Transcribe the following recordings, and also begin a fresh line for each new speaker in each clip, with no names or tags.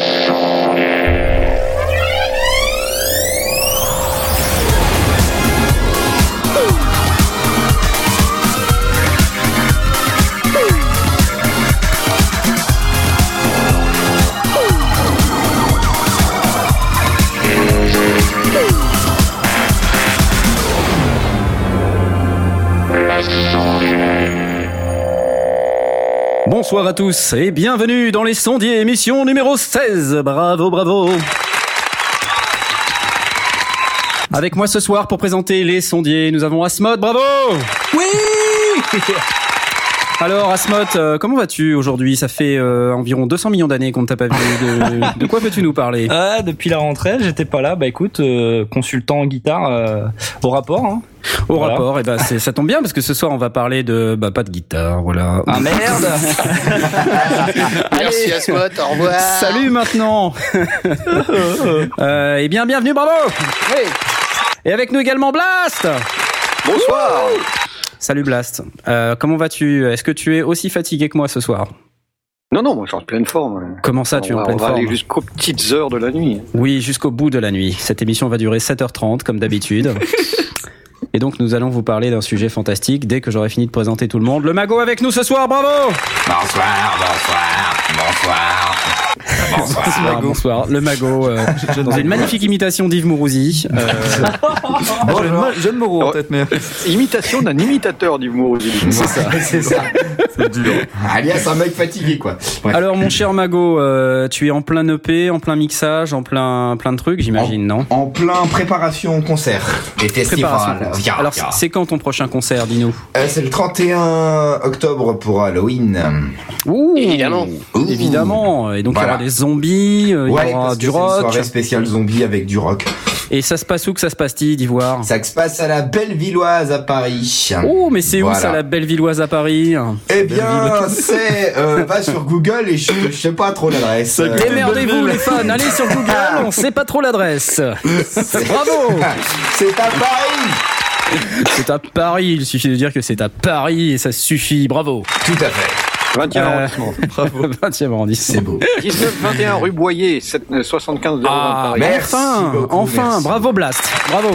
Bonsoir tous et bienvenue dans les sondiers émission numéro 16. Bravo, bravo. Avec moi ce soir pour présenter les sondiers, nous avons Asmod, bravo
Oui
Alors Asmod, euh, comment vas-tu aujourd'hui? Ça fait euh, environ 200 millions d'années qu'on ne t'a pas vu. De, de quoi peux-tu nous parler?
Ah, depuis la rentrée, j'étais pas là. Bah écoute, euh, consultant en guitare euh, au rapport. Hein.
Au
Voilà.
rapport, et ben c'est- ça tombe bien parce que ce soir on va parler de bah pas de guitare, voilà.
Ah merde
Merci Asmod, au revoir.
Salut maintenant. euh, et bien bienvenue, bravo. Et avec nous également Blast.
Bonsoir.
Salut Blast. Euh, comment vas-tu? Est-ce que tu es aussi fatigué que moi ce soir?
Non, non, moi je suis en pleine forme.
Comment ça, tu es en pleine
on va
forme?
aller jusqu'aux petites heures de la nuit.
Oui, jusqu'au bout de la nuit. Cette émission va durer 7h30 comme d'habitude. Et donc nous allons vous parler d'un sujet fantastique dès que j'aurai fini de présenter tout le monde. Le magot avec nous ce soir, bravo
Bonsoir, bonsoir, bonsoir.
Bonsoir, bonsoir. Le magot, euh, dans une magnifique imitation d'Yves Mourouzi. Euh,
Jeune Moreau en tête, mais.
Imitation d'un imitateur d'humour.
C'est ça, c'est ça.
C'est dur.
Alias un mec fatigué, quoi.
Alors mon cher magot, euh, tu es en plein EP, en plein mixage, en plein plein de trucs, j'imagine, non?
En plein préparation concert et
Préparation.
festival.
Alors c'est quand ton prochain concert, dis-nous?
Euh, c'est le 31 octobre pour Halloween.
Ouh,
Évidemment.
Ouh.
Évidemment. Et donc il y aura des zombies, euh, il y aura du
c'est une
rock.
soirée spéciale zombie avec du rock.
Et ça se passe où que ça se passe-t-il d'Ivoire
Ça se passe à la Bellevilloise à Paris.
Oh, mais c'est où ça, la belle villoise à Paris?
Eh bien, c'est euh, va sur Google et je, je sais pas trop l'adresse.
Démerdez-vous les fans, allez sur Google, on sait pas trop l'adresse. Bravo
c'est à Paris.
C'est à Paris, il suffit de dire que c'est à Paris et ça suffit, bravo
Tout à fait.
20e
Euh,
arrondissement.
Bravo 20e arrondissement.
C'est beau.
19-21 rue Boyer, 7, euh, 75
Ah,
Paris.
Merci
enfin,
beaucoup,
enfin,
merci.
bravo Blast, bravo.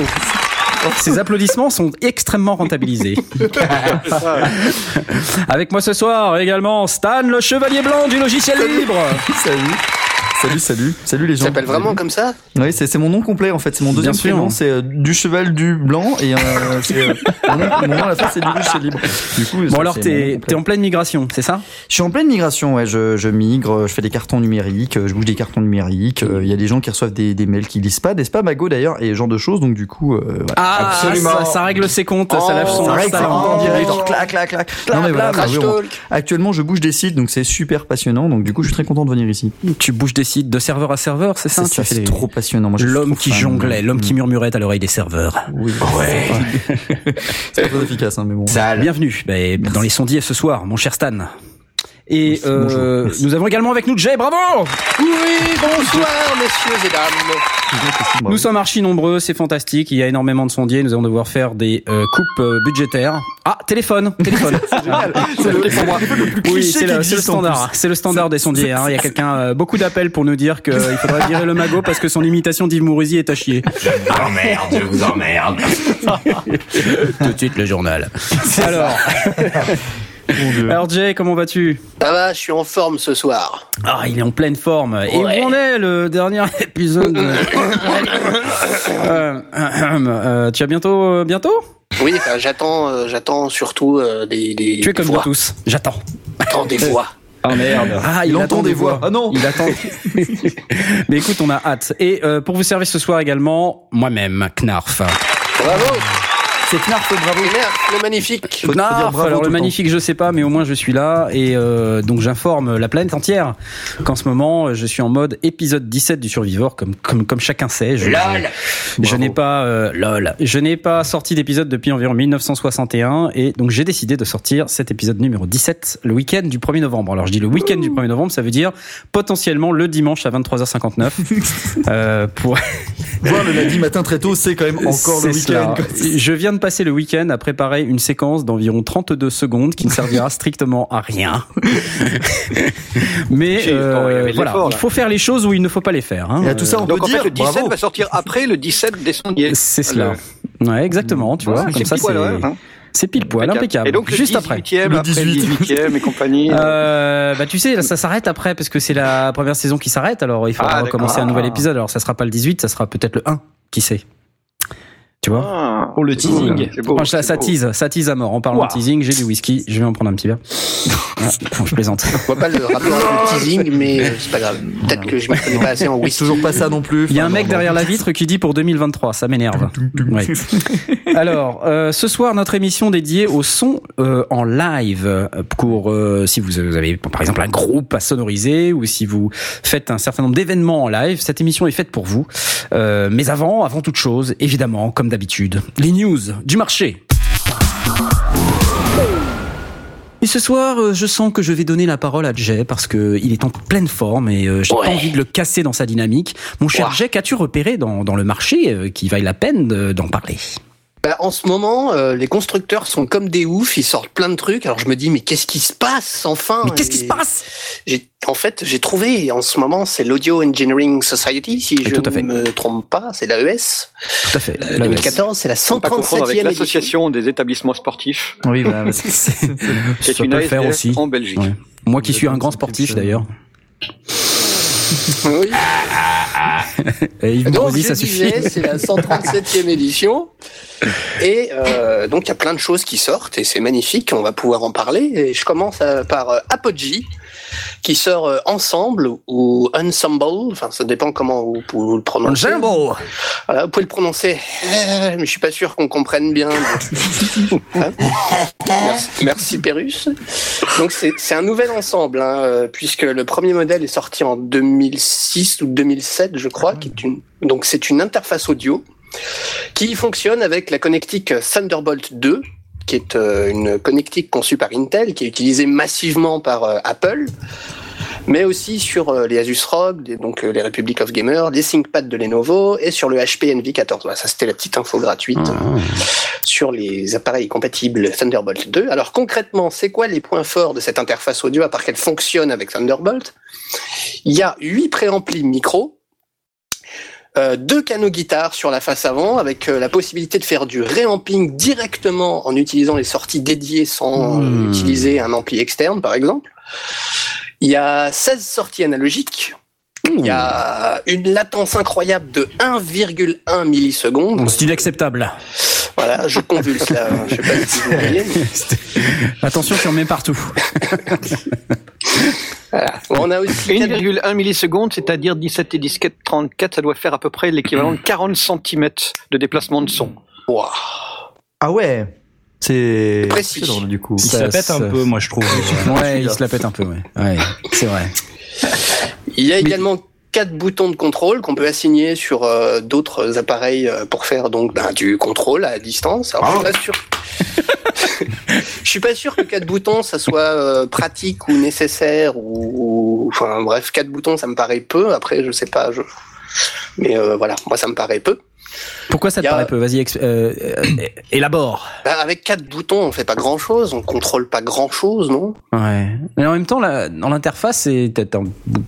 Ces applaudissements sont extrêmement rentabilisés. Avec moi ce soir également Stan, le chevalier blanc du logiciel libre.
Salut. Salut, salut. Salut les gens.
s'appelle vraiment comme ça?
Oui, c'est c'est mon nom complet en fait. C'est mon deuxième
Bien
prénom. C'est euh, du cheval du blanc et euh, c'est euh, mon, nom, mon nom à la fin c'est du c'est libre. Du coup,
Bon
ça,
alors t'es en pleine migration, c'est ça?
Je suis en pleine migration, ouais. Je, je migre, je fais des cartons numériques, euh, je bouge des cartons numériques. euh, Il y a des gens qui reçoivent des, des mails qui lisent pas, n'est-ce pas, Mago d'ailleurs, et ce genre de choses. Donc du coup, euh, voilà.
Ah,
Absolument.
Ça, ça règle ses comptes, ça lave son
Ça règle
Insta
ça
en
direct, clac, clac, clac. Non mais voilà, actuellement je bouge des sites, donc c'est super passionnant. Donc du coup, je suis très content de venir ici.
Tu bouges des sites de serveur à serveur, c'est ça
C'est ça, trop passionnant. Moi, je suis
L'homme qui
fan.
jonglait, l'homme qui murmurait à l'oreille des serveurs.
Oui,
Ouais.
c'est pas très efficace, hein, mais bon.
Bienvenue ben, dans les sondiers ce soir, mon cher Stan. Et euh, nous avons également avec nous Jay, bravo
Oui, bonsoir messieurs et dames.
Nous sommes archi nombreux, c'est fantastique, il y a énormément de sondiers, nous allons devoir faire des euh, coupes euh, budgétaires. Ah, téléphone, téléphone.
C'est le, c'est le plus
Oui, le, standard. C'est le standard des sondiers. hein. Il y a quelqu'un, euh, beaucoup d'appels pour nous dire qu'il faudrait virer le magot parce que son imitation d'Yves Mourouzi est à chier.
Je vous emmerde, je vous emmerde.
Tout de suite le journal. Alors, alors Jay, comment vas-tu?
Ça va, je suis en forme ce soir.
Ah, il est en pleine forme. Et où on est le dernier épisode Euh, euh, Tu as bientôt, euh, bientôt?
Oui, j'attends, euh, j'attends surtout euh, des, des
Tu es comme nous
voix.
tous. J'attends.
J'attends des voix.
Ah merde. Ah,
Il
attend
entend des voix. Ah non.
Il attend. Mais écoute, on a hâte. Et euh, pour vous servir ce soir également, moi-même, Knarf.
Bravo,
C'est Knarf, bravo.
Le magnifique.
Knarf,
bravo
alors le magnifique, je sais pas, mais au moins je suis là et euh, donc j'informe la planète entière qu'en ce moment je suis en mode épisode 17 du Survivor, comme comme comme chacun sait. Je,
Lol.
je n'ai pas euh, lol, je n'ai pas sorti d'épisode depuis environ 1961 et donc j'ai décidé de sortir cet épisode numéro 17 le week-end du 1er novembre. Alors je dis le week-end du 1er novembre, ça veut dire potentiellement le dimanche à 23h59 euh, pour
Voir le lundi matin très tôt, c'est quand même encore le week-end.
Je viens de passé le week-end à préparer une séquence d'environ 32 secondes qui ne servira strictement à rien. Mais euh, voilà, il faut faire les choses où il ne faut pas les faire. hein.
Et tout ça, on
Donc
peut
en
dire
fait, le 17
bravo.
va sortir après le 17 décendier.
C'est cela. Ouais, exactement, tu vois. Comme
c'est
ça, c'est
hein.
c'est pile poil, impeccable.
Et donc le
Juste après.
18e,
Le
après
18.
le 18e et compagnie.
Euh, bah tu sais, là, ça s'arrête après parce que c'est la première saison qui s'arrête. Alors il faudra
Ah,
recommencer un nouvel épisode. Alors ça sera pas le 18, ça sera peut-être le 1. Qui sait Tu vois
Ah,
Pour le teasing.
beau,
Oh, ça, ça tease, ça tease à mort. En parlant
Wow.
de teasing, j'ai du whisky. Je vais en prendre un petit verre. Ah, non, je plaisante.
Je vois pas le rapport avec le teasing, mais euh, c'est pas grave. Peut-être que je m'y connais pas assez en
C'est
whisky.
toujours pas ça non plus.
Il y a un
Enfin,
mec
non,
derrière
non.
la vitre qui dit pour 2023. Ça m'énerve. Ouais. Alors, euh, ce soir, notre émission dédiée au son euh, en live. Pour euh, si vous avez par exemple un groupe à sonoriser ou si vous faites un certain nombre d'événements en live, cette émission est faite pour vous. Euh, mais avant, avant toute chose, évidemment, comme d'habitude, les news du marché. Et ce soir, euh, je sens que je vais donner la parole à Jay parce que il est en pleine forme et euh, j'ai
Ouais.
pas envie de le casser dans sa dynamique. Mon cher. Jay, qu'as-tu repéré dans, dans le marché euh, qui vaille la peine de- d'en parler?
Bah, en ce moment, euh, les constructeurs sont comme des oufs, ils sortent plein de trucs. Alors je me dis, mais qu'est-ce qui se passe enfin?
Mais qu'est-ce qui se passe?
En fait, j'ai trouvé, en ce moment, c'est l'Audio Engineering Society, si je ne me trompe pas, c'est l'AES.
Tout à fait.
Euh,
La
2014, c'est la
Faut pas confondre
137e
avec
édition.
l'association des établissements sportifs,
Oui, bah, c'est-
une
peut le faire
ASDF
aussi.
en Belgique.
Ouais. Moi qui suis un grand sportif
petit
Oui.
Yves
Donc, je
ça
disais, c'est la 137e édition. Et euh, donc, il y a plein de choses qui sortent et c'est magnifique. On va pouvoir en parler. Et je commence euh, par euh, Apogee, qui sort euh, ensemble ou ensemble. Enfin, ça dépend comment vous, vous le prononcez.
Jumbo
Voilà, vous pouvez le prononcer, euh, mais je suis pas sûr qu'on comprenne bien. Hein merci, merci Pérus. Donc c'est c'est un nouvel ensemble, hein, euh, puisque le premier modèle est sorti en 2006 ou 2007, je crois. Qui est une, donc c'est une interface audio qui fonctionne avec la connectique Thunderbolt 2 qui est euh, une connectique conçue par Intel, qui est utilisée massivement par euh, Apple, mais aussi sur euh, les Asus ROG, les- donc les Republic of Gamers, les ThinkPad de Lenovo et sur le HP NV14. Voilà, ça c'était la petite info gratuite euh, sur les appareils compatibles Thunderbolt 2. Alors concrètement, c'est quoi les points forts de cette interface audio à part qu'elle fonctionne avec Thunderbolt? Il y a huit préamplis micro. Euh, deux canaux guitare sur la face avant avec euh, la possibilité de faire du réamping directement en utilisant les sorties dédiées sans euh,
Hmm.
utiliser un ampli externe par exemple. Il y a 16 sorties analogiques. Il y a une latence incroyable de 1,1 millisecondes.
C'est inacceptable.
Voilà, je convulse là. Je sais pas si vous voyez. mais
Attention, tu en mets partout.
voilà. On a aussi
1,1 milliseconde, c'est-à-dire 17 et 17, 34, ça doit faire à peu près l'équivalent de 40 cm de déplacement de son.
Ouah.
Ah ouais. C'est
Précis.
du coup.
Il se
Ça-
la pète
ça-
un peu, moi je trouve.
Ouais, il se la pète un peu, ouais. Ouais, c'est vrai.
Il y a également quatre boutons de contrôle qu'on peut assigner sur euh, d'autres appareils euh, pour faire donc ben, du contrôle à distance. Je suis pas sûr. suis pas sûr que quatre boutons ça soit euh, pratique ou nécessaire ou, enfin bref quatre boutons ça me paraît peu. Après je sais pas. Je... Mais voilà, moi ça me paraît peu.
Pourquoi ça te
a-
paraît peu Vas-y, euh, euh, élabore.
Ben, avec quatre boutons on fait pas grand chose, on contrôle pas grand chose, non?
Ouais. Mais en même temps, là, dans l'interface, c'est peut-être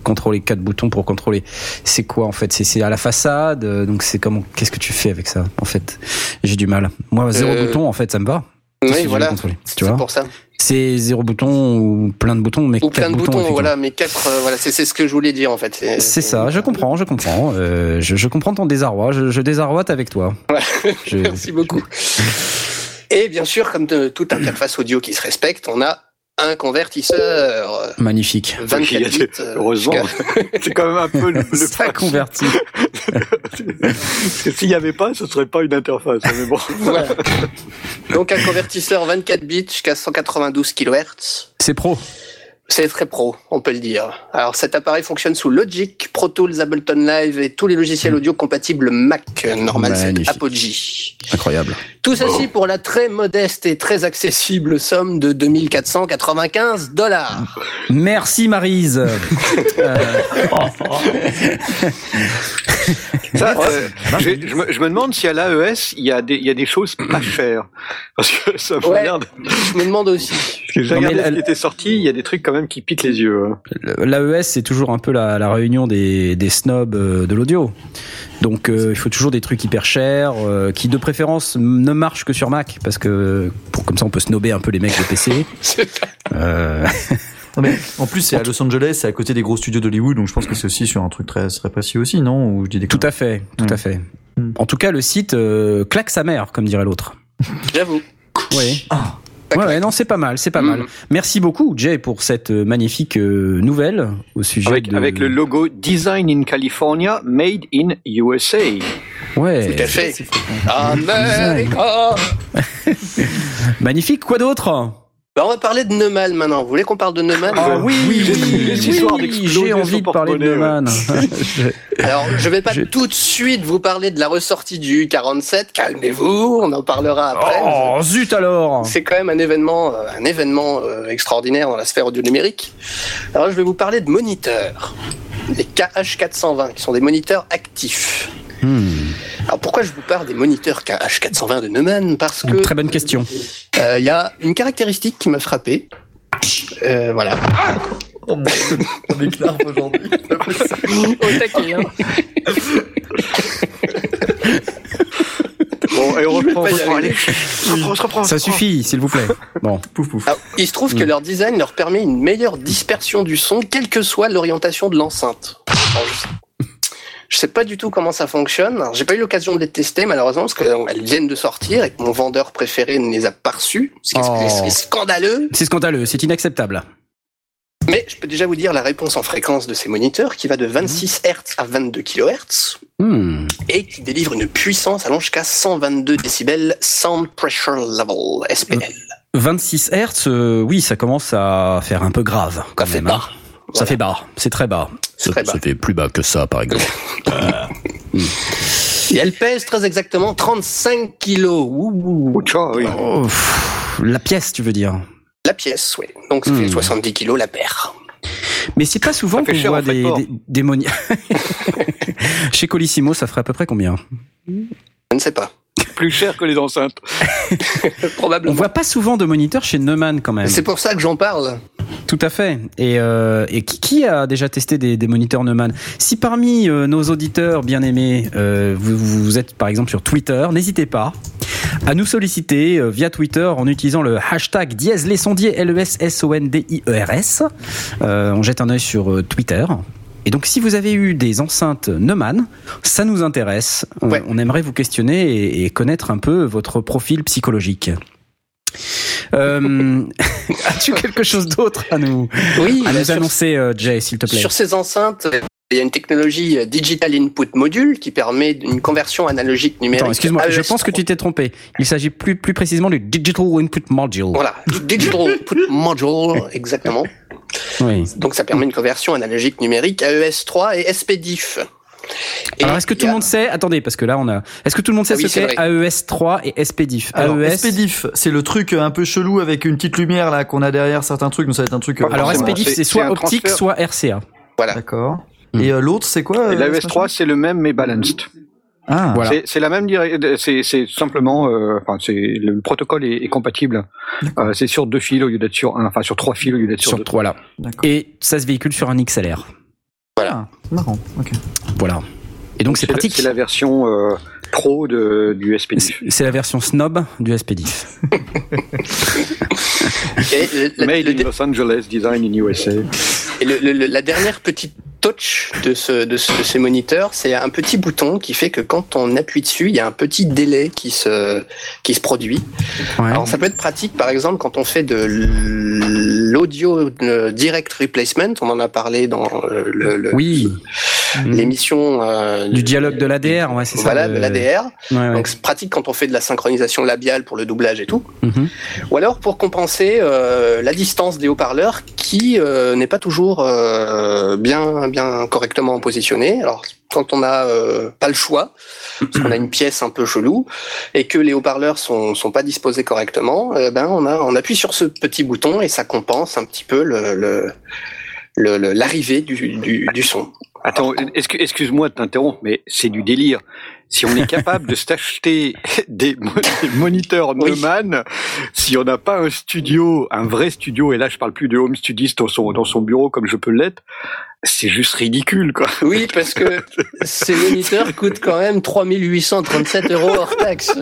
contrôler quatre boutons pour contrôler. C'est quoi en fait? C'est à la façade. euh, Donc c'est comment Qu'est-ce que tu fais avec ça En fait, j'ai du mal. Moi, zéro
Euh,
bouton, en fait, ça me va.
Oui voilà. C'est pour ça.
C'est zéro bouton ou plein de boutons, mais
Ou
quatre
plein de boutons, voilà, mais quatre, euh, voilà, c'est ce que je voulais dire en fait.
C'est ça, je comprends, je comprends. Euh, je, je comprends ton désarroi. Je, je désarroite avec toi.
Ouais.
Je-
Merci beaucoup. Et bien sûr, comme de toute interface audio qui se respecte, on a un convertisseur
Magnifique.
24
Il y a
bits. euh,
Heureusement, c'est quand même un peu le, le
Ça convertit.
Parce que s'il n'y avait pas, ce serait pas une interface. Mais bon.
Voilà. Donc un convertisseur 24 bits jusqu'à 192 kHz.
C'est pro.
C'est très pro, on peut le dire. Alors cet appareil fonctionne sous Logic, Pro Tools, Ableton Live et tous les logiciels audio compatibles Mac. Normal, c'est. Apogee.
Incroyable.
Tout ceci pour la très modeste et très accessible somme de 2495 dollars.
Merci Marise. Euh,
Ça, euh, je, me, je me demande si à l'AES, il y, a des- il y a des choses pas chères. Parce que ça m'a
Ouais.
l'air de...
Je me demande aussi.
Parce que j'ai regardé ce
elle-
qui était sorti, il y a des trucs quand même qui piquent les yeux. hein.
L'AES, c'est toujours un peu la, la réunion des, des snobs euh, de l'audio. Donc, euh, il faut toujours des trucs hyper chers, euh, qui de préférence ne marchent que sur Mac, parce que pour comme ça, on peut snobber un peu les mecs de PC. Euh,
Non, mais en plus, c'est à Los Angeles, c'est à côté des gros studios d'Hollywood, donc je pense que c'est aussi sur un truc très, très précis aussi, non? Ou je dis des
tout à fait, tout à fait.
Mm.
En tout cas, le site euh, claque sa mère, comme dirait l'autre.
J'avoue.
Oui.
Ah.
Ouais, ouais, non, c'est pas mal, c'est pas mal.
Mhm.
Merci beaucoup, Jay, pour cette euh, magnifique euh, nouvelle au sujet
Avec,
de...
avec le logo Design in California, Made in USA.
Ouais.
Tout à fait. America.
Magnifique. Quoi d'autre?
Bah, on va parler de Neumann maintenant. Vous voulez qu'on parle de Neumann
Ah oui,
oui,
j'ai envie de parler de Neumann.
Alors, je vais pas
Je-
tout de suite vous parler de la ressortie du 47. Calmez-vous, on en parlera après.
oh, zut alors
C'est quand même un événement, euh, un événement euh, extraordinaire dans la sphère audio numérique. Alors, je vais vous parler de moniteurs, les KH420, qui sont des moniteurs actifs.
Hmm,
Alors, pourquoi je vous parle des moniteurs KH420 de Neumann Parce que
Très bonne question.
euh, il y a une caractéristique qui m'a frappé. Euh, voilà.
Oh mon dieu, on est clair aujourd'hui.
Au taquet, hein.
Bon, et on reprend, allez.
Ça suffit, s'il vous plaît. Bon.
Pouf pouf.
Alors, il se trouve que leur design leur permet une meilleure dispersion du son, quelle que soit l'orientation de l'enceinte. Je- sais pas du tout comment ça fonctionne. J'ai pas eu l'occasion de les tester malheureusement parce qu'elles viennent de sortir et que mon vendeur préféré ne les a pas reçues, ce qui
Oh.
est scandaleux.
C'est scandaleux, c'est inacceptable.
Mais je peux déjà vous dire la réponse en fréquence de ces moniteurs qui va de 26 Hz à 22 kHz
Hmm.
et qui délivre une puissance allant jusqu'à 122 décibels Sound Pressure Level SPL.
26 Hz, euh, oui, ça commence à faire un peu grave. Quand
Ça fait
hein. Ça fait bas, c'est très bas.
C'est très bas.
fait plus bas que ça, par exemple.
Et elle pèse très exactement 35 kilos. Ouh.
Oh, tcha, oui.
Oh, pff, la pièce, tu veux dire.
La pièce, oui. Donc ça fait
Hmm.
70 kilos la paire.
Mais c'est pas souvent
Ça fait
qu'on voit des, des, des moni- Chez Colissimo, ça ferait à peu près combien?
Je ne sais pas.
Plus cher que les enceintes.
On
Probablement.
voit pas souvent de moniteurs chez Neumann quand même.
C'est pour ça que j'en parle.
Tout à fait. Et, euh, et qui, qui a déjà testé des, des moniteurs Neumann? Si parmi euh, nos auditeurs bien aimés, euh, vous, vous êtes par exemple sur Twitter, n'hésitez pas à nous solliciter euh, via Twitter en utilisant le hashtag dièse les sondiers L-E-S-S-O-N-D-I-E-R-S. Euh, on jette un œil sur euh, Twitter. Et donc, si vous avez eu des enceintes Neumann, ça nous intéresse. On,
Ouais.
on aimerait vous questionner et, et connaître un peu votre profil psychologique. Euh, As-tu quelque chose d'autre à nous,
Oui,
à
bah,
nous
sur,
annoncer, euh, Jay, s'il te plaît?
Sur ces enceintes, il y a une technologie euh, Digital Input Module qui permet une conversion analogique numérique.
Excuse-moi, je
AES3.
pense que tu t'es trompé. Il s'agit plus, plus précisément du Digital Input Module.
Voilà, Digital Input Module, exactement.
Oui.
Donc ça permet une conversion analogique numérique AES3 et SPDIF. Et
Alors, est-ce que tout le
a-
monde sait Attendez, parce que là, on a. Est-ce que tout le monde sait
Ah oui,
ce qu'est
vrai.
AES3 et SPDIF
Alors,
AES.
SPDIF, c'est le truc un peu chelou avec une petite lumière là qu'on a derrière certains trucs, donc ça va être un truc. euh,
Alors, SPDIF,
c'est-
soit optique,
transfert.
soit RCA.
Voilà.
D'accord.
Hmm.
Et euh, l'autre, c'est quoi
Et
euh,
la
ce
ES3,
machin
c'est le même mais balanced.
Ah,
Voilà.
C'est- la même direction. C'est c'est simplement, euh, enfin, c'est le protocole est, est compatible. Euh, c'est sur deux fils au lieu d'être sur un, enfin sur trois fils au lieu d'être sur,
Sur
deux.
trois, là.
d'accord.
Et ça se véhicule sur un XLR.
Ah, marrant. Ok.
Voilà. Et donc, c'est
la-
pratique.
C'est la version euh, pro de, du SPDIF.
C'est la version snob du SPDIF.
Made in Los Angeles, design in USA.
Et le- le- le- la dernière petite touch de, ce, de, ce- de ces moniteurs, c'est un petit bouton qui fait que quand on appuie dessus, il y a un petit délai qui se, qui se produit.
Ouais.
Alors ça peut être pratique, par exemple, quand on fait de l'audio euh, direct replacement, on en a parlé dans le, le-
Oui.
l'émission euh,
Du dialogue de l'ADR, ouais, c'est ça.
Voilà,
le-
de l'ADR.
Ouais, ouais.
Donc c'est pratique quand on fait de la synchronisation labiale pour le doublage et tout.
Mhm.
Ou alors pour compenser euh, la distance des haut-parleurs qui euh, n'est pas toujours euh, bien bien correctement positionnée. Alors quand on a euh, pas le choix, parce qu'on a une pièce un peu chelou et que les haut-parleurs sont sont pas disposés correctement, euh, ben on a on appuie sur ce petit bouton et ça compense un petit peu le- le- l'arrivée du, du, du son.
Attends, excuse-moi de t'interrompre, mais c'est du délire. Si on est capable de s'acheter des, mo- des moniteurs
Oui.
Neumann, si on n'a pas un studio, un vrai studio, et là je parle plus de home studiste dans son, dans son bureau comme je peux l'être, c'est juste ridicule, quoi.
Oui, parce que ces moniteurs coûtent quand même 3837 euros hors taxe.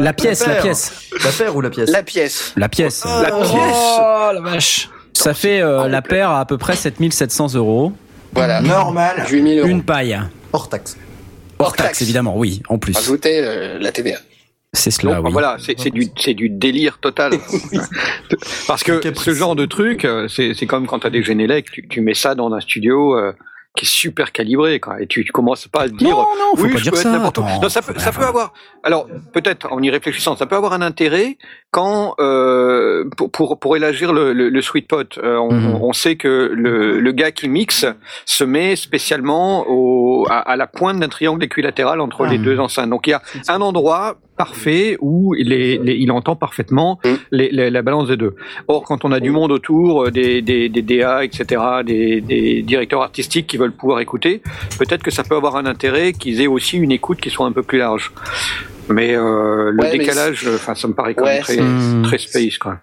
La pièce, la pièce,
La paire ou la pièce?
La pièce.
la pièce.
La pièce.
Oh la vache. Ça fait euh, la paire à à peu près 7700 euros.
Voilà.
Normal.
8000 euros.
Une paille.
Hors taxe.
Hors
Hors
taxe,
taxe.
évidemment, oui, en plus.
Rajoutez euh, la TVA.
C'est cela,
Donc,
oui.
Voilà, c'est du, délire total. Parce que ce genre de truc, euh, c'est comme quand tu as des Genelec, tu, tu mets ça dans un studio euh, qui est super calibré, quoi, et tu, tu commences pas à te dire.
Non, non, faut
oui,
pas
je
dire
peux être
ça.
n'importe où.
attends.
Non, ça peut, ça peut avoir. Alors, peut-être en y réfléchissant, ça peut avoir un intérêt quand euh, pour, pour pour élargir le, le, le sweet pot. euh, on,
Mhm.
on sait que le, le gars qui mixe se met spécialement au, à, à la pointe d'un triangle équilatéral entre les
Mhm.
deux enceintes. Donc il y a un endroit parfait où il, est, les- il entend parfaitement
Mhm.
les, les- la balance des deux. Or, quand on a du monde autour, euh, des, des, des DA, etc., des, des directeurs artistiques qui veulent pouvoir écouter, peut-être que ça peut avoir un intérêt qu'ils aient aussi une écoute qui soit un peu plus large. Mais euh, le
Ouais,
décalage, enfin, ça me paraît quand
Ouais,
même très, très space, quoi.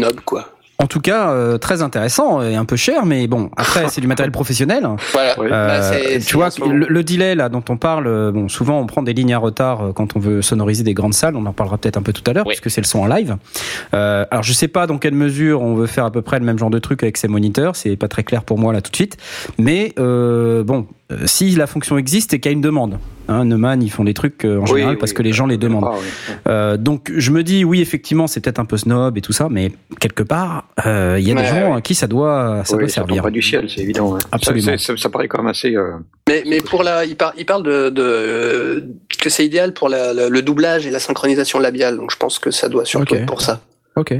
Noble, quoi.
En tout cas, euh, très intéressant et un peu cher, mais bon, après, c'est du matériel professionnel.
Voilà.
Euh,
Bah,
tu vois, le, le delay là dont on parle, bon, souvent on prend des lignes à retard quand on veut sonoriser des grandes salles. On en parlera peut-être un peu tout à l'heure,
Oui.
puisque c'est le son en live. Euh, alors, je sais pas dans quelle mesure on veut faire à peu près le même genre de truc avec ces moniteurs. C'est pas très clair pour moi là tout de suite. Mais euh, bon, si la fonction existe et qu'il y a une demande, hein, Neumann, ils font des trucs euh, en
Oui,
général
oui,
parce que les gens les demandent.
Ah, oui.
Euh, donc je me dis oui effectivement c'est peut-être un peu snob et tout ça mais quelque part euh, il y a des gens à qui ça doit ça
Oui,
doit
ça
servir.
pas du ciel, c'est évident.
Absolument.
Ça, c'est- ça, ça paraît quand même assez. euh,
Mais, mais pour la, il, par- il parle de, de que c'est idéal pour la- le doublage et la synchronisation labiale. Donc je pense que ça doit surtout être pour ça.
Ok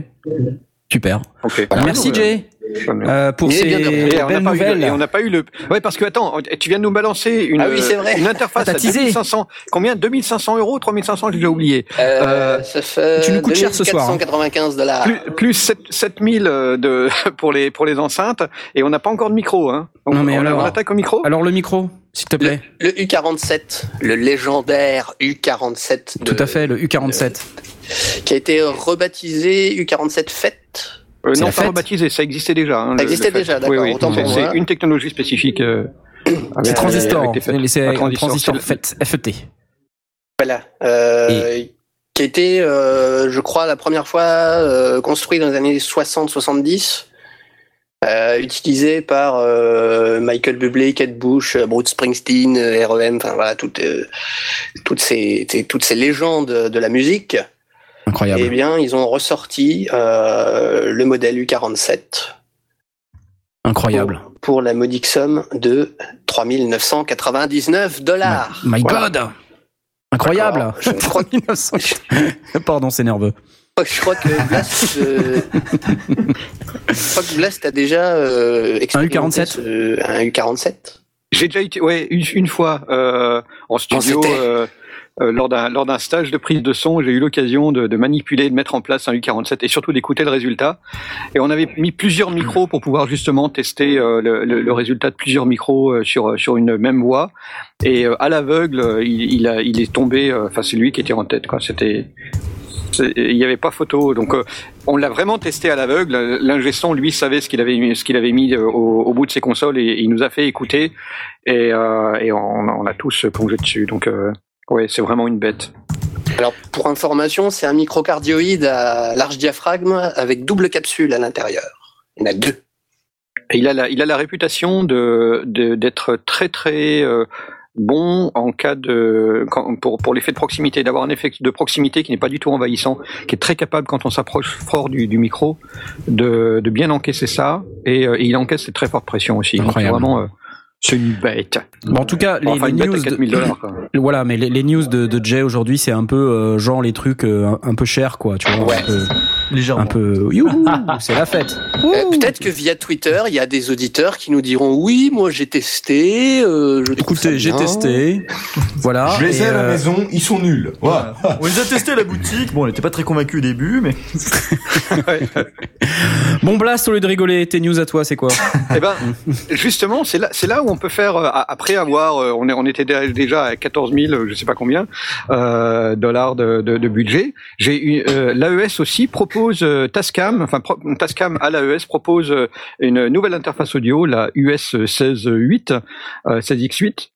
super.
ok.
Merci Jay euh, pour ces
bien de rien.
Et on n'a
belles
pas eu le-
nouvelles.
et on n'a pas eu le. Ouais, parce que attends, tu viens de nous balancer une,
Ah oui, c'est vrai.
une interface à
teasé.
2500. Combien? 2500 euros 3500 J'ai déjà oublié.
Euh,
Euh,
ça fait
tu nous coûtes cher ce soir, hein.
495 dollars.
Plus, plus 7, 7000 euh, de pour les pour les enceintes et on n'a pas encore de micro. Hein. Donc,
Non, mais
on,
alors-
on attaque au micro.
Alors le micro s'il te plaît.
Le U47, le légendaire U47 de-
Tout à fait le U47.
qui a été rebaptisé U47 Fête.
Euh,
c'est
non, pas rebaptisé, ça existait déjà. hein,
Ça existait déjà, d'accord,
Oui, oui.
autant
C'est- une technologie spécifique. euh,
C'est transistor. C'est
Un transistor.
FET. FET.
Voilà. Euh, Qui a été, euh, je crois, la première fois euh, construit dans les années 60-70. Euh, utilisé par euh, Michael Bublé, Kate Bush, Bruce Springsteen, euh, R.E.M., enfin voilà, toutes, toutes, ces, toutes ces légendes de la musique.
Incroyable.
Eh bien, ils ont ressorti le modèle U47
Incroyable.
pour la modique somme de 3999 dollars.
My
Voilà.
God. Incroyable.
Je crois
3900. Pardon c'est nerveux.
Je crois que Blast, euh, je crois que Blast a déjà euh, expérimenté
U47?
ce- un U47.
J'ai déjà été, ouais, une, une fois euh, en studio. euh, euh, lors d'un lors d'un stage de prise de son, j'ai eu l'occasion de, de manipuler, de mettre en place un U47 et surtout d'écouter le résultat. Et on avait mis plusieurs micros pour pouvoir justement tester euh, le, le- le résultat de plusieurs micros euh, sur sur une même voix. Et euh, à l'aveugle, euh, il, il a il est tombé. euh, Enfin, c'est lui qui était en tête. Quoi. C'était il n'y avait pas photo, donc euh, on l'a vraiment testé à l'aveugle. L'ingé son, lui, savait ce qu'il avait mis, ce qu'il avait mis euh, au, au bout de ses consoles et, il nous a fait écouter et, euh, et on, on a tous plongé dessus. Donc, euh, ouais, c'est vraiment une bête.
Alors, pour information, c'est un microcardioïde à large diaphragme avec double capsule à l'intérieur. Il y en a deux.
Et il a la, il a la réputation de d'être très très bon en cas de quand- pour pour l'effet de proximité, d'avoir un effet de proximité qui n'est pas du tout envahissant, qui est très capable quand on s'approche fort du, du micro de, de bien encaisser ça et, euh, et il encaisse cette très forte pression aussi.
Incroyable.
vraiment, euh, c'est une bête.
Bon, en tout cas, les, news de-
4000 dollars. quoi.
Voilà, mais les, les news de, de Jay aujourd'hui, c'est un peu euh, genre les trucs euh, un, un peu chers, quoi. Tu vois.
Ouais.
Légèrement.
un peu youhou, c'est la fête.
Euh, Peut-être que via Twitter, il y a des auditeurs qui nous diront oui, moi j'ai testé. euh, je
Écoutez, j'ai testé. Voilà.
Je les ai à la
euh,
maison, ils sont nuls. Voilà.
On les a testés à la boutique. Bon, on n'était pas très convaincus au début, mais
Bon Blast, au lieu de rigoler, tes news à toi, c'est quoi?
Eh ben, justement, c'est là, c'est là où on peut faire euh, après avoir, euh, on, est, on était dé- déjà à 14 000, euh, je sais pas combien euh, dollars de, de, de budget. J'ai eu euh, l'AES aussi propose euh, Tascam, enfin Tascam à l'AES propose euh, une nouvelle interface audio, la US 16.8, euh, 16x8,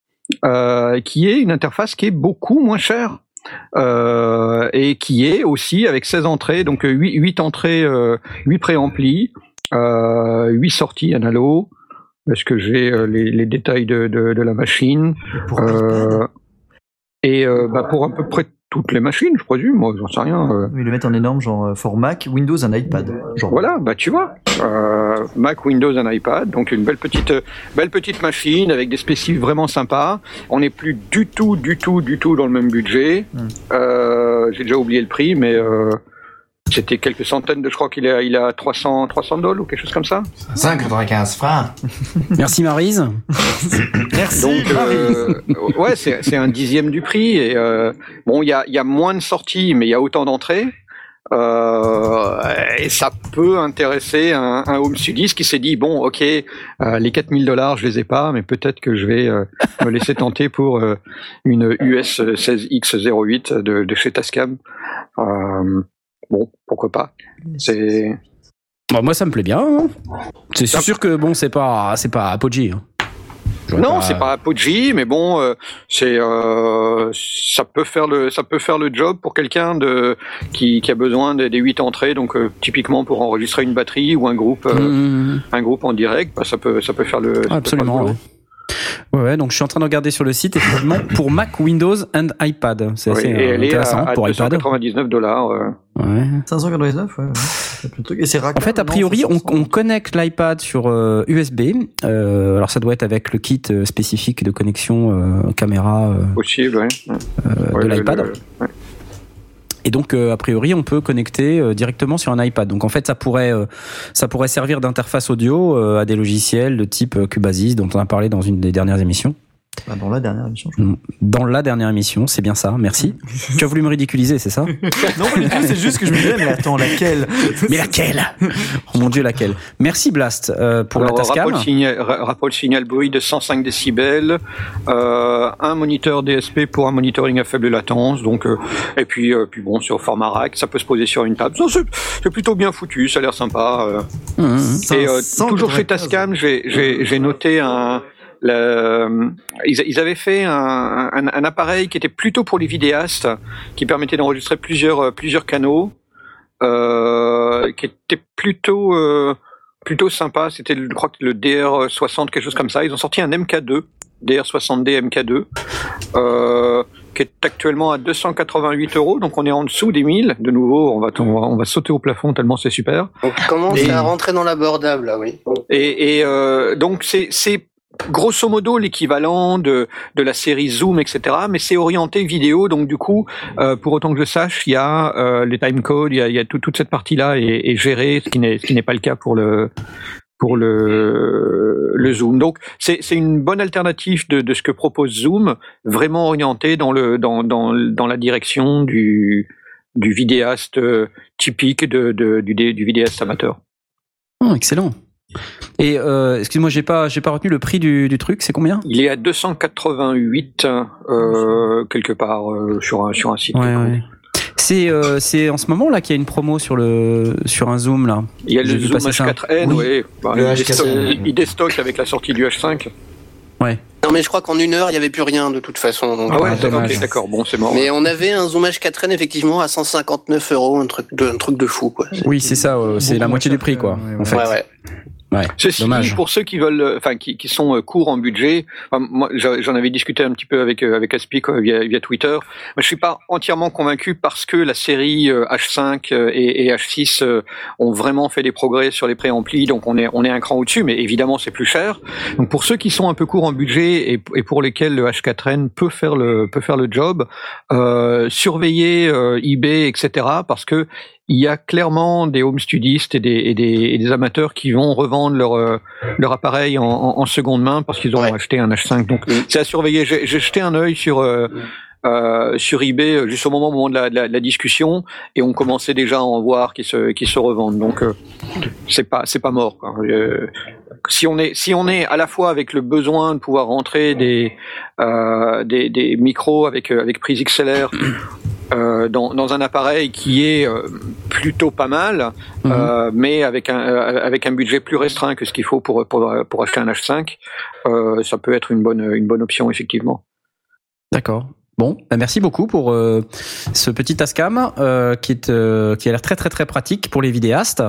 euh, qui est une interface qui est beaucoup moins chère. Euh, et qui est aussi avec 16 entrées, donc 8, 8 entrées, euh, 8 préamplis, euh, 8 sorties analo. Est-ce que j'ai les, les détails de, de, de la machine?
Pour
euh, Et bah, pour à peu près toutes les machines, je présume, moi j'en sais rien. euh.
ils le mettent en énorme, genre euh, for Mac, Windows, et iPad. Genre.
Voilà, bah tu vois, euh, Mac, Windows, et iPad, donc une belle petite, belle petite machine avec des spécifiques vraiment sympas. On n'est plus du tout, du tout, du tout dans le même budget.
Mm.
Euh, J'ai déjà oublié le prix, mais euh, c'était quelques centaines de, je crois qu'il est, à- il a 300, 300 dollars ou quelque chose comme ça.
195 francs.
Merci Marise.
Merci.
Donc, euh, ouais, c'est c'est un dixième du prix. Et euh, bon, il y a, il y a moins de sorties, mais il y a autant d'entrées. Euh, et ça peut intéresser un, un home studiste qui s'est dit bon, ok, euh, les 4000 dollars, je les ai pas, mais peut-être que je vais euh, me laisser tenter pour euh, une US 16X08 de, de chez Tascam. Bon, pourquoi pas. C'est
Bon, moi, ça me plaît bien. hein. C'est sûr que bon, c'est pas, c'est pas Apogee. hein.
Non, c'est pas Apogee, mais bon, euh, c'est euh, ça peut faire le ça peut faire le job pour quelqu'un de qui, qui a besoin des, des huit entrées, donc euh, typiquement pour enregistrer une batterie ou un groupe euh,
Mmh.
un groupe en direct, bah, ça peut ça peut faire le ça peut faire le
Absolument. Ouais. Ouais, donc je suis en train de regarder sur le site effectivement pour Mac, Windows and iPad. C'est
Oui,
assez
et
euh,
elle est
intéressant
à, à
pour iPad.
299 dollars. euh.
Ouais.
599, ouais. ouais. Et c'est
En fait, a priori, on, on connecte l'iPad sur euh, USB. Euh, alors, ça doit être avec le kit euh, spécifique de connexion euh, caméra euh,
possible, ouais.
euh,
Ouais,
de l'iPad. Et donc, euh, a priori, on peut connecter euh, directement sur un iPad. Donc, en fait, ça pourrait, euh, ça pourrait servir d'interface audio euh, à des logiciels de type euh, Cubasis, dont on a parlé dans une des dernières émissions.
Ah, dans la dernière émission. je
Dans la dernière émission, c'est bien ça. Merci. tu as voulu me ridiculiser, c'est ça
crois. non, c'est juste que je me disais, mais attends, laquelle
Mais laquelle? Oh mon dieu, laquelle? Merci Blast euh, pour
Alors,
la Tascam.
rapport, signal, rapport signal bruit de 105 décibels, euh, un moniteur DSP pour un monitoring à faible latence, donc euh, et puis euh, puis bon sur format rack, ça peut se poser sur une table. C'est c'est plutôt bien foutu, ça a l'air sympa. euh.
Mmh, mmh.
Et euh,
595.
toujours chez Tascam, j'ai j'ai j'ai noté un le- ils, ils avaient fait un, un, un appareil qui était plutôt pour les vidéastes, qui permettait d'enregistrer plusieurs euh, plusieurs canaux, euh, qui était plutôt euh, plutôt sympa. C'était, je crois le DR60, quelque chose comme ça. Ils ont sorti un MK2, DR60D MK2, euh, qui est actuellement à 288 euros. Donc on est en dessous des 1000. De nouveau, on va, on va, on va sauter au plafond tellement c'est super.
On commence
Et-
à rentrer dans l'abordable, là, oui.
Et, et euh, donc c'est grosso modo l'équivalent de de la série Zoom, etc. Mais c'est orienté vidéo, donc du coup, euh, pour autant que je sache, il y a euh, les timecodes, il y a, toute cette partie-là est, est gérée, ce qui n'est pas le cas pour le pour le, le Zoom. Donc c'est une bonne alternative de, de ce que propose Zoom, vraiment orienté dans le dans dans dans la direction du du vidéaste euh, typique de, de du, du vidéaste amateur.
Oh, excellent. Et euh, excuse-moi, j'ai pas, j'ai pas retenu le prix du, du truc. C'est combien?
Il est à 288 euh, quelque part euh, sur un sur un site.
Ouais, ouais. C'est, euh, c'est en ce moment là qu'il y a une promo sur le, sur un zoom là.
Il y a le Zoom
passer ça.
H4n,
Oui.
ouais. Bah,
Le
il,
H4n,
déstocke,
oui.
il déstocke avec la sortie du H5.
Non, mais je crois qu'en une heure, il n'y avait plus rien, de toute façon. donc-
Ah ouais,
Ah,
d'accord,
dommage.
ok, d'accord, bon, c'est mort.
Mais on avait un Zoom H4n, effectivement, à 159 euros, un truc de, un truc de fou, quoi.
Oui, c'est ça. euh, c'est la moitié du prix quoi.
ouais,
En
ouais.
fait.
Ouais, ouais.
Ceci
Dommage.
dit, pour ceux qui veulent, euh, enfin, qui, qui sont euh, courts en budget, enfin, moi, j'en avais discuté un petit peu avec euh, avec Aspic euh, via, via Twitter. Moi, je suis pas entièrement convaincu parce que la série euh, H5 euh, et, et H6 euh, ont vraiment fait des progrès sur les préamplis, donc on est on est un cran au-dessus, mais évidemment c'est plus cher. Donc pour ceux qui sont un peu courts en budget et, et pour lesquels le H4n peut faire le peut faire le job, euh, surveillez euh, eBay, etc. Parce que il y a clairement des home studistes et des, et des, et des amateurs qui vont revendre leur, euh, leur appareil en, en, en seconde main parce qu'ils ont
Ouais.
acheté un H5. Donc
Mm.
c'est à surveiller. J'ai jeté un œil sur euh, euh, sur eBay juste au moment, au moment de, la, de la- de la discussion et on commençait déjà à en voir qui se qui se revendent. Donc euh, c'est pas c'est pas mort. Quoi. Euh, si on est si on est à la fois avec le besoin de pouvoir rentrer des des, des micros avec avec prise XLR euh, dans, dans un appareil qui est euh, plutôt pas mal,
Mhm.
euh, mais avec un euh, avec un budget plus restreint que ce qu'il faut pour pour pour acheter un H5, euh, ça peut être une bonne une bonne option effectivement.
D'accord. Bon, bah merci beaucoup pour euh, ce petit Tascam euh, qui est euh, qui a l'air très très très pratique pour les vidéastes.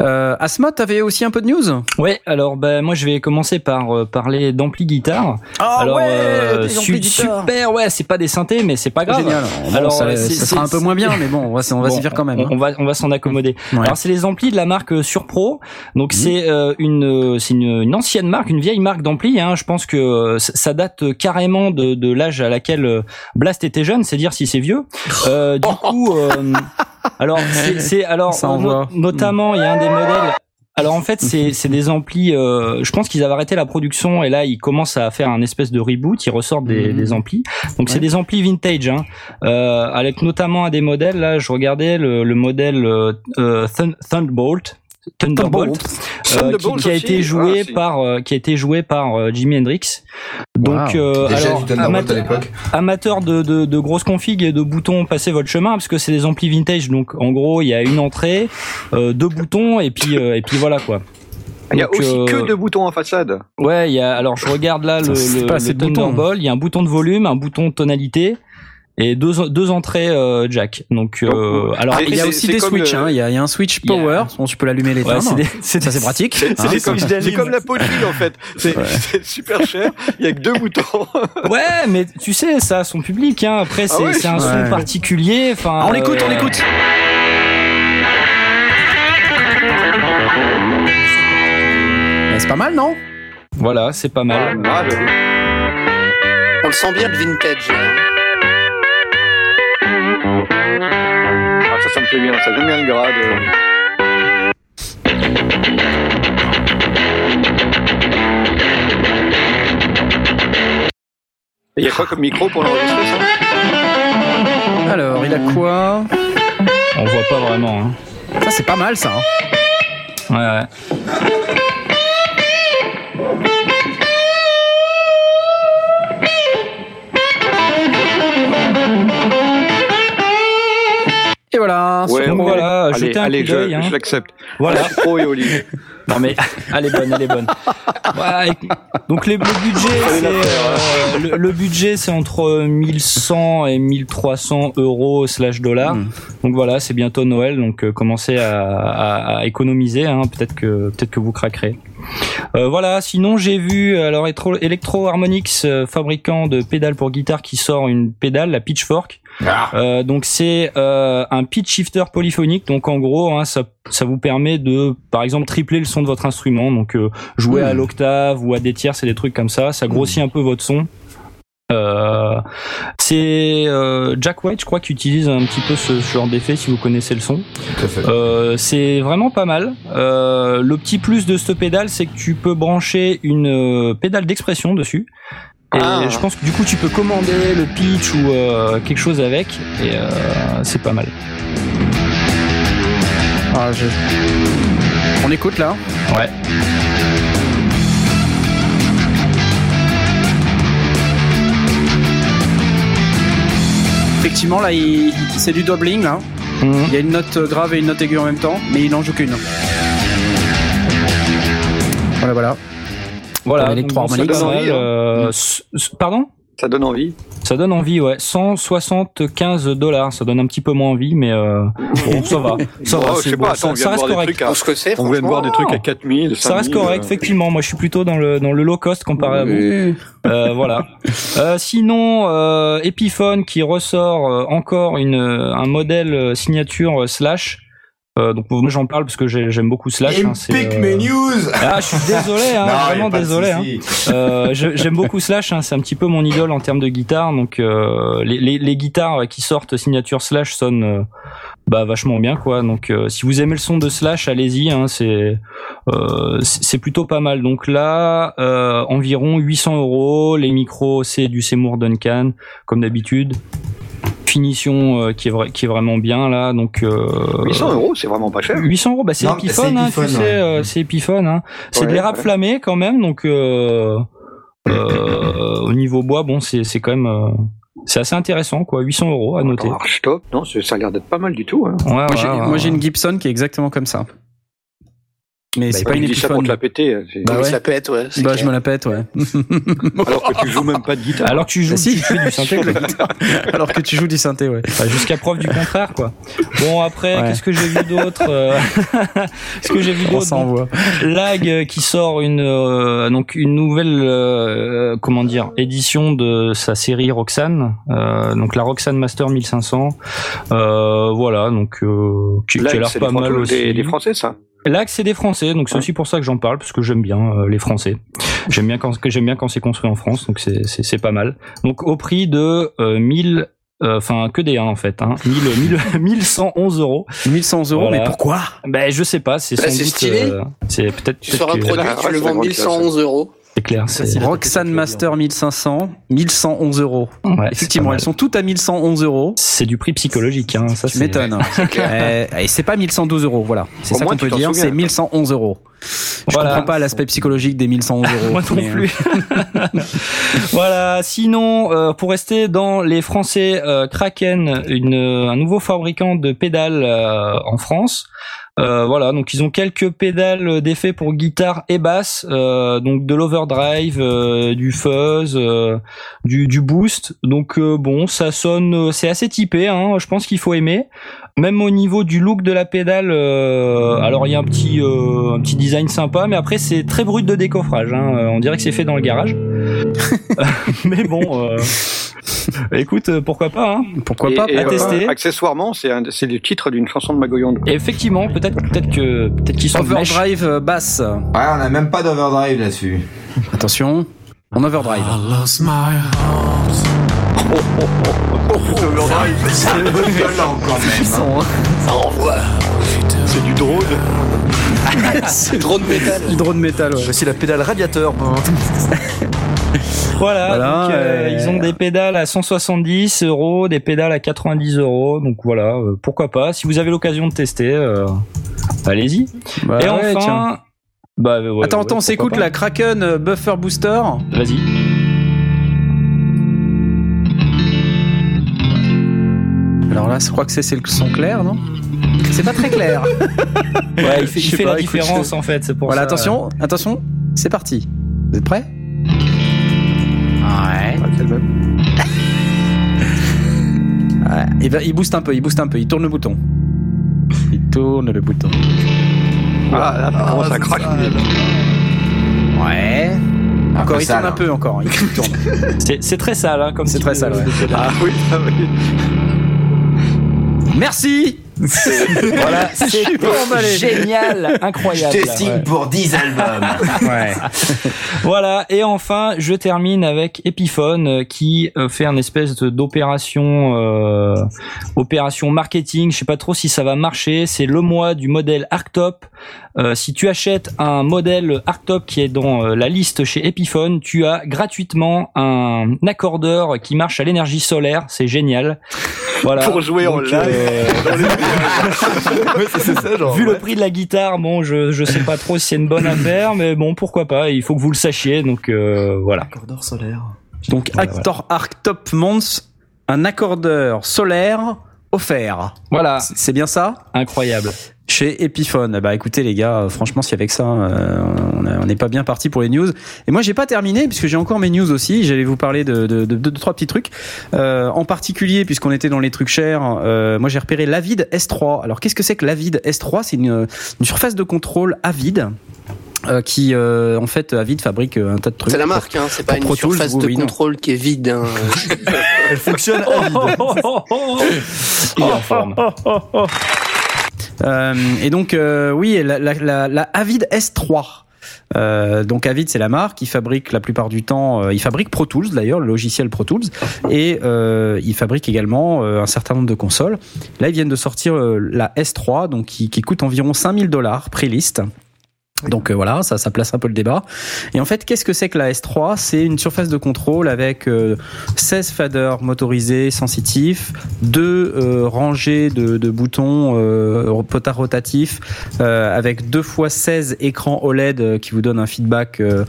Euh, Asmod, t'avais aussi un peu de news?
Ouais, alors bah moi je vais commencer par euh, parler d'ampli guitare.
Ah
alors
ouais,
euh, su-
guitare.
super, ouais, c'est pas des synthés mais c'est pas grave.
Génial. Bon,
Alors,
ça,
euh,
ça sera un peu moins bien, mais bon, on va, on va
Bon,
s'y faire quand même.
On,
hein.
on va on va s'en accommoder.
Ouais.
Alors c'est les amplis de la marque Surpro. Donc
Mhm.
c'est euh, une c'est une, une ancienne marque, une vieille marque d'ampli. Hein. Je pense que ça ça date carrément de, de l'âge à laquelle euh, Blast était jeune, c'est dire si c'est vieux. Euh, du coup, euh, alors c'est alors
Ça
no-
envoie.
notamment il y a un des modèles. Alors en fait c'est c'est des amplis. euh, je pense qu'ils avaient arrêté la production et là ils commencent à faire un espèce de reboot. Ils ressortent des,
Mhm.
des amplis. Donc c'est des amplis vintage. Hein euh, avec notamment un des modèles. Là, je regardais le, le modèle euh, euh, Thun- Thunderbolt. Thunderbolt, euh, qui, a été joué
ah, si.
par euh, qui a été joué par euh, Jimi Hendrix. Donc
Wow.
euh,
Déjà
alors
à
amateur, de, de, de grosses configs et de boutons, passez votre chemin parce que c'est des amplis vintage. Donc en gros, il y a une entrée, euh, deux boutons et puis euh, et puis voilà quoi.
Il y a aussi
euh,
que deux boutons en façade.
Ouais, il y a alors je regarde là le,
C'est
le, le. Thunderbolt, il y a un bouton de volume, un bouton de tonalité et deux deux entrées euh, jack. Donc euh, alors
C'est-
Il y a aussi des switches.
le-
hein. Il y, a, il y a un switch power. Bon, tu peux l'allumer les
ouais, c'est
Ça c'est pratique.
C'est
hein.
c'est comme, la poterie en fait. C'est
Ouais.
super cher. Il y a que deux boutons.
Ouais, mais tu sais, ça a son public. Hein. Après, c'est
ouais,
c'est un son particulier. Enfin,
Ah, on l'écoute, on
euh,
l'écoute. C'est pas mal, non?
Voilà, c'est pas mal.
Ah, j'avoue.
On le sent bien le vintage. là.
Ah, ça, ça me plaît bien. Ça j'aime bien le grade. Il y a quoi comme micro pour l'enregistrer ça?
Alors, il a quoi?
On voit pas vraiment. Hein.
Ça c'est pas mal, ça. hein.
Ouais, ouais.
Voilà.
Ouais,
voilà,
allez,
jetez un
allez,
coup
je,
hein.
je l'accepte.
Voilà.
Pro et Olivier.
Non mais elle est bonne, elle est bonne. Ouais, donc les, le budget, c'est euh, le, le budget, c'est entre 1100 et 1300 euros slash dollars.
Mm.
Donc voilà, c'est bientôt Noël, donc euh, commencez à, à- à économiser. Hein, peut-être que peut-être que vous craquerez. Euh, voilà. Sinon, j'ai vu alors Electro, Harmonix, fabricant de pédales pour guitare, qui sort une pédale, la Pitchfork.
Ah.
Euh, donc c'est euh, un pitch shifter polyphonique. Donc en gros, hein, ça, ça vous permet de, par exemple, tripler le son de votre instrument. Donc euh, jouer à
Mm.
l'octave ou à des tiers, c'est des trucs comme ça. Ça grossit un peu votre son. Euh, c'est euh, Jack White, je crois, qui utilise un petit peu ce, ce genre d'effet, si vous connaissez le son. Euh, c'est vraiment pas mal. Euh, le petit plus de cette pédale, c'est que tu peux brancher une pédale d'expression dessus. Et
Ah.
je pense que du coup, tu peux commander le pitch ou euh, quelque chose avec. Et euh, c'est pas mal.
Ah, je- On écoute là.
Ouais.
Effectivement, là, il... c'est du doubling. Là.
Mhm.
Il y a une note grave et une note aiguë en même temps, mais il n'en joue qu'une. Voilà, voilà.
Voilà.
Pour
donc,
l'électro
bon, ça
harmonique,
donne
ça donne
envie,
envie,
euh, Pardon?
Ça donne envie.
Ça donne envie, ouais. 175 dollars. Ça donne un petit peu moins envie, mais euh, bon, ça va. Ça va.
Oh, je
c'est
sais
bon,
pas,
ça,
attends,
reste correct.
trucs à,
Pour ce que c'est,
on vient de voir des trucs à
franchement.
4000,
Ça reste
5000,
correct,
euh,
effectivement. Moi, je suis plutôt dans le dans le low cost comparé à vous. Euh, voilà. Euh, sinon, euh, Epiphone qui ressort encore une un modèle signature euh, slash. Euh, donc moi j'en parle parce que j'ai- j'aime beaucoup slash. hein,
Epic
euh,
mes news
Ah, je suis désolé, hein,
Non,
vraiment désolé. Hein. Euh, j'aime beaucoup Slash, hein, c'est un petit peu mon idole en termes de guitare. Donc euh, les, les, les guitares qui sortent signature Slash sonnent euh, bah vachement bien quoi. Donc euh, si vous aimez le son de Slash, allez-y. Hein, c'est euh, c'est plutôt pas mal. Donc là, euh, environ 800 euros. Les micros, c'est du Seymour Duncan comme d'habitude. Finition euh, qui est vrai, qui est vraiment bien là. Donc euh,
800 euros, c'est vraiment pas cher.
800 euros, bah c'est
Non,
Epiphone,
c'est
hein,
Epiphone,
tu sais,
ouais.
euh, c'est Epiphone. Hein. C'est
Ouais,
de l'érable
ouais.
flammé quand même, donc euh, euh, au niveau bois, bon, c'est c'est quand même euh, c'est assez intéressant quoi. 800 euros à noter.
Archtop, non, c'est- ça a l'air d'être pas mal du tout. Hein.
Ouais,
Moi, j'ai,
ouais,
moi,
ouais.
j'ai une Gibson qui est exactement comme ça. Mais c'est
Bah,
pas une
ça pour te la péter. c'est-
Bah
Donc
ouais.
ça pète, ouais. c'est
Bah,
clair.
je me la pète, ouais.
Alors que tu joues même pas de guitare.
Alors que tu joues,
Bah, si.
tu fais du synthé, quoi.
Alors que tu joues du synthé, ouais.
Enfin, jusqu'à preuve du contraire, quoi. Bon, après,
Ouais.
qu'est-ce que j'ai vu d'autre euh, Ce que j'ai vu
On
d'autre,
s'envoie.
donc, Lag euh, qui sort une euh, donc une nouvelle euh, comment dire édition de sa série Roxane, euh, donc la Roxane Master 1500. Euh, voilà, donc euh, qui, qui a l'air
c'est
pas mal aussi.
des, des Français, ça?
Lag, c'est des Français, donc c'est aussi pour ça que j'en parle parce que j'aime bien euh, les Français. J'aime bien quand j'aime bien quand c'est construit en France, donc c'est c'est c'est pas mal. Donc au prix de euh, 1000 euh, enfin que des 1 en fait hein. 1000, 1000 1111 euros
1100 euros,
Voilà.
mais pourquoi?
Ben je sais pas c'est
Bah, stylé.
euh, c'est peut-être
Tu
peut-être
sors un produit, tu le
c'est
vends
vraiment
1111 euros.
C'est clair
tête,
Master 1500, 1111 euros.
ouais,
Effectivement, elles sont toutes à 1111 euros.
c'est du prix psychologique hein ça
Tu
c'est
m'étonnes. Eh, Et c'est pas 1112 euros, voilà. C'est
Au
ça
moins,
qu'on peut dire,
souviens.
c'est 1111 euros. Je
Voilà.
comprends pas l'aspect psychologique des 1111 euros.
Moi non
mais, euh,
plus. voilà. Sinon, euh, pour rester dans les Français, euh, Kraken, une, un nouveau fabricant de pédales euh, en France. Euh, voilà, donc ils ont quelques pédales d'effet pour guitare et basse, euh, donc de l'overdrive, euh, du fuzz, euh, du, boost. Donc euh, bon, ça sonne, euh, c'est assez typé. Hein, je pense qu'il faut aimer. Même au niveau du look de la pédale, euh, alors il y a un petit, euh, un petit design sympa, mais après c'est très brut de décoffrage. Hein, euh, on dirait que c'est fait dans le garage. mais bon, euh, écoute, pourquoi pas. Hein.
Pourquoi
Et-
pas
et,
pourquoi
à tester.
euh, accessoirement, c'est un- c'est le titre d'une chanson de Magoyonde.
Et effectivement, peut-être, peut-être que, peut-être qu'ils sont mèches.
Overdrive basse.
Ouais, on a même pas d'overdrive là-dessus.
Attention, en overdrive.
C'est violent quand même. hein.
Ça envoie.
C'est du drone.
C'est drone métal.
Drone métal, ouais.
Voici la pédale radiateur.
Voilà,
Voilà,
donc, euh,
euh,
ils ont des pédales à 170 euros, des pédales à 90 euros. Donc voilà, euh, pourquoi pas. Si vous avez l'occasion de tester, euh, allez-y.
Bah
Et
ouais, tiens.
enfin, bah, ouais,
Attends,
ouais,
attends, on s'écoute la Kraken euh, Buffer Booster.
Vas-y.
Alors là, je crois que c'est le son clair, non? C'est pas très clair.
Ouais, il fait,
Je
il
sais
fait
pas,
la
écoute,
différence
je-
en fait. C'est pour
voilà,
ça.
attention, attention, c'est parti. Vous êtes prêts? Ouais.
Ah.
Ouais. Il, va, il booste un peu, il booste un peu, il tourne le bouton. Il tourne le bouton.
Ah, là, ça commence à craquer.
Ouais. Encore, il
sale,
tourne un
hein.
peu encore. Il tourne.
C'est c'est très sale, hein, comme
C'est très sale, ouais.
de pédale.
Ah oui, ah oui.
Merci
Voilà, c'est génial,
Je
incroyable.
te signe
Ouais.
pour 10 albums.
Ouais.
Voilà, et enfin, je termine avec Epiphone euh, qui euh, fait un espèce d'opération euh, opération marketing, je sais pas trop si ça va marcher, c'est le mois du modèle Arctop. Euh, si tu achètes un modèle Arctop qui est dans euh, la liste chez Epiphone, tu as gratuitement un accordeur qui marche à l'énergie solaire, c'est génial. Voilà.
Pour jouer en live.
euh,
Ouais, ça, genre.
Vu le prix de la guitare, bon, je je sais pas trop si c'est une bonne affaire, mais bon, pourquoi pas. Il faut que vous le sachiez, donc euh, voilà.
Accordeur solaire.
Donc,
Voilà,
Actor Arc Top Mons, un accordeur solaire offert.
Voilà,
c'est bien ça?
Incroyable.
Chez Epiphone. Bah écoutez les gars, franchement si avec ça euh, on n'est pas bien parti pour les news. Et moi j'ai pas terminé puisque j'ai encore mes news aussi. J'allais vous parler de, de, de, de- de trois petits trucs. Euh, en particulier puisqu'on était dans les trucs chers, euh, moi j'ai repéré l'Avid S3. Alors qu'est-ce que c'est que l'Avid S3 C'est une, une surface de contrôle Avid. euh, qui euh, en fait Avid fabrique euh, un tas de trucs.
C'est la marque, hein, c'est pas une surface de
oui,
contrôle qui est vide. hein.
Elle fonctionne
Oh,
à vide.
Il est en forme.
Euh, et donc euh, oui, la, la, la, la Avid S3. Euh, donc Avid, c'est la marque. Ils fabriquent la plupart du temps, euh, ils fabriquent Pro Tools d'ailleurs, le logiciel Pro Tools, et euh, ils fabriquent également euh, un certain nombre de consoles. Là, ils viennent de sortir la S3, donc qui, qui coûte environ 5000 dollars pré-list. Donc euh, voilà, ça, ça place un peu le débat. Et en fait, qu'est-ce que c'est que la S3 C'est une surface de contrôle avec euh, 16 faders motorisés sensitifs, deux euh, rangées de, de boutons euh, potards rotatifs, euh, avec deux fois 16 écrans OLED euh, qui vous donnent un feedback euh,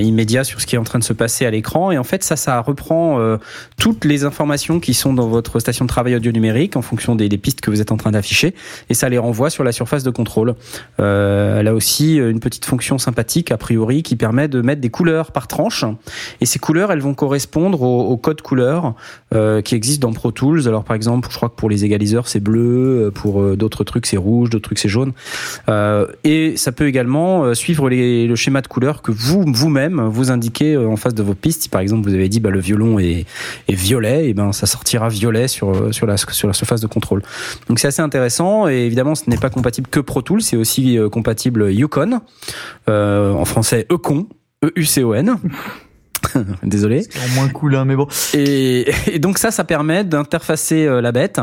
immédiat sur ce qui est en train de se passer à l'écran. Et en fait, ça, ça reprend toutes les informations qui sont dans votre station de travail audio numérique en fonction des, des pistes que vous êtes en train d'afficher, et ça les renvoie sur la surface de contrôle. Euh, elle aussi une petite fonction sympathique a priori qui permet de mettre des couleurs par tranche. Et ces couleurs elles vont correspondre au, au code couleur euh, qui existe dans Pro Tools. Alors par exemple je crois que pour les égaliseurs c'est bleu pour euh, d'autres trucs c'est rouge d'autres trucs c'est jaune. Euh, et ça peut également euh, suivre les, le schéma de couleurs que vous vous-même vous indiquez euh, en face de vos pistes. Si par exemple vous avez dit bah, le violon est, est violet et ben ça sortira violet sur sur la sur la surface de contrôle. Donc c'est assez intéressant et évidemment ce n'est pas compatible que Pro Tools c'est aussi euh, compatible Euh, en français Econ, E-U-C-O-N. Désolé.
C'est moins cool, hein, mais bon.
Et, et donc ça, ça permet d'interfacer euh, la bête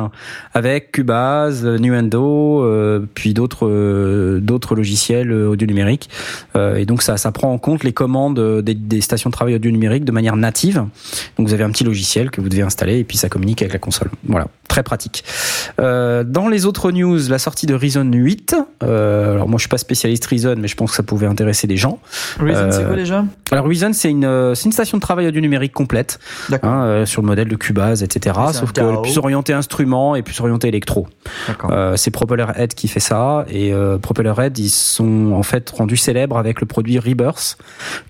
avec Cubase, Nuendo, euh, puis d'autres euh, d'autres logiciels euh, audio numériques. Euh, et donc ça, ça prend en compte les commandes euh, des, des stations de travail audio numérique de manière native. Donc vous avez un petit logiciel que vous devez installer et puis ça communique avec la console. Voilà, très pratique. Euh, dans les autres news, la sortie de Reason 8. Euh, alors moi je suis pas spécialiste Reason, mais je pense que ça pouvait intéresser des gens.
Reason, c'est
Euh,
quoi déjà?
Alors Reason, c'est une, euh, une station de travail audio numérique complète, hein, euh, sur le modèle de Cubase, etc. Sauf
DAO.
que plus orienté instrument et plus orienté électro. Euh, c'est Propellerhead qui fait ça et euh, Propellerhead ils sont en fait rendus célèbres avec le produit Rebirth,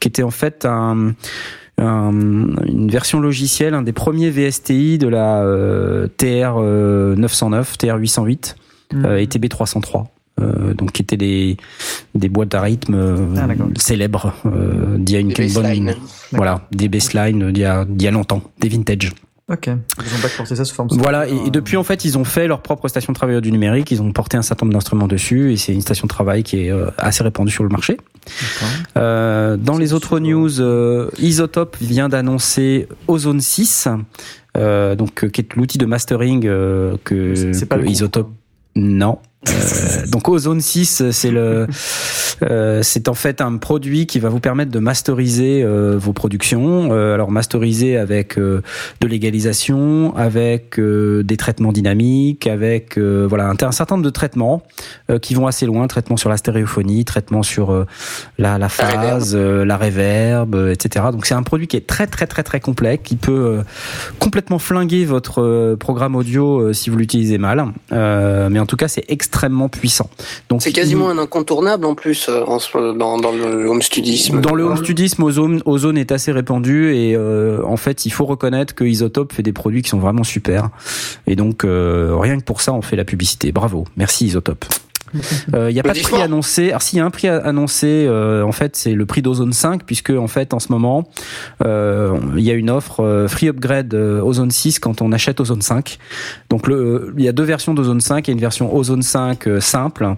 qui était en fait un un- une version logicielle, un des premiers VSTI de la euh, TR euh, 909, TR 808
Mhm.
euh, et TB 303. Euh, donc qui étaient des des boîtes à rythme euh,
Ah,
célèbres euh, d'il y a une, bonne
baselines.
voilà des baselines d'il y a d'il y a longtemps des vintage
Ok. Ils ont pas porté ça sous forme.
voilà, et,
Euh,
et depuis en fait, ils ont fait leur propre station de travail du numérique. Ils ont porté un certain nombre d'instruments dessus, et c'est une station de travail qui est euh, assez répandue sur le marché.
d'accord.
Euh, dans les autres news, euh, Isotope vient d'annoncer Ozone 6, euh, donc euh, qui est l'outil de mastering euh, que,
C'est- c'est pas
que Isotope. Non. Euh, donc Ozone 6, c'est le, euh, c'est en fait un produit qui va vous permettre de masteriser euh, vos productions. Euh, alors masteriser avec euh, de l'égalisation, avec euh, des traitements dynamiques, avec euh, voilà un, un certain nombre de traitements euh, qui vont assez loin. Traitements sur la stéréophonie, traitements sur euh, la, la phase, euh, la reverb, euh, etc. Donc c'est un produit qui est très très très très complet, qui peut euh, complètement flinguer votre euh, programme audio euh, si vous l'utilisez mal. Euh, mais en tout cas, c'est extrêmement puissant. Donc
C'est quasiment un incontournable en plus euh, en ce- dans, dans le home studisme.
dans le home studisme, Ozone, Ozone est assez répandu et euh, en fait, il faut reconnaître que Isotope fait des produits qui sont vraiment super. Et donc, euh, rien que pour ça, on fait la publicité. Bravo, merci Isotope. Euh, Il n'y a pas de prix annoncé. Alors s'il y a un prix a- annoncé, euh, en fait, c'est le prix d'Ozone 5, puisque en fait, en ce moment, euh, il y a une offre euh, free upgrade euh, Ozone 6 quand on achète Ozone 5. Donc le, il y a deux versions d'Ozone 5 et une version Ozone 5 euh, simple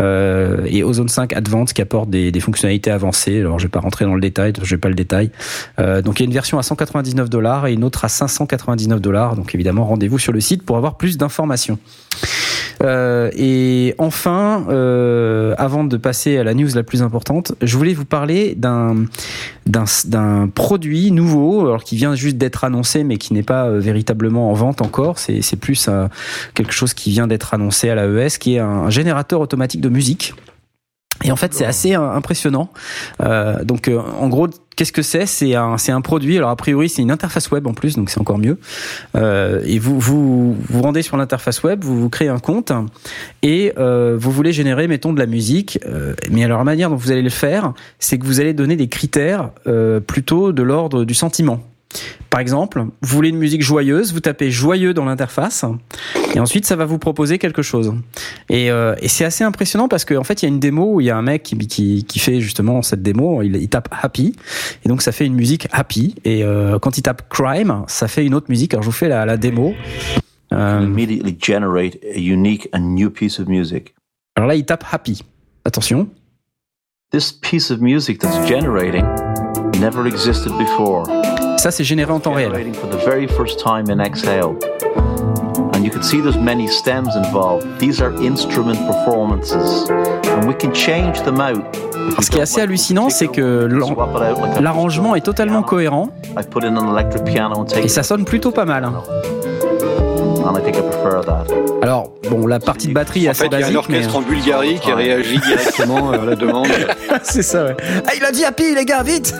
euh, et Ozone 5 Advanced qui apporte des, des fonctionnalités avancées. Alors je vais pas rentrer dans le détail, je vais pas le détail. Euh, donc il y a une version à 199 dollars et une autre à 599 dollars. Donc évidemment rendez-vous sur le site pour avoir plus d'informations. Euh, et enfin, euh, avant de passer à la news la plus importante, je voulais vous parler d'un d'un produit nouveau, alors qui vient juste d'être annoncé, mais qui n'est pas euh, véritablement en vente encore. C'est plus euh, quelque chose qui vient d'être annoncé à l'AES, qui est un générateur automatique de musique. Et en fait, c'est assez euh, impressionnant. Euh, donc, euh, en gros, qu'est-ce que c'est? C'est un, c'est un produit. Alors, a priori, c'est une interface web en plus, donc c'est encore mieux. Euh, et vous, vous vous rendez sur l'interface web, vous vous créez un compte et euh, vous voulez générer, mettons, de la musique. Euh, mais alors, la manière dont vous allez le faire, c'est que vous allez donner des critères plutôt de l'ordre du sentiment. Par exemple, vous voulez une musique joyeuse, vous tapez joyeux dans l'interface, et ensuite ça va vous proposer quelque chose. Et, euh, et c'est assez impressionnant parce qu'en fait il y a une démo où il y a un mec qui, qui, qui fait justement cette démo, il, il tape happy, et donc ça fait une musique happy, et euh, quand il tape crime, ça fait une autre musique. Alors je vous fais la, la démo. Euh,
immediately generate a unique and new piece of music.
alors là il tape happy. Attention.
this piece of music that's generating never existed before.
Ça, c'est généré en temps réel.
Generating for the very first time in Exhale. And you can see there's many stems involved. These are instrument performances. And we can change them out.
Ce qui est assez hallucinant, c'est que l'arrangement est totalement cohérent
I put in an electric piano and take
et ça sonne plutôt pas mal. hein.
And I think I prefer that.
Alors, bon, la partie de batterie est assez
fait, il y a un
basique, mais
orchestre en Bulgarie qui réagit directement à la demande.
c'est ça. Ouais. Ah, il a dit happy, les gars, vite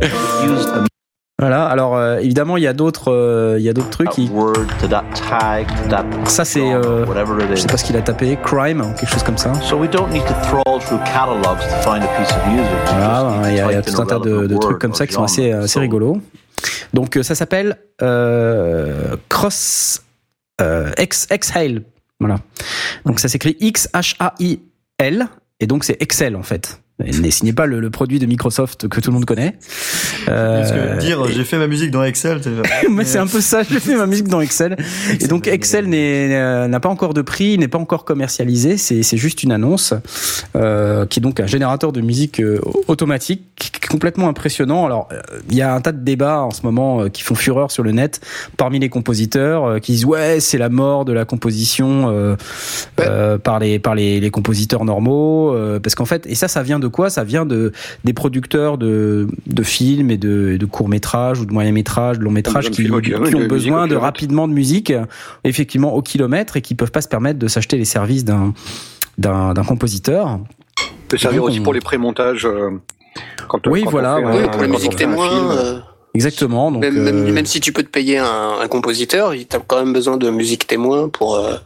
Voilà. Alors, euh, évidemment, il y a d'autres, euh, il y a d'autres trucs. Ça, c'est, euh, Je
is.
sais pas ce qu'il a tapé, crime, quelque chose comme ça.
So we don't need to trawl through catalogs to find a piece of music. We
Voilà, Ah, il y a, il y a
type in
tout un tas de, trucs comme ça qui sont assez, assez rigolos. Donc, euh, ça s'appelle euh, Cross euh, X, Exhale. Voilà. Donc, ça s'écrit X-H-A-I-L. Et donc, c'est Excel, en fait. N'est pas le, le produit de Microsoft que tout le monde connaît. Euh,
Parce que dire j'ai fait ma musique dans Excel,
mais c'est un peu ça, j'ai fait ma musique dans Excel. Et donc Excel n'est- euh, n'a pas encore de prix, n'est pas encore commercialisé, c'est c'est juste une annonce euh, qui est donc un générateur de musique euh, automatique qui est complètement impressionnant. Alors euh, il y a un tas de débats en ce moment euh, qui font fureur sur le net parmi les compositeurs euh, qui disent ouais c'est la mort de la composition euh, euh, par les par les, les compositeurs normaux euh, parce qu'en fait et ça ça vient de quoi Ça vient de des producteurs de de films et de, de courts métrages ou de moyens métrages, de longs métrages
de
qui, ont
de
besoin de rapidement de musique, effectivement au kilomètre et qui peuvent pas se permettre de s'acheter les services d'un d'un d'un compositeur.
Ça peut servir
Donc,
aussi
on-
pour les prémontages. euh, Quand,
Oui,
quand on
voilà,
fait
ouais. Euh,
pour la musique témoin.
Exactement. Donc,
même, même,
euh,
même si tu peux te payer un, un compositeur, il t'as quand même besoin de musique témoin pour. euh,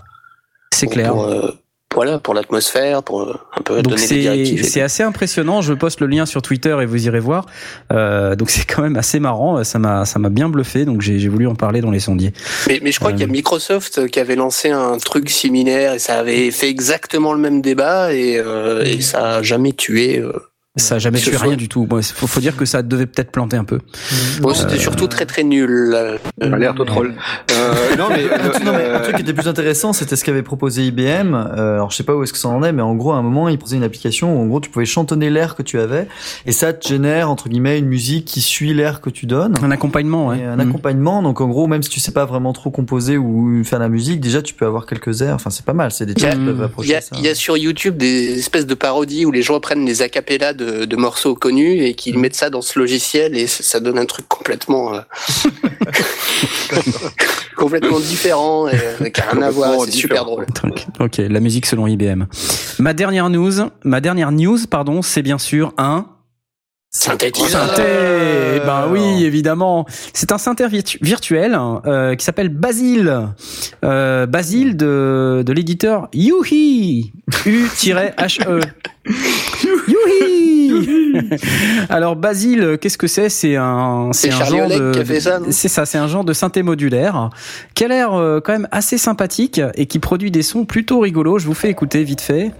c'est clair.
Pour, euh, voilà, pour l'atmosphère, pour euh, un peu
Donc
donner des
c'est
directives.
c'est assez impressionnant. Je poste le lien sur Twitter et vous irez voir. Euh, donc c'est quand même assez marrant. Ça m'a ça m'a bien bluffé. Donc j'ai j'ai voulu en parler dans les sondiers.
Mais, mais je crois
Euh,
qu'il y a Microsoft qui avait lancé un truc similaire et ça avait fait exactement le même débat et, euh, et ça a jamais tué. Euh.
Ça a jamais
soit-
rien du tout. Bon, faut, faut dire que ça devait peut-être planter un peu.
Bon, c'était surtout très très nul. euh,
Alerte au troll. Euh, non, mais,
Un truc- non, mais un
euh,
truc qui était plus intéressant, c'était ce qu'avait proposé IBM. Euh, alors je sais pas où est-ce que ça en est, mais en gros à un moment ils proposaient une application où en gros tu pouvais chantonner l'air que tu avais et ça te génère entre guillemets une musique qui suit l'air que tu donnes.
Un accompagnement, ouais.
Un accompagnement, donc en gros, même si tu sais pas vraiment trop composer ou faire de la musique, déjà tu peux avoir quelques airs. Enfin, c'est pas mal. C'est des
Il y a- Il y,
approcher
a,
ça.
il y a sur YouTube des espèces de parodies où les gens prennent des acapellas de, de morceaux connus et qu'ils mettent ça dans ce logiciel et ça donne un truc complètement euh, complètement différent et qui a rien à voir. C'est super drôle.
Ok, la musique selon IBM. Ma dernière news, ma dernière news, pardon, c'est bien sûr un
Synthétiseur.
synthé. Eh Ben oui, évidemment. C'est un synthé virtu- virtuel euh, qui s'appelle Basile. Euh, Basile de, de l'éditeur Yuhi. U-H-E. Alors Basile, qu'est-ce que c'est? C'est un,
C'est
un genre de,
qui a fait ça, non?
C'est ça, c'est un genre de synthé modulaire qui a l'air euh, quand même assez sympathique et qui produit des sons plutôt rigolos. Je vous fais écouter vite fait.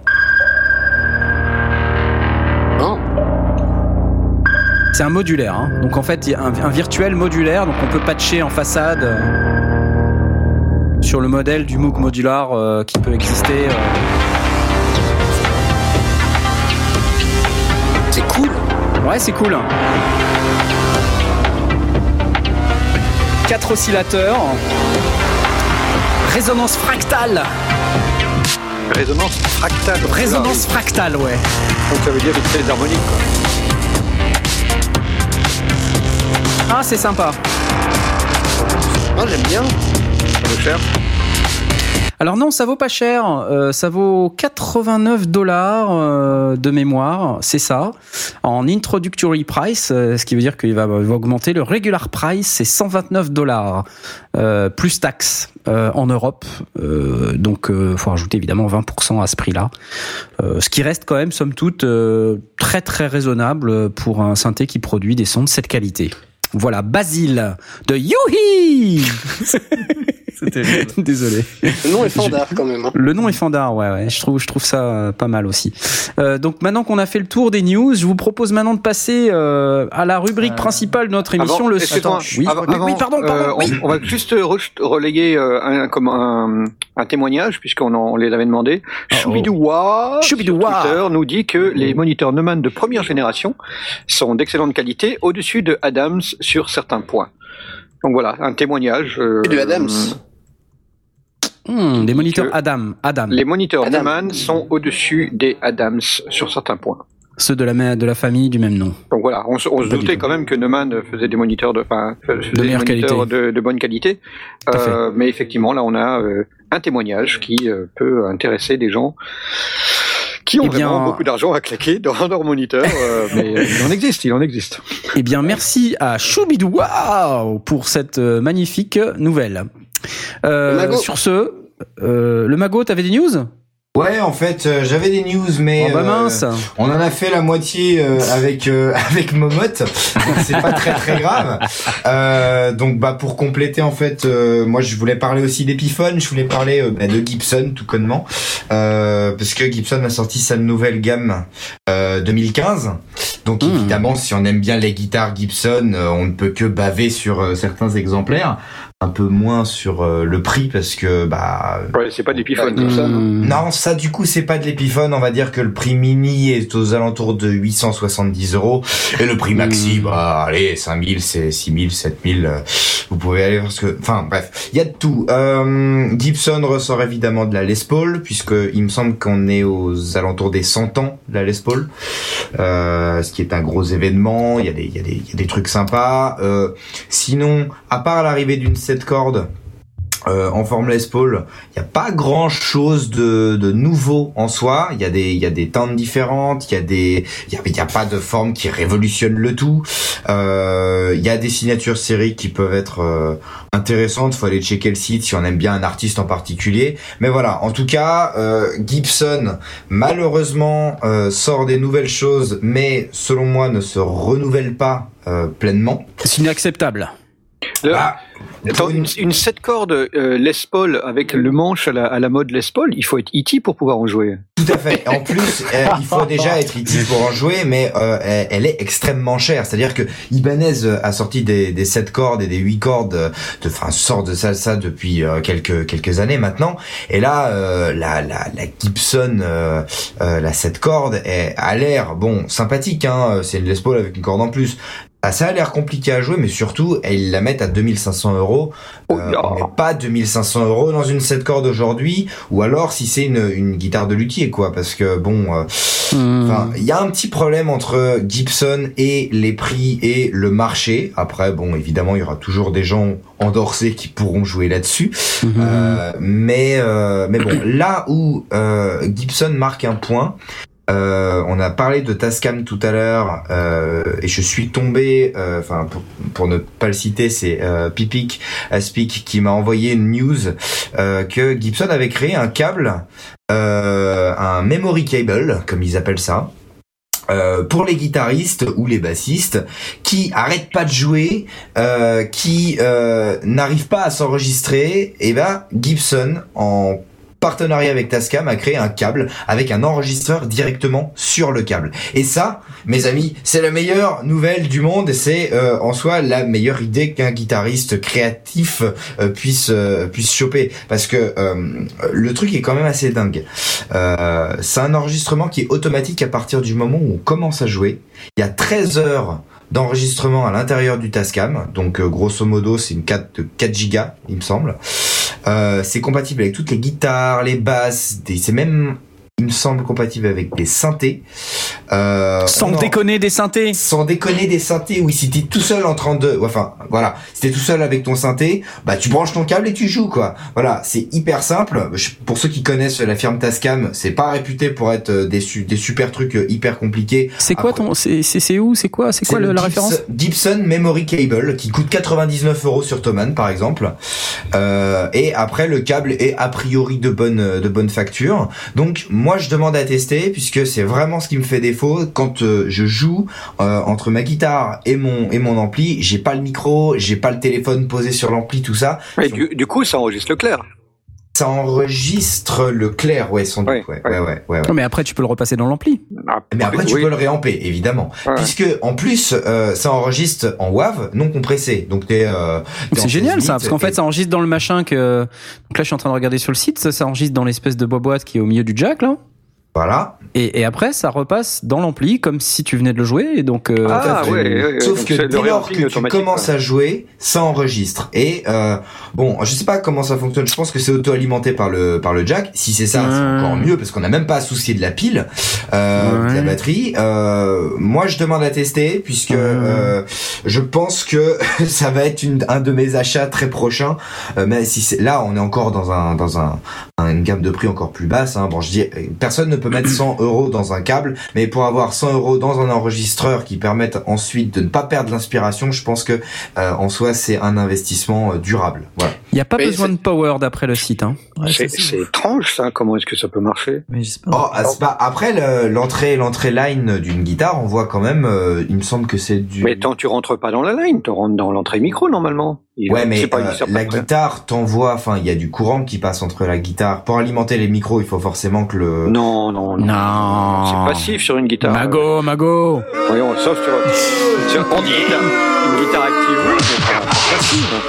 C'est un modulaire, hein. donc en fait il y a un, un virtuel modulaire, donc on peut patcher en façade euh, sur le modèle du MOOC modular euh, qui peut exister. euh.
C'est cool.
Ouais, c'est cool. Quatre oscillateurs, résonance fractale,
Résonance fractale.
résonance fractale, ouais.
Donc ça veut dire fait des harmoniques. quoi.
Ah, c'est sympa.
Moi j'aime bien.
Ça cher.
Alors non, ça vaut pas cher. Euh, ça vaut 89 dollars euh, de mémoire, c'est ça. En introductory price, euh, ce qui veut dire qu'il va, va augmenter. Le regular price, c'est 129 dollars plus taxes en Europe. Donc, faut rajouter évidemment 20% à ce prix-là. Ce qui reste quand même, somme toute, très très raisonnable pour un synthé qui produit des sons de cette qualité. Voilà, Basile de Youhi. Désolé.
Le nom est fandard quand même. hein.
Le nom est Fandard, ouais, ouais. Je trouve, je trouve ça euh, pas mal aussi. Euh, donc maintenant qu'on a fait le tour des news, je vous propose maintenant de passer euh, à la rubrique
Euh,
principale de notre émission,
Avant-
le
excuse-moi,
oui,
avant-
oui, oui, pardon, pardon.
euh, on,
oui.
on va juste re- relayer euh, un, comme un, un témoignage puisqu'on en- on les avait demandé.
Oh,
Choubidoua sur
Choubidoua.
Twitter nous dit que les moniteurs Neumann de première génération sont d'excellente qualité, au-dessus de Adams sur certains points. Donc voilà, un témoignage. euh,
Et du Adams.
Hmm, des moniteurs Adam, Adam,
Les moniteurs
Adam.
Neumann sont au-dessus des Adams sur certains points.
ceux de la ma- de la famille du même nom.
Donc voilà, on, se- on doutait quand même que Neumann faisait des moniteurs de, enfin, faisait des
meilleure
moniteurs
qualité.
de, de bonne qualité. Euh, mais effectivement, là, on a euh, un témoignage qui euh, peut intéresser des gens qui ont
Eh bien-
vraiment beaucoup d'argent à claquer dans leur moniteur. euh, mais euh, il en existe, il en existe.
Eh bien, merci à Choubidou Wow pour cette euh, magnifique nouvelle. Euh, sur ce, euh, le magot, t'avais des news?
Ouais, en fait, euh, j'avais des news, mais
Oh bah
euh, on en a fait la moitié euh, avec euh, avec Momotte, donc c'est pas très très grave. Euh, donc bah pour compléter en fait, euh, moi je voulais parler aussi d'Epiphone, je voulais parler bah, de Gibson tout connement, euh, parce que Gibson a sorti sa nouvelle gamme euh, 2015. Donc
Mhm.
évidemment, si on aime bien les guitares Gibson, euh, on ne peut que baver sur euh, certains exemplaires, un peu moins sur euh, le prix parce que bah
Ouais, c'est pas
Ouais,
tout ça.
Hmm.
non, ça du coup c'est pas de l'épiphone. On va dire que le prix mini est aux alentours de 870 euros et le prix maxi,
Mm.
bah allez, 5000, c'est 6000, 7000. euh, Vous pouvez aller voir ce que. Enfin bref, il y a de tout. Euh, Gibson ressort évidemment de la Les Paul puisque il me semble qu'on est aux alentours des 100 ans de la Les Paul, euh, ce qui est un gros événement. Il y a des, il y a des, il y a des trucs sympas. Euh, sinon, à part l'arrivée d'une 7 cordes. euh, en forme Les Paul, il n'y a pas grand chose de, nouveau en soi. Il y a des, il y a des teintes différentes. Il y a des, il y a, pas de forme qui révolutionne le tout. Euh, Il y a des signatures séries qui peuvent être euh, intéressantes. Faut aller checker le site si on aime bien un artiste en particulier. Mais voilà. En tout cas, euh, Gibson malheureusement euh, sort des nouvelles choses, mais selon moi ne se renouvelle pas pleinement.
C'est inacceptable.
Le-
Bah,
Attends, une, une 7 cordes euh, Les Paul avec le manche à la, à la mode Les Paul, il faut être E.T. pour pouvoir en jouer.
Tout à fait. En plus, euh, il faut déjà être IT pour en jouer, mais euh, elle, elle est extrêmement chère. C'est-à-dire que Ibanez a sorti des, des 7 cordes et des 8 cordes, de, enfin, sort de salsa depuis euh, quelques quelques années maintenant. Et là, euh, la, la, la Gibson, euh, euh, la 7 cordes, elle a l'air bon sympathique. Hein, c'est une Les Paul avec une corde en plus. Ah, ça a l'air compliqué à jouer, mais surtout, ils la mettent à 2500 euros.
Oh,
Euh,
là.
on met pas 2500 euros dans une 7 cordes aujourd'hui, ou alors si c'est une, une guitare de luthier, quoi, parce que bon, euh,
Hmm.
enfin, il y a un petit problème entre Gibson et les prix et le marché. Après, bon, évidemment, il y aura toujours des gens endorsés qui pourront jouer là-dessus.
Mhm.
Euh, mais euh, mais bon, là où euh, Gibson marque un point, euh, on a parlé de Tascam tout à l'heure euh, et je suis tombé, euh, enfin pour, ne pas le citer, c'est Pipic Aspic qui m'a envoyé une news que Gibson avait créé un câble, un memory cable comme ils appellent ça. pour les guitaristes ou les bassistes qui arrêtent pas de jouer, qui n'arrivent pas à s'enregistrer, et ben Gibson en partenariat avec Tascam a créé un câble avec un enregistreur directement sur le câble. Et ça, mes amis, c'est la meilleure nouvelle du monde et c'est euh, en soi la meilleure idée qu'un guitariste créatif euh, puisse euh, puisse choper parce que euh, le truc est quand même assez dingue. Euh, c'est un enregistrement qui est automatique à partir du moment où on commence à jouer. Il y a 13 heures d'enregistrement à l'intérieur du Tascam, donc euh, grosso modo c'est une 4 de 4 gigas, il me semble. Euh, c'est compatible avec toutes les guitares, les basses, c'est même, il me semble, compatible avec des synthés. Euh,
Sans déconner des synthés.
sans déconner des synthés, oui, si t'es tout seul en 32, ouais, enfin, voilà, si t'es tout seul avec ton synthé, bah, tu branches ton câble et tu joues, quoi. Voilà, c'est hyper simple. Pour ceux qui connaissent la firme Tascam, c'est pas réputé pour être euh, des, su- des super trucs euh, hyper compliqués.
C'est quoi
Après-
ton, c'est où, c'est quoi, c'est quoi
C'est
le-
le
la
Gibson-
référence
Gibson Memory Cable qui coûte 99 euros sur Thomann par exemple. Euh, et après le câble est a priori de bonne de bonne facture. Donc moi je demande à tester puisque c'est vraiment ce qui me fait défaut quand euh, je joue euh, entre ma guitare et mon et mon ampli, j'ai pas le micro, j'ai pas le téléphone posé sur l'ampli, tout ça.
Du, du coup, ça enregistre le clair.
Ça enregistre le clair, ouais, sans doute,
Ouais,
ouais,
ouais.
ouais, ouais, ouais, ouais.
Non, mais après, tu peux le repasser dans l'ampli.
Mais après, tu
oui.
peux le réamper, évidemment.
Ouais.
Puisque, en plus, euh, ça enregistre en WAV, non compressé. Donc, t'es, euh,
C'est génial
16
ça, parce qu'en
et-
fait, ça enregistre dans le machin que. Donc là, je suis en train de regarder sur le site, ça, ça enregistre dans l'espèce de boîte qui est au milieu du jack là.
Voilà.
Et, et après, ça repasse dans l'ampli comme si tu venais de le jouer. Et donc, euh,
Ah, ouais, ouais, ouais.
Sauf que dès lors que tu commences
quoi.
à jouer, ça enregistre. Et euh, bon, je sais pas comment ça fonctionne. Je pense que c'est auto-alimenté par le par le jack. Si c'est ça, c'est encore mieux parce qu'on n'a même pas à soucier de la pile, euh,
Ouais.
de la batterie. Euh, moi, je demande à tester puisque
Ouais.
euh, je pense que ça va être une, un de mes achats très prochains. Euh, mais si c'est là, on est encore dans un dans un une gamme de prix encore plus basse. Hein. Bon, je dis, personne ne peut mettre 100 euros dans un câble, mais pour avoir 100 euros dans un enregistreur qui permette ensuite de ne pas perdre l'inspiration, je pense que euh, en soi c'est un investissement euh, durable. Voilà.
il n'y a pas
Mais
besoin de power d'après le site. Hein.
Ouais,
C'est étrange ça, comment est-ce que ça peut marcher?
Mais.
Oh, ah, c'est pas- après le- l'entrée l'entrée line d'une guitare, on voit quand même. euh, il me semble que c'est du.
Mais tant tu rentres pas dans la line, tu rentres dans l'entrée micro normalement.
Ouais, mais
pas-
euh, la guitare t'envoie, enfin, il y a du courant qui passe entre la guitare. Pour alimenter les micros, il faut forcément que le.
Non, non, non.
Non.
C'est passif sur une guitare.
Mago, Mago.
Voyons, sauf sur, sur une guitare, une guitare active.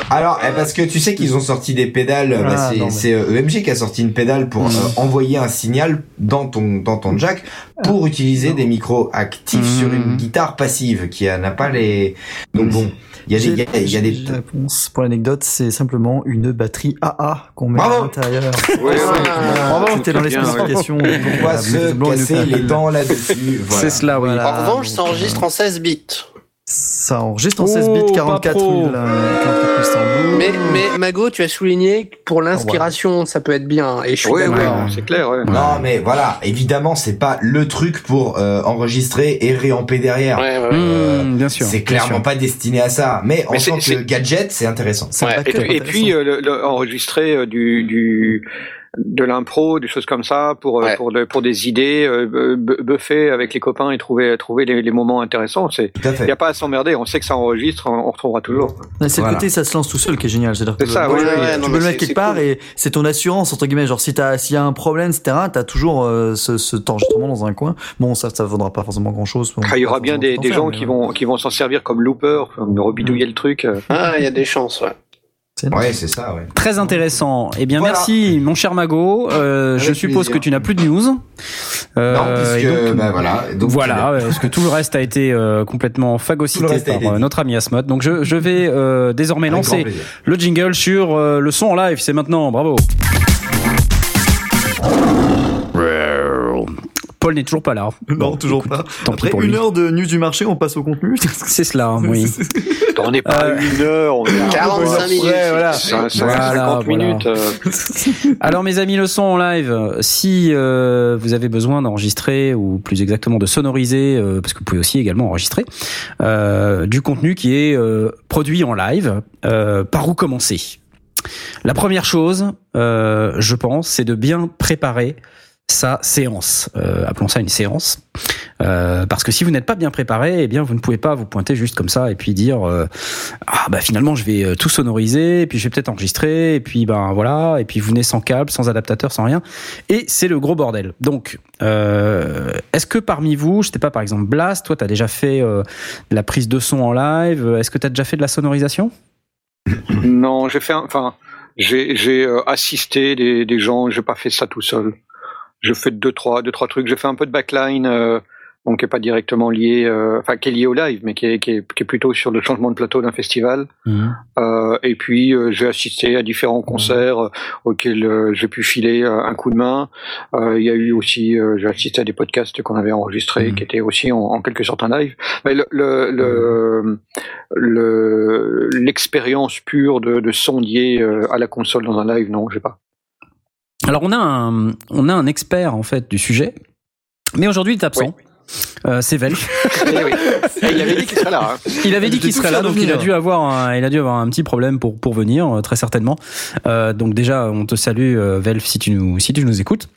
Alors, eh, parce que tu sais qu'ils ont sorti des pédales.
Ah,
bah, c'est
mais-
c'est, euh, EMG qui a sorti une pédale pour
Mm.
euh, envoyer un signal dans ton dans ton jack pour utiliser des micros actifs
Mm.
sur une guitare passive qui n'a pas les. Donc bon, il y a des il y a, il y a des.
J'ai la réponse pour l'anecdote, c'est simplement une batterie AA qu'on met
Bravo.
à l'intérieur.
Oui,
Ah.
Bravo, c'était dans les
bien, oui.
spécifications.
Pourquoi
Euh,
se casser les dents là-dessus? Voilà.
C'est cela, oui.
Voilà.
En revanche, ça enregistre en 16 bits.
Ça enregistre en
Oh,
16 bits,
pas
44
pro.
000, euh, 44 000 tambours.
Mais, mais Mago, tu as souligné que pour l'inspiration, ça peut être bien. Et je suis
Oui, oui,
d'accord.
c'est clair. Ouais.
Non, mais voilà, évidemment, c'est pas le truc pour euh, enregistrer et réamper derrière.
Ouais, ouais, ouais.
Euh,
Mmh, bien sûr.
C'est clairement
sûr.
pas destiné à ça. Mais en
Mais
tant que gadget, c'est intéressant.
Et, puis- et puis euh, le, le- enregistrer euh, du, du de l'impro, des choses comme ça pour euh,
Ouais.
pour, de- pour des idées, euh, bu- buffer avec les copains et trouver trouver les, les moments intéressants. C'est il
fait.
y a pas à s'emmerder. On sait que ça enregistre, on, on retrouvera toujours.
C'est
Voilà.
le côté ça se lance tout seul qui est génial. C'est-à-dire que
C'est ça,
bon,
ouais,
tu peux le mettre
c'est-
quelque part
cool.
et c'est ton assurance entre guillemets. Genre si t'as s'il y a un problème, etc. T'as toujours euh, ce, cet enregistrement dans un coin. Bon, ça ça vaudra pas forcément grand chose.
Ah, il y aura bien des, des gens qui vont qui vont s'en servir comme looper, comme rebidouiller le truc. euh.
Ah, il y a des chances, ouais.
Ouais, c'est ça, ouais.
Très intéressant. Eh bien,
Voilà.
merci, mon cher Mago. Euh, je suppose
plaisir.
que tu n'as plus de news. Euh,
non, puisque,
et donc,
bah voilà. Donc,
voilà, parce que tout le reste a été euh, complètement phagocyté par euh, notre ami Asmod. Donc je, je vais euh, désormais
avec
lancer le jingle sur euh, le son en live. C'est maintenant, bravo. Paul n'est toujours pas là.
Non,
Bon,
toujours
écoute,
pas.
Tant pis
Après
pour
une
lui.
heure de news du marché, on passe au contenu.
C'est cela, oui.
On n'est pas à
Euh,
une heure, on est à
45 minutes.
Ouais, voilà.
cin- cin-
Voilà,
50
voilà.
minutes. euh.
Alors mes amis, le son en live, si euh, vous avez besoin d'enregistrer ou plus exactement de sonoriser, euh, parce que vous pouvez aussi également enregistrer euh, du contenu qui est euh, produit en live, euh, par où commencer? La première chose, euh, je pense, c'est de bien préparer sa séance. Euh, appelons ça une séance. Euh, parce que si vous n'êtes pas bien préparé, eh bien vous ne pouvez pas vous pointer juste comme ça et puis dire euh, ah bah finalement je vais tout sonoriser et puis je vais peut-être enregistrer et puis ben voilà et puis vous venez sans câble, sans adaptateur, sans rien et c'est le gros bordel. Donc est-ce que parmi vous, je sais pas par exemple Blast, toi t'as déjà fait la prise de son en live, est-ce que t'as déjà fait de la sonorisation?
Non, j'ai fait, enfin, j'ai assisté des, des gens. J'ai pas fait ça tout seul. Je fais deux trois deux trois trucs. J'ai fait un peu de backline, euh, donc qui est pas directement lié, euh, enfin qui est lié au live, mais qui est, qui est qui est plutôt sur le changement de plateau d'un festival. Euh, et puis euh, j'ai assisté à différents concerts euh, auxquels euh, j'ai pu filer un coup de main. Euh, Il y a eu aussi, euh, j'ai assisté à des podcasts qu'on avait enregistrés,
Mhm.
qui étaient aussi en, en quelque sorte un live. Mais le le le- le- l'expérience pure de, de sondier à la console dans un live, non, j'ai pas.
Alors on a un on a un expert en fait du sujet, mais aujourd'hui il est absent. Euh, c'est Velf.
Eh oui. Et il avait dit qu'il serait là. hein.
Il avait dit qu'il serait là, donc il a
venir.
dû avoir un, il a dû avoir un petit problème pour pour venir euh, très certainement. Euh, donc déjà, on te salue, euh, Velf, si tu nous si tu nous écoutes.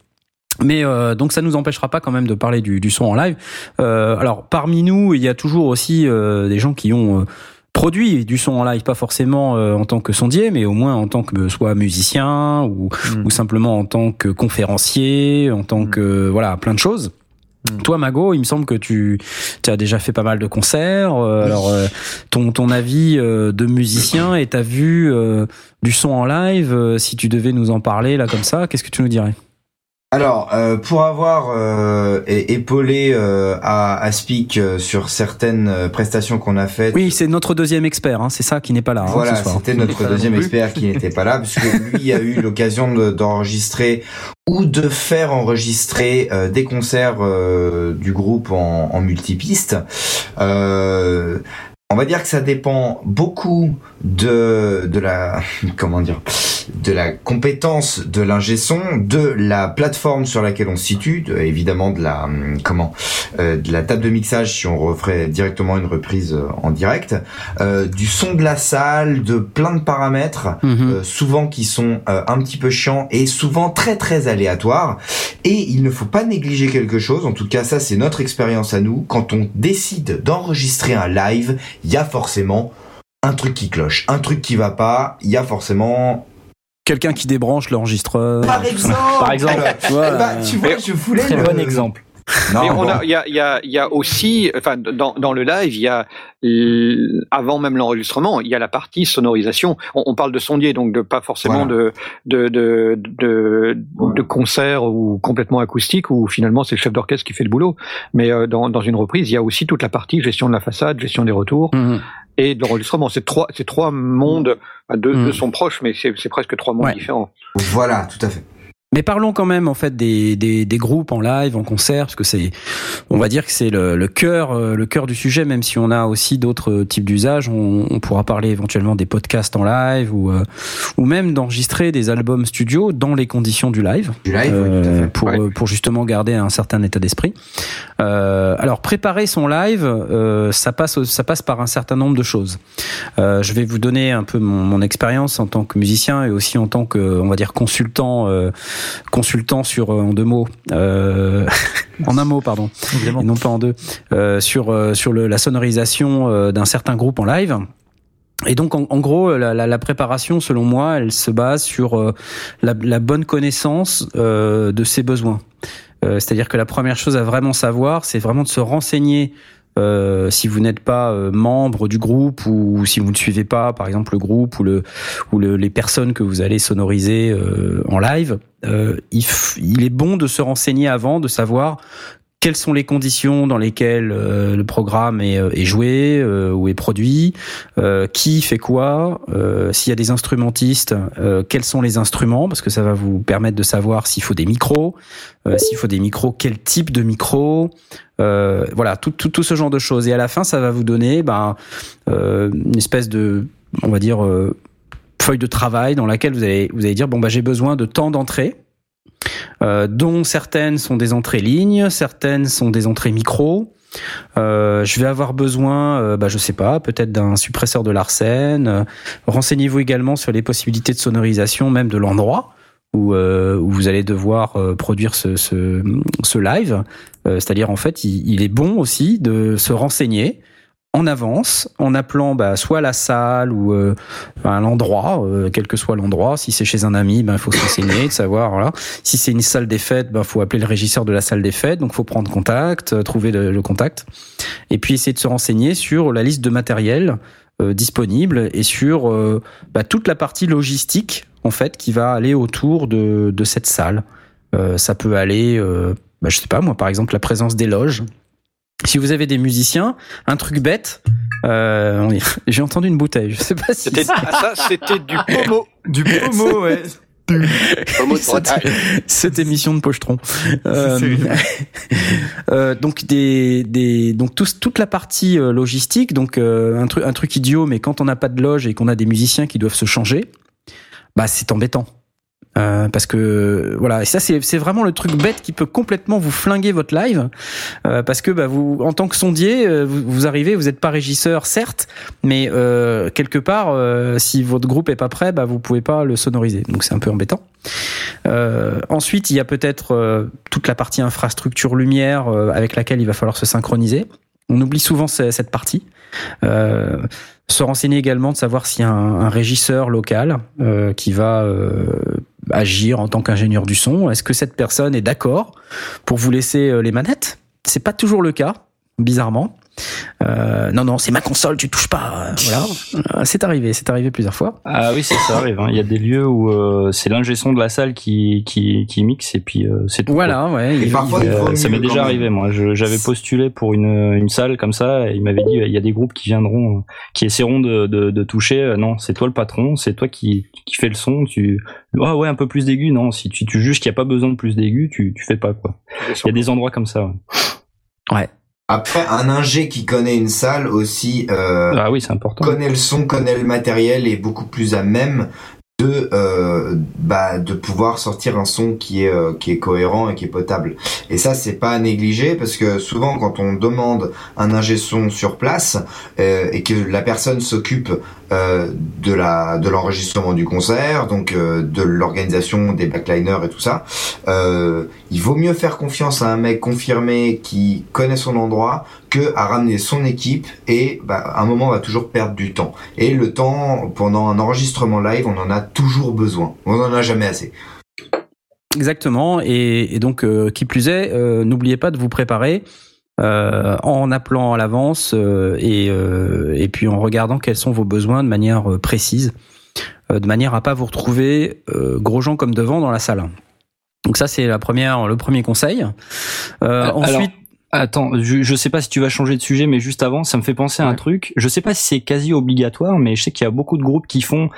Mais euh, donc ça nous empêchera pas quand même de parler du, du son en live. Euh, alors parmi nous, il y a toujours aussi euh, des gens qui ont euh, produit du son en live, pas forcément euh, en tant que sondier, mais au moins en tant que soit musicien ou,
Mm.
ou simplement en tant que conférencier, en tant
Mm.
que voilà plein de choses.
Mm.
Toi, Mago, il me semble que tu, tu as déjà fait pas mal de concerts. euh, Alors, euh, ton, ton avis euh, de musicien et ta vue euh, du son en live, euh, si tu devais nous en parler là comme ça, qu'est-ce que tu nous dirais?
Alors, euh, pour avoir euh, épaulé euh, à, à Speak euh, sur certaines euh, prestations qu'on a faites,
Oui, c'est notre deuxième expert, hein, c'est ça qui n'est pas là hein,
Voilà, c'était notre deuxième expert qui n'était pas là, puisque lui a eu l'occasion de- d'enregistrer ou de faire enregistrer euh, des concerts euh, du groupe en, en multipiste. Euh, on va dire que ça dépend beaucoup de de la comment dire de la compétence de l'ingé son, de la plateforme sur laquelle on se situe, de- évidemment de la hum, comment euh, de la table de mixage si on referait directement une reprise euh, en direct, euh, du son de la salle, de plein de paramètres,
Mhm.
euh, souvent qui sont euh, un petit peu chiants et souvent très très aléatoires. Et il ne faut pas négliger quelque chose, en tout cas ça c'est notre expérience à nous, quand on décide d'enregistrer un live, il y a forcément un truc qui cloche, un truc qui va pas, il y a forcément...
Quelqu'un qui débranche l'enregistreur.
Par exemple
Par exemple.
Tu vois,
Eh ben, tu vois, je voulais...
Très
le-
bon exemple.
Non,
Mais on a, il y a, il y y a aussi, enfin, dans, dans le live, il y a avant même l'enregistrement, il y a la partie sonorisation. On, on parle de sondier, donc de pas forcément de, de, de, de, de concert ou complètement acoustique, où finalement c'est le chef d'orchestre qui fait le boulot. Mais euh, dans, dans une reprise, il y a aussi toute la partie gestion de la façade, gestion des retours
mhm.
et de l'enregistrement. C'est trois, c'est trois mondes. Deux, deux sont proches, mais c'est c'est presque trois mondes
Ouais.
différents.
Voilà, tout à fait.
Mais parlons quand même en fait des, des, des groupes en live, en concert, parce que c'est, on va dire que c'est le, le cœur, euh, le cœur du sujet. Même si on a aussi d'autres types d'usages, on, on pourra parler éventuellement des podcasts en live ou euh, ou même d'enregistrer des albums studio dans les conditions du live.
Du live, oui, tout à
Euh,
fait.
pour
Ouais.
euh, pour justement garder un certain état d'esprit. Euh, alors préparer son live, euh, ça passe ça passe par un certain nombre de choses. Euh, je vais vous donner un peu mon, mon expérience en tant que musicien et aussi en tant que on va dire consultant euh, consultant sur euh, en deux mots euh, en un mot pardon
Évidemment.
et non pas en deux euh, sur euh, sur le, la sonorisation euh, d'un certain groupe en live. Et donc, en, en gros, la, la, la préparation, selon moi, elle se base sur euh, la, la bonne connaissance euh, de ses besoins. Euh, C'est-à-dire que la première chose à vraiment savoir, c'est vraiment de se renseigner. Euh, si vous n'êtes pas euh, membre du groupe ou si vous ne suivez pas, par exemple, le groupe ou le ou le, les personnes que vous allez sonoriser euh, en live, euh, il, il est bon de se renseigner avant, de savoir quelles sont les conditions dans lesquelles euh, le programme est, euh, est joué euh, ou est produit, euh, qui fait quoi, euh, s'il y a des instrumentistes, euh, quels sont les instruments, parce que ça va vous permettre de savoir s'il faut des micros, s'il faut des micros, quel type de micro, voilà, tout, tout, tout ce genre de choses. Et à la fin, ça va vous donner ben, une espèce de, on va dire, feuille de travail dans laquelle vous allez, vous allez dire, bon, bah, j'ai besoin de tant d'entrées. Euh, dont certaines sont des entrées lignes, certaines sont des entrées micro. Euh, je vais avoir besoin, euh, bah, je sais pas, peut-être d'un suppresseur de Larsen. Euh, Renseignez-vous également sur les possibilités de sonorisation, même de l'endroit où, où vous allez devoir produire ce, ce, ce live. C'est-à-dire, en fait, il est bon aussi de se renseigner en avance, en appelant bah, soit la salle ou euh, enfin, l'endroit, euh, quel que soit l'endroit. Si c'est chez un ami, ben il faut se renseigner, de savoir. Voilà. Si c'est une salle des fêtes, ben faut appeler le régisseur de la salle des fêtes. Donc faut prendre contact, euh, trouver le, contact, et puis essayer de se renseigner sur la liste de matériel euh, disponible et sur euh, bah, toute la partie logistique en fait qui va aller autour de, de cette salle. Ça peut aller, bah, je sais pas moi, par exemple la présence des loges. Si vous avez des musiciens, un truc bête. Euh, J'ai entendu une bouteille. Je sais pas si
C'était ça, c'était du pomo.
Du promo, ouais.
Bretagne.
cette émission de Pochetron. Euh, euh, donc des, des donc tous- toute la partie euh, logistique, donc euh, un truc un truc idiot, mais quand on n'a pas de loge et qu'on a des musiciens qui doivent se changer, bah c'est embêtant. Euh, parce que voilà, et ça c'est vraiment le truc bête qui peut complètement vous flinguer votre live, euh, parce que bah, vous en tant que sondier, euh, vous, vous arrivez, vous n'êtes pas régisseur certes, mais euh, quelque part, euh, si votre groupe est pas prêt, bah vous pouvez pas le sonoriser, donc c'est un peu embêtant. Ensuite, il y a peut-être toute la partie infrastructure lumière avec laquelle il va falloir se synchroniser. On oublie souvent ce- cette partie. Euh, se renseigner également de savoir s'il y a un, un régisseur local euh, qui va euh, agir en tant qu'ingénieur du son. Est-ce que cette personne est d'accord pour vous laisser euh, les manettes? C'est pas toujours le cas, bizarrement. Euh, non, non, c'est ma console, tu touches pas. euh, Voilà, Euh, c'est arrivé, c'est arrivé plusieurs fois.
Ah oui, ça, ça arrive. hein. Il y a des lieux où euh, c'est l'ingé son de la salle qui qui, qui mixe et puis euh, c'est tout.
Voilà, ouais.
Et
il-
parfois,
il-
Euh, ça m'est déjà arrivé moi. J'avais postulé pour une, une salle comme ça et il m'avait dit il y a des groupes qui viendront, qui essaieront de, de, de toucher. Non, c'est toi le patron, c'est toi qui, qui fais le son. Tu ah ouais un peu plus d'aigu. Non, si tu, tu juges qu'il n'y a pas besoin de plus d'aigu, tu tu fais pas quoi. Il y a des endroits comme ça. ouais.
Après, un ingé qui connaît une salle aussi euh,
Ah oui, c'est important.
connaît le son, connaît le matériel et est beaucoup plus à même de euh, bah, de pouvoir sortir un son qui est euh, qui est cohérent et qui est potable. Et ça c'est pas à négliger parce que souvent quand on demande un ingé son sur place euh, et que la personne s'occupe euh, de l'enregistrement du concert, donc euh, de l'organisation des backliners et tout ça, euh, il vaut mieux faire confiance à un mec confirmé qui connaît son endroit que à ramener son équipe et bah, à un moment on va toujours perdre du temps. Et le temps pendant un enregistrement live, on en a toujours besoin. On en a jamais assez.
Exactement. Et, donc, qui plus est, n'oubliez pas de vous préparer euh, en appelant à l'avance euh, et, euh, et puis en regardant quels sont vos besoins de manière euh, précise, euh, de manière à pas vous retrouver euh, gros gens comme devant dans la salle. Donc ça, c'est la première, le premier conseil. Euh,
Alors,
ensuite,
Attends, je, je sais pas si tu vas changer de sujet, mais juste avant, ça me fait penser à un truc. Je sais pas si c'est quasi obligatoire, mais je sais qu'il y a beaucoup de groupes qui font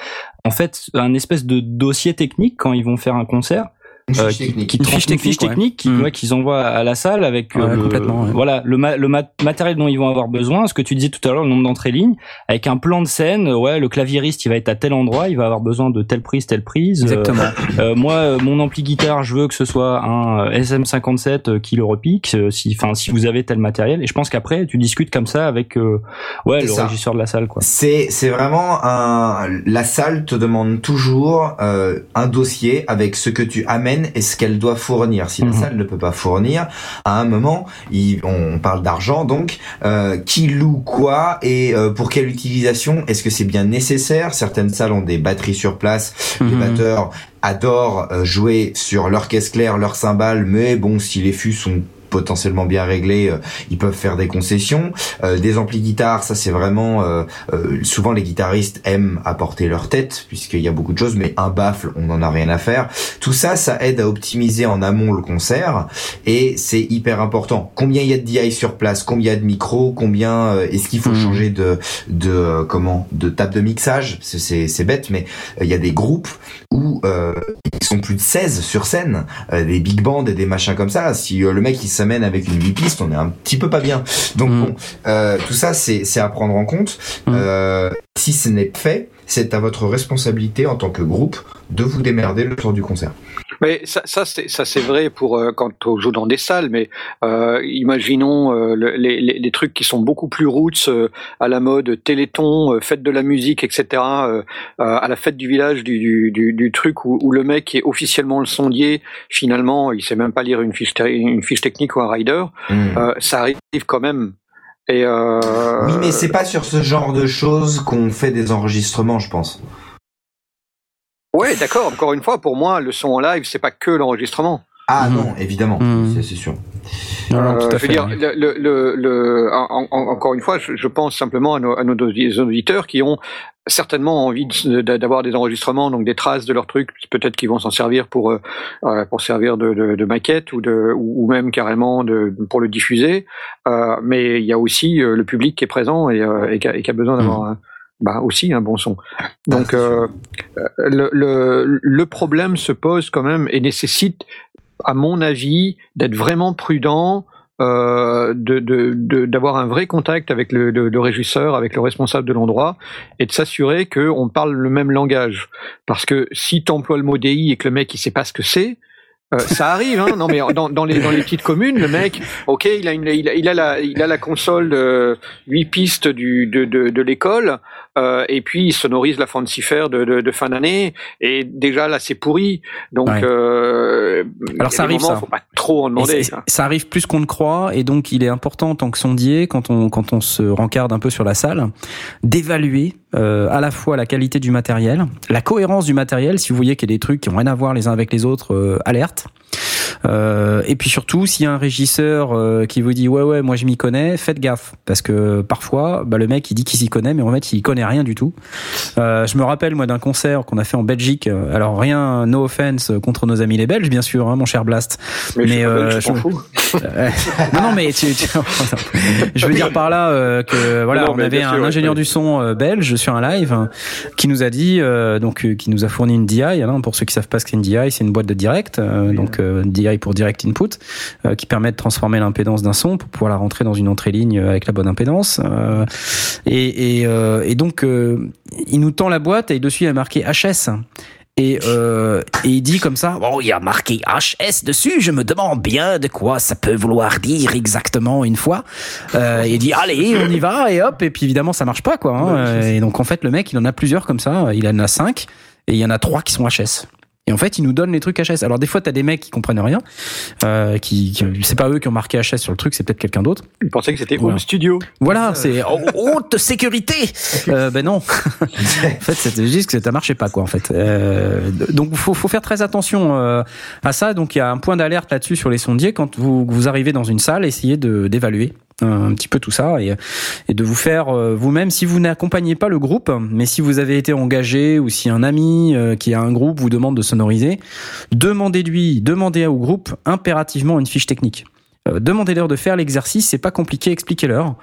en fait un espèce de dossier technique quand ils vont faire un concert. Euh,
fiche
qui,
technique.
qui
Une fiche technique, ouais. Mm.
ouais, qu'ils envoient à la salle avec euh,
Ouais,
le,
complètement, ouais.
voilà le, ma- le mat- matériel dont ils vont avoir besoin, ce que tu disais tout à l'heure, le nombre d'entrées lignes, avec un plan de scène. Ouais, le claviériste il va être à tel endroit, il va avoir besoin de telle prise, telle prise. euh,
exactement.
euh, moi, euh, mon ampli guitare, je veux que ce soit un euh, SM57 euh, qui le repique. euh, Si, enfin, si vous avez tel matériel, et je pense qu'après, tu discutes comme ça avec, euh, ouais,
C'est
le
ça.
régisseur de la salle, quoi.
C'est c'est vraiment un la salle te demande toujours euh, un dossier avec ce que tu amènes et ce qu'elle doit fournir. Si la
Mhm.
salle ne peut pas fournir, à un moment, il, on parle d'argent donc euh, qui loue quoi et euh, pour quelle utilisation? Est-ce que c'est bien nécessaire? Certaines salles ont des batteries sur place. Les
Mhm.
batteurs adorent euh, jouer sur leur caisse claire, leur cymbale, mais bon, si les fûts sont potentiellement bien réglés, euh, ils peuvent faire des concessions. Euh, des amplis guitares, ça c'est vraiment euh, euh, souvent les guitaristes aiment apporter leur tête puisqu'il y a beaucoup de choses, mais un baffle, on n'en a rien à faire. Tout ça, ça aide à optimiser en amont le concert et c'est hyper important. Combien il y a de DI sur place, combien il y a de micros, combien euh, est-ce qu'il faut
Mhm.
changer de de euh, comment de table de mixage C'est- C'est bête, mais il y a des groupes où euh, ils sont plus de 16 sur scène, euh, des big bands et des machins comme ça. Si le mec il s'amène avec une 8 pistes, on est un petit peu pas bien. Donc
Mm.
bon, euh, tout ça c'est c'est à prendre en compte.
Mm.
Euh, si ce n'est fait, c'est à votre responsabilité en tant que groupe de vous démerder le tour du concert.
Mais ça, ça c'est ça c'est vrai pour euh, quand on joue dans des salles. Mais euh, imaginons euh, le- les, les, les trucs qui sont beaucoup plus roots euh, à la mode Téléthon, euh, fête de la musique, etc. euh, à la fête du village du, du, du, du truc où, où le mec est officiellement le sondier, finalement, il sait même pas lire une fiche une fiche technique ou un rider.
Mm.
Euh, ça arrive quand même. Et euh,
Oui, mais c'est pas sur ce genre de choses qu'on fait des enregistrements, je pense.
Ouais, d'accord. Encore une fois, pour moi, le son en live, c'est pas que l'enregistrement.
Ah
Mhm.
non, évidemment,
Mhm.
c'est- sûr.
Non, non,
Euh,
tout à
je veux
fait.
dire, le, le, le, le- en- en- encore une fois, je, je pense simplement à nos, à nos audi- auditeurs qui ont certainement envie de- de- d'avoir des enregistrements, donc des traces de leurs trucs, peut-être qu'ils vont s'en servir pour euh, euh, pour servir de, de, de maquette ou de ou, même carrément de, pour le diffuser. Euh, mais il y a aussi euh, le public qui est présent et, euh, et, qui, a, et qui a besoin d'avoir un- bah, aussi un bon son. Donc
c'est
euh, le, le, le problème se pose quand même et nécessite, à mon avis, d'être vraiment prudent euh, de de- de- d'avoir un vrai contact avec le, le, le régisseur, avec le responsable de l'endroit, et de s'assurer qu'on parle le même langage. Parce que si tu emploies le mot DI et que le mec il sait pas ce que c'est, euh, ça arrive, hein. Non, mais dans, dans les dans les petites communes, le mec, ok, il a une, il a, il a la il a la console de 8 pistes du de de, de l'école, euh, et puis il sonorise la Fancy Fair de, de, de fin d'année, et déjà là c'est pourri. Donc
Ouais.
euh,
Alors, ça arrive,
moments,
ça.
Faut pas trop en demander. quoi.
ça arrive plus qu'on ne croit et donc il est important en tant que sondier quand on quand on se rencarde un peu sur la salle d'évaluer euh, à la fois la qualité du matériel, la cohérence du matériel si vous voyez qu'il y a des trucs qui ont rien à voir les uns avec les autres euh, alerte. Euh, et puis surtout, s'il y a un régisseur euh, qui vous dit ouais ouais moi je m'y connais, faites gaffe parce que parfois bah, le mec il dit qu'il s'y connaît mais en fait il connaît rien du tout. Euh, je me rappelle moi d'un concert qu'on a fait en Belgique. Euh, Alors rien, no offense contre nos amis les Belges bien sûr, hein, mon cher Blast.
Mais,
mais,
je,
euh,
je
je-
fous.
Euh, non, non, mais tu, tu- je veux dire par là euh, que voilà,
Non,
on avait un ingénieur
ouais.
du son euh, belge sur un live hein, qui nous a dit euh, donc euh, qui nous a fourni une DI. hein, pour ceux qui savent pas ce que c'est une DI, c'est une boîte de direct, euh, donc euh, DI pour direct input, euh, qui permet de transformer l'impédance d'un son pour pouvoir la rentrer dans une entrée ligne avec la bonne impédance. euh, et, et, euh, et donc euh, il nous tend la boîte et dessus il y a marqué HS. Et, euh, et il dit comme ça, oh, il y a marqué HS dessus, je me demande bien de quoi ça peut vouloir dire exactement une fois. Euh, il dit, allez, on y va, et hop, et puis évidemment, ça marche pas, quoi. hein. Euh, et donc, en fait, le mec, il en a plusieurs comme ça, il en a cinq, et il y en a trois qui sont HS. Et en fait, il nous donne les trucs HS. Alors des fois, t'as des mecs qui comprennent rien, euh, qui, qui c'est pas eux qui ont marqué HS sur le truc, c'est peut-être quelqu'un d'autre.
Je pensais que c'était
Voilà.
Home Studio.
Voilà, c'est oh, haute sécurité. Euh, ben non. en fait, c'était juste que ça marchait pas quoi en fait. Euh, donc faut faut faire très attention euh, à ça. Donc il y a un point d'alerte là-dessus sur les sondiers quand vous vous arrivez dans une salle, essayez de d'évaluer un petit peu tout ça et, et de vous faire euh, vous-même si vous n'accompagnez pas le groupe mais si vous avez été engagé ou si un ami euh, qui a un groupe vous demande de sonoriser demandez-lui demandez au groupe impérativement une fiche technique Euh, demandez-leur de faire l'exercice c'est pas compliqué expliquez-leur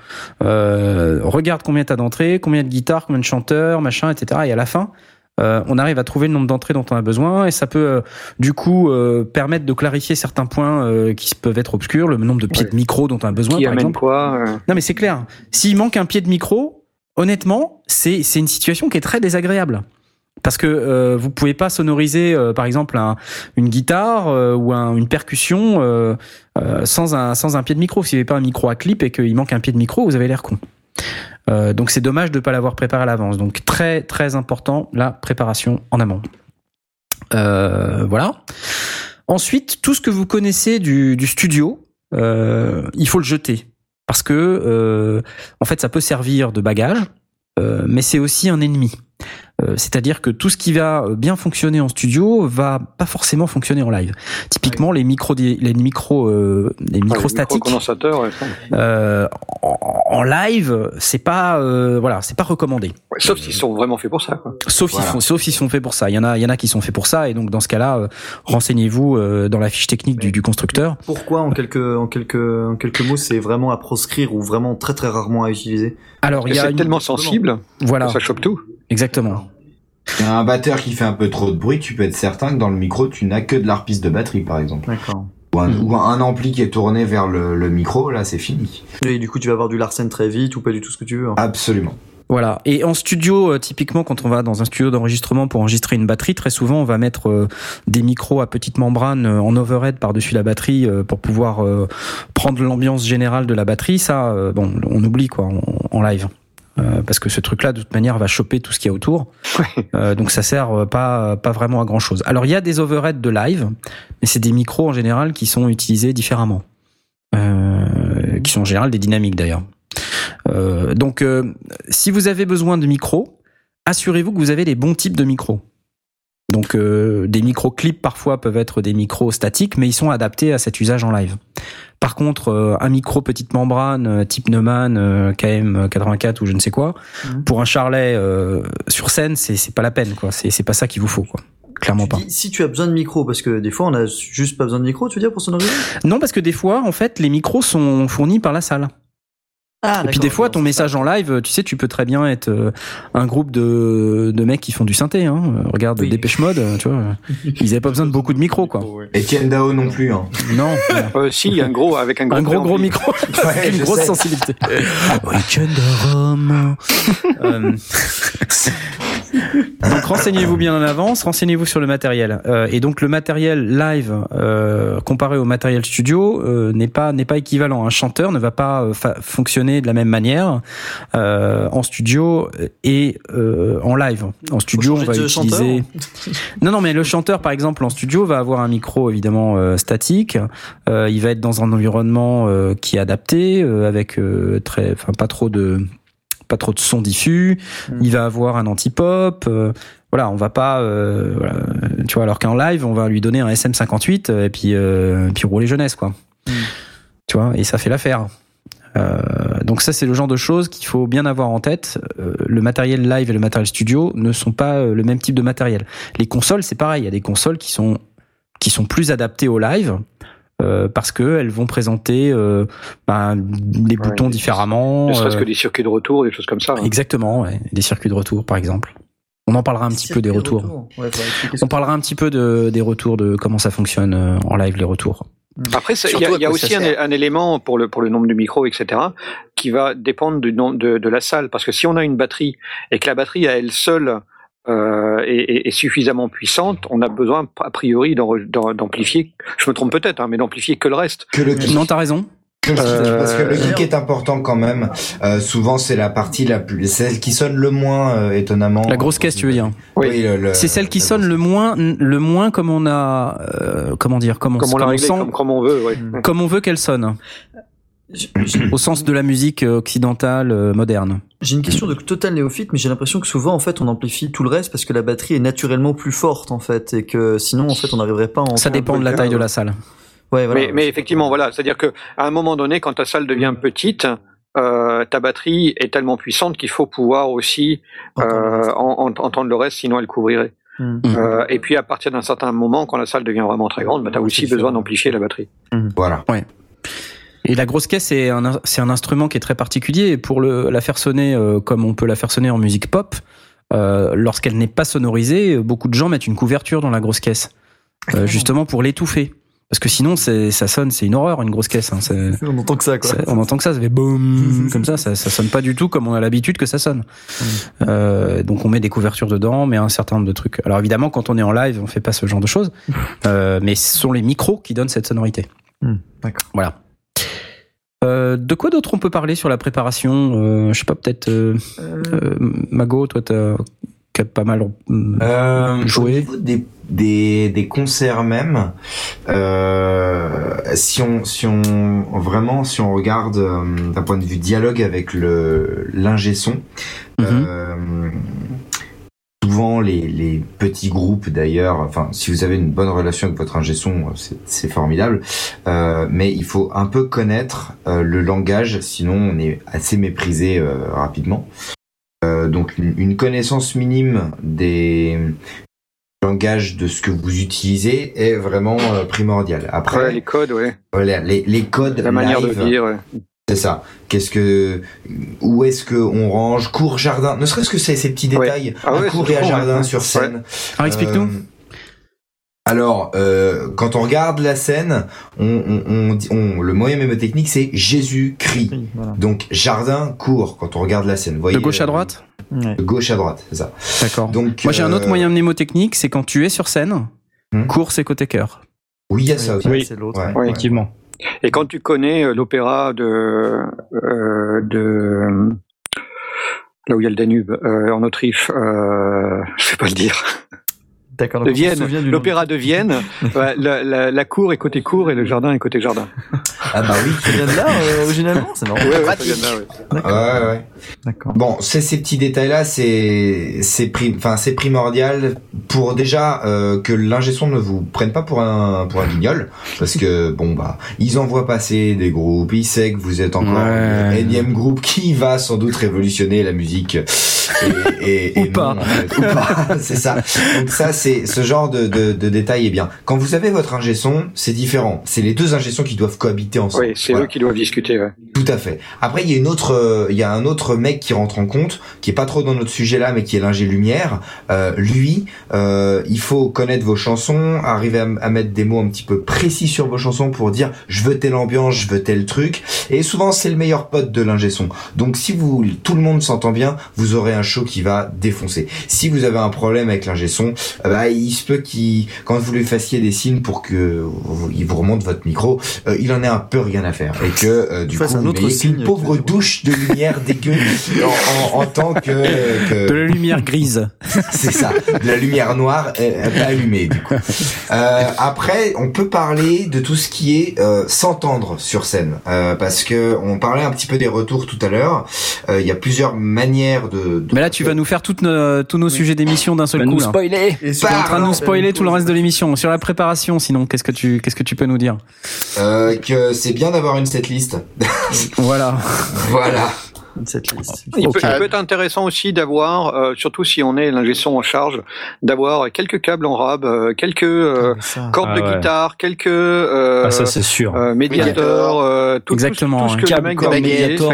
euh, regarde combien t'as d'entrées, combien de guitares, combien de chanteurs, machin, etc. Et à la fin, euh, on arrive à trouver le nombre d'entrées dont on a besoin et ça peut euh, du coup euh, permettre de clarifier certains points qui peuvent être obscurs, le nombre de pieds
Ouais.
de micro dont on a besoin
Qui
par exemple.
quoi
Non mais c'est clair. S'il manque un pied de micro, honnêtement, c'est c'est une situation qui est très désagréable. Parce que euh, vous pouvez pas sonoriser, euh, par exemple, un- une guitare euh, ou un- une percussion sans un sans un pied de micro. Si vous n'avez pas un micro à clip et qu'il manque un pied de micro, vous avez l'air con. Euh, donc c'est dommage de pas l'avoir préparé à l'avance. Donc très très important la préparation en amont. Euh, voilà. Ensuite, tout ce que vous connaissez du, du studio, euh, il faut le jeter parce que euh, en fait ça peut servir de bagage, euh, mais c'est aussi un ennemi. Euh, C'est-à-dire que tout ce qui va bien fonctionner en studio va pas forcément fonctionner en live. Typiquement les micros, les micros, euh, les
enfin,
micros
les
statiques.
micro-condensateurs, ouais.
euh, en, en live, c'est pas euh, voilà, c'est pas recommandé.
Ouais, Sauf s'ils sont vraiment faits pour ça. Quoi.
Sauf s'ils
Voilà.
font, sauf s'ils sont faits pour ça. Il y en a, il y en a qui sont faits pour ça, et donc dans ce cas-là, euh, renseignez-vous euh, dans la fiche technique du, du constructeur.
Pourquoi en quelques en quelques en quelques mots c'est vraiment à proscrire ou vraiment très très rarement à utiliser?
Alors il y a
C'est
une-
tellement sensible,
voilà,
ça chope tout.
exactement.
Il y a un batteur qui fait un peu trop de bruit, tu peux être certain que dans le micro, tu n'as que de l'harpiste de batterie, par exemple.
D'accord.
Ou un, ou un ampli qui est tourné vers le, le micro, là, c'est fini.
Et du coup tu vas avoir du Larsen très vite ou pas du tout ce que tu veux. hein.
Absolument.
Voilà. Et en studio, euh, typiquement, quand on va dans un studio d'enregistrement pour enregistrer une batterie, très souvent, on va mettre euh, des micros à petite membrane euh, en overhead par-dessus la batterie euh, pour pouvoir euh, prendre l'ambiance générale de la batterie. Ça, euh, bon, on oublie quoi en, en live. Euh, parce que ce truc-là, de toute manière, va choper tout ce qu'il y a autour. Euh, donc ça sert euh, pas pas vraiment à grand chose. Alors il y a des overheads de live, mais c'est des micros en général qui sont utilisés différemment, euh, qui sont en général des dynamiques d'ailleurs. Euh, donc euh, si vous avez besoin de micros, assurez-vous que vous avez les bons types de micros. Donc euh, des micros clips parfois peuvent être des micros statiques, mais ils sont adaptés à cet usage en live. Par contre, euh, un micro petite membrane euh, type Neumann euh, KM84 ou je ne sais quoi,
Mhm.
pour un charlet euh, sur scène, c'est pas la peine quoi. C'est c'est pas ça qu'il vous faut quoi. Clairement
Tu
pas.
dis, si tu as besoin de micro, parce que des fois on a juste pas besoin de micro, tu veux dire pour sonoriser
Non, parce que des fois, en fait, les micros sont fournis par la salle.
Ah,
Et puis des fois, ton message en live, tu sais, tu peux très bien être euh, un groupe de, de mecs qui font du synthé. Hein. Euh, Regarde
Oui.
Dépêche Mode, euh, tu vois. Ils avaient pas besoin de beaucoup de micros, quoi.
Etienne Dao non plus. Hein.
Non,
Euh, si, un gros avec un gros.
un gros gros micro,
Ouais,
avec une grosse
sais.
sensibilité. Weekend Rome. Donc renseignez-vous bien en avance, renseignez-vous sur le matériel. Euh, et donc le matériel live euh, comparé au matériel studio euh, n'est pas n'est pas équivalent. Un chanteur ne va pas euh, fonctionner de la même manière euh, en studio et euh, en live. En studio, on va utiliser. Non, non, mais le chanteur, par exemple, en studio, va avoir un micro évidemment euh, statique. Euh, il va être dans un environnement euh, qui est adapté, euh, avec euh, très, enfin pas trop de, pas trop de son diffus.
Mm.
Il va avoir un anti-pop. euh, voilà, on va pas, euh, voilà, tu vois, alors qu'en live, on va lui donner un SM58 euh, et puis, euh, puis rouler jeunesse, quoi.
Mm.
Tu vois, et ça fait l'affaire. Donc ça, c'est le genre de choses qu'il faut bien avoir en tête. Le matériel live et le matériel studio ne sont pas le même type de matériel. Les consoles, c'est pareil. Il y a des consoles qui sont qui sont plus adaptées au live. Euh, parce que elles vont présenter euh, ben, les
Ouais,
boutons différemment.
Ne serait-ce
euh,
que des circuits de retour, des choses comme ça. hein.
Exactement, ouais. des circuits de retour par exemple. On en parlera un petit peu des retours.
Ouais,
On parlera un petit peu de, des retours, de comment ça fonctionne en live les retours.
Après, ça- il y a, y aussi un, élément pour le, pour le nombre de micros, etc., qui va dépendre du nom, de, de la salle. Parce que si on a une batterie et que la batterie à elle seule euh, est, est- est suffisamment puissante, on a besoin a priori d'en- d'en- d'amplifier. Je me trompe peut-être, hein, mais d'amplifier que le reste.
Que le.
Non, t'as raison.
Que le geek,
Euh,
parce que le geek est important quand même. Euh, souvent, c'est la partie la plus, celle qui sonne le moins euh, étonnamment.
La grosse caisse, tu veux dire
Oui.
le- le-
C'est celle qui
la
sonne
grosse-
le moins, le moins comme on a, euh, comment dire, comme on,
Comme on l'a
comme on
réglé,
sent-
comme, comme on veut. Ouais.
Mm.
comme on veut qu'elle sonne, au sens de la musique euh, occidentale euh, moderne.
J'ai une question de total néophyte, mais j'ai l'impression que souvent, en fait, on amplifie tout le reste parce que la batterie est naturellement plus forte, en fait, et que sinon, en fait, on n'arriverait pas à en
Ça dépend de la taille de la salle.
Ouais, voilà.
mais, mais effectivement, voilà, c'est-à-dire que à un moment donné, quand ta salle devient petite, euh, ta batterie est tellement puissante qu'il faut pouvoir aussi euh, en- en- entendre le reste, sinon elle couvrirait.
Hmm.
Mm.
Euh, et puis à partir d'un certain moment, quand la salle devient vraiment très grande, bah, tu as
Ouais,
aussi besoin d'amplifier la batterie.
Voilà.
Et la grosse caisse, c'est un, c'est un instrument qui est très particulier. Et pour le, la faire sonner euh, comme on peut la faire sonner en musique pop, euh, lorsqu'elle n'est pas sonorisée, beaucoup de gens mettent une couverture dans la grosse caisse, euh, justement pour l'étouffer. Parce que sinon, c'est, ça sonne, c'est une horreur, une grosse caisse. hein. C'est-
On entend que ça, quoi.
on entend que ça, ça fait boum, comme ça, ça, ça sonne pas du tout comme on a l'habitude que ça sonne. Euh, donc on met des couvertures dedans, mais un certain nombre de trucs. Alors évidemment, quand on est en live, on fait pas ce genre de choses, euh, mais ce sont les micros qui donnent cette sonorité.
Hmm, d'accord.
Voilà. Euh, de quoi d'autre on peut parler sur la préparation euh, Je sais pas, peut-être euh, euh, Mago, toi t'as pas mal
niveau des, des, des concerts même, euh, si on si on vraiment si on regarde euh, d'un point de vue dialogue avec le l'ingé son,
mhm.
euh, souvent les, les petits groupes d'ailleurs, enfin si vous avez une bonne relation avec votre ingé son, c'est formidable, euh, mais il faut un peu connaître euh, le langage, sinon on est assez méprisé euh, rapidement. Donc une, une connaissance minime des langages de ce que vous utilisez est vraiment primordiale. Après,
Ouais, les codes, ouais.
voilà, les, les codes
La manière
live,
de dire. ouais.
C'est ça. Qu'est-ce que, où est-ce que on range? Cours jardin, ne serait-ce que ces, ces petits
Ouais.
détails,
Ah
à
ouais,
cours et à jardin
ouais.
sur
Ouais.
scène.
Alors explique-nous.
Euh, alors, euh, quand on regarde la scène, on, on, on, dit- on- le moyen mémotechnique c'est Jésus crie.
Oui, voilà.
Donc jardin court quand on regarde la scène. Voyez,
de gauche à
euh,
droite.
De gauche à droite, c'est ça.
D'accord.
Donc
Moi j'ai un autre moyen mnémotechnique, c'est quand tu es sur scène,
Hmm.
cours c'est côté cœur.
Oui, il y a ça aussi.
Oui.
C'est l'autre.
Ouais.
ouais.
Ouais.
Effectivement.
Et quand tu connais euh, l'opéra de, euh, de là où il y a le Danube, euh, en Autriche, euh, je vais pas le dire,
D'accord.
de Vienne, l'opéra de Vienne, ouais, la, la, la cour est côté cour et le jardin est côté jardin.
Ah bah oui.
Ça vient de là, euh, originalement C'est marrant.
Ouais, ouais, ça vient de là, ouais.
Ouais, ouais.
D'accord.
Bon, c'est ces petits détails-là, c'est c'est prim, enfin c'est primordial pour déjà euh, que l'ingé son ne vous prenne pas pour un pour un guignol, parce que bon bah ils envoient passer des groupes, ils savent que vous êtes encore
Ouais.
le énième groupe qui va sans doute révolutionner la musique et, et,
Ou
et
pas.
non, en fait, ou pas, c'est ça. Donc ça c'est ce genre de, de, de détail est bien. Quand vous avez votre ingé son, c'est différent. C'est les deux ingé sons qui doivent cohabiter ensemble.
Oui, c'est
Voilà.
eux qui doivent discuter. Ouais.
Tout à fait. Après, il y a une autre, euh, il y a un autre mec qui rentre en compte, qui est pas trop dans notre sujet là, mais qui est l'ingé lumière. Euh, lui, euh, il faut connaître vos chansons, arriver à, à mettre des mots un petit peu précis sur vos chansons pour dire je veux telle ambiance, je veux tel truc. Et souvent, c'est le meilleur pote de l'ingé son. Donc, si vous, tout le monde s'entend bien, vous aurez un show qui va défoncer. Si vous avez un problème avec l'ingé son, euh, bah, il se peut qu'il, quand vous lui fassiez des signes pour que vous- il vous remonte votre micro, euh, il en ait un peu rien à faire et que euh, du
Fasse
coup,
un autre signe
qu'une pauvre
que-
douche de lumière dégueu en, en, en tant que, que-
De la lumière grise.
c'est ça, de la lumière noire euh, pas allumée du coup. Euh, après, on peut parler de tout ce qui est euh, s'entendre sur scène, euh, parce que on parlait un petit peu des retours tout à l'heure. Euh, Il y a plusieurs manières de. de-
Mais là, tu vas nous faire toutes nos, tous nos sujets d'émission d'un seul coup.
nous spoiler.
Et
Tu es en train de nous spoiler tout le reste de l'émission. Sur la préparation, sinon, qu'est-ce que tu, qu'est-ce que tu peux nous dire?
Euh, que c'est bien d'avoir une setlist.
Voilà.
voilà.
Cette liste.
Il, peut, il peut être intéressant aussi d'avoir, euh, surtout si on est l'ingé son en charge, d'avoir quelques câbles en rab, euh, quelques euh,
Ça.
cordes
Ah
de
ouais.
guitare, quelques euh,
Ah, ça sûr.
euh, médiateurs, euh, tout,
Exactement,
tout, tout ce que
Câble,
le mec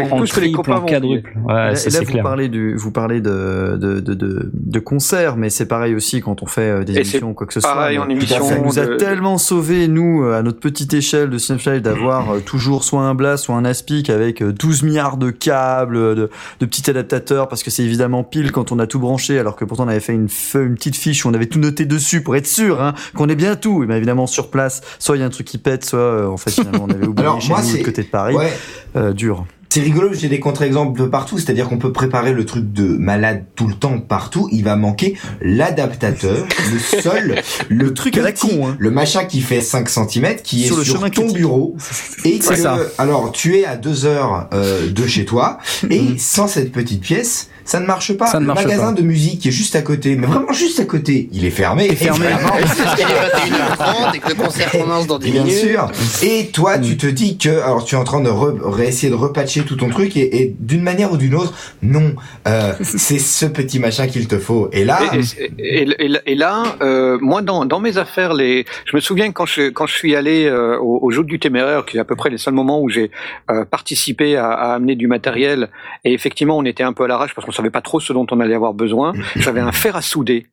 enfin,
en
tout ce que les
triple,
copains
en quadruple. Ouais,
là,
ça
et là,
c'est
vous
clair.
parlez du, vous parlez de de de de, de concerts, mais c'est pareil aussi quand on fait euh, des
Et
émissions ou quoi que ce soit.
En émission.
Ça nous a
de-
tellement sauvé nous euh, à notre petite échelle de Cinefly d'avoir euh, toujours soit un Blast soit un Aspic avec euh, 12 milliards de câbles, euh, de, de petits adaptateurs parce que c'est évidemment pile quand on a tout branché alors que pourtant on avait fait une feuille, une petite fiche où on avait tout noté dessus pour être sûr hein, qu'on ait bien tout. Et bien évidemment sur place, soit il y a un truc qui pète, soit euh, en fait finalement on avait oublié
Alors,
chez
moi,
nous de côté de Paris.
Ouais.
Euh, dur.
C'est rigolo, j'ai des contre-exemples partout, c'est-à-dire qu'on peut préparer le truc de malade tout le temps partout, il va manquer l'adaptateur, le sol, le,
truc à la con, hein.
le machin qui fait 5 cm, qui
Sur
est
le
sur ton
critique.
bureau, et que,
ça.
alors tu es à deux heures euh, de chez toi, et
Mhm.
sans cette petite pièce, ça ne marche pas.
Ça ne
le
marche
magasin
pas.
de musique qui est juste à côté, mais vraiment juste à côté, il est fermé.
est fermé.
qu'il est 21h30 et que le concert commence dans 10
Bien
minutes.
sûr. Et toi, tu te dis que, alors tu es en train de re- réessayer de repatcher tout ton truc et, et d'une manière ou d'une autre, non, euh, c'est ce petit machin qu'il te faut. Et là,
Et, et- et- et- et là, euh, moi, dans, dans mes affaires, les, je me souviens quand je, quand je suis allé euh, au, au Jour du Téméraire, qui est à peu près les seuls moments où j'ai euh, participé à, à amener du matériel, et effectivement, on était un peu à l'arrache parce qu'on savait pas trop ce dont on allait avoir besoin. J'avais un fer à souder.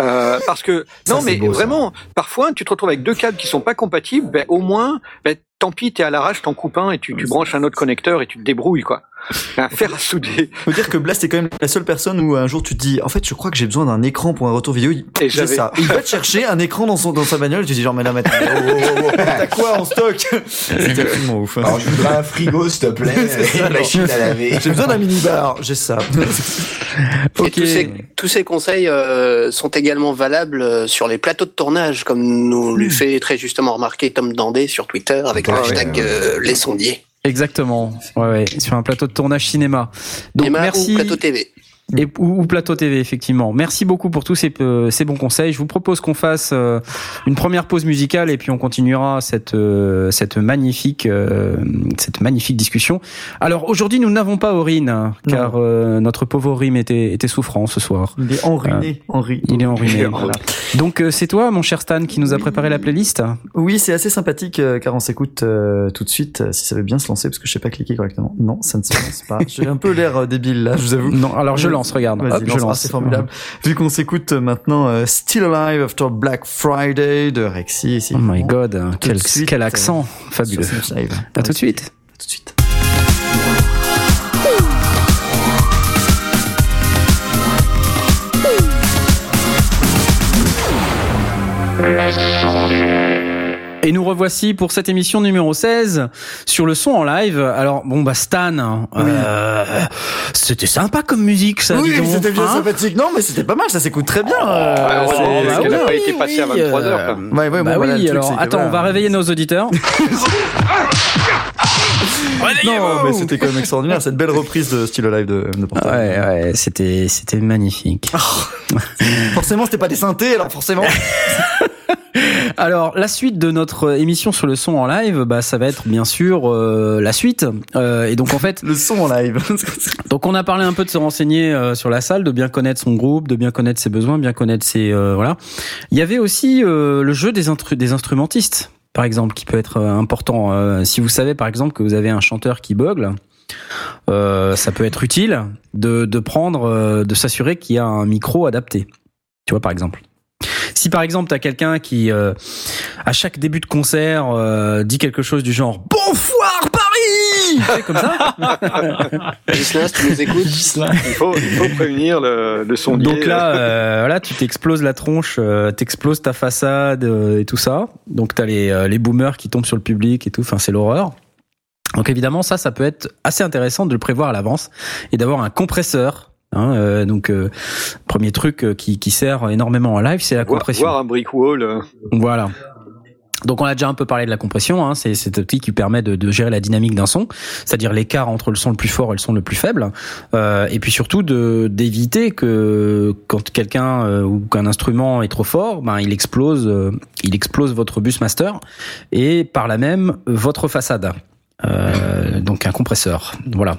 Euh, parce que
Ça,
non mais
beau, ça.
vraiment parfois tu te retrouves avec deux câbles qui sont pas compatibles ben au moins ben, tant pis t'es à l'arrache t'en coupes un et tu, tu branches un autre connecteur et tu te débrouilles quoi un fer à souder
Faut dire que Blast est quand même la seule personne où un jour tu te dis, en fait, je crois que j'ai besoin d'un écran pour un retour vidéo. Il-
Et
J'ai ça. Il va te chercher un écran dans son dans sa bagnole. Et tu dis genre, mais là, maintenant, oh, oh, oh, oh, t'as quoi en stock? C'était absolument ouf.
alors je voudrais un frigo, s'il te plaît, une
alors.
machine à laver.
J'ai besoin d'un minibar. J'ai ça.
Ok.
tous, ces, tous ces conseils euh, sont également valables euh, sur les plateaux de tournage, comme nous lui fait très justement remarquer Tom Dandé sur Twitter avec le
Ah ouais,
hashtag
ouais.
euh, les sondiers.
Exactement. Ouais, ouais. Sur un plateau de tournage cinéma. Donc merci.
ou plateau TV.
Et, ou, ou plateau TV, effectivement. Merci beaucoup pour tous ces, euh, ces bons conseils. Je vous propose qu'on fasse euh, une première pause musicale et puis on continuera cette, euh, cette, magnifique, euh, cette magnifique discussion. Alors aujourd'hui, nous n'avons pas Aurine, car euh, notre pauvre Aurine était, était souffrant ce soir.
Il est enruiné. Henri.
Il est
est
voilà. Donc euh, c'est toi, mon cher Stan, qui nous a préparé la playlist
Oui, c'est assez sympathique euh, car on s'écoute euh, tout de suite euh, si ça veut bien se lancer parce que je sais pas cliquer correctement. Non, ça ne se lance pas. J'ai un peu l'air euh, débile là, je vous avoue.
Non, alors je lance, regarde.
Vas-y,
Hop, je
lance. Ah,
lance.
c'est formidable. Vu qu'on s'écoute euh, maintenant euh, Still Alive After Black Friday de Rexy. c'est
Oh my god,
Tout
quel,
suite,
quel accent fabuleux. À tout de suite.
Tout de suite.
Et nous revoici pour cette émission numéro 16 sur le son en live. Alors bon bah Stan, euh, c'était sympa comme musique ça.
Oui, c'était bien
hein
sympathique. Non, mais c'était pas mal, ça s'écoute très bien. euh,
Ah,
c'est-
heureusement,
c'est-
parce qu'elle a
oui,
pas été passée à
oui,
23 heures,
euh,
Ouais, ouais, bon,
bah
voilà,
oui, alors attends,
voilà.
on va réveiller nos auditeurs.
Non, mais c'était quand même extraordinaire, cette belle reprise de Still Alive de, de Portal.
Ouais, ouais, c'était, c'était magnifique.
Forcément, c'était pas des synthés, alors forcément.
Alors, la suite de notre émission sur le son en live, bah, ça va être bien sûr euh, la suite. Euh, et donc, en fait,
Le son en live.
donc on a parlé un peu de se renseigner euh, sur la salle, de bien connaître son groupe, de bien connaître ses besoins, bien connaître ses euh, voilà. Il y avait aussi euh, le jeu des, des instrumentistes, par exemple, qui peut être euh, important. Euh, si vous savez, par exemple, que vous avez un chanteur qui bugle. Euh, ça peut être utile de, de prendre, de s'assurer qu'il y a un micro adapté. Tu vois, par exemple. Si par exemple t'as quelqu'un qui, euh, à chaque début de concert, euh, dit quelque chose du genre Bonsoir Paris, Tu sais, comme ça.
Gislain, si tu nous écoutes,
Il faut, il faut prévenir le, le sondier.
Donc là, euh, voilà, tu t'exploses la tronche, t'exploses ta façade et tout ça. Donc t'as les les boomers qui tombent sur le public et tout. Enfin, c'est l'horreur. Donc évidemment, ça, ça peut être assez intéressant de le prévoir à l'avance et d'avoir un compresseur. Hein, euh, donc euh, premier truc euh, qui, qui sert énormément en live, c'est la compression.
voir un brick wall. euh,
Voilà. Donc on a déjà un peu parlé de la compression, hein, c'est cet outil qui permet de, de gérer la dynamique d'un son, c'est-à-dire l'écart entre le son le plus fort et le son le plus faible, euh, et puis surtout de d'éviter que quand quelqu'un euh, ou qu'un instrument est trop fort, ben il explose, euh, il explose votre bus master et par là même votre façade. Euh, donc un compresseur, voilà.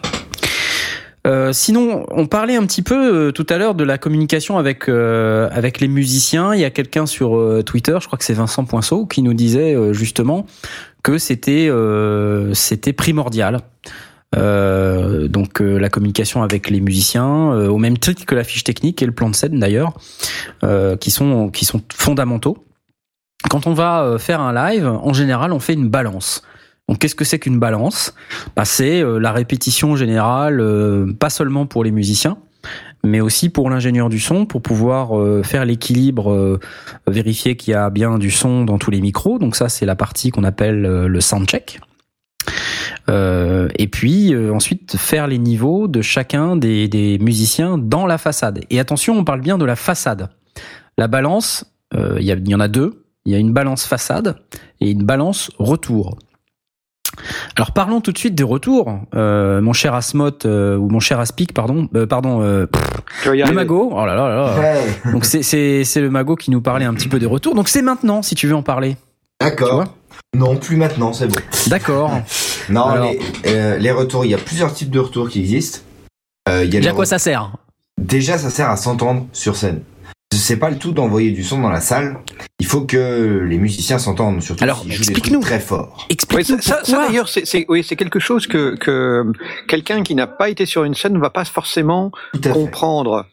Euh, sinon, on parlait un petit peu euh, tout à l'heure de la communication avec euh, avec les musiciens. Il y a quelqu'un sur euh, Twitter, je crois que c'est Vincent Poinceau, qui nous disait euh, justement que c'était c'était primordial. Donc la communication avec les musiciens, au même titre que la fiche technique et le plan de scène d'ailleurs, qui sont qui sont fondamentaux. Quand on va faire un live, en général, on fait une balance. Donc qu'est-ce que c'est qu'une balance? Bah, C'est euh, la répétition générale, euh, pas seulement pour les musiciens, mais aussi pour l'ingénieur du son, pour pouvoir euh, faire l'équilibre, euh, vérifier qu'il y a bien du son dans tous les micros. Donc ça, c'est la partie qu'on appelle euh, le soundcheck. Euh, et puis ensuite faire les niveaux de chacun des, des musiciens dans la façade. Et attention, on parle bien de la façade. La balance, il y, y en a deux. Il y a une balance façade et une balance retour. Alors parlons tout de suite des retours, euh, mon cher Asmot euh, ou mon cher Aspic, pardon, euh, pardon, euh, le magot. Oh là là là. là. Donc c'est c'est c'est le magot qui nous parlait un petit peu des retours. Donc c'est maintenant si tu veux en parler.
D'accord. Non, plus maintenant, c'est bon.
D'accord.
Non,
Alors-
les, euh, les retours, il y a plusieurs types de retours qui existent. Euh, il y a
Déjà quoi ça sert
Déjà, ça sert à s'entendre sur scène. C'est pas le tout d'envoyer du son dans la salle. Il faut que les musiciens s'entendent, surtout
Alors,
s'ils jouent des
explique-nous.
trucs très forts.
Oui,
Explique-nous
ça, ça- ça,
pourquoi.
d'ailleurs, c'est, c'est, oui, c'est quelque chose que, que quelqu'un qui n'a pas été sur une scène ne va pas forcément comprendre.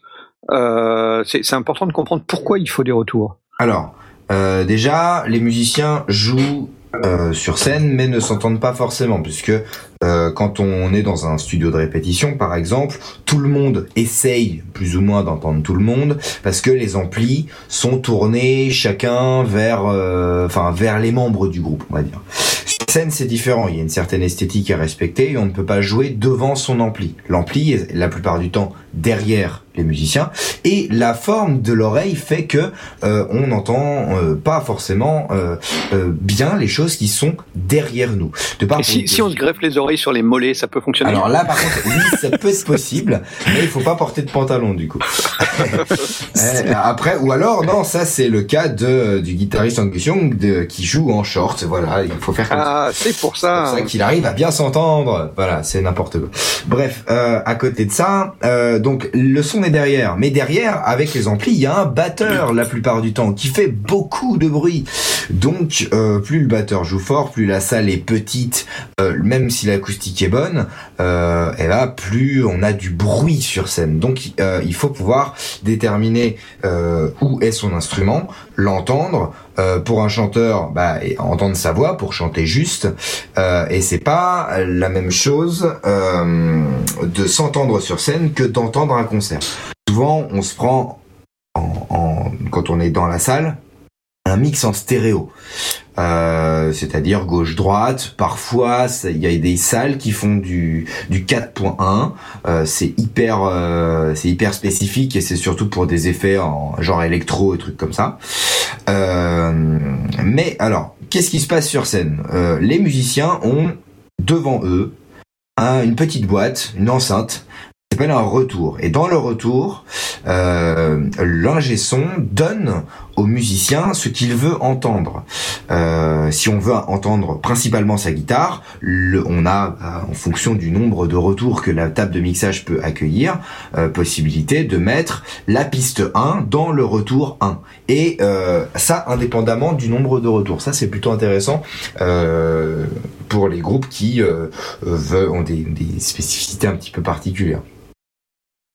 Euh, c'est, c'est important de comprendre pourquoi il faut des retours.
Alors, euh, déjà, les musiciens jouent euh, sur scène, mais ne s'entendent pas forcément, puisque euh, quand on est dans un studio de répétition, par exemple, tout le monde essaye plus ou moins d'entendre tout le monde, parce que les amplis sont tournés chacun vers, euh, enfin, vers les membres du groupe, on va dire. Sur scène, c'est différent. Il y a une certaine esthétique à respecter et on ne peut pas jouer devant son ampli. L'ampli la plupart du temps derrière les musiciens et la forme de l'oreille fait que euh, on n'entend euh, pas forcément euh, euh, bien les choses qui sont derrière nous. De par
Et si, si on se greffe les oreilles sur les mollets, ça peut fonctionner.
alors là, par contre, oui, ça peut être possible, mais il faut pas porter de pantalon du coup. Euh, Après, ou alors, non, ça c'est le cas de du guitariste Angus Young de, qui joue en short. Voilà, il faut faire comme
ah, c'est pour
C'est
ça.
pour ça qu'il arrive à bien s'entendre. Voilà, c'est n'importe quoi. Bref, euh, à côté de ça, euh, donc le son est derrière, mais derrière, avec les amplis, il y a un batteur la plupart du temps qui fait beaucoup de bruit. Donc, euh, plus le batteur joue fort, plus la salle est petite, euh, même si l'acoustique est bonne, euh, et là, plus on a du bruit sur scène. Donc, euh, il faut pouvoir déterminer euh, où est son instrument, l'entendre. Euh, pour un chanteur, bah, entendre sa voix pour chanter juste. Euh, et c'est pas la même chose euh, de s'entendre sur scène que d'entendre un concert. Souvent, on se prend en, en- quand on est dans la salle un mix en stéréo, Euh, c'est-à-dire gauche-droite. Parfois, il y a des salles qui font du du 4.1. Euh, c'est hyper euh, c'est hyper spécifique et c'est surtout pour des effets en genre électro et trucs comme ça. Euh, mais alors, qu'est-ce qui se passe sur scène? Euh, Les musiciens ont devant eux un- une petite boîte, une enceinte, qui s'appelle un retour. Et dans le retour, euh, l'ingé son donne au musicien ce qu'il veut entendre. Euh, si on veut entendre principalement sa guitare, le, on a, euh, en fonction du nombre de retours que la table de mixage peut accueillir, euh, possibilité de mettre la piste 1 dans le retour 1. Et ça, indépendamment du nombre de retours. Ça, c'est plutôt intéressant pour les groupes qui veulent, ont des, des spécificités un petit peu particulières.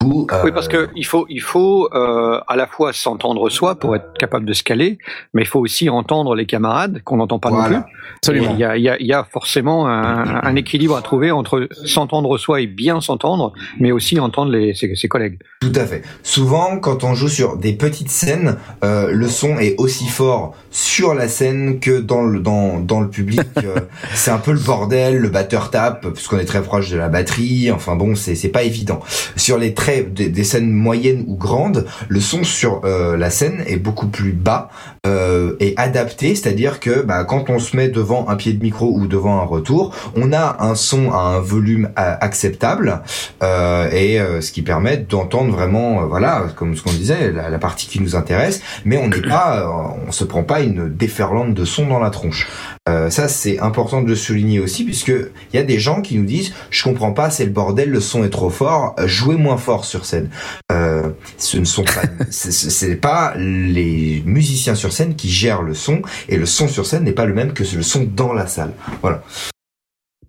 Ou,
Oui, parce
euh,
que il faut, il faut euh, à la fois s'entendre soi pour être capable de se caler, mais il faut aussi entendre les camarades qu'on n'entend pas non plus.
Absolument.
Il y a, il y, a, il y a forcément un, un équilibre à trouver entre s'entendre soi et bien s'entendre, mais aussi entendre les, ses, ses collègues.
Tout à fait. Souvent, quand on joue sur des petites scènes, euh, le son est aussi fort sur la scène que dans le dans dans le public. C'est un peu le bordel. Le batteur tape parce qu'on est très proche de la batterie. Enfin bon, c'est c'est pas évident. Sur les des scènes moyennes ou grandes, le son sur euh, la scène est beaucoup plus bas euh, et adapté. C'est-à-dire que bah, quand on se met devant un pied de micro ou devant un retour, on a un son à un volume euh, acceptable euh, et euh, ce qui permet d'entendre vraiment, euh, voilà, comme ce qu'on disait, la, la partie qui nous intéresse, mais on n'est pas, euh, on se prend pas une déferlante de son dans la tronche. Euh, ça c'est important de le souligner aussi puisque il y a des gens qui nous disent je comprends pas c'est le bordel le son est trop fort jouez moins fort sur scène euh, ce ne sont pas c'est pas les musiciens sur scène qui gèrent le son et le son sur scène n'est pas le même que le son dans la salle voilà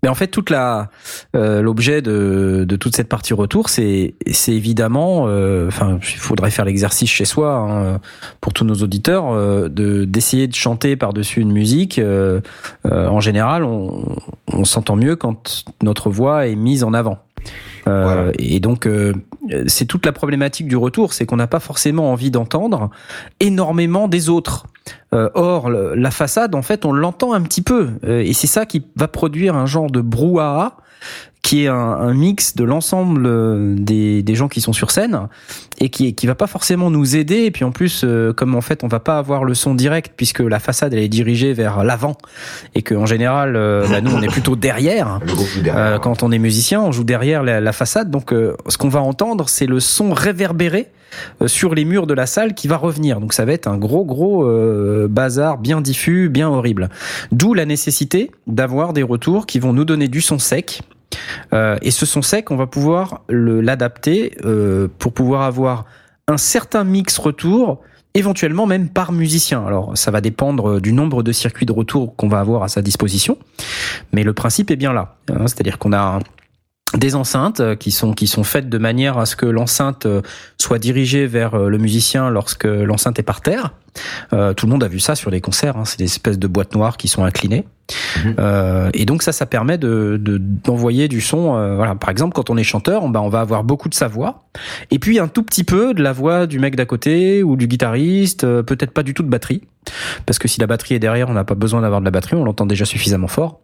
Mais en fait, toute euh, l'objet de, toute cette partie retour, c'est évidemment, euh, enfin, il faudrait faire l'exercice chez soi hein, pour tous nos auditeurs, euh, de d'essayer de chanter par dessus une musique. en général, on s'entend mieux quand notre voix est mise en avant. Euh,
Voilà.
Et donc, euh, c'est toute la problématique du retour, c'est qu'on n'a pas forcément envie d'entendre énormément des autres. Euh, or, la façade, en fait, on l'entend un petit peu, et c'est ça qui va produire un genre de brouhaha qui est un, un mix de l'ensemble euh, des, des gens qui sont sur scène et qui qui va pas forcément nous aider. Et puis en plus, euh, comme en fait, on va pas avoir le son direct puisque la façade elle est dirigée vers l'avant et que en général, euh, bah, nous on est plutôt derrière.
derrière
Euh, quand on est musicien, on joue derrière la, la façade, donc euh, ce qu'on va entendre, c'est le son réverbéré sur les murs de la salle qui va revenir. Donc ça va être un gros gros euh, bazar bien diffus, bien horrible. D'où la nécessité d'avoir des retours qui vont nous donner du son sec. Euh, et ce son sec, on va pouvoir l'adapter euh, pour pouvoir avoir un certain mix retour éventuellement même par musicien. Alors ça va dépendre du nombre de circuits de retour qu'on va avoir à sa disposition, mais le principe est bien là. hein. C'est-à-dire qu'on a des enceintes euh, qui sont qui sont faites de manière à ce que l'enceinte euh, soit dirigée vers euh, le musicien lorsque l'enceinte est par terre. Euh, tout le monde a vu ça sur les concerts. Hein, c'est des espèces de boîtes noires qui sont inclinées.
Mhm.
Euh, et donc ça, ça permet de de- d'envoyer du son. euh, voilà, par exemple, quand on est chanteur, on, bah, on va avoir beaucoup de sa voix, et puis un tout petit peu de la voix du mec d'à côté ou du guitariste. euh, Peut-être pas du tout de batterie, parce que si la batterie est derrière, on n'a pas besoin d'avoir de la batterie, on l'entend déjà suffisamment fort.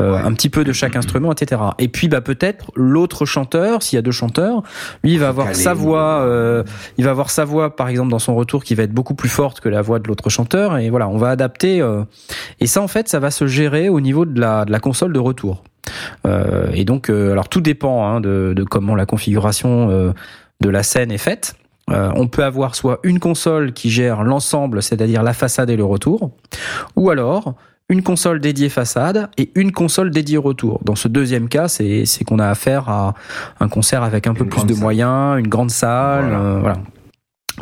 Euh,
Ouais.
Un petit peu de chaque instrument, etc. Et puis bah peut-être l'autre chanteur, s'il y a deux chanteurs, lui il va avoir sa voix, euh, il va avoir sa voix par exemple dans son retour qui va être beaucoup plus forte que la voix de l'autre chanteur. Et voilà, on va adapter. euh, et ça en fait, ça va se gérer au niveau de la, de la console de retour. Et donc, alors tout dépend hein, de, de comment la configuration de la scène est faite. Euh, on peut avoir soit une console qui gère l'ensemble, c'est-à-dire la façade et le retour, ou alors une console dédiée façade et une console dédiée retour. Dans ce deuxième cas, c'est c'est qu'on a affaire à un concert avec un peu plus de
salle.
moyens, une grande salle,
Voilà.
euh, voilà.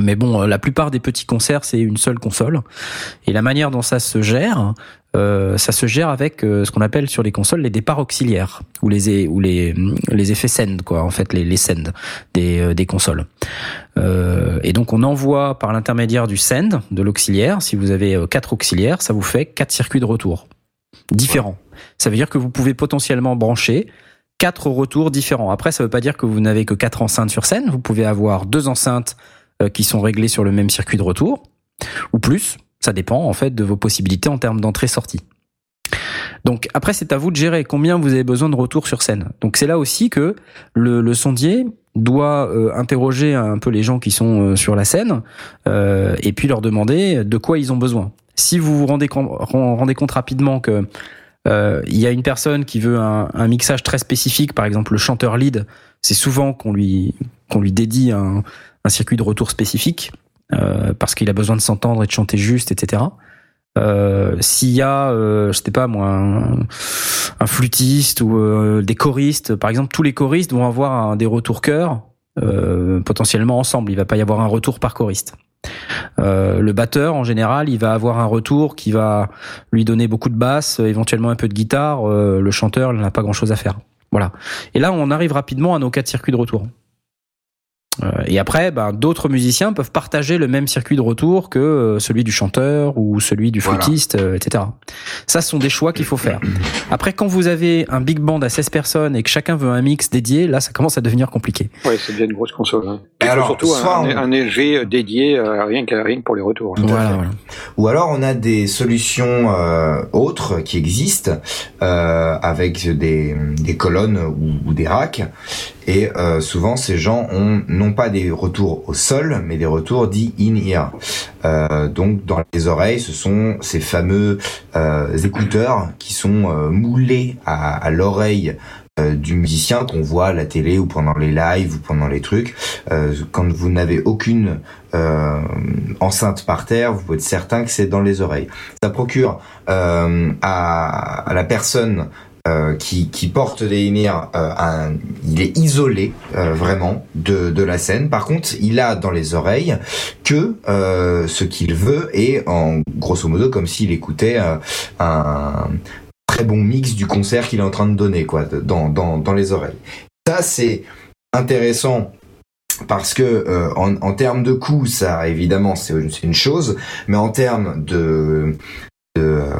Mais bon, euh, la plupart des petits concerts, c'est une seule console. Et la manière dont ça se gère, euh, ça se gère avec euh, ce qu'on appelle sur les consoles les départs auxiliaires ou les ou les les effets send quoi en fait les les send des euh, des consoles. Euh, et donc on envoie par l'intermédiaire du send de l'auxiliaire. Si vous avez quatre auxiliaires, ça vous fait quatre circuits de retour différents. Ça veut dire que vous pouvez potentiellement brancher quatre retours différents. Après, ça veut pas dire que vous n'avez que quatre enceintes sur scène. Vous pouvez avoir deux enceintes euh, qui sont réglées sur le même circuit de retour ou plus. Ça dépend en fait de vos possibilités en termes d'entrée-sortie. Donc après, c'est à vous de gérer combien vous avez besoin de retours sur scène. Donc c'est là aussi que le, le sondier doit euh, interroger un peu les gens qui sont euh, sur la scène euh, et puis leur demander de quoi ils ont besoin. Si vous vous rendez, rendez compte rapidement que euh, il y a une personne qui veut un, un mixage très spécifique, par exemple le chanteur lead, c'est souvent qu'on lui qu'on lui dédie un, un circuit de retour spécifique parce qu'il a besoin de s'entendre et de chanter juste, etc. Euh, S'il y a, euh, je sais pas moi, un, flûtiste ou euh, des choristes, par exemple, tous les choristes vont avoir un- des retours chœurs euh, potentiellement ensemble. Il va pas y avoir un retour par choriste. Euh, le batteur, en général, il va avoir un retour qui va lui donner beaucoup de basse, euh, éventuellement un peu de guitare. Euh, le chanteur, n'a pas grand-chose à faire. Voilà. Et là, on arrive rapidement à nos quatre circuits de retour. Euh, et après, ben, d'autres musiciens peuvent partager le même circuit de retour que euh, celui du chanteur ou celui du
Voilà.
flûtiste, euh, etc. Ça, ce sont des choix qu'il faut faire. Après, quand vous avez un big band à 16 personnes et que chacun veut un mix dédié, là, ça commence à devenir compliqué.
Ouais, c'est déjà une grosse console. Hein.
Et alors,
surtout
soit
un,
on-
un EG dédié euh, rien qu'à rien pour les retours. hein.
À
Voilà, voilà.
Ou alors on a des solutions euh, autres qui existent euh, avec des, des colonnes ou, ou des racks. Et euh, souvent ces gens ont non pas des retours au sol, mais des retours dits in-ear. Euh, donc dans les oreilles, ce sont ces fameux euh, écouteurs qui sont euh, moulés à, à l'oreille euh, du musicien qu'on voit à la télé ou pendant les lives ou pendant les trucs. Euh, quand vous n'avez aucune euh, enceinte par terre, vous pouvez être certain que c'est dans les oreilles. Ça procure euh, à, à la personne euh, qui, porte les émirs, euh, un, il est isolé euh, vraiment de, la scène. Par contre, il a dans les oreilles que euh, ce qu'il veut et en grosso modo comme s'il écoutait un très bon mix du concert qu'il est en train de donner quoi dans, dans, dans les oreilles. Ça c'est intéressant parce que en, en termes de coût, ça évidemment c'est une chose, mais en termes de, de euh,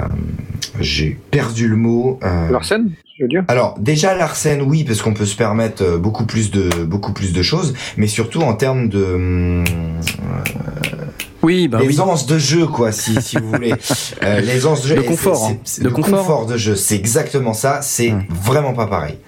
j'ai perdu le mot. euh,
Larsen, je veux dire?
alors déjà l'arsène oui parce qu'on peut se permettre euh, beaucoup plus de beaucoup plus de choses, mais surtout en termes de hum,
Oui, bah oui.
l'aisance de jeu quoi si si vous voulez euh, l'aisance de jeu
Le confort,
c'est-
hein.
c'est-
Le
le
confort.
confort de jeu c'est exactement ça c'est vraiment pas pareil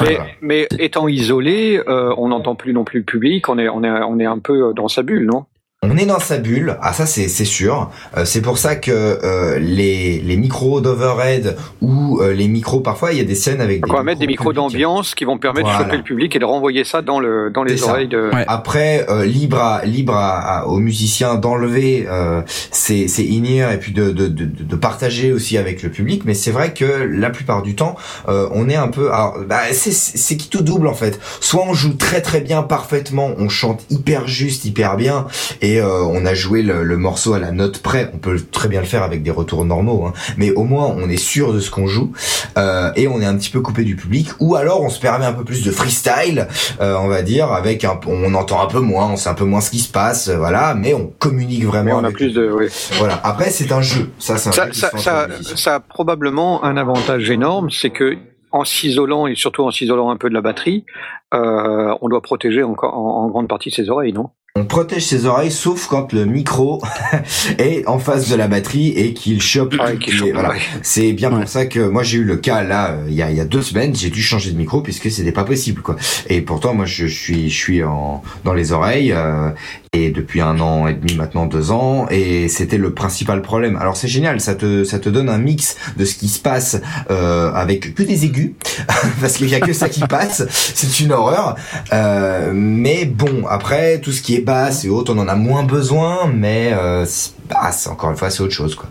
Mais,
Voilà.
mais étant isolé, euh, on n'entend plus non plus le public. On est, on est, on est un peu dans sa bulle, non?
On est dans sa bulle, ah ça c'est c'est sûr. Euh, c'est pour ça que euh, les les micros d'overhead ou euh, les micros parfois il y a des scènes avec des
On va mettre des micros
publics.
d'ambiance qui vont permettre
Voilà.
de choper le public et de renvoyer ça dans le dans les
C'est ça.
oreilles de.
Ouais.
Après euh, libre à, libre à, à- aux musiciens d'enlever euh, ces ces in-ear et puis de, de de de partager aussi avec le public. Mais c'est vrai que la plupart du temps euh, on est un peu alors, bah, c'est c'est qui tout double en fait. Soit on joue très très bien parfaitement, on chante hyper juste hyper bien et euh, on a joué le, le morceau à la note près. On peut très bien le faire avec des retours normaux, hein. mais au moins on est sûr de ce qu'on joue euh, et on est un petit peu coupé du public. Ou alors on se permet un peu plus de freestyle, euh, on va dire, avec un, on entend un peu moins, on sait un peu moins ce qui se passe, voilà, mais on communique vraiment.
Mais on a
avec
plus de. oui.
Voilà. Après, c'est un jeu. Ça, c'est un
Ça,
qui
ça, a probablement un avantage énorme, c'est que en s'isolant et surtout en s'isolant un peu de la batterie, euh, on doit protéger encore en, en grande partie ses oreilles, non?
On protège ses oreilles, sauf quand le micro est en face de la batterie et qu'il chope.
Ah, chope,
voilà.
ouais.
C'est bien
Ouais.
pour ça que moi j'ai eu le cas là euh, il y a, il y a deux semaines, j'ai dû changer de micro puisque c'était pas possible quoi. Et pourtant moi je suis je suis en dans les oreilles euh, et depuis un an et demi maintenant deux ans et c'était le principal problème. Alors c'est génial, ça te ça te donne un mix de ce qui se passe euh, avec que des aigus parce qu'il y a que ça qui passe. C'est une horreur. Euh, mais bon après tout ce qui est basse et autres on en a moins besoin mais euh, bah, encore une fois c'est autre chose quoi.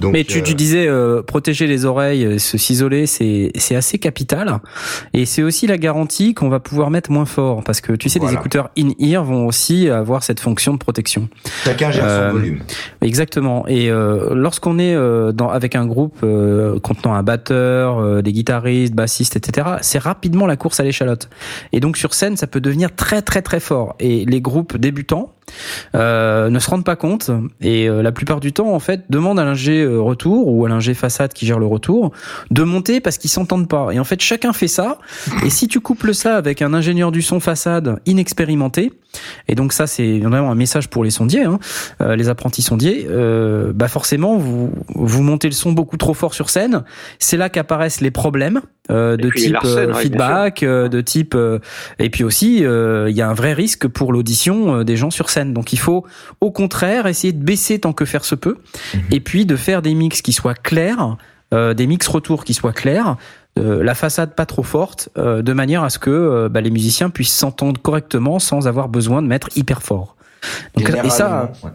Donc,
Mais tu, tu
euh,
disais euh, protéger les oreilles, euh, se s'isoler, c'est c'est assez capital. Et c'est aussi la garantie qu'on va pouvoir mettre moins fort, parce que tu sais, les écouteurs in-ear vont aussi avoir cette fonction de protection.
Chacun gère
Euh,
son volume.
Exactement. Et euh, lorsqu'on est euh, dans, avec un groupe euh, contenant un batteur, euh, des guitaristes, bassistes, etc., c'est rapidement la course à l'échalote. Et donc sur scène, ça peut devenir très très très fort. Et les groupes débutants euh, ne se rendent pas compte et euh, la plupart du temps, en fait, demandent à l'ingé euh, retour ou à l'ingé façade qui gère le retour de monter parce qu'ils s'entendent pas. Et en fait, chacun fait ça. Et si tu couples ça avec un ingénieur du son façade inexpérimenté, et donc ça, c'est vraiment un message pour les sondiers, hein, les apprentis sondiers, bah forcément vous vous montez le son beaucoup trop fort sur scène. C'est là qu'apparaissent les problèmes euh, de
puis
type
Larsen,
euh,
ouais, bien
feedback, euh, de type euh, et puis aussi euh, il y a un vrai risque pour l'audition euh, des gens sur scène. Donc il faut au contraire essayer de baisser tant que faire se peut,
Mhm.
et puis de faire des mix qui soient clairs. euh, des mix retours qui soient clairs, euh, la façade pas trop forte, euh, de manière à ce que euh, bah, les musiciens puissent s'entendre correctement sans avoir besoin de mettre hyper fort. Donc, et ça,
ouais.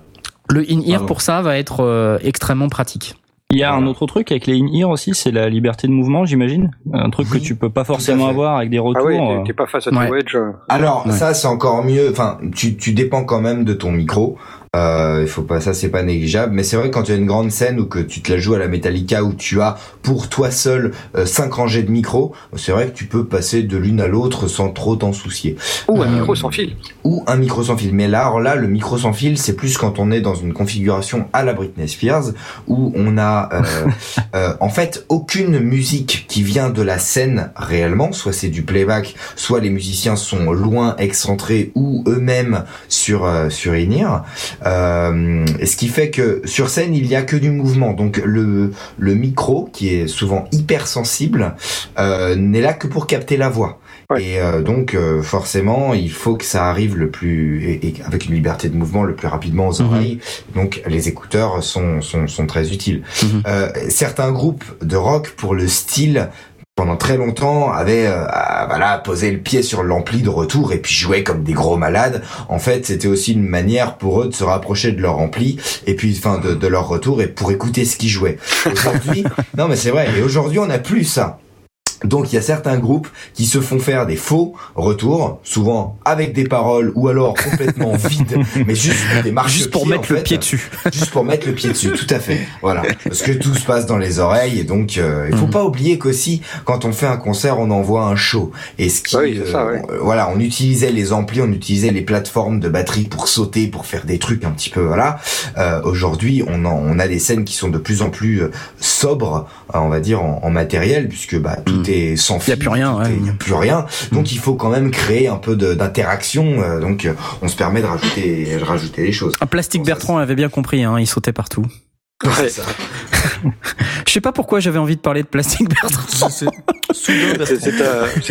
le in-ear pour ça va être euh, extrêmement pratique.
Il y a un autre truc avec les in-ear aussi, c'est la liberté de mouvement, j'imagine. Un truc
Oui,
que tu peux pas forcément avoir avec des
Ah
retours.
oui,
euh.
t'es- t'es pas face à ton
Ouais.
wedge. euh.
Alors
Ouais.
ça c'est encore mieux. Enfin, tu, tu dépends quand même de ton micro. Euh, il faut pas ça c'est pas négligeable. Mais c'est vrai que quand tu as une grande scène ou que tu te la joues à la Metallica où tu as pour toi seul euh, cinq rangées de micros, c'est vrai que tu peux passer de l'une à l'autre sans trop t'en soucier.
Ou un
Euh,
micro sans fil.
ou un micro sans fil. Mais là, alors là, le micro sans fil, c'est plus quand on est dans une configuration à la Britney Spears où on a euh, euh, en fait aucune musique qui vient de la scène réellement. Soit c'est du playback, soit les musiciens sont loin, excentrés ou eux-mêmes sur euh, sur in-ear. Euh, ce qui fait que sur scène, il y a que du mouvement. Donc le le micro, qui est souvent hyper sensible, euh, n'est là que pour capter la voix.
Ouais.
Et euh, donc euh, forcément, il faut que ça arrive le plus et, et avec une liberté de mouvement le plus rapidement aux
Mhm.
oreilles. Donc les écouteurs sont sont, sont très utiles. Euh, certains groupes de rock pour le style pendant très longtemps avaient euh, voilà posé le pied sur l'ampli de retour et puis jouaient comme des gros malades. En fait, c'était aussi une manière pour eux de se rapprocher de leur ampli et puis enfin de, de leur retour et pour écouter ce qu'ils jouaient. Aujourd'hui, non mais c'est vrai. Et aujourd'hui, on n'a plus ça. Donc il y a certains groupes qui se font faire des faux retours, souvent avec des paroles ou alors complètement vides, mais juste des marches
Juste pour mettre le pied dessus.
juste pour mettre le pied dessus, tout à fait. Voilà, parce que tout se passe dans les oreilles et donc euh, il faut
Mhm.
pas oublier qu'aussi quand on fait un concert, on envoie un show. Et ce qui,
Oui, ça,
euh, voilà, on utilisait les amplis, on utilisait les plateformes de batterie pour sauter, pour faire des trucs un petit peu, voilà. Euh, Aujourd'hui, on, en- on a des scènes qui sont de plus en plus euh, sobres, euh, on va dire en, en matériel, puisque bah tout
Mhm.
est sans
Y a plus rien,
tout
ouais.
est- y a plus rien. Donc il faut quand même créer un peu d'interaction. euh, donc euh, on se permet de rajouter, de rajouter les choses.
Un plastique Bertrand avait bien compris, hein, il sautait partout.
Ouais.
Ça.
Je sais pas pourquoi j'avais envie de parler de plastique Bertrand.
C'est-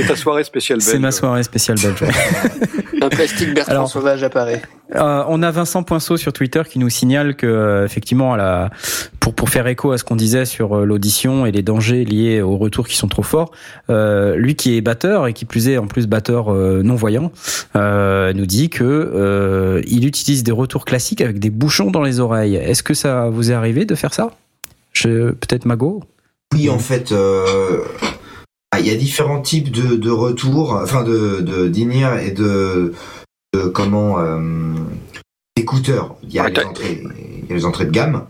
ta, soirée spéciale belge.
C'est ma soirée spéciale belge. ouais.
Un plastique Bertrand
Alors-
Sauvage apparaît.
Euh, on a Vincent Poinceau sur Twitter qui nous signale que euh, effectivement, à la, pour pour faire écho à ce qu'on disait sur euh, l'audition et les dangers liés aux retours qui sont trop forts, euh, lui qui est batteur et qui plus est en plus batteur euh, non voyant, euh, nous dit que euh, il utilise des retours classiques avec des bouchons dans les oreilles. Est-ce que ça vous est arrivé de faire ça Je peut-être Mago.
Oui, en fait, euh, ah, il y a différents types de, de retours, enfin de de et de, de comment euh, d'écouteurs. Il y a
Ouais,
les
t'as-
entrées, il y a les entrées de gamme.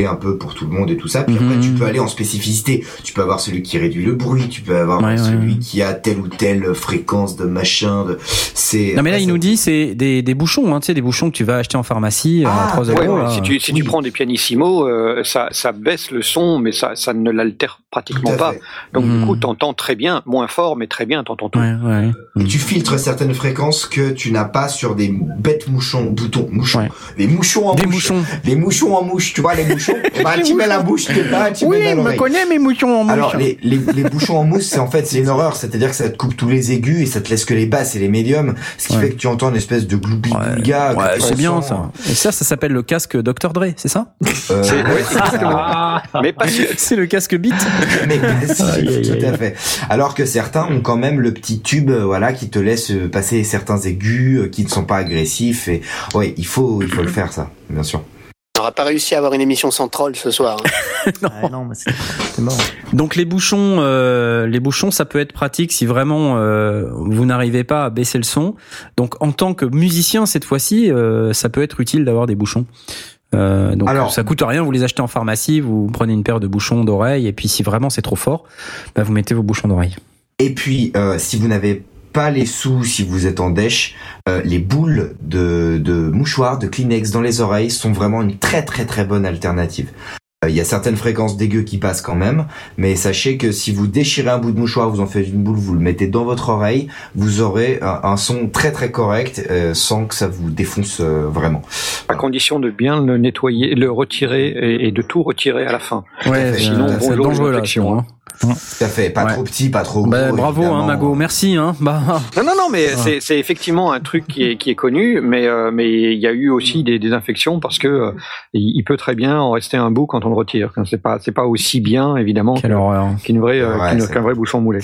Et un peu pour tout le monde et tout ça. Puis
Mhm.
après, tu peux aller en spécificité. Tu peux avoir celui qui réduit le bruit. Tu peux avoir
Ouais,
celui
ouais.
qui a telle ou telle fréquence de machin. De... C'est.
Non mais là il nous dit c'est des, des bouchons, hein, tu sais des bouchons que tu vas acheter en pharmacie
Ah,
à 3
ouais,
euros.
Ouais, si tu, si
oui.
tu prends des pianissimo, euh, ça, ça baisse le son, mais ça, ça ne l'altère pratiquement pas. Donc
Mhm.
du coup, t'entends très bien, moins fort, mais très bien, t'entends tout.
Ouais, ouais.
Et tu filtres certaines fréquences que tu n'as pas sur des bêtes mouchons, boutons, mouchons,
Ouais.
des mouchons en
Des
mouche.
mouchons.
Les mouchons en mouche, tu vois les mouchons ben, tu mets la bouche dedans, tu
Oui,
mets
je
dans
me connais mes mouchons en mouche.
Alors les, les, les bouchons en mousse, c'est en fait c'est une horreur, c'est-à-dire que ça te coupe tous les aigus et ça te laisse que les basses et les médiums, ce qui
Ouais.
fait que tu entends une espèce de
Ouais,
tu
c'est bien ça. Et ça, ça s'appelle le casque Dr Dre, c'est ça
euh,
C'est- oui.
Ah,
Mais pas
C'est le casque Beat.
Mais
aïe,
tout à fait. Alors que certains ont quand même le petit tube, euh, voilà, qui te laisse euh, passer certains aigus euh, qui ne sont pas agressifs. Et ouais, il faut, il faut le faire ça, bien sûr.
On n'aura pas réussi à avoir une émission sans troll ce soir. hein.
Ah, non, mais c'est c'est mort.
Donc les bouchons, euh, les bouchons, ça peut être pratique si vraiment euh, vous n'arrivez pas à baisser le son. Donc en tant que musicien cette fois-ci, euh, ça peut être utile d'avoir des bouchons. Euh, donc
Alors-
ça coûte rien, vous les achetez en pharmacie, vous prenez une paire de bouchons d'oreille et puis si vraiment c'est trop fort, bah, vous mettez vos bouchons d'oreille.
Et puis, euh, si vous n'avez pas les sous, si vous êtes en dèche, euh, les boules de, de mouchoirs, de Kleenex dans les oreilles sont vraiment une très très très bonne alternative. Euh, Il y a certaines fréquences dégueu qui passent quand même, mais sachez que si vous déchirez un bout de mouchoir, vous en faites une boule, vous le mettez dans votre oreille, vous aurez un, un son très très correct euh, sans que ça vous défonce euh, vraiment.
à condition de bien le nettoyer, le retirer et, et de tout retirer à la fin.
Ouais,
sinon,
c'est
bonjour,
dangereux là. sinon, hein.
Tout à fait. Pas
Ouais.
trop petit, pas trop gros.
Bah, bravo, hein. Mago. Merci. Hein. Bah,
Non, non, non, mais c'est, c'est effectivement un truc qui est, qui est connu, mais euh, mais il y a eu aussi des, des infections parce que euh, il peut très bien en rester un bout quand on le retire. C'est pas c'est pas aussi bien évidemment vraie euh,
Ouais,
qu'un vrai bouchon moulé.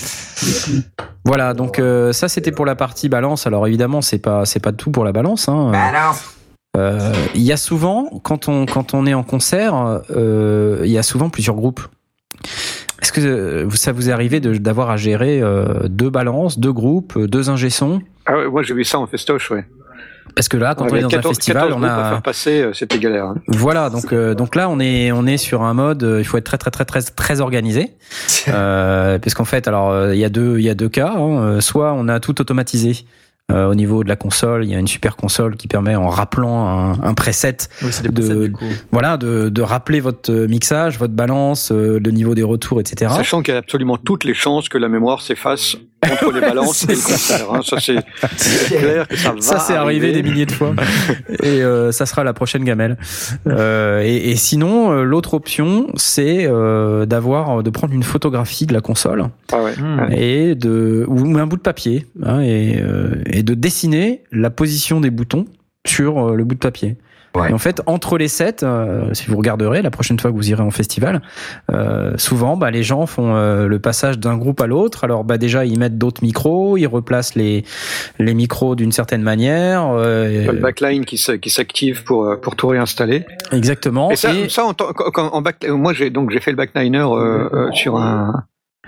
Voilà, donc euh, ça c'était pour la partie balance. Alors évidemment, c'est pas c'est pas tout pour la balance. Hein.
Balance.
Euh, Il y a souvent, quand on quand on est en concert, euh, il y a souvent plusieurs groupes. Est-ce que euh, ça vous est arrivé de- d'avoir à gérer euh, deux balances, deux groupes, euh, deux ingé sons?
Ah ouais, moi j'ai vu ça en festoche, ouais.
Parce que là, quand
Ouais,
on est dans un
14
festival,
14
on a
faire passer, c'était galère. hein.
voilà. Donc euh, donc là, on est on est sur un mode. euh, Il faut être très très très très très organisé. Euh, parce qu'en fait, alors il y a deux il y a deux cas. hein. Soit on a tout automatisé. Euh, au niveau de la console, il y a une super console qui permet, en rappelant un, un preset,
Oui,
De-
presets, du coup.
voilà, de, de rappeler votre mixage, votre balance, euh, le niveau des retours, etc.
Sachant qu'il y a absolument toutes les chances que la mémoire s'efface entre les balances et le concert. hein. Ça c'est clair que ça va.
Ça, c'est arrivé des milliers de fois. et euh, ça sera la prochaine gamelle. Euh, et, et sinon, euh, l'autre option, c'est euh, d'avoir, de prendre une photographie de la console
Ah ouais.
Hmm.
et de ou un bout de papier hein, et, euh, et de dessiner la position des boutons sur euh, le bout de papier.
Ouais.
Et en fait, entre les sets, euh, si vous regarderez la prochaine fois que vous irez en festival, euh, souvent, bah, les gens font euh, le passage d'un groupe à l'autre. Alors, bah, déjà, ils mettent d'autres micros, ils replacent les les micros d'une certaine manière. euh,
Le backline qui se- qui s'active pour euh, pour tout réinstaller.
exactement.
Et ça,
Et-
ça en, tant- quand- en back, moi j'ai donc j'ai fait le backliner euh, euh, sur un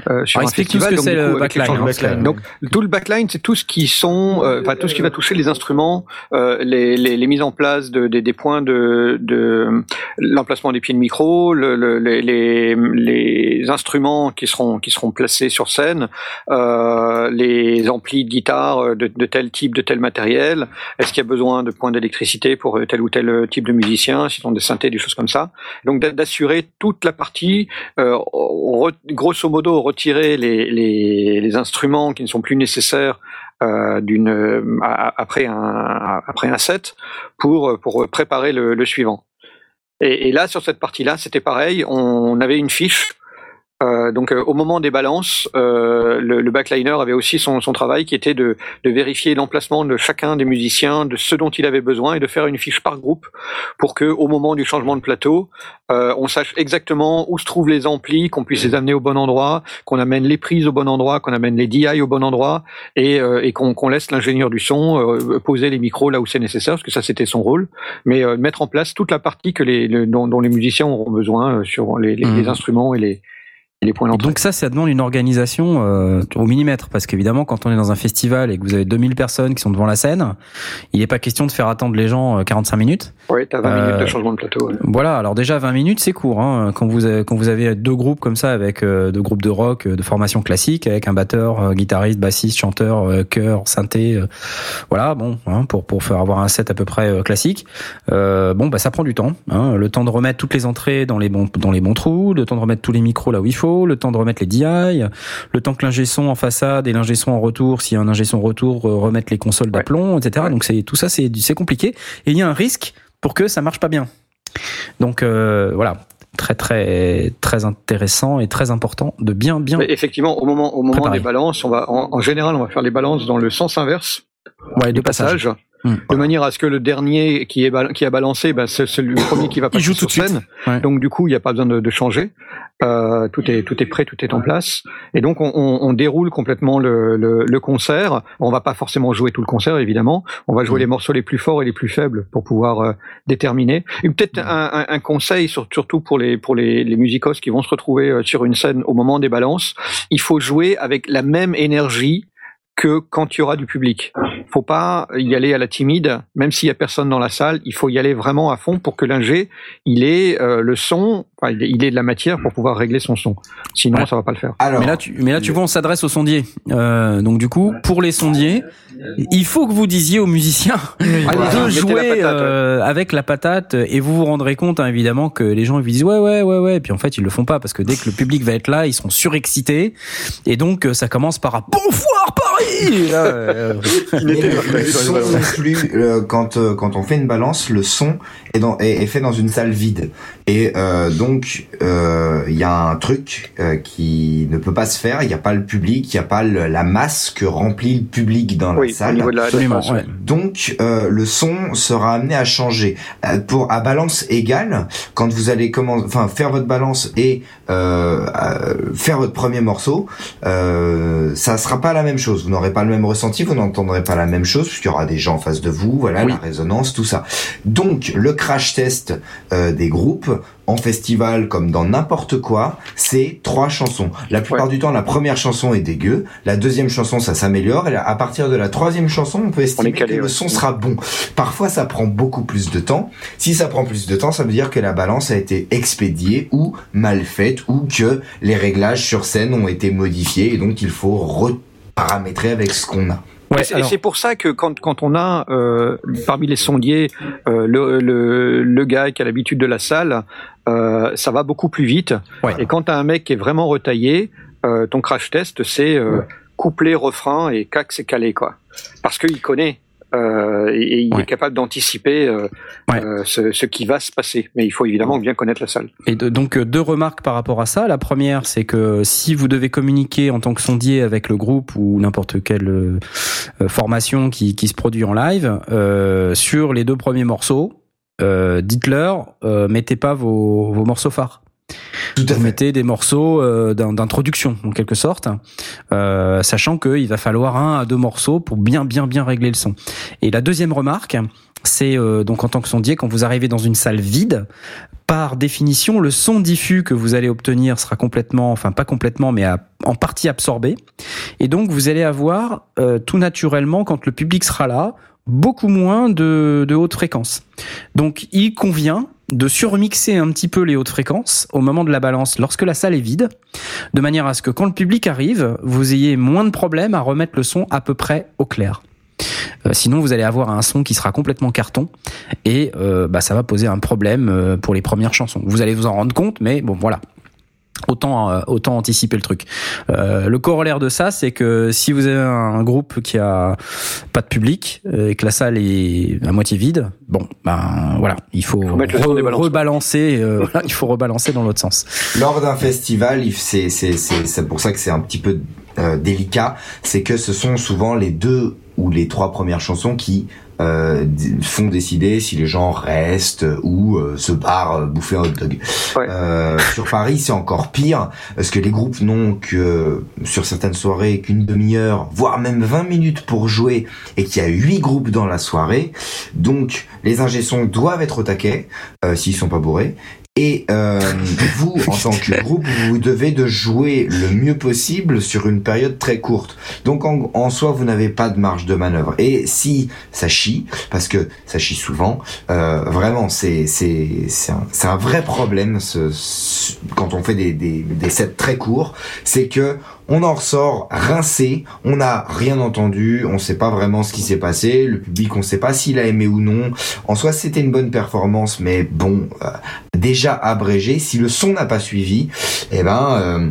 euh, sur
Alors,
un
explique-nous ce
festival.
que
donc,
c'est
du
le backline, hein,
backline. Donc tout le backline, c'est tout ce qui sont, euh, enfin tout ce qui va toucher les instruments, euh, les, les, les mises en place de, des, des points de, de l'emplacement des pieds de micro, le, le- les, les, les instruments qui seront qui seront placés sur scène, euh, les amplis de guitare de, de tel type, de tel matériel. Est-ce qu'il y a besoin de points d'électricité pour tel ou tel type de musicien, si sont des synthés, des choses comme ça. Donc d'a- d'assurer toute la partie, euh, re- grosso modo retirer les, instruments qui ne sont plus nécessaires euh, euh, après un set pour pour préparer le, suivant. Et, et là sur cette partie-là, c'était pareil. On avait une fiche. Euh, donc euh, au moment des balances, euh, le, le backliner avait aussi son, son travail qui était de, de vérifier l'emplacement de chacun des musiciens, de ce dont il avait besoin et de faire une fiche par groupe pour que au moment du changement de plateau, on sache exactement où se trouvent les amplis, qu'on puisse les amener au bon endroit, qu'on amène les prises au bon endroit, qu'on amène les DI au bon endroit et, et qu'on laisse l'ingénieur du son poser les micros là où c'est nécessaire, parce que ça c'était son rôle, mais mettre en place toute la partie que les, le- dont, dont les musiciens auront besoin sur les, les, les instruments et les, les points d'entrée.
Donc ça, ça demande une organisation euh, au millimètre, parce qu'évidemment, quand on est dans un festival et que vous avez 2000 personnes qui sont devant la scène, il n'est pas question de faire attendre les gens euh, 45 minutes.
Oui, t'as 20
Euh,
minutes de changement de plateau. ouais.
Voilà, alors déjà 20 minutes, c'est court. Hein, quand, vous avez, quand vous avez deux groupes comme ça, avec euh, deux groupes de rock, euh, de formation classique, avec un batteur, euh, guitariste, bassiste, chanteur, euh, chœur, synthé, euh, voilà, bon, hein, pour, pour faire avoir un set à peu près euh, classique, euh, bon, bah ça prend du temps. Hein, le temps de remettre toutes les entrées dans les, bons, dans les bons trous, le temps de remettre tous les micros là où il faut, le temps de remettre les DI, le temps que l'ingé son en façade et l'ingé son en retour, s'il y a un ingé son retour, euh, remettre les consoles d'aplomb, etc. Donc c'est tout ça, c'est c'est compliqué. Et il y a un risque pour que ça marche pas bien. Donc euh, voilà, très très très intéressant et très important de bien bien.
Mais effectivement, au moment, au moment des balances, on va, en, en général, on va faire les balances dans le sens inverse
Ouais, de
du
passage.
passage,
Hmm.
de manière à ce que le dernier qui, est qui a balancé, bah, c'est le premier qui va passer
joue
sur
tout de suite.
scène.
Ouais.
Donc du coup, il n'y a pas besoin de, de changer. Euh, tout est tout est prêt, tout est en place. Et donc on, on, on déroule complètement le, le, le concert. On va pas forcément jouer tout le concert, évidemment. On va jouer les morceaux les plus forts et les plus faibles pour pouvoir euh, déterminer. Et peut-être un, un, un conseil, sur- surtout pour les pour les, les musicos qui vont se retrouver euh, sur une scène au moment des balances, il faut jouer avec la même énergie que quand il y aura du public. Faut pas y aller à la timide, même s'il y a personne dans la salle. Il faut y aller vraiment à fond pour que l'ingé, il ait euh, le son, enfin, il ait- de la matière pour pouvoir régler son son. Sinon,
Ouais.
ça va pas le faire.
Alors,
Mais là, tu, mais là, tu vois, on s'adresse aux sondiers. Euh, donc, du coup, pour les sondiers, il faut que vous disiez aux musiciens
Allez,
jouer
la patate, ouais.
euh, avec la patate, et vous vous rendrez compte, hein, évidemment, que les gens ils vous disent ouais, ouais, ouais, ouais, et puis en fait, ils le font pas parce que dès que le public va être là, ils sont surexcités, et donc euh, ça commence par un bonfoir par oui là, euh,
Mais le, le son non plus, euh, quand euh, quand on fait une balance, le son est, dans, est, est fait dans une salle vide. Et euh, donc euh, il y a un truc euh, qui ne peut pas se faire. Il n'y a pas le public, il n'y a pas le- la masse que remplit le public dans
Oui,
la
au
salle.
niveau de la, de la
absolument.
façon.
ouais.
Donc euh, le son sera amené à changer Euh, pour à balance égale quand vous allez comment enfin faire votre balance et euh, euh, faire votre premier morceau euh, ça sera pas la même chose vous n'aurez pas le même ressenti vous n'entendrez pas la même chose puisqu'il y aura des gens en face de vous voilà
Oui.
la résonance tout ça donc le crash test euh, des groupes en festival comme dans n'importe quoi, c'est trois chansons. La plupart
Ouais.
du temps, la première chanson est dégueu, la deuxième chanson ça s'améliore, et à partir de la troisième chanson, on peut estimer
calé,
que le
ouais.
son sera bon. Parfois, ça prend beaucoup plus de temps. Si ça prend plus de temps, ça veut dire que la balance a été expédiée ou mal faite ou que les réglages sur scène ont été modifiés et donc il faut reparamétrer avec ce qu'on a.
Ouais,
et c'est-
alors-
pour ça que quand, quand on a euh, parmi les sondiers euh, le, le, le gars qui a l'habitude de la salle, euh, ça va beaucoup plus vite.
Ouais.
Et quand t'as un mec qui est vraiment retaillé, euh, ton crash test c'est euh, couplet, refrain et cac c'est calé quoi. Parce qu'il connaît. Euh, et, et il
Ouais.
est capable d'anticiper euh,
Ouais.
euh, ce, ce qui va se passer. Mais il faut évidemment bien connaître la salle.
Et de- donc euh, deux remarques par rapport à ça. La première, c'est que si vous devez communiquer en tant que sondier avec le groupe ou n'importe quelle euh, euh, formation qui, qui se produit en live, euh, sur les deux premiers morceaux, euh, dites-leur, euh, mettez pas vos, vos morceaux phares.
Tout à
Vous
fait.
mettez des morceaux euh, d'in- d'introduction en quelque sorte, euh, sachant qu'il va falloir un à deux morceaux pour bien bien bien régler le son. Et la deuxième remarque, c'est euh, donc en tant que sondier, quand vous arrivez dans une salle vide, par définition, le son diffus que vous allez obtenir sera complètement, enfin pas complètement, mais à- en partie absorbé. Et donc vous allez avoir euh, tout naturellement, quand le public sera là, beaucoup moins de, de hautes fréquences. Donc il convient de surmixer un petit peu les hautes fréquences au moment de la balance lorsque la salle est vide, de manière à ce que quand le public arrive, vous ayez moins de problèmes à remettre le son à peu près au clair. Euh, sinon, vous allez avoir un son qui sera complètement carton et euh, bah, ça va poser un problème euh, pour les premières chansons. Vous allez vous en rendre compte, mais bon, voilà. Autant, euh, autant anticiper le truc. Euh, le corollaire de ça, c'est que si vous avez un groupe qui a pas de public euh, et que la salle est à moitié vide, bon, ben voilà, il faut, rebalancer. euh, voilà, il faut rebalancer dans l'autre sens.
Lors d'un festival, c'est c'est c'est c'est pour ça que c'est un petit peu euh, délicat, c'est que ce sont souvent les deux ou les trois premières chansons qui euh, font décider si les gens restent ou euh, se barrent euh, bouffer un hot dog.
Ouais.
Sur Paris, c'est encore pire parce que les groupes n'ont que sur certaines soirées qu'une demi-heure, voire même 20 minutes pour jouer et qu'il y a huit groupes dans la soirée. Donc les ingé-sons doivent être au taquet s'ils sont pas bourrés. Et euh, vous, en tant que groupe, vous devez de jouer le mieux possible sur une période très courte. Donc en, en soi, vous n'avez pas de marge de manœuvre. Et si ça chie, parce que ça chie souvent, euh, vraiment, c'est c'est c'est un, vrai problème ce, ce- quand on fait des, des, des sets très courts, c'est que on en ressort rincé, on n'a rien entendu, on sait pas vraiment ce qui s'est passé, le public on sait pas s'il a aimé ou non. En soi, c'était une bonne performance, mais bon, euh, déjà abrégé. Si le son n'a pas suivi, eh ben, euh,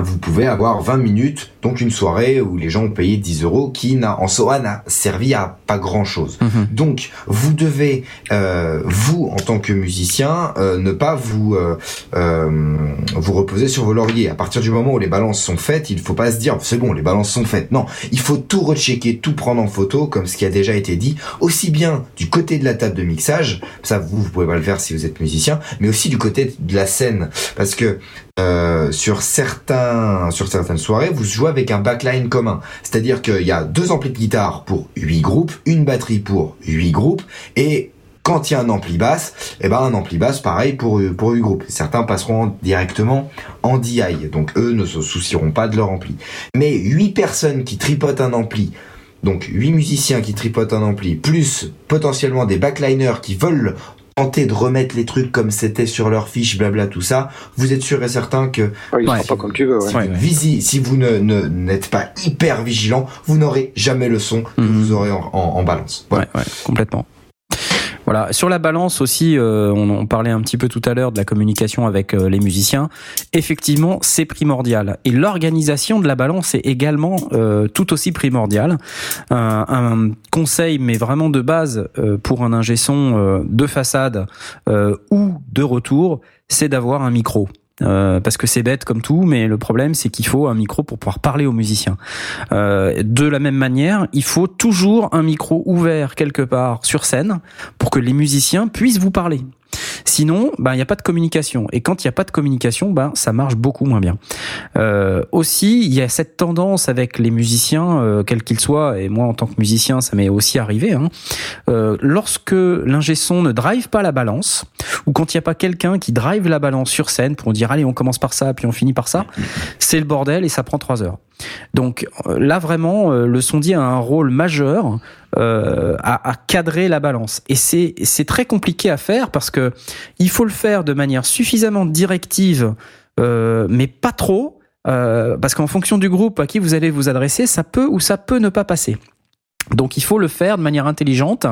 vous pouvez avoir 20 minutes, donc une soirée où les gens ont payé 10 euros, qui n'a, en soi n'a servi à pas grand chose. Donc, vous devez, euh, vous, en tant que musicien, euh, ne pas vous euh, euh, vous reposer sur vos lauriers. À partir du moment où les balances sont faites, il faut pas se dire c'est bon, les balances sont faites. Non, il faut tout rechecker, tout prendre en photo, comme ce qui a déjà été dit, aussi bien du côté de la table de mixage, ça vous vous pouvez pas le faire si vous êtes musicien, mais aussi du côté de la scène, parce que euh, sur certains certaines soirées, vous jouez avec un backline commun. C'est-à-dire qu'il y a deux amplis de guitare pour huit groupes, une batterie pour huit groupes, et quand il y a un ampli basse, eh ben un ampli basse pareil pour pour huit groupes. Certains passeront directement en DI, donc eux ne se soucieront pas de leur ampli. Mais huit personnes qui tripotent un ampli, donc huit musiciens qui tripotent un ampli, plus potentiellement des backliners qui veulent tenter de remettre les trucs comme c'était sur leur fiche, blabla, tout ça, vous êtes sûr et certain que
Ouais, il
Ouais.
sera pas comme tu veux. Ouais.
si,
Ouais,
vous
ouais.
visi- si vous ne ne- n'êtes pas hyper vigilant, vous n'aurez jamais le son que
Mhm.
vous aurez en, en- en balance. Voilà.
Ouais, ouais, complètement. Voilà. Sur la balance aussi, euh, on, parlait un petit peu tout à l'heure de la communication avec euh, les musiciens. Effectivement, c'est primordial. Et l'organisation de la balance est également euh, tout aussi primordiale. Un, un conseil, mais vraiment de base pour un ingé son de façade ou de retour, c'est d'avoir un micro. Euh, parce que c'est bête comme tout, mais le problème c'est qu'il faut un micro pour pouvoir parler aux musiciens. Euh, de la même manière, il faut toujours un micro ouvert quelque part sur scène pour que les musiciens puissent vous parler. Sinon, ben il n'y a pas de communication. Et quand il n'y a pas de communication, ben ça marche beaucoup moins bien. Euh, aussi, il y a cette tendance avec les musiciens, euh, quels qu'ils soient, et moi en tant que musicien, ça m'est aussi arrivé. Hein, euh, lorsque l'ingé son ne drive pas la balance, ou quand il n'y a pas quelqu'un qui drive la balance sur scène pour dire allez on commence par ça puis on finit par ça, c'est le bordel et ça prend trois heures. Donc euh, là vraiment, euh, le sondier a un rôle majeur euh, à, cadrer la balance. Et c'est très compliqué à faire parce que il faut le faire de manière suffisamment directive, mais pas trop, parce qu'en fonction du groupe à qui vous allez vous adresser, ça peut ou ça peut ne pas passer. Donc il faut le faire de manière intelligente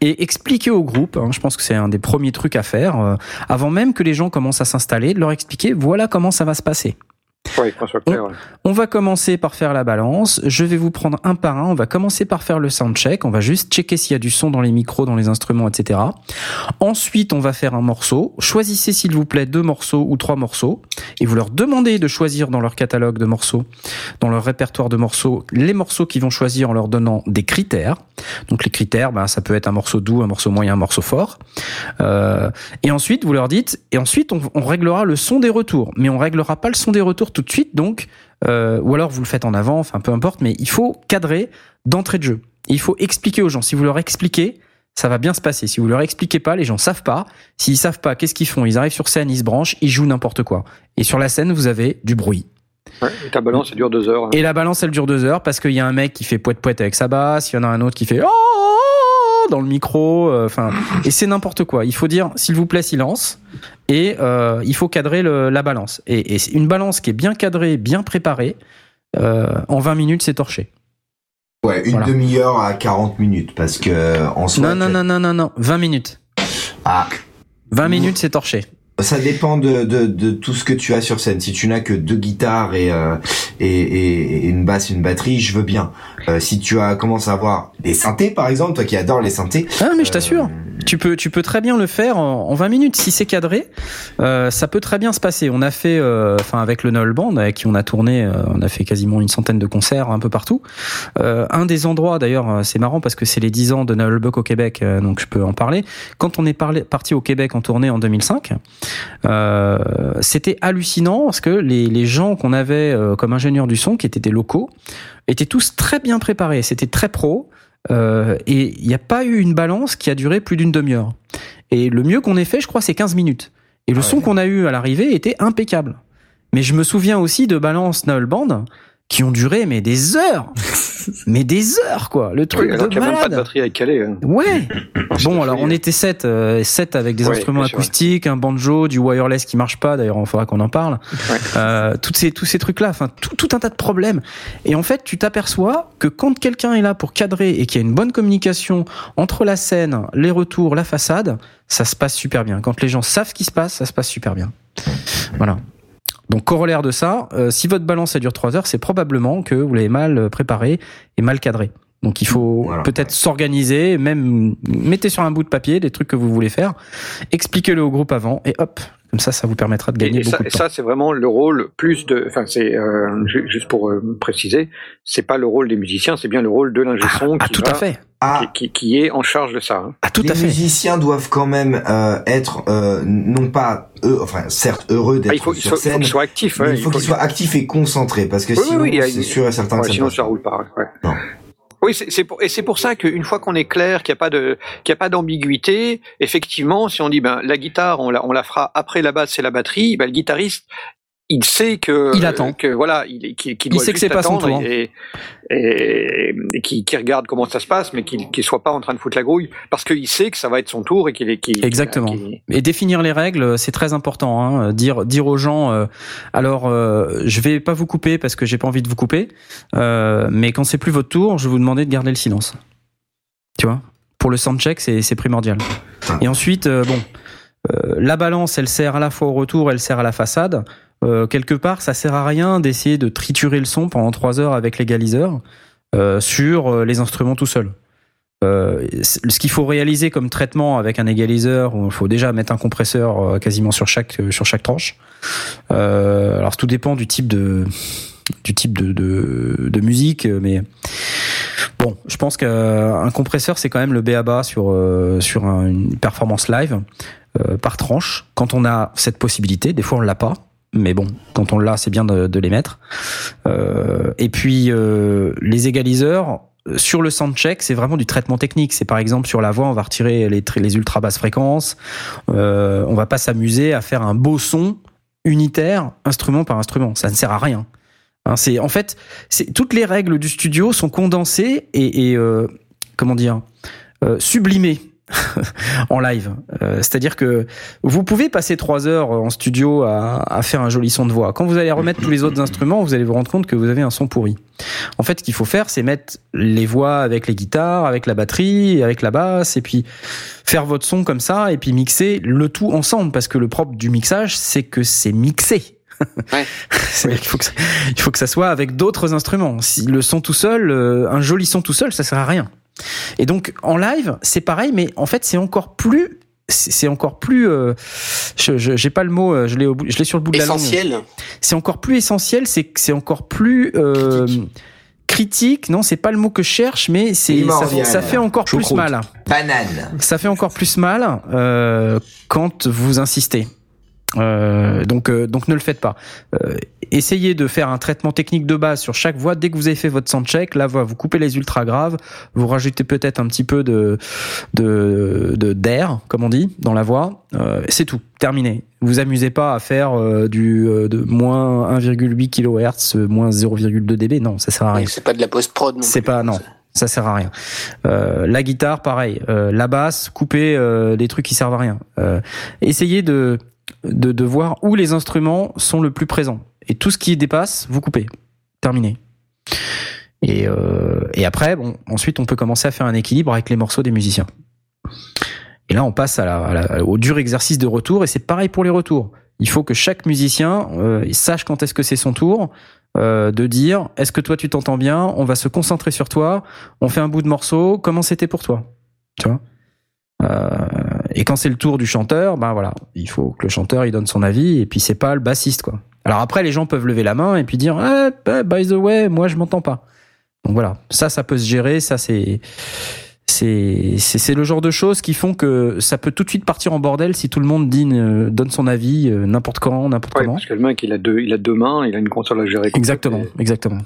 et expliquer au groupe, hein, je pense que c'est un des premiers trucs à faire, avant même que les gens commencent à s'installer, de leur expliquer voilà comment ça va se passer.
Oui, ouais.
On va commencer par faire la balance. Je vais vous prendre un par un. On va commencer par faire le sound check. On va juste checker s'il y a du son dans les micros, dans les instruments, etc. Ensuite, on va faire un morceau. Choisissez s'il vous plaît deux morceaux ou trois morceaux et vous leur demandez de choisir dans leur catalogue de morceaux, dans leur répertoire de morceaux, les morceaux qu'ils vont choisir en leur donnant des critères. Donc les critères, ben, ça peut être un morceau doux, un morceau moyen, un morceau fort. Euh, et ensuite, vous leur dites, et ensuite, on, on réglera le son des retours. Mais on réglera pas le son des retours tout de suite, donc, euh, ou alors vous le faites en avant, enfin peu importe, mais il faut cadrer d'entrée de jeu. Il faut expliquer aux gens. Si vous leur expliquez, ça va bien se passer. Si vous leur expliquez pas, les gens savent pas. S'ils savent pas, qu'est-ce qu'ils font? Ils arrivent sur scène, ils se branchent, ils jouent n'importe quoi. Et sur la scène, vous avez du bruit.
Ouais, et ta balance, ça dure deux heures. hein.
Et la balance, elle dure deux heures parce qu'il y a un mec qui fait poète poète avec sa basse, il y en a un autre qui fait oh dans le micro, euh, enfin, et c'est n'importe quoi. Il faut dire s'il vous plaît silence et euh, il faut cadrer le- la balance. Et, une balance qui est bien cadrée, bien préparée, euh, en 20 minutes c'est torché.
Ouais, une
Voilà.
demi-heure à 40 minutes parce que en soi.
Non non non non non non, 20 minutes.
Ah,
20 minutes c'est torché.
Ça dépend de, de, de tout ce que tu as sur scène. Si tu n'as que deux guitares et, euh, et, et, une basse, une batterie, je veux bien. Euh, si tu as commencé à avoir des synthés, par exemple, toi qui adores les synthés.
Ah mais je t'assure.
euh,
Tu peux, tu peux très bien le faire en, en 20 minutes si c'est cadré. Euh, ça peut très bien se passer. On a fait, euh, enfin avec le Noel Band avec qui on a tourné, euh, on a fait quasiment une centaine de concerts un peu partout. Euh, un des endroits d'ailleurs, c'est marrant parce que c'est les 10 ans de Noel Buck au Québec, euh, donc je peux en parler. Quand on est parti au Québec en tournée en 2005, euh, c'était hallucinant parce que les, les gens qu'on avait euh, comme ingénieurs du son, qui étaient des locaux, étaient tous très bien préparés. C'était très pro. Euh, et il n'y a pas eu une balance qui a duré plus d'une demi-heure. Et le mieux qu'on ait fait, je crois, c'est 15 minutes. Et le
Ah
son qu'on a eu à l'arrivée était impeccable. Mais je me souviens aussi de balances Noel Band qui ont duré mais des heures, mais des heures quoi. Le truc
Oui, alors
de
a même pas de
malade.
batterie à caler. hein.
Ouais. Bon, alors on était sept, euh, sept avec des
Ouais,
instruments acoustiques, un banjo, du wireless qui marche pas. D'ailleurs, il faudra qu'on en parle.
Ouais.
Euh, toutes ces, tous ces trucs-là, enfin tout, tout un tas de problèmes. Et en fait, tu t'aperçois que quand quelqu'un est là pour cadrer et qu'il y a une bonne communication entre la scène, les retours, la façade, ça se passe super bien. Quand les gens savent ce qui se passe, ça se passe super bien. Voilà. Donc corollaire de ça, euh, si votre balance elle dure 3 heures, c'est probablement que vous l'avez mal euh, préparé et mal cadré. Donc il faut
Voilà.
peut-être s'organiser, même mettez sur un bout de papier des trucs que vous voulez faire, expliquez-le au groupe avant et hop, comme ça ça vous permettra de gagner
et ça,
beaucoup de
et
temps.
ça, c'est vraiment le rôle plus de. Enfin, c'est euh, ju- juste pour euh, préciser, c'est pas le rôle des musiciens, c'est bien le rôle de l'ingé son
Ah
qui,
tout
va-
à fait.
Ah,
qui, est en charge de ça. hein.
Ah tout
les
à fait.
musiciens doivent quand même euh, être euh, non pas eux, enfin certes heureux d'être
Ah, il faut, il
sur
faut, il faut
scène,
qu'ils soient actifs.
mais
ouais,
il faut qu'ils soient actifs et concentrés parce que
Oui,
sinon
oui,
c'est sûr et certain
Ouais,
que ça
sinon
passe
ça
pas.
roule pas. Ouais.
Non.
Oui, c'est pour, et c'est pour ça qu'une fois qu'on est clair, qu'il n'y a pas de, qu'il y a pas d'ambiguïté, effectivement, si on dit ben la guitare, on la, on la fera après la basse et la batterie, ben le guitariste, il sait que,
Il attend.
que voilà, il, qu'il, qu'il
Il
doit
sait que c'est pas son
attendre
tour.
et, et, et qu'il, qu'il regarde comment ça se passe, mais qu'il, qu'il soit pas en train de foutre la grouille, parce qu'il sait que ça va être son tour et qu'il est, qu'il,
Exactement.
qu'il-
Et définir les règles, c'est très important. Hein. Dire dire aux gens, euh, alors euh, je vais pas vous couper parce que j'ai pas envie de vous couper, euh, mais quand c'est plus votre tour, je vais vous demander de garder le silence. Tu vois? Pour le soundcheck, c'est c'est primordial.
Ah.
Et ensuite, euh, bon, euh, la balance, elle sert à la fois au retour, elle sert à la façade. Euh, quelque part, ça sert à rien d'essayer de triturer le son pendant trois heures avec l'égaliseur euh, sur euh, les instruments tout seul. Ce qu'il faut réaliser comme traitement avec un égaliseur, il faut déjà mettre un compresseur quasiment sur chaque sur chaque tranche. Alors tout dépend du type de du type de, de, musique, mais bon, je pense qu'un compresseur c'est quand même le B à bas sur euh, sur un- une performance live par tranche. Quand on a cette possibilité, des fois on l'a pas, mais bon, quand on l'a, c'est bien de, de les mettre. Euh, et puis euh, les égaliseurs sur le soundcheck, c'est vraiment du traitement technique. C'est par exemple sur la voix, on va retirer les, les ultra basses fréquences. Euh, on va pas s'amuser à faire un beau son unitaire, instrument par instrument. Ça ne sert à rien. Hein, c'est en fait, c'est toutes les règles du studio sont condensées et, et, euh, comment dire, euh, sublimées en live. Euh, C'est-à-dire que vous pouvez passer trois heures en studio à, à faire un joli son de voix. Quand vous allez remettre tous les autres instruments, vous allez vous rendre compte que vous avez un son pourri. En fait, ce qu'il faut faire, c'est mettre les voix avec les guitares, avec la batterie, avec la basse, et puis faire votre son comme ça, et puis mixer le tout ensemble, parce que le propre du mixage, c'est que c'est mixé.
Ouais.
C'est-à-dire qu'il faut que ça, il faut que ça soit avec d'autres instruments. Si le son tout seul, euh, un joli son tout seul, ça sert à rien. Et donc en live, c'est pareil, mais en fait, c'est encore plus, c'est encore plus, euh, je, je- j'ai pas le mot, euh, je l'ai, je l'ai sur le bout de la langue
Essentiel.
c'est encore plus essentiel, c'est c'est encore plus euh, critique. Non, c'est pas le mot que je cherche, mais c'est ça, ça fait encore plus mal.
Banane.
Ça fait encore plus mal euh, quand vous insistez. Euh, donc, euh, donc ne le faites pas. Euh, essayez de faire un traitement technique de base sur chaque voix. Dès que vous avez fait votre soundcheck, la voix, vous coupez les ultra graves, vous rajoutez peut-être un petit peu de de de- d'air, comme on dit, dans la voix. Euh, c'est tout, terminé. Vous amusez pas à faire euh, du euh, de moins 1,8 kHz, moins 0,2 dB. Non, ça sert à rien.
C'est pas de la post-prod non
C'est pas non. Ça sert à rien. Euh, la guitare, pareil. Euh, la basse, couper euh, des trucs qui servent à rien. Euh, essayez de, de voir où les instruments sont le plus présents. Et tout ce qui dépasse, vous coupez. Terminé. Et, euh, et après, bon, ensuite, on peut commencer à faire un équilibre avec les morceaux des musiciens. Et là, on passe au dur exercice de retour, et c'est pareil pour les retours. Il faut que chaque musicien euh, sache quand est-ce que c'est son tour, euh, de dire est-ce que toi tu t'entends bien? On va se concentrer sur toi. On fait un bout de morceau. Comment c'était pour toi? Tu vois? Et quand c'est le tour du chanteur, ben voilà, il faut que le chanteur il donne son avis et puis c'est pas le bassiste quoi. Alors après les gens peuvent lever la main et puis dire ah, bah, by the way moi je m'entends pas. Donc voilà, ça ça peut se gérer, ça c'est c'est c'est le genre de choses qui font que ça peut tout de suite partir en bordel si tout le monde dit, euh, donne son avis euh, n'importe quand, n'importe
Ouais,
comment.
parce que le mec, il a deux, il a deux mains, il a une console à gérer.
Exactement, exactement.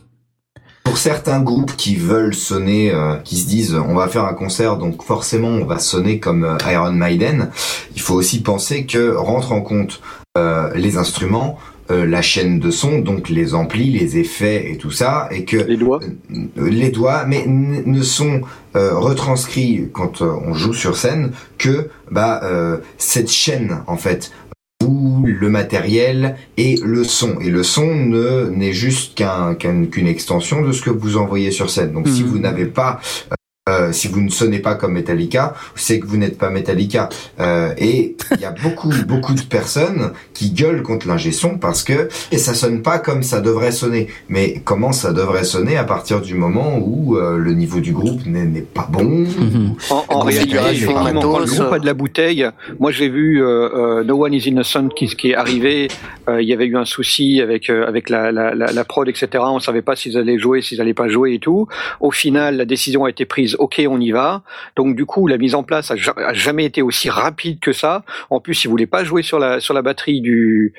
Pour certains groupes qui veulent sonner, euh, qui se disent on va faire un concert, donc forcément on va sonner comme euh, Iron Maiden, il faut aussi penser que rentre en compte euh, les instruments, euh, la chaîne de son, donc les amplis, les effets et tout ça, et que
Les doigts.
euh, les doigts, mais ne sont euh, retranscrits quand euh, on joue sur scène que bah euh, cette chaîne en fait le matériel et le son et le son ne n'est juste qu'un qu'un- qu'une extension de ce que vous envoyez sur scène. Donc si
Mhm.
vous n'avez pas euh, si vous ne sonnez pas comme Metallica, c'est que vous n'êtes pas Metallica. Euh, et il y a beaucoup, beaucoup de personnes qui gueulent contre l'ingé son parce que et ça sonne pas comme ça devrait sonner. Mais comment ça devrait sonner à partir du moment où euh, le niveau du groupe n'est pas bon
Mhm.
En, en réalité,
matos,
groupe a de la bouteille, moi j'ai vu euh, euh, No One Is Innocent qui, qui est arrivé, euh, il y avait eu un souci avec euh, avec la, la, la, la prod, etc. On savait pas s'ils allaient jouer, s'ils allaient pas jouer et tout. Au final, la décision a été prise, ok, on y va. Donc du coup, la mise en place a, ja- a jamais été aussi rapide que ça. En plus, ils voulaient pas jouer sur la sur la batterie du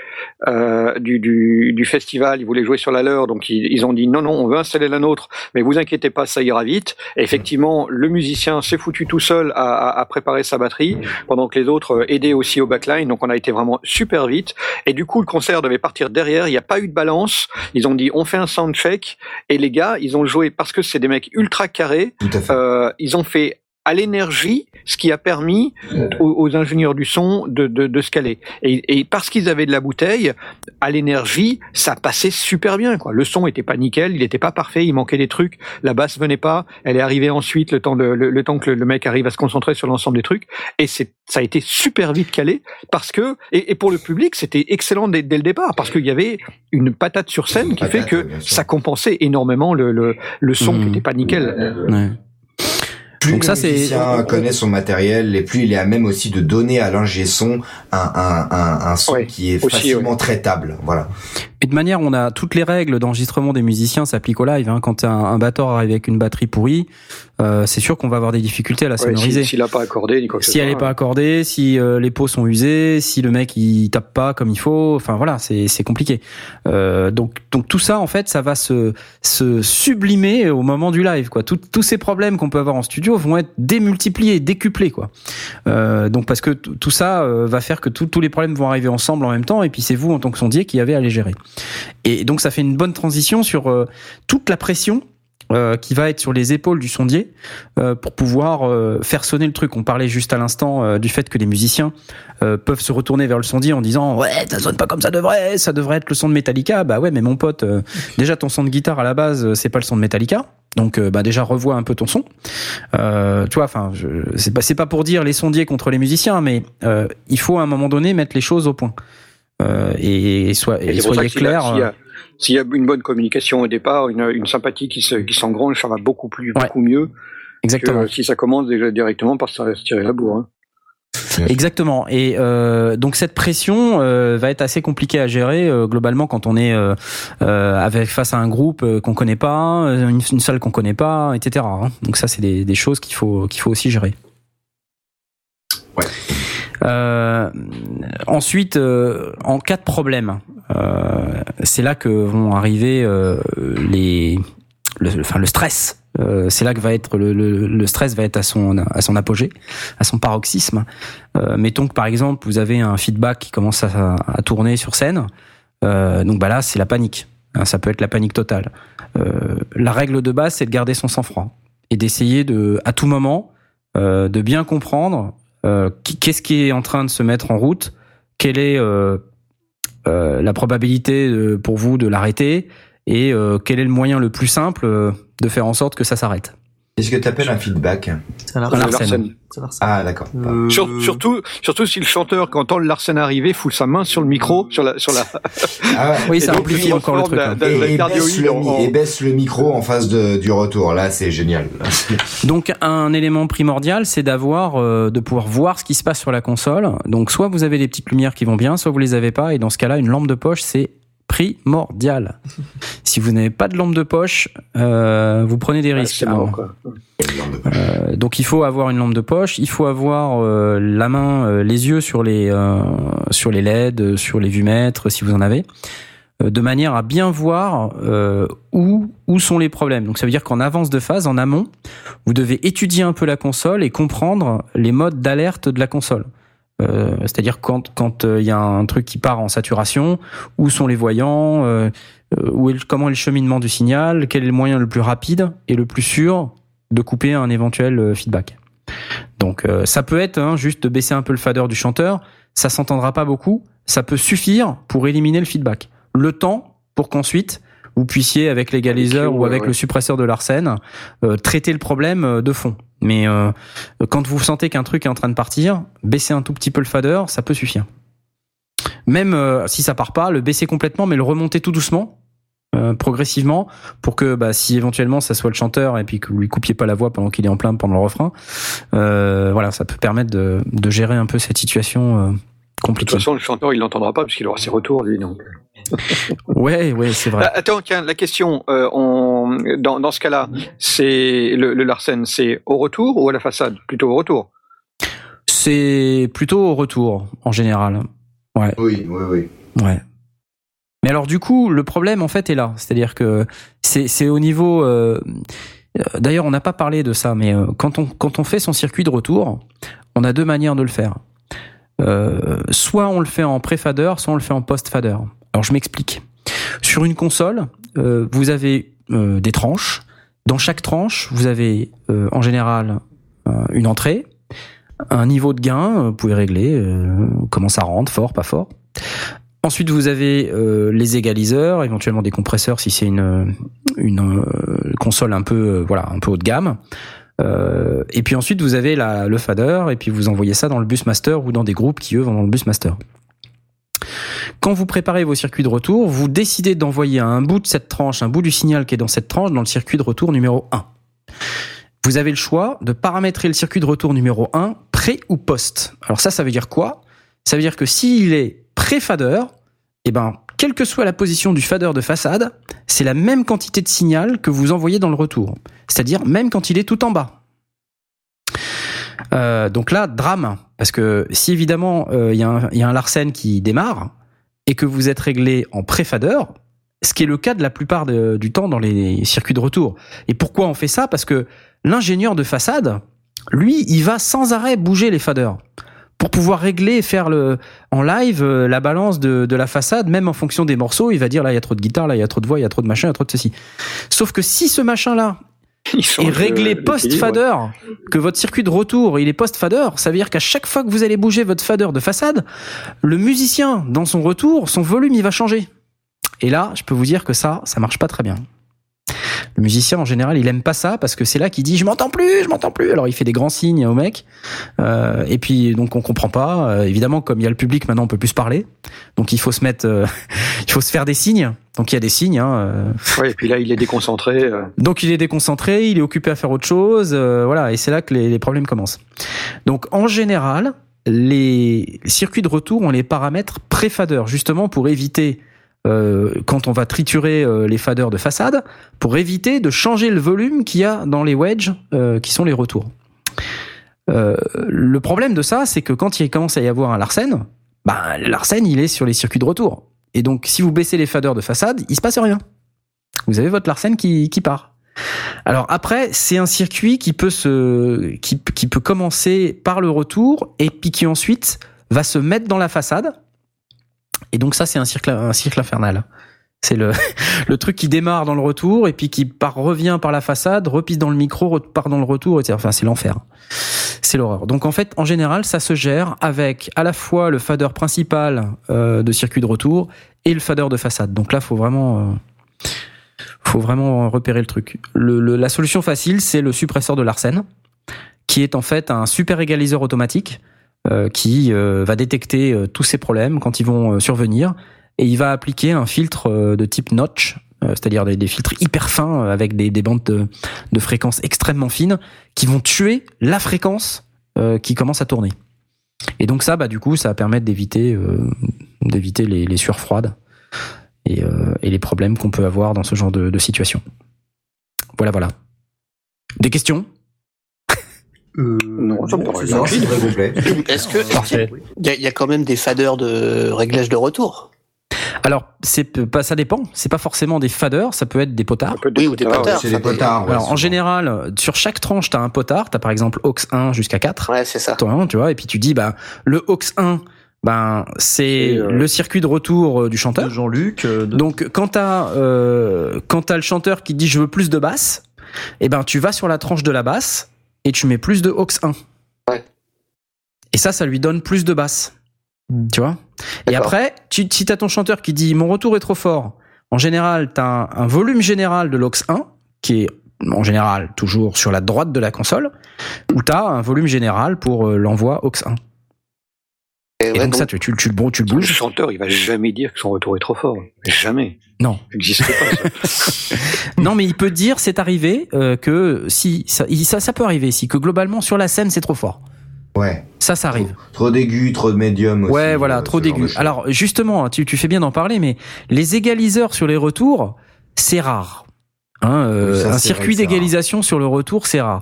euh, du, du, du festival, ils voulaient jouer sur la leur, donc ils, ils ont dit non non, on veut installer la nôtre, mais vous inquiétez pas, ça ira vite. Et effectivement, le musicien s'est foutu tout seul à, à, à préparer sa batterie, pendant que les autres euh, aidaient aussi au backline. Donc on a été vraiment super vite. Et du coup, le concert devait partir derrière. Il n'y a pas eu de balance. Ils ont dit on fait un sound check. Et les gars, ils ont joué parce que c'est des mecs ultra carrés.
Tout à fait.
Euh, ils ont fait à l'énergie ce qui a permis aux, aux ingénieurs du son de, de, de se caler. Et, et parce qu'ils avaient de la bouteille, à l'énergie, ça passait super bien. Quoi. Le son était pas nickel, il était pas parfait, il manquait des trucs. La basse venait pas, elle est arrivée ensuite, le temps, de, le, le temps que le, le mec arrive à se concentrer sur l'ensemble des trucs. Et c'est, ça a été super vite calé parce que, et, et pour le public, c'était excellent dès, dès le départ parce qu'il y avait une patate sur scène qui fait
Patate,
que
bien sûr.
ça compensait énormément le, le, le son
Mhm.
qui était pas nickel.
Ouais.
Plus
Donc
le
ça,
musicien connaît son matériel, et plus il est à même aussi de donner à l'ingé son un, un, un, un son
Ouais,
qui est
aussi,
facilement traitable. Voilà.
Et de manière, on a toutes les règles d'enregistrement des musiciens s'appliquent au live. Hein. Quand un, un batteur arrive avec une batterie pourrie, euh, c'est sûr qu'on va avoir des difficultés à la
Ouais,
sonoriser.
si- S'il a pas accordé, ni quoi que ce
si elle n'est pas accordée, si euh, les pots sont usés, si le mec il tape pas comme il faut, enfin voilà, c'est c'est compliqué. Euh, donc donc tout ça en fait, ça va se se sublimer au moment du live quoi. Tout- tous ces problèmes qu'on peut avoir en studio vont être démultipliés, décuplés quoi. Euh, donc parce que tout ça euh, va faire que tous les problèmes vont arriver ensemble en même temps et puis c'est vous en tant que sondier qui avez à les gérer. Et donc ça fait une bonne transition sur euh, toute la pression euh, qui va être sur les épaules du sondier euh, pour pouvoir faire sonner le truc. On parlait juste à l'instant du fait que les musiciens peuvent se retourner vers le sondier en disant ouais ça sonne pas comme ça devrait, ça devrait être le son de Metallica. Bah ouais mais mon pote, déjà ton son de guitare à la base c'est pas le son de Metallica. Donc bah déjà revois un peu ton son. Tu vois, enfin c'est pas pour dire les sondiers contre les musiciens, mais il faut à un moment donné mettre les choses au point. Euh, et, et, soit,
Et
soyez
que s'il y a-
clair.
S'il y, a, s'il y a une bonne communication au départ, une, une sympathie qui se, qui s'engrange, ça va beaucoup plus,
Ouais.
beaucoup mieux
Exactement.
que si ça commence déjà directement par se se tirer la bourre. hein.
Exactement. Et euh, donc cette pression euh, va être assez compliquée à gérer euh, globalement quand on est euh, euh, avec face à un groupe euh, qu'on connaît pas, euh, une, une salle qu'on connaît pas, etc. hein. Donc ça c'est des, des choses qu'il faut qu'il faut aussi gérer. Euh, ensuite, euh, en cas de problème, euh, c'est là que vont arriver les, le, enfin le stress. Euh, c'est là que va être le, le, le stress va être à son à son apogée, à son paroxysme. Euh, mettons que par exemple vous avez un feedback qui commence à, à tourner sur scène, euh, donc bah là c'est la panique. Hein, Ça peut être la panique totale. La règle de base c'est de garder son sang-froid et d'essayer de à tout moment de bien comprendre qu'est-ce qui est en train de se mettre en route, quelle est euh, euh, la probabilité pour vous de l'arrêter? Et euh, quel est le moyen le plus simple euh, de faire en sorte que ça s'arrête?
Qu'est-ce que tu appelles un feedback
Un Larsen.
Ah, d'accord.
Euh,
Sur- surtout, surtout si le chanteur, quand entend le Larsen arriver, fout sa main sur le micro, sur la, sur la.
Ah ouais.
Oui, ça amplifie encore le truc.
la- la-
Et, baisse le,
en-
mi-
en-
et baisse le micro en face de, du retour. Là, c'est génial.
Donc un élément primordial, c'est d'avoir, euh, de pouvoir voir ce qui se passe sur la console. Donc soit vous avez les petites lumières qui vont bien, soit vous les avez pas. Et dans ce cas-là, une lampe de poche, c'est primordial. si vous n'avez pas de lampe de poche, euh, vous prenez des risques.
quoi.
Euh, donc il faut avoir une lampe de poche, il faut avoir euh, la main, les yeux sur les sur les LED, sur les vumètres si vous en avez, de manière à bien voir où où sont les problèmes. Donc ça veut dire qu'en avance de phase, en amont, vous devez étudier un peu la console et comprendre les modes d'alerte de la console. Euh, C'est-à-dire quand quand euh, il y a un truc qui part en saturation, où sont les voyants, euh, euh, où est le- comment est le cheminement du signal, quel est le moyen le plus rapide et le plus sûr de couper un éventuel euh, feedback. Donc euh, ça peut être hein, juste de baisser un peu le fader du chanteur, ça s'entendra pas beaucoup, ça peut suffire pour éliminer le feedback. Le temps pour qu'ensuite vous puissiez avec l'égaliseur ou avec
ouais.
le suppresseur de Larsen euh, traiter le problème euh, de fond. Mais euh, quand vous sentez qu'un truc est en train de partir, baisser un tout petit peu le fader, ça peut suffire. Même euh, si ça part pas, le baisser complètement, mais le remonter tout doucement, euh, progressivement, pour que bah, si éventuellement ça soit le chanteur et puis que vous lui coupiez pas la voix pendant qu'il est en plein pendant le refrain, voilà, ça peut permettre de gérer un peu cette situation
De toute façon, le chanteur, il l'entendra pas puisqu'il aura ses retours, lui. Donc.
Ouais, ouais, c'est vrai.
Ah, Attends, tiens, la question, euh, on, dans, dans ce cas-là, c'est le, le Larsen, c'est au retour ou à la façade? Plutôt au retour.
C'est plutôt au retour en général.
Oui, oui, oui.
Ouais. Mais alors du coup, le problème en fait est là, c'est-à-dire que c'est au niveau. euh, euh, D'ailleurs, on n'a pas parlé de ça, mais euh, quand on quand on fait son circuit de retour, on a deux manières de le faire. Euh, soit on le fait en pré-fader, soit on le fait en post-fader. Alors je m'explique. Sur une console, euh, vous avez euh, des tranches. Dans chaque tranche, vous avez en général une entrée, un niveau de gain, vous pouvez régler comment ça rentre, fort, pas fort. Ensuite, vous avez les égaliseurs, éventuellement des compresseurs si c'est une console un peu voilà un peu haut de gamme. Euh, et puis ensuite, vous avez le fader et puis vous envoyez ça dans le bus master ou dans des groupes qui eux vont dans le bus master. Quand vous préparez vos circuits de retour, vous décidez d'envoyer un bout de cette tranche, un bout du signal qui est dans cette tranche dans le circuit de retour numéro 1. Vous avez le choix de paramétrer le circuit de retour numéro 1 pré ou post. Alors ça, ça veut dire quoi? Ça veut dire que s'il est pré-fader, eh ben, quelle que soit la position du fader de façade, c'est la même quantité de signal que vous envoyez dans le retour. C'est-à-dire même quand il est tout en bas. Euh, donc là, drame, parce que si évidemment euh, il y, a un- Larsen qui démarre et que vous êtes réglé en pré-fader, ce qui est le cas de la plupart du temps dans les circuits de retour. Et pourquoi on fait ça? Parce que l'ingénieur de façade, lui, il va sans arrêt bouger les faders pour pouvoir régler et faire le en live euh, la balance de, de la façade, même en fonction des morceaux. Il va dire là il y a trop de guitare, là il y a trop de voix, il y a trop de machin, il y a trop de ceci. Sauf que si ce machin là est réglé post-fader, que votre circuit de retour il est post-fader, ça veut dire qu'à chaque fois que vous allez bouger votre fader de façade, le musicien dans son retour, son volume il va changer. Et là, je peux vous dire que ça, ça marche pas très bien. Le musicien en général, il aime pas ça parce que c'est là qu'il dit je m'entends plus, je m'entends plus. Alors il fait des grands signes au mec. Euh, et puis donc on comprend pas. Euh, évidemment, comme il y a le public maintenant, on peut plus se parler. Donc il faut se mettre, euh, il faut se faire des signes. Donc il y a des signes. Hein, euh,
Ouais, et puis là, il est déconcentré. euh.
donc il est déconcentré, il est occupé à faire autre chose, euh, voilà, et c'est là que les, les problèmes commencent. Donc en général, les circuits de retour, on les paramètres pré-fader, justement pour éviter, euh, quand on va triturer euh, les faders de façade, pour éviter de changer le volume qu'il y a dans les wedges, euh, qui sont les retours. Le problème de ça, c'est que quand il commence à y avoir un Larsen, ben, Larsen, il est sur les circuits de retour. Et donc, si vous baissez les faders de façade, il se passe rien. Vous avez votre Larsen qui, qui part. Alors après, c'est un circuit qui peut se, qui peut commencer par le retour et puis qui ensuite va se mettre dans la façade. Et donc ça, c'est un cycle, un infernal. C'est le, le truc qui démarre dans le retour et puis qui revient par la façade, repisse dans le micro, repart dans le retour, etc. Enfin, c'est l'enfer. C'est l'horreur. Donc en fait, en général, ça se gère avec à la fois le fader principal euh, de circuit de retour et le fader de façade. Donc là, faut vraiment, euh, faut vraiment repérer le truc. La solution facile, c'est le suppresseur de Larsen, qui est en fait un super égaliseur automatique qui euh, va détecter euh, tous ces problèmes quand ils vont euh, survenir et il va appliquer un filtre euh, de type notch, euh, c'est-à-dire des, des filtres hyper fins euh, avec des, des bandes de, de fréquences extrêmement fines qui vont tuer la fréquence euh, qui commence à tourner. Et donc ça, bah du coup, ça va permettre d'éviter euh, d'éviter les, les sueurs froides et, euh, et les problèmes qu'on peut avoir dans ce genre de, de situation. Voilà, voilà. Des questions?
Non, ça me paraît
Non, c'est très complet.
Est-ce que il y, a- il y a quand même des faders de réglage de retour?
Alors, c'est pas, ça dépend. C'est pas forcément des faders, ça peut être des potards.
Oui, ou des
potards,
potards.
C'est des potards. ouais,
Alors, en général, sur chaque tranche, t'as un potard. T'as par exemple aux 1 jusqu'à 4.
Ouais, c'est ça.
Toi, tu vois, et puis tu dis, bah, le aux 1, ben, c'est
euh,
le circuit de retour euh, du
De
chanteur.
Jean-Luc. euh, de-
Donc, quand t'as, euh, quand t'as le chanteur qui dit je veux plus de basse, eh ben, tu vas sur la tranche de la basse et tu mets plus de aux 1.
Ouais.
Et ça, ça lui donne plus de basse. Tu vois? Et après, tu, si t'as ton chanteur qui dit mon retour est trop fort, en général, t'as un, un volume général de l'aux 1 qui est en général toujours sur la droite de la console, ou t'as un volume général pour euh, l'envoi aux 1.
Et
Et
ouais,
donc,
donc,
ça, tu, tu, tu, le bon, tu le
Le
bouges.
chanteur, il va jamais dire que son retour est trop fort. Jamais.
Non.
Ça n'existe pas, ça.
Non, mais il peut dire, c'est arrivé, euh, que si, ça, il- ça, ça peut arriver, si, que globalement, sur la scène, c'est trop fort.
Ouais.
Ça, ça arrive.
Trop d'aigus, trop de médium aussi.
Ouais, voilà,
euh,
trop
choses.
Alors, justement, tu, tu fais bien d'en parler, mais les égaliseurs sur les retours, c'est rare. Hein, euh,
ça,
un circuit d'égalisation sur le retour, c'est rare.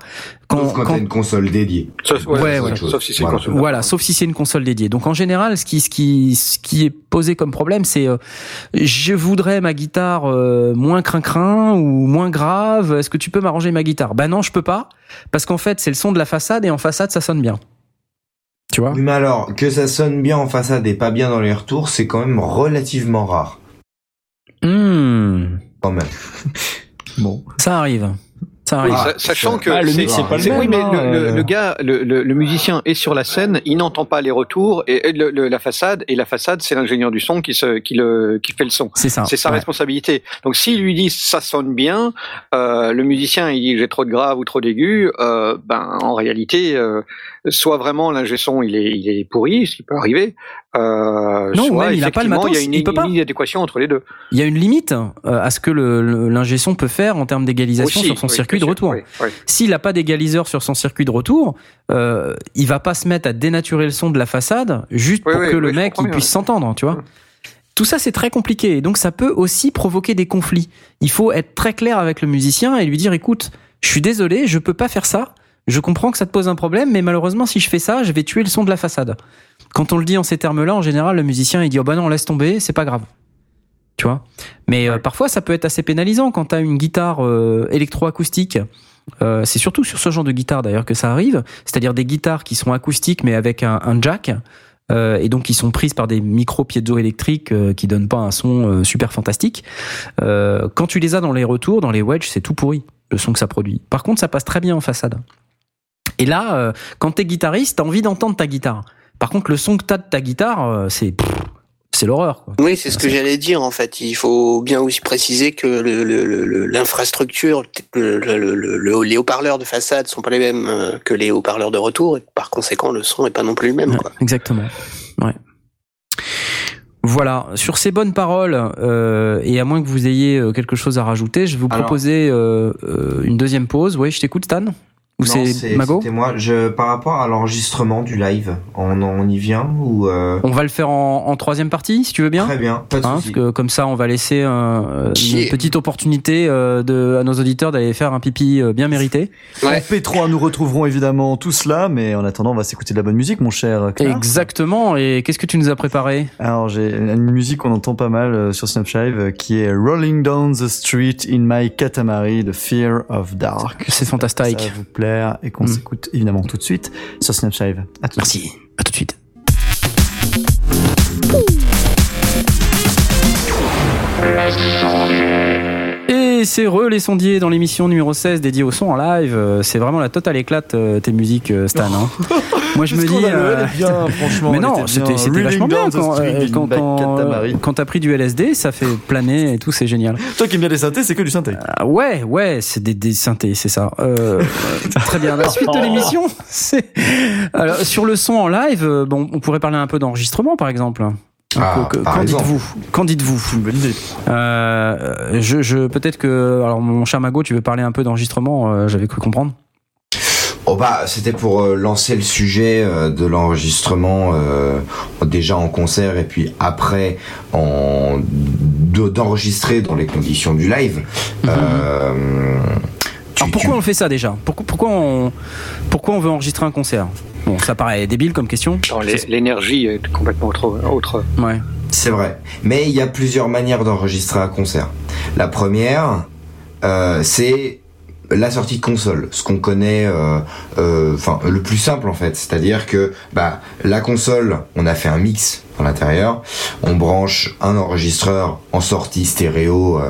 Quand,
Sauf quand,
quand-
une console dédiée.
Sauf,
Ouais,
ouais,
ouais.
sauf si c'est
Voilà.
console.
Voilà, sauf si c'est une console dédiée. Donc en général, ce qui, ce qui, ce qui est posé comme problème, c'est euh, je voudrais ma guitare euh, moins crin-crin ou moins grave. Est-ce que tu peux m'arranger ma guitare? Ben non, je peux pas, parce qu'en fait c'est le son de la façade et en façade ça sonne bien. Tu vois?
Mais alors, que ça sonne bien en façade et pas bien dans les retours, c'est quand même relativement rare.
Hmm,
Quand même.
Bon.
Ça arrive. Ça arrive.
sa- sachant que
Ah, le
c'est-
mix, c'est pas le
c'est-
même,
Oui, mais
hein,
le, le-
euh.
le gars, le, le- le musicien est sur la scène, il n'entend pas les retours et, et le- le- la façade et la façade, c'est l'ingénieur du son qui se, qui le, qui fait le son.
C'est ça.
C'est sa
Ouais.
responsabilité. Donc s'il lui dit ça sonne bien, euh, le musicien il dit j'ai trop de grave ou trop d'aigu, euh, ben en réalité, euh, soit vraiment l'ingé son il est, il est pourri, ce qui peut arriver, euh,
Non,
soit
même il a pas le
effectivement, il y a
matos,
une,
il peut pas.
une inadéquation entre les deux.
Il y a une limite euh, à ce que l'ingé son peut faire en termes d'égalisation sur son
oui,
circuit de retour. S'il n'a pas d'égaliseur sur son circuit de retour, euh, il va pas se mettre à dénaturer le son de la façade juste
Oui,
pour
oui,
que le mec il puisse s'entendre, tu vois. Tout ça c'est très compliqué et donc ça peut aussi provoquer des conflits. Il faut être très clair avec le musicien et lui dire écoute, je suis désolé, je peux pas faire ça. Je comprends que ça te pose un problème, mais malheureusement, si je fais ça, je vais tuer le son de la façade. Quand on le dit en ces termes-là, en général, le musicien, il dit, oh bah non, laisse tomber, c'est pas grave. Tu vois? Mais euh, parfois, ça peut être assez pénalisant quand t'as une guitare euh, électroacoustique. Euh, c'est surtout sur ce genre de guitare d'ailleurs que ça arrive, c'est-à-dire des guitares qui sont acoustiques mais avec un, jack euh, et donc qui sont prises par des micro piézoélectriques euh, qui donnent pas un son super fantastique. Quand tu les as dans les retours, dans les wedges, c'est tout pourri le son que ça produit. Par contre, ça passe très bien en façade. Et là, quand t'es guitariste, t'as envie d'entendre ta guitare. Par contre, le son que t'as de ta guitare, euh, c'est l'horreur.
Oui, c'est ce que j'allais dire en fait. Il faut bien aussi préciser que l'infrastructure, le, le- le- le- les haut-parleurs de façade sont pas les mêmes euh, que les haut-parleurs de retour, et par conséquent, le son est pas non plus le même.
Ouais,
Quoi.
exactement. Ouais. Voilà, sur ces bonnes paroles, euh, et à moins que vous ayez quelque chose à rajouter, je vais vous proposer euh, une deuxième pause. Oui, je t'écoute, Stan Ou c'est Mago
C'était moi. Je, par rapport à l'enregistrement du live, on, on y vient ou euh,
On va le faire en, en troisième partie, si tu veux bien.
Très bien, pas de
Hein,
souci.
parce que comme ça, on va laisser euh, une petite opportunité euh, de, à nos auditeurs d'aller faire un pipi euh, bien mérité.
Ouais.
En P3, nous retrouverons évidemment tout cela, mais en attendant, on va s'écouter de la bonne musique, mon cher.
Exactement. Et qu'est-ce que tu nous as préparé?
Alors, j'ai une musique qu'on entend pas mal euh, sur Snapchat euh, qui est Rolling Down the Street in My Katamari, The Fear of Dark.
C'est fantastique.
Ça vous et qu'on
Mm.
s'écoute évidemment tout de suite sur Snapchat. À tout.
Merci. À tout de suite. Et c'est re les sondiers dans l'émission numéro 16 dédiée au son en live. Euh, C'est vraiment la totale éclate euh, tes musiques euh, Stan. hein. Moi je me dis. euh,
bien, franchement.
mais non, c'était vachement bien quand, euh, quand, t'as pris du LSD, ça fait planer et tout, c'est génial.
Toi qui aimes bien les synthés, c'est que du synthé.
Ah ouais, ouais, c'est des, des synthés, c'est ça. Très bien. La suite de l'émission, c'est alors sur le son en live. Bon, on pourrait parler un peu d'enregistrement, par exemple.
Ah, par
Qu'en dites-vous Qu'en dites-vous euh, Je, je peut-être que alors mon cher Mago, tu veux parler un peu d'enregistrement euh, J'avais cru comprendre.
Oh bah c'était pour euh, lancer le sujet euh, de l'enregistrement euh, déjà en concert et puis après en de- d'enregistrer dans les conditions du live. Euh, tu-
Alors pourquoi
tu-
on fait ça déjà? Pourquoi, pourquoi on pourquoi on veut enregistrer un concert? Bon, ça paraît débile comme question.
L'énergie est complètement autre. autre.
Ouais.
C'est vrai. Mais il y a plusieurs manières d'enregistrer un concert. La première, euh, c'est la sortie de console, ce qu'on connaît, euh, euh, enfin le plus simple en fait, c'est-à-dire que bah la console, on a fait un mix à l'intérieur, on branche un enregistreur en sortie stéréo, euh,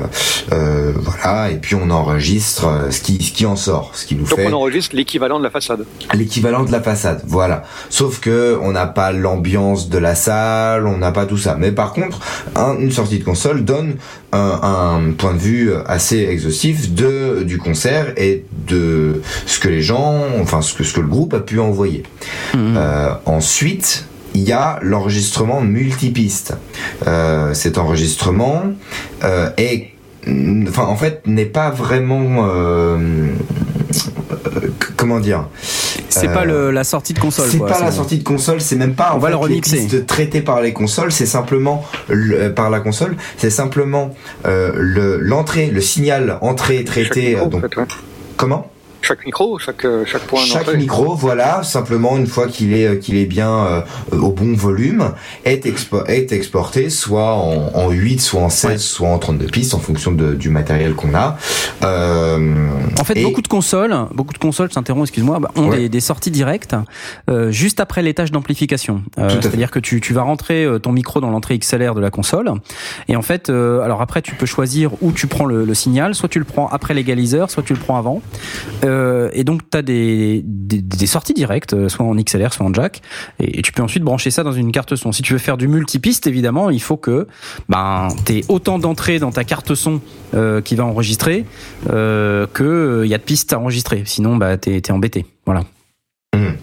euh, voilà, et puis on enregistre euh, ce qui ce qui en sort, ce qui nous
Donc
fait
on enregistre l'équivalent de la façade.
l'équivalent de la façade, voilà. Sauf que on n'a pas l'ambiance de la salle, on n'a pas tout ça. Mais par contre, un- une sortie de console donne un, un point de vue assez exhaustif de du concert et de ce que les gens, enfin ce que ce que le groupe a pu envoyer.
Mhm.
Euh, ensuite, il y a l'enregistrement multipiste. Euh, cet enregistrement euh, est, enfin en fait, n'est pas vraiment, euh, euh, comment dire.
C'est
Euh,
pas le, la sortie de console.
C'est pas la sortie de console, c'est même pas
On
en
va
fait,
le remixer.
les traitées par les consoles, c'est simplement le- par la console, c'est simplement euh, le l'entrée, le signal entrée traité.
micro,
euh, donc
en fait, ouais.
comment?
Chaque micro, chaque euh, chaque point
Chaque micro, voilà, simplement une fois qu'il est euh, qu'il est bien euh, au bon volume, est, expo- est exporté soit en, en 8, soit en 16, soit en 32 pistes en fonction de, du matériel qu'on a. Euh,
En fait,
et-
beaucoup de consoles, beaucoup de consoles, je t'interromps, excuse-moi, bah, ont
Ouais.
des, des sorties directes euh, juste après l'étage d'amplification. Euh. C'est-à-dire que tu, tu vas rentrer ton micro dans l'entrée XLR de la console, et en fait, euh, alors après, tu peux choisir où tu prends le, le signal, soit tu le prends après l'égaliseur, soit tu le prends avant. Euh, et donc, tu as des, des, des sorties directes, euh, soit en XLR, soit en jack, et, et tu peux ensuite brancher ça dans une carte son. Si tu veux faire du multipiste, évidemment, il faut que ben, tu aies autant d'entrées dans ta carte son euh, qui va enregistrer euh, que il y a de pistes à enregistrer. Sinon, bah, t'es t'es embêté. Voilà.
Mhm.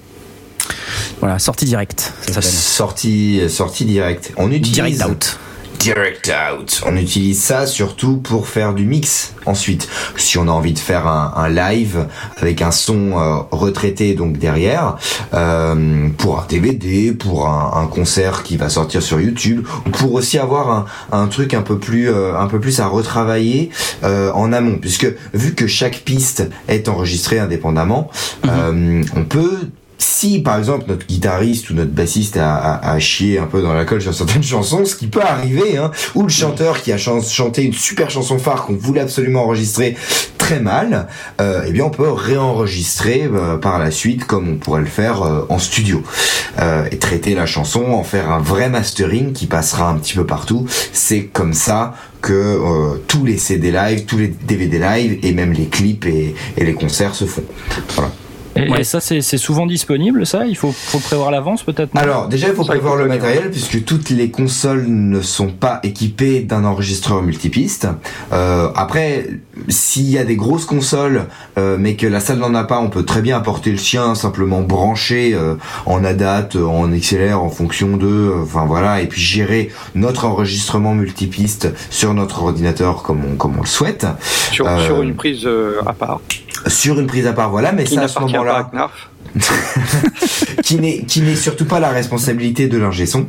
Voilà, sortie directe, ça
sortie sortie directe. On utilise
Direct out.
Direct out. On utilise ça surtout pour faire du mix ensuite. Si on a envie de faire un, un live avec un son euh, retraité donc derrière, euh, pour un DVD, pour un, un concert qui va sortir sur YouTube, ou pour aussi avoir un, un truc un peu plus euh, un peu plus à retravailler en amont, puisque vu que chaque piste est enregistrée indépendamment, euh, on peut si par exemple notre guitariste ou notre bassiste a, a, a chié un peu dans la colle sur certaines chansons, ce qui peut arriver, hein, ou le chanteur qui a chan- chanté une super chanson phare qu'on voulait absolument enregistrer très mal, euh, eh bien on peut réenregistrer euh, par la suite comme on pourrait le faire euh, en studio euh, et traiter la chanson, en faire un vrai mastering qui passera un petit peu partout. C'est comme ça que euh, tous les CD live, tous les DVD live et même les clips et, et les concerts se font. Voilà.
Et,
Ouais.
et ça, c'est c'est souvent disponible, ça? Il faut, faut prévoir l'avance, peut-être
Alors déjà il faut prévoir le matériel puisque toutes les consoles ne sont pas équipées d'un enregistreur multipiste. Euh, après s'il y a des grosses consoles euh, mais que la salle n'en a pas, on peut très bien apporter le sien simplement brancher euh, en ADAT, euh, en XLR en fonction de, euh, enfin voilà et puis gérer notre enregistrement multipiste sur notre ordinateur comme on comme on le souhaite.
Sur,
Euh,
sur une prise euh, à part
sur une prise à part voilà mais
qui
ça à ce moment-là qui n'est qui n'est surtout pas la responsabilité de l'ingé son.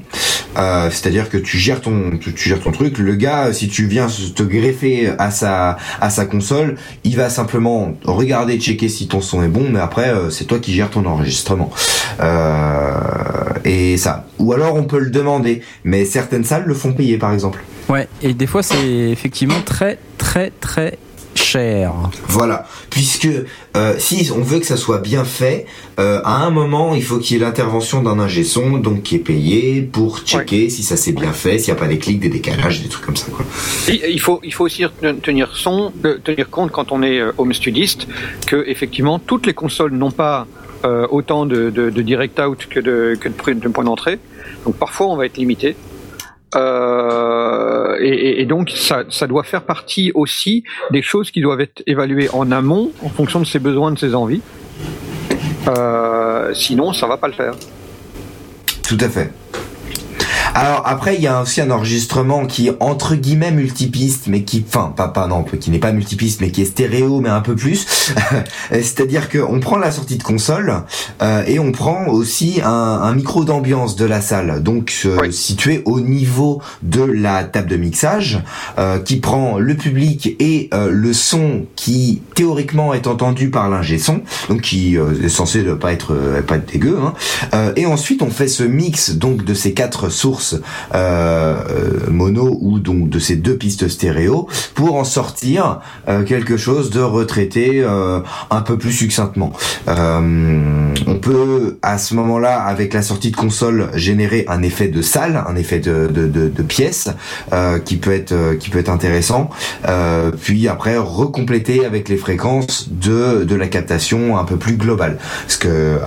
Euh, C'est-à-dire que tu gères ton tu, tu gères ton truc. Le gars, si tu viens te greffer à sa à sa console, il va simplement regarder, checker si ton son est bon, mais après euh, c'est toi qui gères ton enregistrement. Euh, et ça. Ou alors on peut le demander, mais certaines salles le font payer par exemple.
Ouais, et des fois, c'est effectivement très, très, très cher.
Voilà, puisque euh, si on veut que ça soit bien fait, euh, à un moment il faut qu'il y ait l'intervention d'un ingé son, donc qui est payé pour checker si ça s'est bien fait, s'il n'y a pas des clics, des décalages, des trucs comme ça. Quoi.
Et Il faut, il faut aussi ten- tenir, son, euh, tenir compte quand on est home studiste que effectivement toutes les consoles n'ont pas euh, autant de, de, de direct out que de, que de, de points d'entrée. Donc parfois on va être limité. Euh, et, donc ça, ça doit faire partie aussi des choses qui doivent être évaluées en amont en fonction de ses besoins, de ses envies. Euh, sinon ça va pas le faire.
Tout à fait. Alors après, il y a aussi un enregistrement qui est entre guillemets multipiste, mais qui, enfin, pas, pas non, qui n'est pas multipiste, mais qui est stéréo, mais un peu plus. C'est-à-dire que on prend la sortie de console euh, et on prend aussi un, un micro d'ambiance de la salle, donc euh,
Oui.
situé au niveau de la table de mixage, euh, qui prend le public et euh, le son qui théoriquement est entendu par l'ingé son, donc qui euh, est censé ne pas être euh, pas être dégueu. Hein. Euh, et ensuite, on fait ce mix donc de ces quatre sources euh, euh, mono ou donc de ces deux pistes stéréo pour en sortir euh, quelque chose de retraité un peu plus succinctement. On peut à ce moment-là, avec la sortie de console, générer un effet de salle, un effet de, de, pièce qui peut être qui peut être intéressant. Puis après recompléter avec les fréquences de de la captation un peu plus globale. Ce que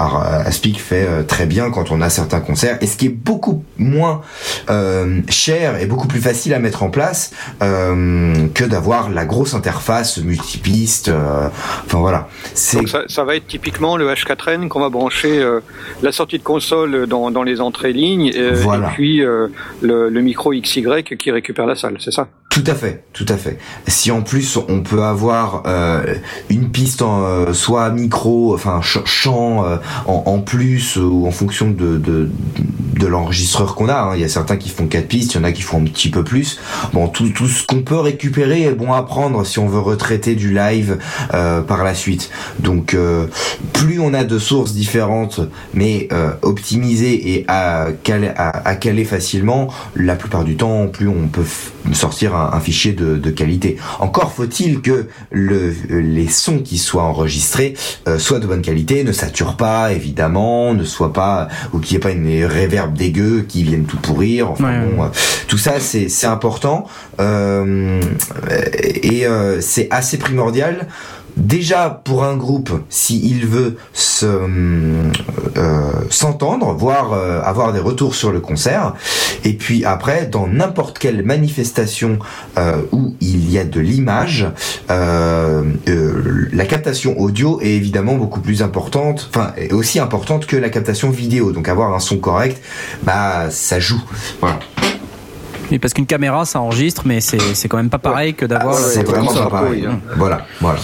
Aspic fait très bien quand on a certains concerts et ce qui est beaucoup moins euh, cher et beaucoup plus facile à mettre en place euh, que d'avoir la grosse interface multipiste. euh, enfin voilà,
Donc ça, ça va être typiquement le H4n qu'on va brancher euh, la sortie de console dans, dans les entrées lignes euh,
Voilà.
et puis euh, le, le micro XY qui récupère la salle, c'est ça?
Tout à fait, tout à fait. Si en plus on peut avoir euh, une piste euh, soit micro, enfin ch- chant euh, en, plus ou en fonction de de, l'enregistreur qu'on a. hein. Il y a certains qui font quatre pistes, il y en a qui font un petit peu plus. Bon, tout, tout ce qu'on peut récupérer est bon à prendre si on veut retraiter du live par la suite. Donc plus on a de sources différentes, mais optimisées et à caler, à, caler facilement, la plupart du temps, plus on peut sortir un, un fichier de, de qualité. Encore faut-il que le, les sons qui soient enregistrés euh, soient de bonne qualité, ne saturent pas évidemment, ne soient pas ou qu'il n'y ait pas une réverb dégueu qui vienne tout pourrir. Enfin
Ouais,
bon, euh, tout ça c'est c'est important euh, et euh, c'est assez primordial. Déjà pour un groupe, s'il veut se euh, s'entendre, voire euh, avoir des retours sur le concert, et puis après dans n'importe quelle manifestation euh, où il y a de l'image, euh, euh, la captation audio est évidemment beaucoup plus importante, enfin est aussi importante que la captation vidéo. Donc avoir un son correct, bah ça joue. Voilà.
Oui, parce qu'une caméra, ça enregistre, mais c'est c'est quand même pas pareil que d'avoir.
Ah, c'est vraiment pas pareil.
hein.
Voilà, voilà.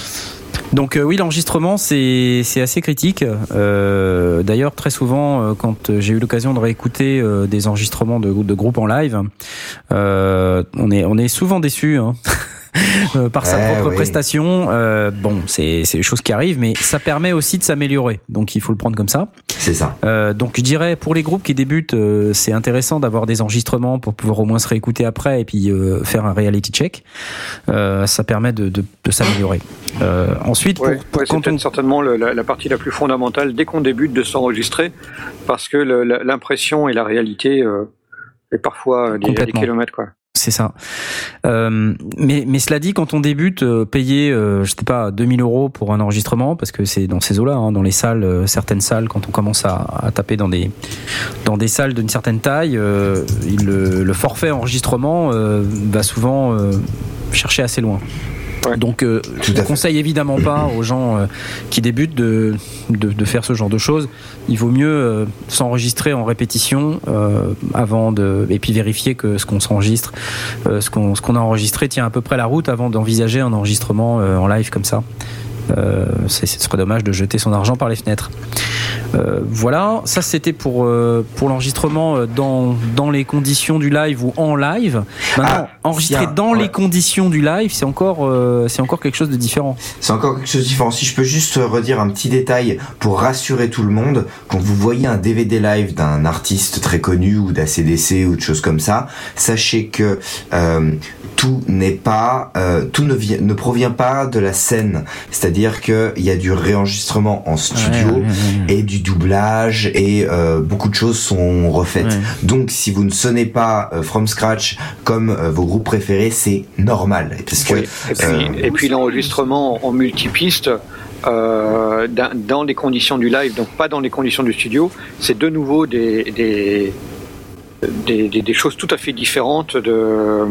Donc euh, oui, l'enregistrement c'est assez critique. Euh, D'ailleurs, très souvent, euh, quand j'ai eu l'occasion de réécouter des enregistrements de, groupes en live, on est on est souvent déçu. Hein. euh, par sa
Eh
propre
oui.
prestation. Euh, bon, c'est c'est des choses qui arrivent, mais ça permet aussi de s'améliorer. Donc il faut le prendre comme ça.
C'est ça.
Euh, donc je dirais pour les groupes qui débutent, euh, c'est intéressant d'avoir des enregistrements pour pouvoir au moins se réécouter après et puis euh, faire un reality check. Euh, ça permet de, de, de s'améliorer. Euh, ensuite,
Ouais,
pour, pour
ouais,
quand on
certainement le- la, la partie la plus fondamentale dès qu'on débute de s'enregistrer, parce que le- la- l'impression et la réalité euh, est parfois des, des kilomètres. Quoi.
C'est ça. Euh, mais, mais cela dit, quand on débute, euh, payer, euh, je sais pas, 2000 euros pour un enregistrement, parce que c'est dans ces eaux-là, hein, dans les salles, euh, certaines salles, quand on commence à, à taper dans des dans des salles d'une certaine taille, euh, le, le forfait enregistrement euh, va souvent chercher assez loin.
Ouais.
Donc, euh, je ne conseille évidemment pas aux gens euh, qui débutent de, de, de faire ce genre de choses. Il vaut mieux euh, s'enregistrer en répétition euh, avant de et puis vérifier que ce qu'on s'enregistre, euh, ce qu'on ce qu'on a enregistré tient à peu près la route avant d'envisager un enregistrement euh, en live comme ça. Euh, ce serait dommage de jeter son argent par les fenêtres. Euh, voilà, ça c'était pour euh, pour l'enregistrement dans dans les conditions du live ou en live. Maintenant,
Ah,
enregistrer dans
ouais.
les conditions du live, c'est encore c'est encore quelque chose de différent.
C'est encore quelque chose de différent. Si je peux juste redire un petit détail pour rassurer tout le monde, quand vous voyez un DVD live d'un artiste très connu ou d'ACDC ou de choses comme ça, sachez que euh, tout n'est pas, euh, tout ne, vient, ne provient pas de la scène. C'est-à-dire qu'il y a du réenregistrement en studio
Ouais, ouais, ouais.
et du doublage et euh, beaucoup de choses sont refaites.
Ouais.
Donc si vous ne sonnez pas euh, from scratch comme euh, vos groupes préférés, c'est normal parce que
Oui. Et puis,
euh,
l'enregistrement en multipiste. Euh, dans, dans les conditions du live, donc pas dans les conditions du studio, c'est de nouveau des, des, des, des- des choses tout à fait différentes de,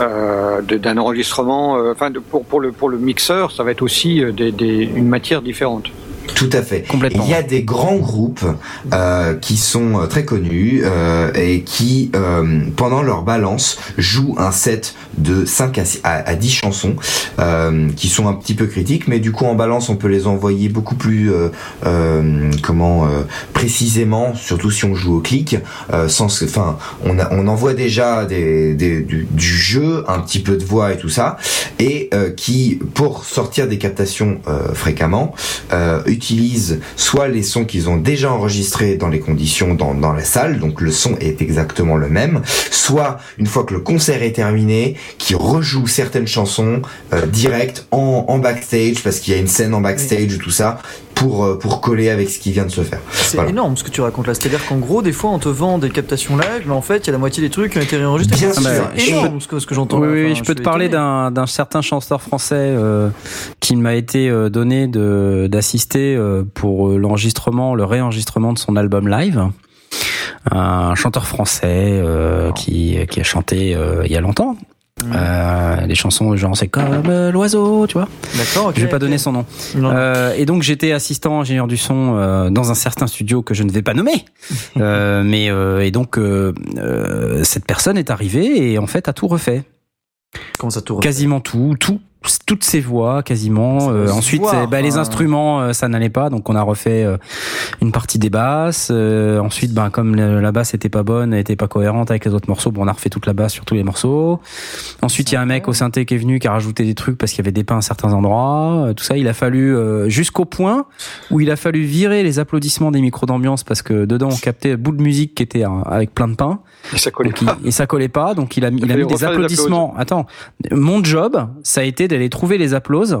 euh, d'un enregistrement. euh, Enfin, pour, pour, le, pour le mixeur, ça va être aussi euh, des, une matière différente.
Tout à fait.
Complètement.
Il y a des grands groupes euh, qui sont euh, très connus euh, et qui, euh, pendant leur balance, jouent un set de 5 à, six- à, à 10 chansons euh, qui sont un petit peu critiques, mais du coup en balance on peut les envoyer beaucoup plus euh, euh, comment euh, précisément, surtout si on joue au clic, euh, sans, enfin on, a, on envoie déjà des, des- du, du jeu, un petit peu de voix et tout ça, et euh, qui pour sortir des captations euh, fréquemment euh, utilisent soit les sons qu'ils ont déjà enregistrés dans les conditions dans, la salle, donc le son est exactement le même, soit une fois que le concert est terminé, qui rejoue certaines chansons euh, direct en, en backstage parce qu'il y a une scène en backstage ou tout ça pour euh, pour coller avec ce qui vient de se faire.
C'est
Voilà.
énorme ce que tu racontes là. C'est-à-dire qu'en gros, des fois, on te vend des captations live, mais en fait, il y a la moitié des trucs qui ont été réenregistrés.
Bien
C'est
sûr.
C'est énorme ce que, ce que j'entends.
Oui,
là.
oui,
Enfin,
je peux te parler d'un d'un certain chanteur français euh, qui m'a été euh, donné de d'assister euh, pour euh, l'enregistrement, le réenregistrement de son album live. Un chanteur français euh, qui qui a chanté euh, il y a longtemps. Euh, des chansons genre c'est comme euh, l'oiseau, tu vois.
D'accord, ok.
Je vais pas donner son nom. Euh, et donc j'étais assistant ingénieur du son euh, dans un certain studio que je ne vais pas nommer. Euh, mais euh, et donc euh, euh, cette personne est arrivée et en fait a tout refait.
Comment ça tourne
Quasiment tout, tout, toutes ces voix quasiment. Euh, ensuite,
voir,
bah, les instruments, euh, ça n'allait pas, donc on a refait euh, une partie des basses. Euh, ensuite, ben comme le- la basse était pas bonne, elle était pas cohérente avec les autres morceaux, bon, on a refait toute la basse sur tous les morceaux. Ensuite, il y a un mec au synthé qui est venu, qui a rajouté des trucs parce qu'il y avait des pains à certains endroits. Tout ça, il a fallu euh, jusqu'au point où il a fallu virer les applaudissements des micros d'ambiance parce que dedans on captait un bout de musique qui était euh, avec plein de pains.
Et ça collait
Donc, il-
pas.
et ça collait pas, donc il a, mis- il a mis des applaudissements. Attends, mon job, ça a été d'aller trouver les applauses.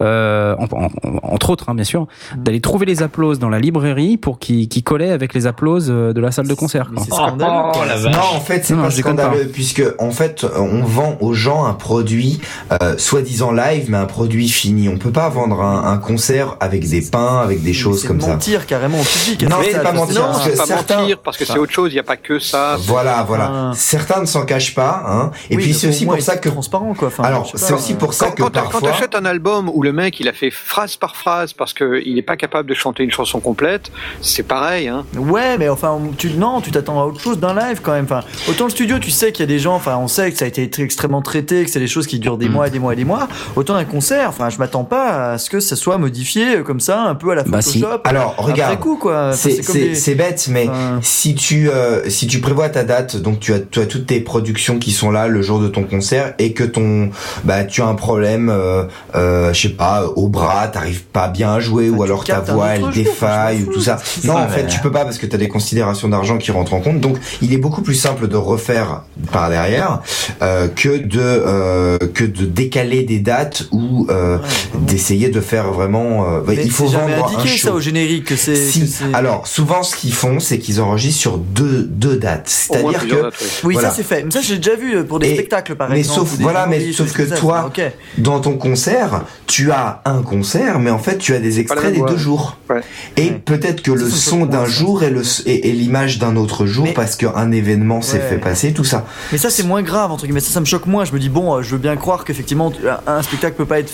Euh, en- en- entre autres, hein, bien sûr,
Mm.
d'aller trouver les applauses dans la librairie pour qu'ils qu'ils collaient avec les applauses euh, de la salle de concert. Quoi.
scandaleux.
Oh, la vache.
Non, en fait, c'est
Non,
pas scandaleux, puisque en fait, on vend aux gens un produit euh, soi-disant live, mais un produit fini. On peut pas vendre un, un concert avec des pains, avec des choses comme ça.
mentir carrément au public.
Non,
C'est
pas mentir,
festival.
parce que
pas
certains-
mentir parce que c'est autre chose. Il n'y a pas que ça.
Voilà, voilà.
Ah.
Certains ne s'en cachent pas, hein. Et
Oui,
puis c'est
au
aussi pour ça que.
transparent quoi. Enfin,
Alors, c'est
pas,
aussi pour ça que
quand t'a- quand
parfois.
t'achètes un album où le mec il a fait phrase par phrase parce qu'il n'est pas capable de chanter une chanson complète, c'est pareil. Hein.
Ouais, mais enfin, tu non, tu t'attends à autre chose d'un live quand même. Enfin, autant le studio, tu sais qu'il y a des gens, enfin, on sait que ça a été très- extrêmement traité, que c'est des choses qui durent des
Mm.
mois et des mois et des mois. Autant un concert, enfin, je m'attends pas à ce que ça soit modifié euh, comme ça, un peu à la
Bah, si.
Photoshop.
Alors,
Après
regarde.
coup, quoi.
C'est
des-
bête, mais
Enfin,
si tu euh, si tu prévois ta date, donc tu as tu as toutes tes productions qui sont là le jour de ton concert et que ton bah tu as un problème, euh, euh, je sais pas, au bras, t'arrives pas bien à jouer ou alors ta
un
voix elle défaille ou tout ça. Non,
ça,
en fait tu peux pas parce que t'as des considérations d'argent qui rentrent en compte. Donc il est beaucoup plus simple de refaire par derrière euh, que de euh, que de décaler des dates ou euh,
ouais,
d'essayer de faire vraiment. il faut vendre un
indiqué ça
show.
au générique que c'est.
Si. Alors, souvent, ce qu'ils font, c'est qu'ils enregistrent sur deux, deux dates. C'est-à-dire que
dates, oui.
Oui,
voilà.
ça c'est fait. Mais ça j'ai déjà vu pour des
Et-
spectacles par
mais
exemple.
sauf- voilà, mais sauf que
ça.
toi, dans ton concert, tu as un concert, mais en fait, tu as des extraits des
voix.
deux jours.
Ouais.
Et
Ouais.
peut-être que le son d'un jour et le et, et l'image d'un autre jour
Mais-
parce qu'un événement s'est
Ouais.
fait passer, tout ça.
Mais ça c'est moins grave entre guillemets. Ça, ça me choque moins. Je me dis bon, euh, je veux bien croire qu'effectivement tu- un- spectacle peut pas être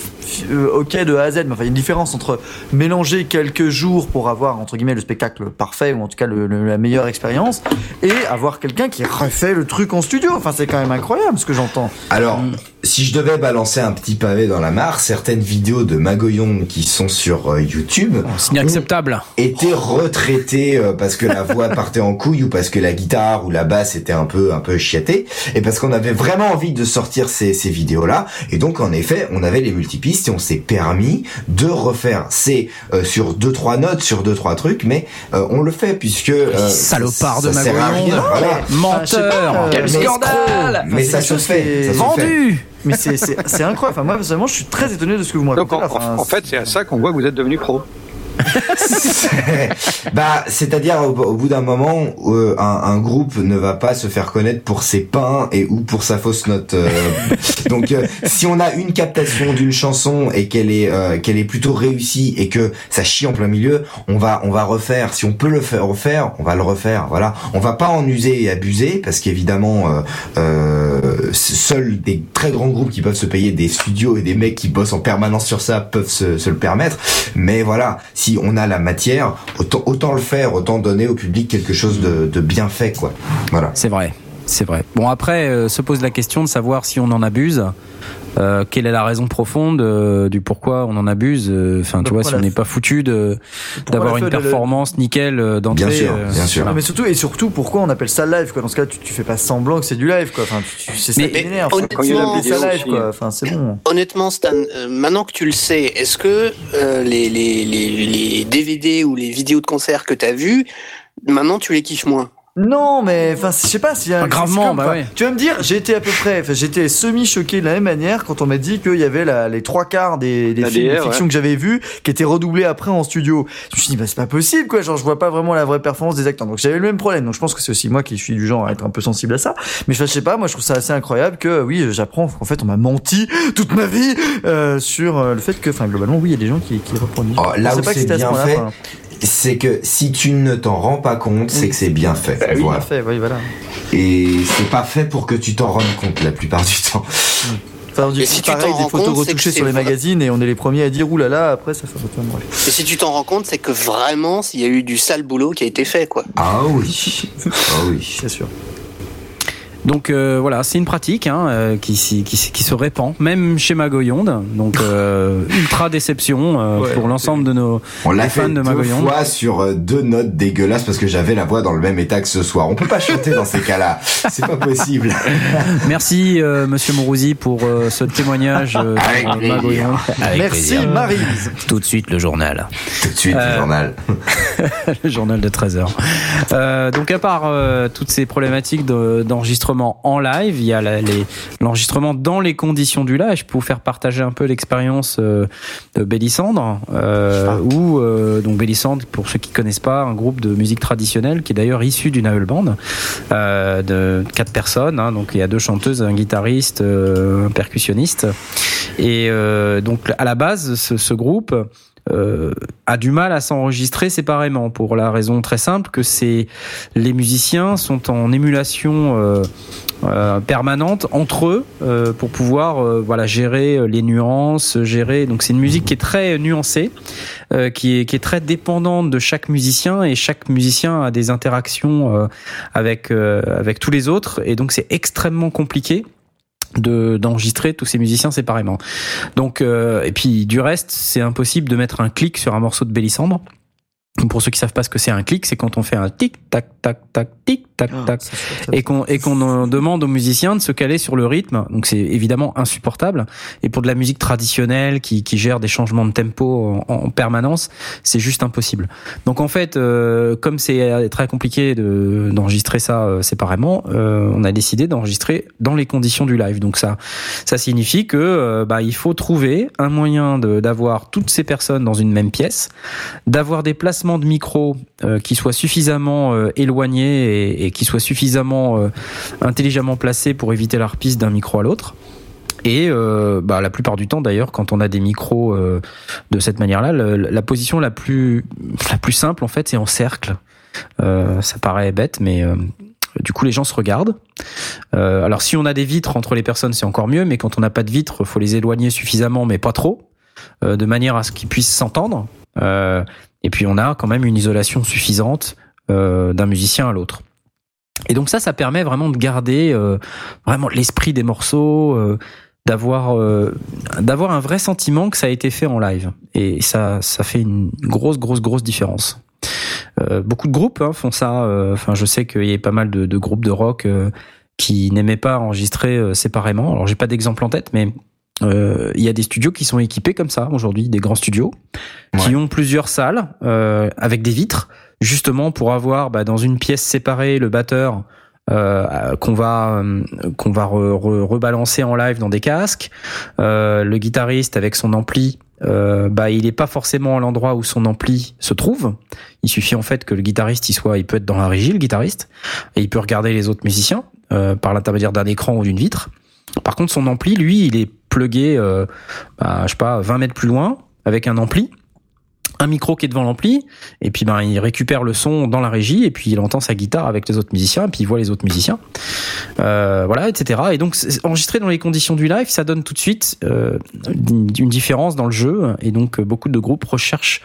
euh, ok de A à Z. Mais enfin, il y a une différence entre mélanger quelques jours pour avoir entre guillemets le spectacle parfait ou en tout cas le- le- la meilleure expérience et avoir quelqu'un qui refait le truc en studio. Enfin, c'est quand même incroyable ce que j'entends.
Alors, si je devais balancer un petit pavé dans la mare, certaines vidéos de Magoyon qui sont sur euh, YouTube
C'est inacceptable.
étaient retraitées euh, parce que la voix partait en couille ou parce que la guitare ou la basse était un peu un peu chiatée et parce qu'on avait vraiment envie de sortir ces, ces vidéos là et donc en effet on avait les multipistes et on s'est permis de refaire c'est euh, sur deux trois notes sur deux trois trucs mais euh, on le fait puisque euh,
Salopard de
ça
Magoyon.
rien, voilà.
Pas,
Menteur.
euh,
Quel
mais-
scandale.
mais ça se fait.
Vendu.
Mais c'est incroyable. Enfin, moi personnellement, je suis très étonné de ce que vous me
Donc en, en- en fait, c'est à ça qu'on voit que vous êtes devenu pro.
Bah, c'est-à-dire au, bout d'un moment, euh, un, groupe ne va pas se faire connaître pour ses pains et ou pour sa fausse note. euh. donc, euh, si on a une captation d'une chanson et qu'elle est qu'elle est plutôt réussie et que ça chie en plein milieu, on va on va refaire. Si on peut le faire refaire, on va le refaire. Voilà, on va pas en user et abuser parce qu'évidemment, seuls des très grands groupes qui peuvent se payer des studios et des mecs qui bossent en permanence sur ça peuvent se, le permettre. Mais voilà, on a la matière, autant, le faire, autant donner au public quelque chose de, bien fait, quoi.
C'est vrai, c'est vrai. Bon après, euh, se pose la question de savoir si on en abuse. Euh, quelle est la raison profonde euh, du pourquoi on en abuse euh, Enfin, tu vois, si on n'est pas foutu d'avoir une performance nickel euh, d'entrée.
Bien sûr,
euh,
bien sûr.
Non, mais surtout et surtout pourquoi on appelle ça live quoi? Dans ce cas tu, tu fais pas semblant que c'est du live quoi enfin tu, tu- c'est ça a
honnêtement,
appelé ça
vidéo
live
aussi.
quoi enfin c'est bon
Honnêtement, Stan, euh, maintenant que tu le sais, est-ce que euh, les, les, les, les DVD ou les vidéos de concert que tu as vues, maintenant tu les kiffes moins?
Non mais enfin je sais pas s'il y a
Ah, gravement, bah ouais.
tu vas me dire j'ai été à peu près enfin, j'étais semi choqué de la même manière quand on m'a dit qu'il y avait la, les trois quarts des, des
La
films de
DR,
fiction que j'avais vus qui étaient redoublés après en studio. Je me suis dit bah c'est pas possible quoi. Genre je vois pas vraiment la vraie performance des acteurs. Donc j'avais le même problème. Donc je pense que c'est aussi moi qui suis du genre à être un peu sensible à ça. Mais je sais pas. Moi je trouve ça assez incroyable que oui j'apprends qu'en fait on m'a menti toute ma vie euh, sur euh, le fait que enfin globalement oui il y a des gens qui, qui reproduisent
Oh, là
Je sais
où
pas que
c'est bien fait. C'est que si tu ne t'en rends pas compte, c'est que c'est bien fait.
Bah oui,
Voilà.
bien fait, oui, voilà.
Et c'est pas fait pour que tu t'en rendes compte la plupart du temps.
Enfin, on dit
Mais si tu
pareil,
t'en
des photos
compte,
retouchées sur les
vrai.
magazines et on est les premiers à dire oulala, après ça fait.
Et si tu t'en rends compte, c'est que vraiment, il y a eu du sale boulot qui a été fait, quoi.
Ah oui. Ah oui.
C'est sûr.
Donc euh, voilà, c'est une pratique hein, euh, qui, se répand, même chez Magoyonde. Donc euh, ultra déception euh,
Ouais.
pour l'ensemble de nos.
On l'a
Les
fait
fans de
deux
Magoyonde.
fois sur deux notes dégueulasses parce que j'avais la voix dans le même état que ce soir. On peut pas chanter dans ces cas-là. C'est pas possible.
Merci euh, Monsieur Mourouzi pour euh, ce témoignage euh,
Avec.
Magoyonde. Avec
Merci
plaisir.
Maryse.
Tout de suite le journal.
Tout de suite,
Euh,
le journal.
le journal de 13h. Euh, donc à part euh, toutes ces problématiques de- en live, il y a l'enregistrement dans les conditions du live. Vous faire partager un peu l'expérience euh, de Bélissandre, euh, où euh, donc Bélissandre, pour ceux qui connaissent pas, un groupe de musique traditionnelle qui est d'ailleurs issu d'une AEL band euh, de quatre personnes. hein. donc il y a deux chanteuses, un guitariste, un percussionniste. Et donc à la base, ce, ce groupe euh, a du mal à s'enregistrer séparément pour la raison très simple que c'est les musiciens sont en émulation euh, euh, permanente entre eux euh, pour pouvoir euh, voilà gérer euh, les nuances, gérer. Donc c'est une musique qui est très nuancée, qui est qui est très dépendante de chaque musicien et chaque musicien a des interactions avec avec tous les autres. Et donc c'est extrêmement compliqué de d'enregistrer tous ces musiciens séparément. Donc euh, et puis du reste, c'est impossible de mettre un clic sur un morceau de Bélissandre. Pour ceux qui savent pas ce que c'est un clic, c'est quand on fait un tic tac tac tac tic tac
Ah,
tac et qu'on et qu'on demande aux musiciens de se caler sur le rythme. Donc c'est évidemment insupportable. Et pour de la musique traditionnelle qui, qui gère des changements de tempo en, en permanence, c'est juste impossible. Donc en fait, euh, comme c'est très compliqué de- d'enregistrer ça euh, séparément, euh, on a décidé d'enregistrer dans les conditions du live. Donc ça, ça signifie que euh, bah, il faut trouver un moyen de- d'avoir toutes ces personnes dans une même pièce, d'avoir des de micro euh, qui soient suffisamment euh, éloignés et, qui soient suffisamment euh, intelligemment placés pour éviter la reprise d'un micro à l'autre. Et euh, bah, la plupart du temps, d'ailleurs, quand on a des micros de cette manière-là, la position la plus la plus simple, en fait, c'est en cercle. Ça paraît bête, mais du coup, les gens se regardent. Alors, si on a des vitres entre les personnes, c'est encore mieux, mais quand on n'a pas de vitres, faut les éloigner suffisamment, mais pas trop, de manière à ce qu'ils puissent s'entendre. Euh, et puis, on a quand même une isolation suffisante euh, d'un musicien à l'autre. Et donc ça, ça permet vraiment de garder euh, vraiment l'esprit des morceaux, d'avoir d'avoir un vrai sentiment que ça a été fait en live. Et ça, ça fait une grosse, grosse, grosse différence. Beaucoup de groupes hein, font ça. Enfin, je sais qu'il y a pas mal de, groupes de rock qui n'aimaient pas enregistrer séparément. Alors, j'ai pas d'exemple en tête, mais euh, il y a des studios qui sont équipés comme ça aujourd'hui, des grands studios, qui ont plusieurs salles euh, avec des vitres, justement pour avoir bah, dans une pièce séparée le batteur euh, qu'on va euh, qu'on va re- re- rebalancer en live dans des casques, euh, le guitariste avec son ampli. Euh, bah, il est pas forcément à l'endroit où son ampli se trouve. Il suffit en fait que le guitariste il soit, il peut être dans la régie, le guitariste, et il peut regarder les autres musiciens euh, par l'intermédiaire d'un écran ou d'une vitre. Par contre, son ampli, lui, il est plugué, euh, bah, je sais pas, 20 mètres plus loin, avec un ampli, un micro qui est devant l'ampli, et puis ben il récupère le son dans la régie, et puis il entend sa guitare avec les autres musiciens, et puis il voit les autres musiciens, euh, voilà, etc. Et donc enregistrer dans les conditions du live, ça donne tout de suite euh, une différence dans le jeu, et donc euh, beaucoup de groupes recherchent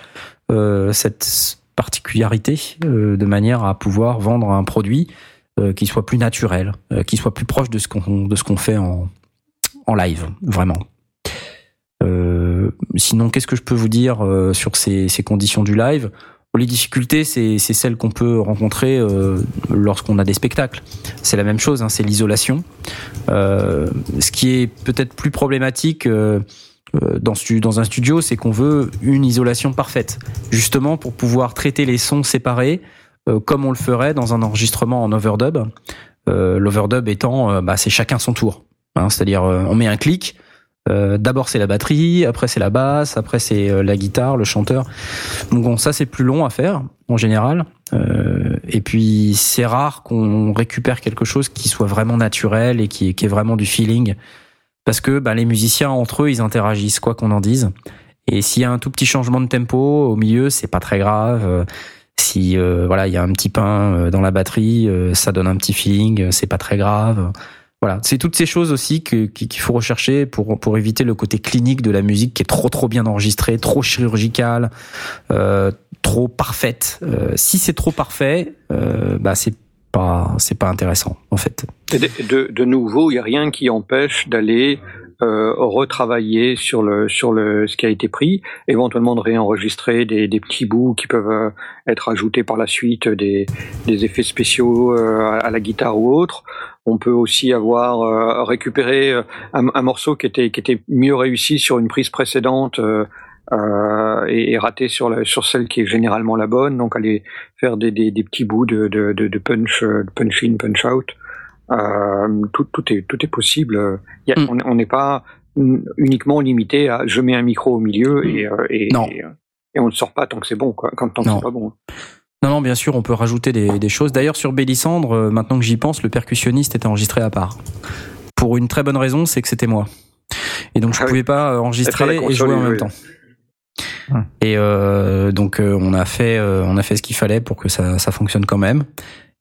cette particularité de manière à pouvoir vendre un produit qui soit plus naturel, euh, qui soit plus proche de ce qu'on de ce qu'on fait en en live, vraiment. Euh, sinon, qu'est-ce que je peux vous dire euh, sur ces, ces conditions du live? Les difficultés, c'est celles qu'on peut rencontrer euh, lorsqu'on a des spectacles. C'est la même chose, hein, c'est l'isolation. Euh, ce qui est peut-être plus problématique euh, euh, dans, dans un studio, c'est qu'on veut une isolation parfaite, justement pour pouvoir traiter les sons séparés, euh, comme on le ferait dans un enregistrement en overdub. Euh, L'overdub étant, euh, bah, c'est chacun son tour. Hein, C'est-à-dire, euh, on met un clic. euh, D'abord c'est la batterie, après c'est la basse, après c'est euh, la guitare, le chanteur. Donc bon, ça c'est plus long à faire en général. Euh, et puis c'est rare qu'on récupère quelque chose qui soit vraiment naturel et qui, qui est vraiment du feeling, parce que bah, les musiciens entre eux ils interagissent quoi qu'on en dise. Et s'il y a un tout petit changement de tempo au milieu, c'est pas très grave. Si euh, voilà, il y a un petit pain euh, dans la batterie, euh, ça donne un petit feeling, euh, c'est pas très grave. Voilà, c'est toutes ces choses aussi qu'il faut rechercher pour pour éviter le côté clinique de la musique qui est trop trop bien enregistrée, trop chirurgicale, euh, trop parfaite. Euh, si c'est trop parfait, euh, bah c'est pas c'est pas intéressant en fait.
De, de, de nouveau, il n'y a rien qui empêche d'aller euh, retravailler sur le sur le ce qui a été pris, éventuellement de réenregistrer des, des petits bouts qui peuvent euh, être ajoutés par la suite, des, des effets spéciaux euh, à, la guitare ou autre. On peut aussi avoir euh, récupéré euh, un, un morceau qui était qui était mieux réussi sur une prise précédente. euh, euh, et, et raté sur la, sur celle qui est généralement la bonne, donc aller faire des, des, des petits bouts de, de, de, punch, euh, punch in, punch out. Euh, tout, tout est tout est possible. Il y a-
Mm.
On n'est pas uniquement limité à je mets un micro au milieu et euh, et,
Non.
et, euh, et on ne sort pas tant que c'est bon quoi, quand tant que
Non.
c'est pas bon.
Non, non, bien sûr, on peut rajouter des, des choses. D'ailleurs, sur Bélissandre, euh, maintenant que j'y pense, le percussionniste était enregistré à part. Pour une très bonne raison, c'est que c'était moi. Et donc, je
Ah oui.
pouvais pas euh, enregistrer et jouer en même temps.
Hum.
Et euh, donc, euh, on a fait, euh, on a fait ce qu'il fallait pour que ça, ça fonctionne quand même.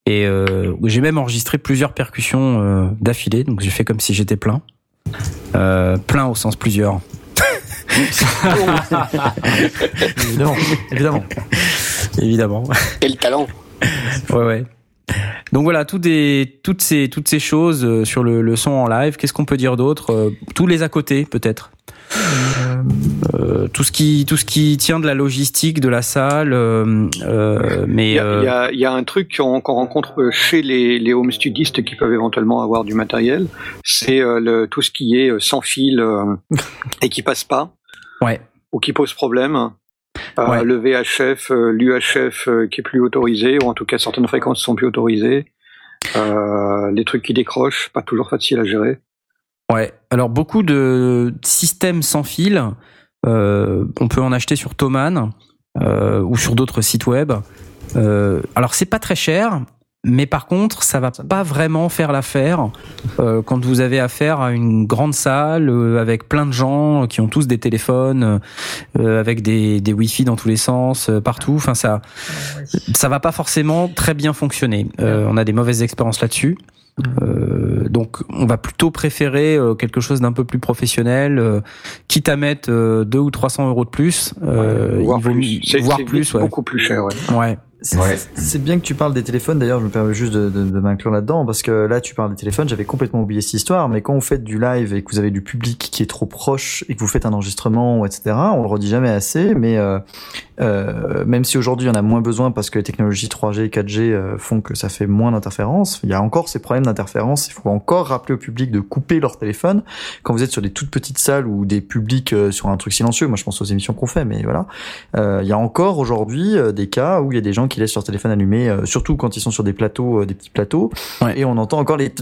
Et euh, j'ai même enregistré plusieurs percussions euh, d'affilée. Donc, j'ai fait comme si j'étais plein. Euh, plein au sens plusieurs.
évidemment, évidemment.
Évidemment.
Quel talent
Ouais, ouais. Donc voilà, tout des, toutes ces toutes ces choses sur le, le son en live. Qu'est-ce qu'on peut dire d'autre Tous les à côté, peut-être. Euh, tout ce qui tout ce qui tient de la logistique de la salle, euh, euh, mais
Il y a,
euh,
il y a, il y a un truc qu'on rencontre chez les, les home studistes qui peuvent éventuellement avoir du matériel, c'est euh, le, tout ce qui est euh, sans fil euh, et qui passe pas
ouais,
ou qui pose problème. Euh,
Ouais.
Le VHF, euh, l'UHF euh, qui est plus autorisé, ou en tout cas certaines fréquences sont plus autorisées. Euh, les trucs qui décrochent, pas toujours facile à gérer.
Ouais. Alors beaucoup de systèmes sans fil, euh, on peut en acheter sur Thomann euh, ou sur d'autres sites web. Euh, alors c'est pas très cher, mais par contre ça va pas vraiment faire l'affaire euh, quand vous avez affaire à une grande salle euh, avec plein de gens qui ont tous des téléphones, euh, avec des, des Wi-Fi dans tous les sens, euh, partout. Enfin ça, ça va pas forcément très bien fonctionner. Euh, on a des mauvaises expériences là-dessus. Euh, donc, on va plutôt préférer euh, quelque chose d'un peu plus professionnel, euh, quitte à mettre euh, 2 ou 300 euros de plus, euh,
voire
il vaut
plus.
voire ouais.
beaucoup plus cher. Ouais.
Ouais.
C'est
Ouais.
bien que tu parles des téléphones. D'ailleurs, je me permets juste de, de, de m'inclure là-dedans parce que là, tu parles des téléphones. J'avais complètement oublié cette histoire. Mais quand vous faites du live et que vous avez du public qui est trop proche et que vous faites un enregistrement, etc., on le redit jamais assez. Mais euh, euh, même si aujourd'hui, on a moins besoin parce que les technologies 3G, 4G euh, font que ça fait moins d'interférences, il y a encore ces problèmes d'interférence. Il faut encore rappeler au public de couper leur téléphone quand vous êtes sur des toutes petites salles ou des publics euh, sur un truc silencieux. Moi, je pense aux émissions qu'on fait, mais voilà. Euh, Il y a encore aujourd'hui des cas où il y a des gens qui laissent leur téléphone allumé, euh, surtout quand ils sont sur des plateaux, euh, des petits plateaux, et on entend encore les.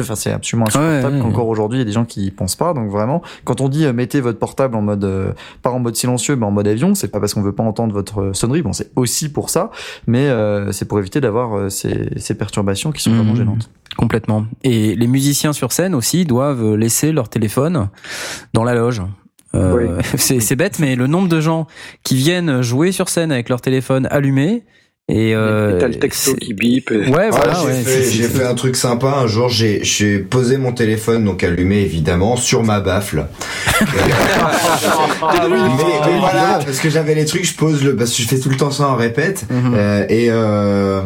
Enfin, c'est absolument insupportable qu'encore aujourd'hui il y a des gens qui y pensent pas. Donc vraiment, quand on dit euh, mettez votre portable en mode pas en mode silencieux, mais en mode avion, c'est pas parce qu'on veut pas entendre votre sonnerie. Bon, c'est aussi pour ça, mais c'est pour éviter d'avoir ces, ces perturbations qui sont vraiment
Mhm.
gênantes.
Complètement. Et les musiciens sur scène aussi doivent laisser leur téléphone dans la loge. Euh, c'est, c'est bête, mais le nombre de gens qui viennent jouer sur scène avec leur téléphone allumé et, euh,
t'as le texto qui bip. et-
Ouais,
Ah,
voilà.
j'ai
ouais,
fait,
c'est-
j'ai fait un truc sympa. Un jour, j'ai, posé mon téléphone, donc allumé évidemment, sur ma baffle.
Ah oui,
mais, mais voilà, parce que j'avais les trucs, je pose le, parce que je fais tout le temps ça en répète,
Mhm.
euh, et euh,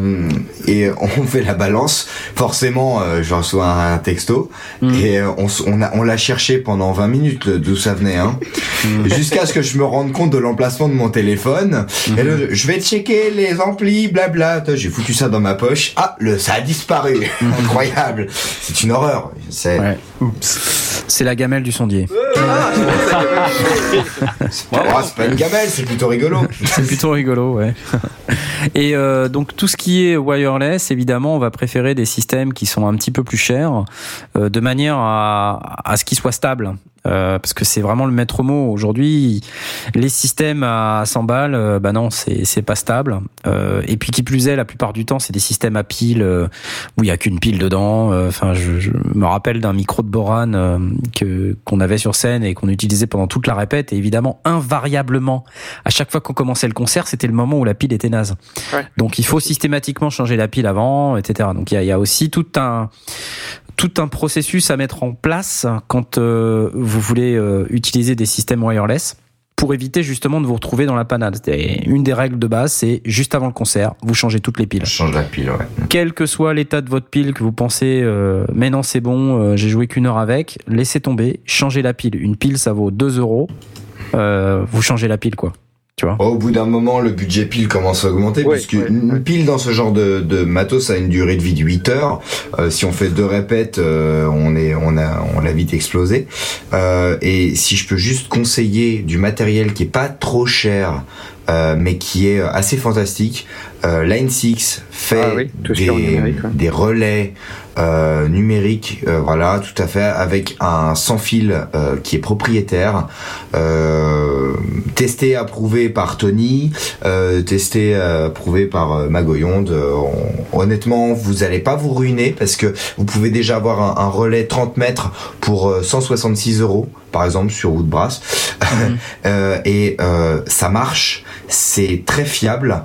et on fait la balance. Forcément, euh, je reçois un, un texto
Mhm.
et euh, on, on a on l'a cherché pendant 20 minutes le- d'où ça venait, hein,
Mhm.
jusqu'à ce que je me rende compte de l'emplacement de mon téléphone. Et le, je vais checker les amplis, blabla. J'ai foutu ça dans ma poche. Ah, le ça a disparu. Incroyable. C'est une horreur. C'est
Ouais. C'est la gamelle du sondier.
C'est pas une gamelle, c'est plutôt rigolo.
C'est plutôt rigolo, ouais. Et euh, donc tout ce qui est wireless, évidemment, on va préférer des systèmes qui sont un petit peu plus chers, euh, de manière à, à ce qu'ils soient stables. Euh, parce que c'est vraiment le maître mot aujourd'hui. Les systèmes à 100 balles, euh, bah non, c'est c'est pas stable. Euh, et puis qui plus est, la plupart du temps, c'est des systèmes à pile euh, où il y a qu'une pile dedans. Euh, Enfin, je, je me rappelle d'un micro de Boran que qu'on avait sur scène et qu'on utilisait pendant toute la répète. Et évidemment, invariablement, à chaque fois qu'on commençait le concert, c'était le moment où la pile était naze.
Ouais.
Donc il faut systématiquement changer la pile avant, etc. Donc il y a, il y a aussi tout un tout un processus à mettre en place quand euh, vous voulez euh, utiliser des systèmes wireless. pour éviter justement de vous retrouver dans la panade. Et une des règles de base, c'est juste avant le concert, vous changez toutes les piles.
Je change la pile, ouais.
Quel que soit l'état de votre pile, que vous pensez, euh, mais non, c'est bon, j'ai joué qu'une heure avec, laissez tomber, changez la pile. Une pile, ça vaut 2 euros. Vous changez la pile, quoi. Tu vois
Au bout d'un moment, le budget pile commence à augmenter,
Ouais,
puisque
ouais,
une
ouais.
pile dans ce genre de, de matos a une durée de vie de 8 heures. Euh, si on fait deux répètes, euh, on est, on a, on l'a vite explosé. Euh, et si je peux juste conseiller du matériel qui est pas trop cher, euh, mais qui est assez fantastique, euh, Line 6 fait
Ah oui,
des, des relais euh, numériques, euh, voilà, tout à fait, avec un sans fil euh, qui est propriétaire, testé, approuvé par Tony, testé, approuvé par Magoyonde. On- honnêtement, vous allez pas vous ruiner parce que vous pouvez déjà avoir un, un relais 30 mètres pour euh, 166 euros, par exemple sur Woodbrass, Euh, et euh, ça marche, c'est très fiable.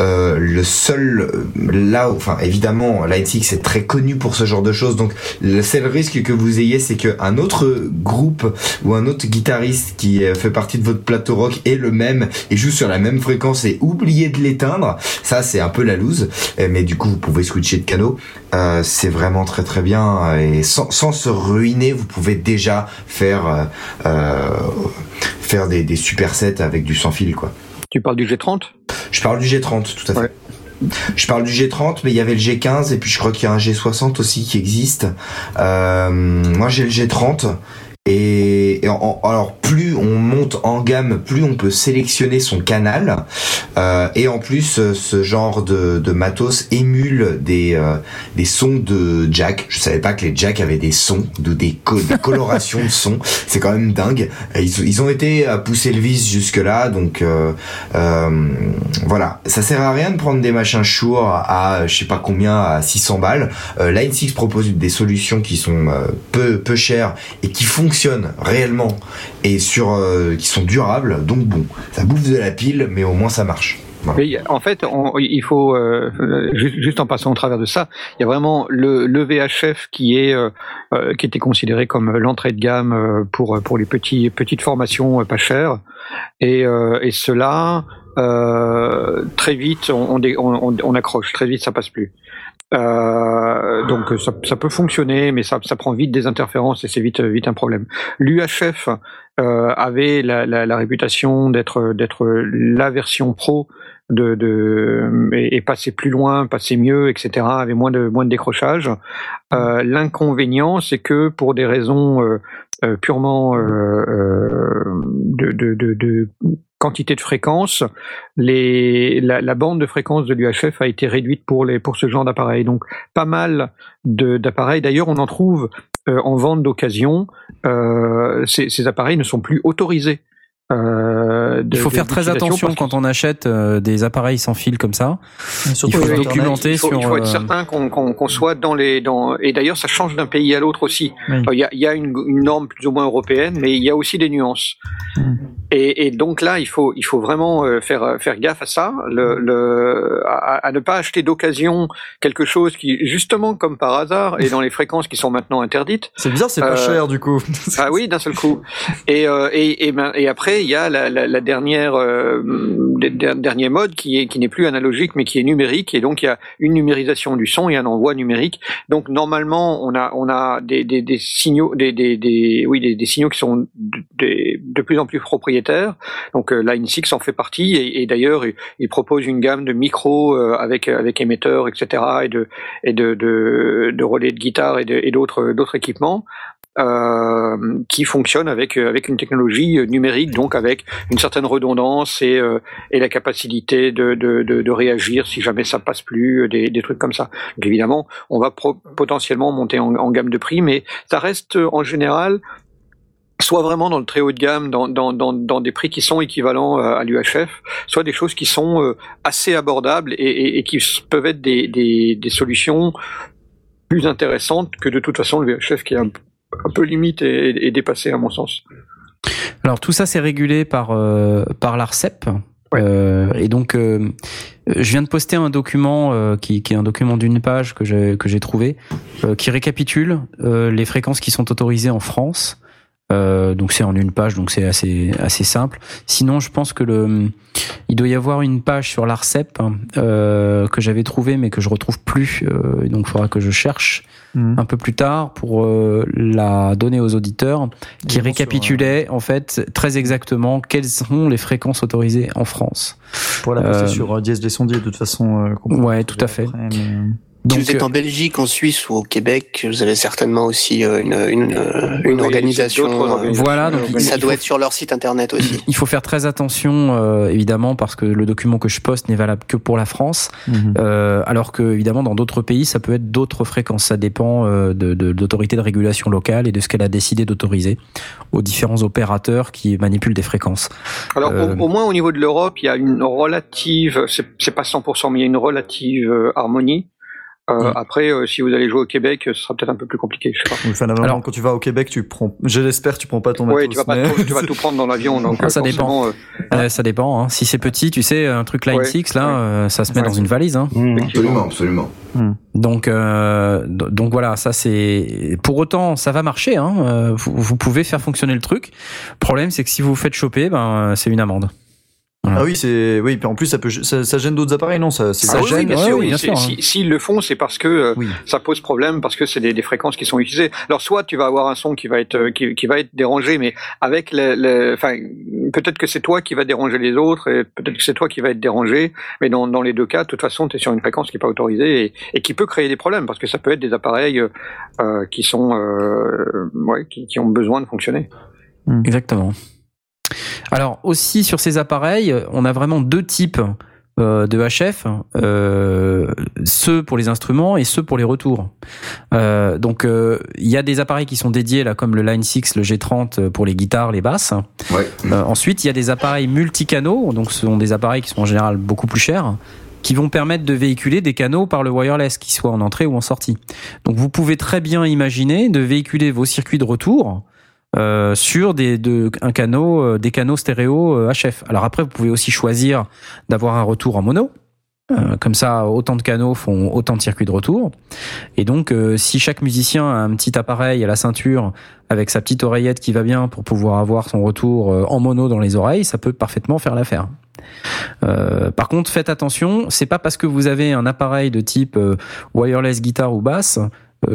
Euh, le seul là, enfin évidemment, Lightsix est très connu pour ce genre de choses, donc le seul risque que vous ayez, c'est qu'un autre groupe ou un autre guitariste qui euh, fait partie de votre plateau rock est le même et joue sur la même fréquence et oubliez de l'éteindre. Ça, c'est un peu la loose, Euh, mais du coup, vous pouvez switcher de canaux. Euh, c'est vraiment très très bien et sans, sans se ruiner, vous pouvez déjà faire euh, euh, faire des, des super sets avec du sans fil, quoi.
Tu parles du G30
Je parle du G30, tout à fait.
Ouais.
Je parle du G30, mais il y avait le G15 et puis je crois qu'il y a un G60 aussi qui existe. Euh, moi, j'ai le G30 et, en- alors plus on monte en gamme, plus on peut sélectionner son canal Euh, et en plus euh, ce genre de, de matos émule des euh, des sons de jack. Je savais pas que les jack avaient des sons, de des, co- des colorations de sons. C'est quand même dingue. Ils, ils ont été à pousser le vice jusque là, donc euh, euh, voilà. Ça sert à rien de prendre des machins Shure à je sais pas combien à 600 balles. Euh, Line 6 propose des solutions qui sont euh, peu peu chères et qui fonctionnent réellement et sur euh, qui sont durables. Donc bon, ça bouffe de la pile, mais au moins ça marche.
En fait, il faut euh, euh, juste, en passant au travers de ça, il y a vraiment le, VHF qui est qui était considéré comme l'entrée de gamme pour pour les petites formations pas chères et cela très vite on- on accroche très vite ça passe plus. Euh, donc ça, ça peut fonctionner, mais ça, ça prend vite des interférences et c'est vite vite un problème. L'UHF euh, avait la, la, la réputation d'être d'être la version pro de, de et, et passer plus loin, passer mieux, etc. Avait moins de moins de décrochage. Euh, L'inconvénient, c'est que pour des raisons euh, euh, purement de, de, de quantité de fréquences, la, bande de fréquence de l'UHF a été réduite pour ce genre d'appareil. Donc pas mal d'appareils. D'ailleurs, on en trouve euh, en vente d'occasion. Euh, ces appareils ne sont plus autorisés. Euh, de-
Il faut faire très attention quand on achète euh, des appareils sans fil comme ça.
Surtout
Il faut documenter
il faut,
sur.
il faut être
euh,
certain qu'on soit dans les dans et d'ailleurs ça change d'un pays à l'autre aussi.
Oui.
Il y a, il y a une, une norme plus ou moins européenne, mais il y a aussi des nuances.
Mm.
Et, et donc là, il faut il faut vraiment faire faire gaffe à ça, le, le à, à ne pas acheter d'occasion quelque chose qui justement comme par hasard est dans les fréquences qui sont maintenant interdites.
C'est bizarre, c'est pas cher du coup.
Ah oui, d'un seul coup. Et, euh, et, et, ben- et après, il y a la, dernière euh, der- der- dernier mode qui est qui n'est plus analogique mais qui est numérique. Et donc il y a une numérisation du son et un envoi numérique. Donc normalement, on a on a des, des, signaux, des, des, oui des, signaux qui sont de, plus en plus propriétaires. Donc euh, Line 6 en fait partie. Et, d'ailleurs, il, propose une gamme de micros euh, avec avec émetteurs, etc. et de et de de, relais de guitare et d'autres d'autres équipements euh, qui fonctionne avec euh, avec une technologie euh, numérique, donc avec une certaine redondance et euh, et la capacité de, de de de réagir si jamais ça passe plus, euh, des des trucs comme ça. Donc évidemment, on va pro- potentiellement monter en, en gamme de prix, mais ça reste en général soit vraiment dans le très haut de gamme, dans, dans, dans, dans des prix qui sont équivalents à l'UHF, soit des choses qui sont assez abordables et, et, et qui peuvent être des, des, des solutions plus intéressantes que de toute façon le VHF qui est un, un peu limite et, et dépassé à mon sens.
Alors tout ça c'est régulé par euh, par l'Arcep.
Ouais.
Euh, et donc euh, je viens de poster un document qui, qui est un document d'une page que j'ai que j'ai trouvé qui récapitule les fréquences qui sont autorisées en France. Donc c'est en une page, donc c'est assez assez simple. Sinon, je pense que le il doit y avoir une page sur l'Arcep hein, que j'avais trouvé mais que je retrouve plus. Donc il faudra que je cherche
Mhm.
un peu plus tard pour euh, la donner aux auditeurs, qui
vont
récapitulait en fait très exactement quelles sont les fréquences autorisées en France.
Pour la passer
Euh,
sur euh, Dièse sondiers, de toute façon. euh,
Ouais, tout à fait.
après, mais-
Si vous êtes
euh,
en Belgique, en Suisse ou au Québec, vous avez certainement aussi euh, une, une, euh, une
oui,
organisation.
Voilà, donc
ça
il
doit
faut-
être sur leur site internet aussi.
Il faut faire très attention, euh, évidemment, parce que le document que je poste n'est valable que pour la France,
Mhm.
euh, alors que évidemment dans d'autres pays, ça peut être d'autres fréquences. Ça dépend euh, de, de l'autorité de régulation locale et de ce qu'elle a décidé d'autoriser aux différents opérateurs qui manipulent des fréquences.
Alors
Euh,
au, au moins au niveau de l'Europe, il y a une relative, c'est c'est pas 100%, mais il y a une relative harmonie. Euh. Après, euh, si vous allez jouer au Québec, ce sera peut-être un peu plus compliqué. Je sais pas.
Oui, normalement,
Alors-
quand tu vas au Québec, tu prends. Je l'espère, tu prends pas ton matos.
Ouais, tu vas pas,
mais-
tout, tu vas tout prendre dans l'avion, donc
Ah,
euh,
ça dépend.
euh,
Euh, ça dépend. Hein. Si c'est petit, tu sais, un truc Line
Ouais,
6 là,
ouais.
euh, ça se met
Ouais.
dans une valise. Hein.
Mmh.
Absolument, absolument.
Donc, euh, d- donc voilà, ça c'est. Pour autant, ça va marcher. Hein. Euh, Vous, vous pouvez faire fonctionner le truc. Le problème, c'est que si vous vous faites choper, ben c'est une amende.
Ah oui, c'est. Oui, puis en plus, ça peut. Ça, ça gêne d'autres appareils, non? Ça, c'est
Ça
ah oui,
gêne,
oui, bien
ouais,
sûr.
oui,
oui.
bien sûr,
si-
hein.
S'ils le font, c'est parce que euh,
Oui.
ça pose problème, parce que c'est des, des fréquences qui sont utilisées. Alors soit tu vas avoir un son qui va être euh, qui, qui va être dérangé, mais avec le, le- enfin peut-être que c'est toi qui va déranger les autres, et peut-être que c'est toi qui va être dérangé. Mais dans, dans les deux cas, de toute façon, tu es sur une fréquence qui est pas autorisée et, et qui peut créer des problèmes, parce que ça peut être des appareils euh, euh, qui sont euh, ouais, qui, qui ont besoin de fonctionner.
Exactement. Alors aussi sur ces appareils, on a vraiment deux types euh, de HF, euh, ceux pour les instruments et ceux pour les retours. Euh, donc euh, il y a des appareils qui sont dédiés là comme le Line 6, le G30 pour les guitares, les basses.
Ouais.
Euh, ensuite il y a des appareils multicanaux, donc ce sont des appareils qui sont en général beaucoup plus chers qui vont permettre de véhiculer des canaux par le wireless, qu'ils soient en entrée ou en sortie. Donc vous pouvez très bien imaginer de véhiculer vos circuits de retour euh, sur des, de, un canot, euh, des canaux stéréo euh, HF. Alors après, vous pouvez aussi choisir d'avoir un retour en mono. Euh, comme ça, autant de canaux font autant de circuits de retour. Et donc, euh, si chaque musicien a un petit appareil à la ceinture avec sa petite oreillette qui va bien pour pouvoir avoir son retour euh, en mono dans les oreilles, ça peut parfaitement faire l'affaire. Euh, par contre, faites attention, c'est pas parce que vous avez un appareil de type euh, wireless guitare ou basse euh,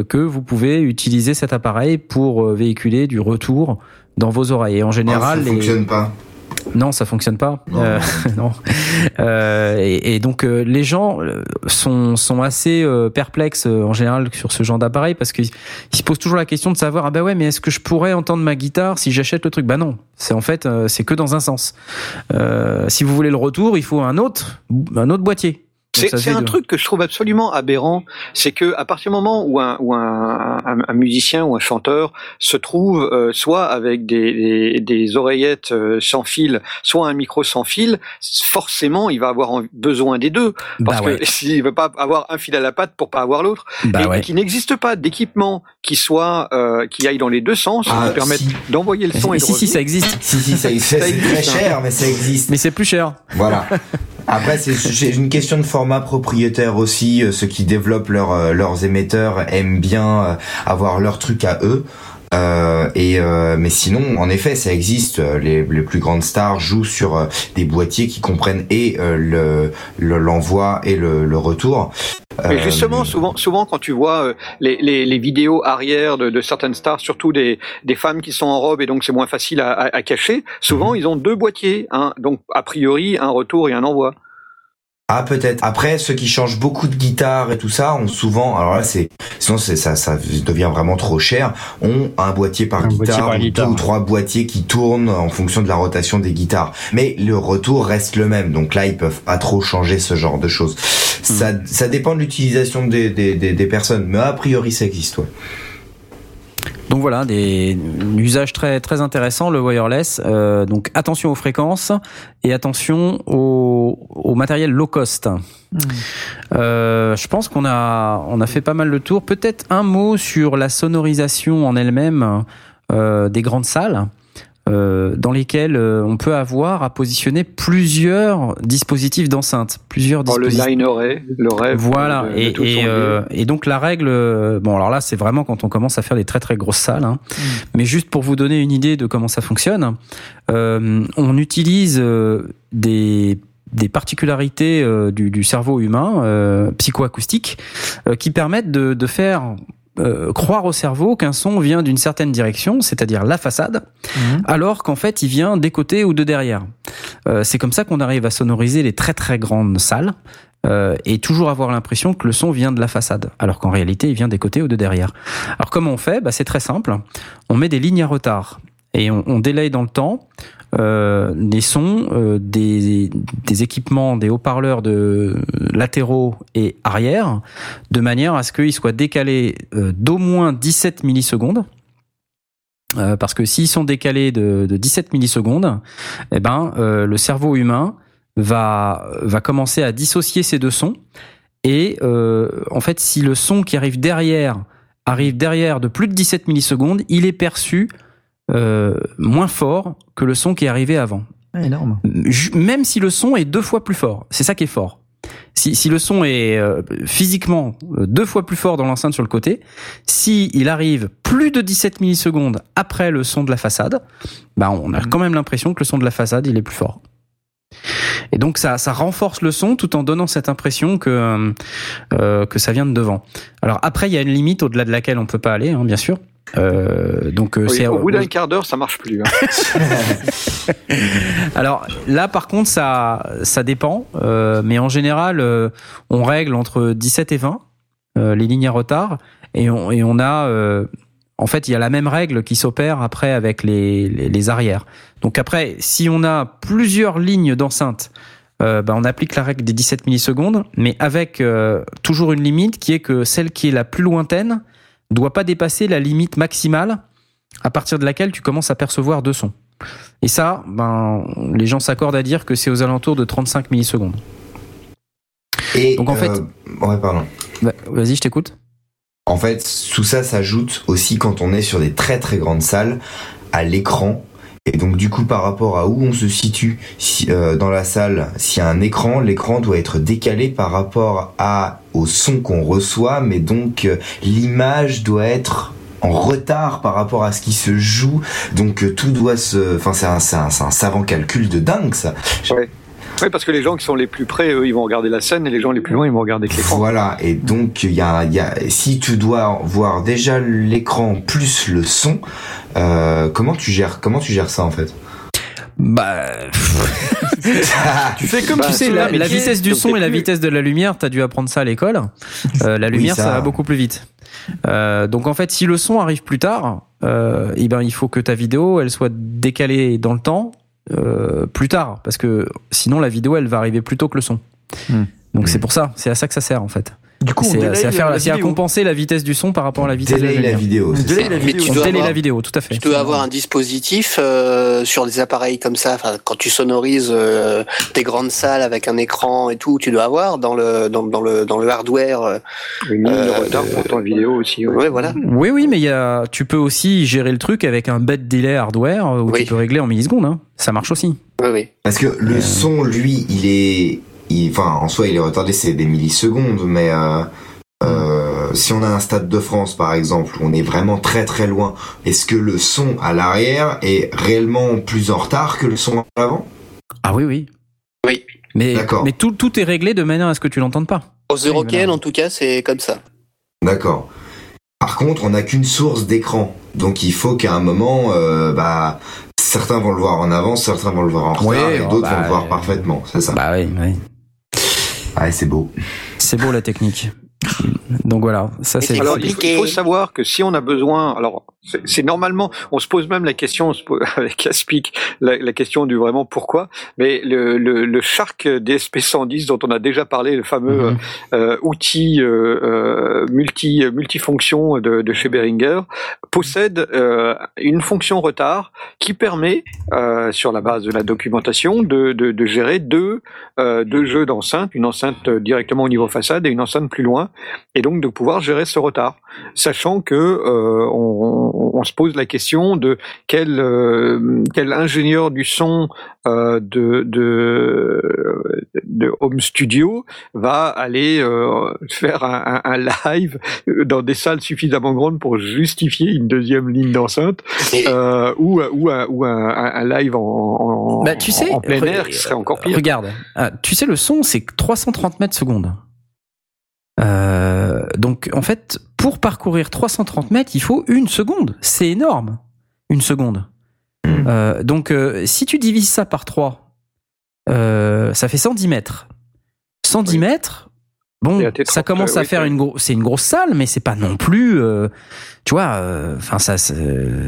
que vous pouvez utiliser cet appareil pour euh, véhiculer du retour dans vos oreilles. Et en
Ah,
général,
ça
les-
fonctionne pas.
non, ça fonctionne pas.
Non.
Euh, non. Euh, et, et donc euh, les gens euh, sont sont assez euh, perplexes euh, en général sur ce genre d'appareil parce qu'ils ils se posent toujours la question de savoir ah bah ouais mais est-ce que je pourrais entendre ma guitare si j'achète le truc? Bah non, c'est en fait euh, c'est que dans un sens. Euh, si vous voulez le retour, il faut un autre un autre boîtier.
C'est un truc que je trouve absolument aberrant, c'est que à partir du moment où un, où un, un, un musicien ou un chanteur se trouve euh, soit avec des, des, des oreillettes euh, sans fil, soit un micro sans fil, forcément il va avoir besoin des deux, parce
Bah ouais.
que s'il veut pas avoir un fil à la patte pour pas avoir l'autre,
Bah
et,
ouais.
et qu'il n'existe pas d'équipement qui soit euh, qui aille dans les deux sens,
Ah,
qui permette
si.
d'envoyer le son et de
si si ça existe.
Si, si, ça, ça- c'est
existe,
très
hein.
cher, mais ça existe.
Mais c'est plus cher.
Voilà. Après, c'est une question de format propriétaire aussi. Euh, Ceux qui développent euh, leurs émetteurs aiment bien euh, avoir leur truc à eux. Euh, et euh, mais sinon, en effet, ça existe. Les, les plus grandes stars jouent sur euh, des boîtiers qui comprennent et euh, le le- l'envoi et le, le retour.
Mais justement, souvent, souvent quand tu vois euh, les, les, les vidéos arrière de, de certaines stars, surtout des, des femmes qui sont en robe et donc c'est moins facile à, à, à cacher, souvent ils ont deux boîtiers, hein, donc a priori un retour et un envoi.
Ah peut-être. Après, ceux qui changent beaucoup de guitare et tout ça ont souvent, alors là c'est, sinon c'est ça, ça devient vraiment trop cher. Ont un boîtier par
Un boîtier
guitare,
par
ou
guitare.
deux ou trois boîtiers qui tournent en fonction de la rotation des guitares. Mais le retour reste le même. Donc là, ils peuvent pas trop changer ce genre de choses. Ça, ça dépend de l'utilisation des, des, des, des personnes, mais a priori ça existe. Ouais.
Donc voilà, des un usage très très intéressant le wireless. Euh, donc attention aux fréquences et attention au, au matériel low cost. Euh, je pense qu'on a on a fait pas mal le tour. Peut-être un mot sur la sonorisation en elle-même euh, des grandes salles. Euh, dans lesquels euh, on peut avoir à positionner plusieurs dispositifs d'enceinte, plusieurs
Oh, le
dispositifs.
line array, le rêve.
Voilà,
de- de
et,
tout
et,
son
euh, et donc la règle, bon alors là c'est vraiment quand on commence à faire des très très grosses salles, hein. mais juste pour vous donner une idée de comment ça fonctionne, euh, on utilise euh, des des particularités euh, du, du cerveau humain euh, psychoacoustiques euh, qui permettent de, de faire euh, croire au cerveau qu'un son vient d'une certaine direction, c'est-à-dire la façade, alors qu'en fait il vient des côtés ou de derrière. Euh, c'est comme ça qu'on arrive à sonoriser les très très grandes salles euh, et toujours avoir l'impression que le son vient de la façade, alors qu'en réalité il vient des côtés ou de derrière. Alors comment on fait? Bah, C'est très simple. On met des lignes à retard et on, on délaye dans le temps euh, des sons euh, des, équipements, des haut-parleurs de latéraux et arrière, de manière à ce qu'ils soient décalés euh, d'au moins 17 millisecondes. Parce que s'ils sont décalés de, de 17 millisecondes, eh ben, le cerveau humain va, commencer à dissocier ces deux sons. Et en fait, si le son qui arrive derrière arrive derrière de plus de 17 millisecondes, il est perçu euh, moins fort que le son qui est arrivé avant.
Ah, énorme.
Même si le son est deux fois plus fort. C'est ça qui est fort. Si, si le son est euh, physiquement euh, deux fois plus fort dans l'enceinte sur le côté, si il arrive plus de 17 millisecondes après le son de la façade, bah on a quand même l'impression que le son de la façade il est plus fort. Et donc ça, ça renforce le son tout en donnant cette impression que euh, que ça vient de devant. Alors après il y a une limite au-delà de laquelle on peut pas aller, hein, bien sûr. Euh, donc euh,
Oui,
c'est
au bout d'un quart d'heure, ça marche plus. hein.
alors là, par contre, ça, ça dépend. euh, mais en général, euh, on règle entre 17 et 20 euh, les lignes à retard, et on, et on a, en fait, il y a la même règle qui s'opère après avec les, les, les arrières. Donc après, si on a plusieurs lignes d'enceinte, bah, on applique la règle des 17 millisecondes, mais avec toujours une limite qui est que celle qui est la plus lointaine doit pas dépasser la limite maximale à partir de laquelle tu commences à percevoir deux sons. Et ça, ben, les gens s'accordent à dire que c'est aux alentours de 35 millisecondes.
Et
Donc, en fait-
euh, ouais, pardon.
Bah, Vas-y, je t'écoute.
En fait, tout ça s'ajoute aussi quand on est sur des très très grandes salles à l'écran. Et donc du coup, par rapport à où on se situe si, euh, dans la salle, s'il y a un écran, l'écran doit être décalé par rapport à au son qu'on reçoit, mais donc euh, l'image doit être en retard par rapport à ce qui se joue. Donc euh, tout doit se, enfin c'est un, un, c'est un savant calcul de dingue ça.
Oui, parce que les gens qui sont les plus près, eux, ils vont regarder la scène, et les gens les plus loin, ils vont regarder l'écran.
Voilà, et donc il y a, il y a, si tu dois voir déjà l'écran plus le son, euh, comment tu gères, comment tu gères ça en fait?
Bah, tu fais comme
Bah,
tu sais,
c'est
la, la vitesse du son et la
plus-
vitesse de la lumière, t'as dû apprendre ça à l'école. Euh, la lumière, ça.
ça.
va beaucoup plus vite. Euh, donc en fait, si le son arrive plus tard, euh, eh ben il faut que ta vidéo, elle soit décalée dans le temps euh, plus tard, parce que sinon la vidéo, elle va arriver plus tôt que le son.
Hmm.
Donc
Hmm.
c'est pour ça, c'est à ça que ça sert en fait.
Du coup, on
C'est à faire,
la
c'est à
vidéo.
compenser la vitesse du son par rapport à la vitesse de la
vidéo.
Mais tu avoir-
la vidéo, tout à fait.
Tu dois avoir un dispositif euh, sur des appareils comme ça. Enfin, quand tu sonorises euh, des grandes salles avec un écran et tout, tu dois avoir dans le dans, dans le dans le hardware. euh,
Une ligne de
Euh,
retard pour ton vidéo aussi. ouais.
ouais, voilà.
Oui, oui, mais il y a, tu peux aussi gérer le truc avec un bed delay hardware euh, où
Oui.
tu peux régler en millisecondes. Hein. Ça marche aussi.
Oui, oui.
Parce que le son, lui, il est, il- enfin, en soi, il est retardé, c'est des millisecondes, mais euh, euh, si on a un stade de France, par exemple, où on est vraiment très très loin, est-ce que le son à l'arrière est réellement plus en retard que le son à l'avant?
Ah oui, oui.
Oui.
Mais, tout, tout est réglé de manière à ce que tu l'entendes pas.
Aux européennes,
voilà.
en tout cas, c'est comme ça.
D'accord. Par contre, on n'a qu'une source d'écran, donc il faut qu'à un moment, euh, bah, certains vont le voir en avance, certains vont le voir en retard,
Ouais,
et
oh,
d'autres
bah,
vont le voir
euh,
parfaitement. C'est ça.
Bah oui, oui.
Ouais, c'est beau.
C'est beau la technique. Donc voilà, ça c'est.
Alors, il faut,
compliqué.
il faut savoir que si on a besoin, alors c'est normalement, on se pose même la question on se pose- avec Aspic, la, la question du vraiment pourquoi, mais le, le, le Shark DSP110 dont on a déjà parlé, le fameux
Mhm.
euh, outil euh, euh, multi multifonction de, de chez Behringer, possède euh, une fonction retard qui permet, euh, sur la base de la documentation, de, de, de gérer deux, euh, deux jeux d'enceinte, une enceinte directement au niveau façade et une enceinte plus loin, et donc de pouvoir gérer ce retard, sachant que euh, on, on, on se pose la question de quel euh, quel ingénieur du son euh, de, de de home studio va aller euh, faire un, un, un live dans des salles suffisamment grandes pour justifier une deuxième ligne d'enceinte euh, ou ou un, ou un, un live en, en,
Bah, tu sais,
en plein air qui serait encore pire.
Regarde, ah, tu sais, le son, c'est 330 mètres secondes. Euh, donc, en fait, pour parcourir 330 mètres, il faut une seconde. C'est énorme. Une seconde.
Hmm.
Euh, donc, euh, si tu divises ça par 3, euh, ça fait 110 mètres. 110
Oui.
mètres, bon, ça
30,
commence à faire une grosse, c'est une grosse salle, mais c'est pas non plus, euh, tu vois, euh, enfin, ça, ça,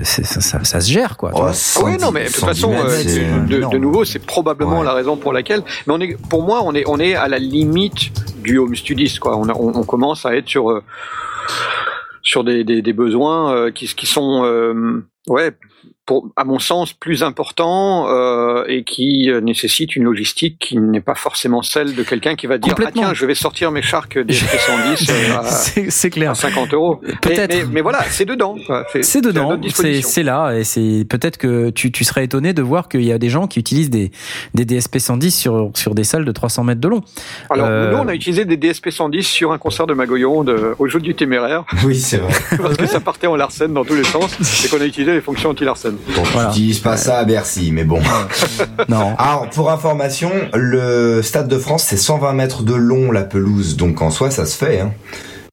ça, ça se gère, quoi.
Oh,
oui,
110
non, mais de toute
110
façon, euh, de, nouveau, c'est probablement
Ouais.
la raison pour laquelle. Mais on est, pour moi, on est, on est à la limite du home studist, quoi. On, a- on, on commence à être sur, euh, sur des, des, des besoins euh, qui, qui sont, euh, ouais, pour, à mon sens, plus importants euh, et qui euh, nécessitent une logistique qui n'est pas forcément celle de quelqu'un qui va dire, ah tiens, je vais sortir mes sharks des 110 euh, à,
C'est clair.
à 50 euros. Mais-
Peut-être.
Mais, mais voilà, c'est dedans. quoi.
C'est dedans, c'est là, et c'est peut-être que tu, tu serais étonné de voir qu'il y a des gens qui utilisent des, des DSP 110 sur, sur des salles de 300 mètres de long.
Alors,
Euh,
nous, on a utilisé des DSP 110 sur un concert de Magoyon de, au jeu du téméraire,
Oui, c'est vrai.
parce que ça partait en larcène dans tous les sens, et qu'on a utilisé les fonctions
Voilà.
n'utilises pas ça à Bercy, mais bon.
Non.
Alors, pour information, le Stade de France, c'est 120 mètres de long, la pelouse. Donc, en soi, ça se fait. Hein.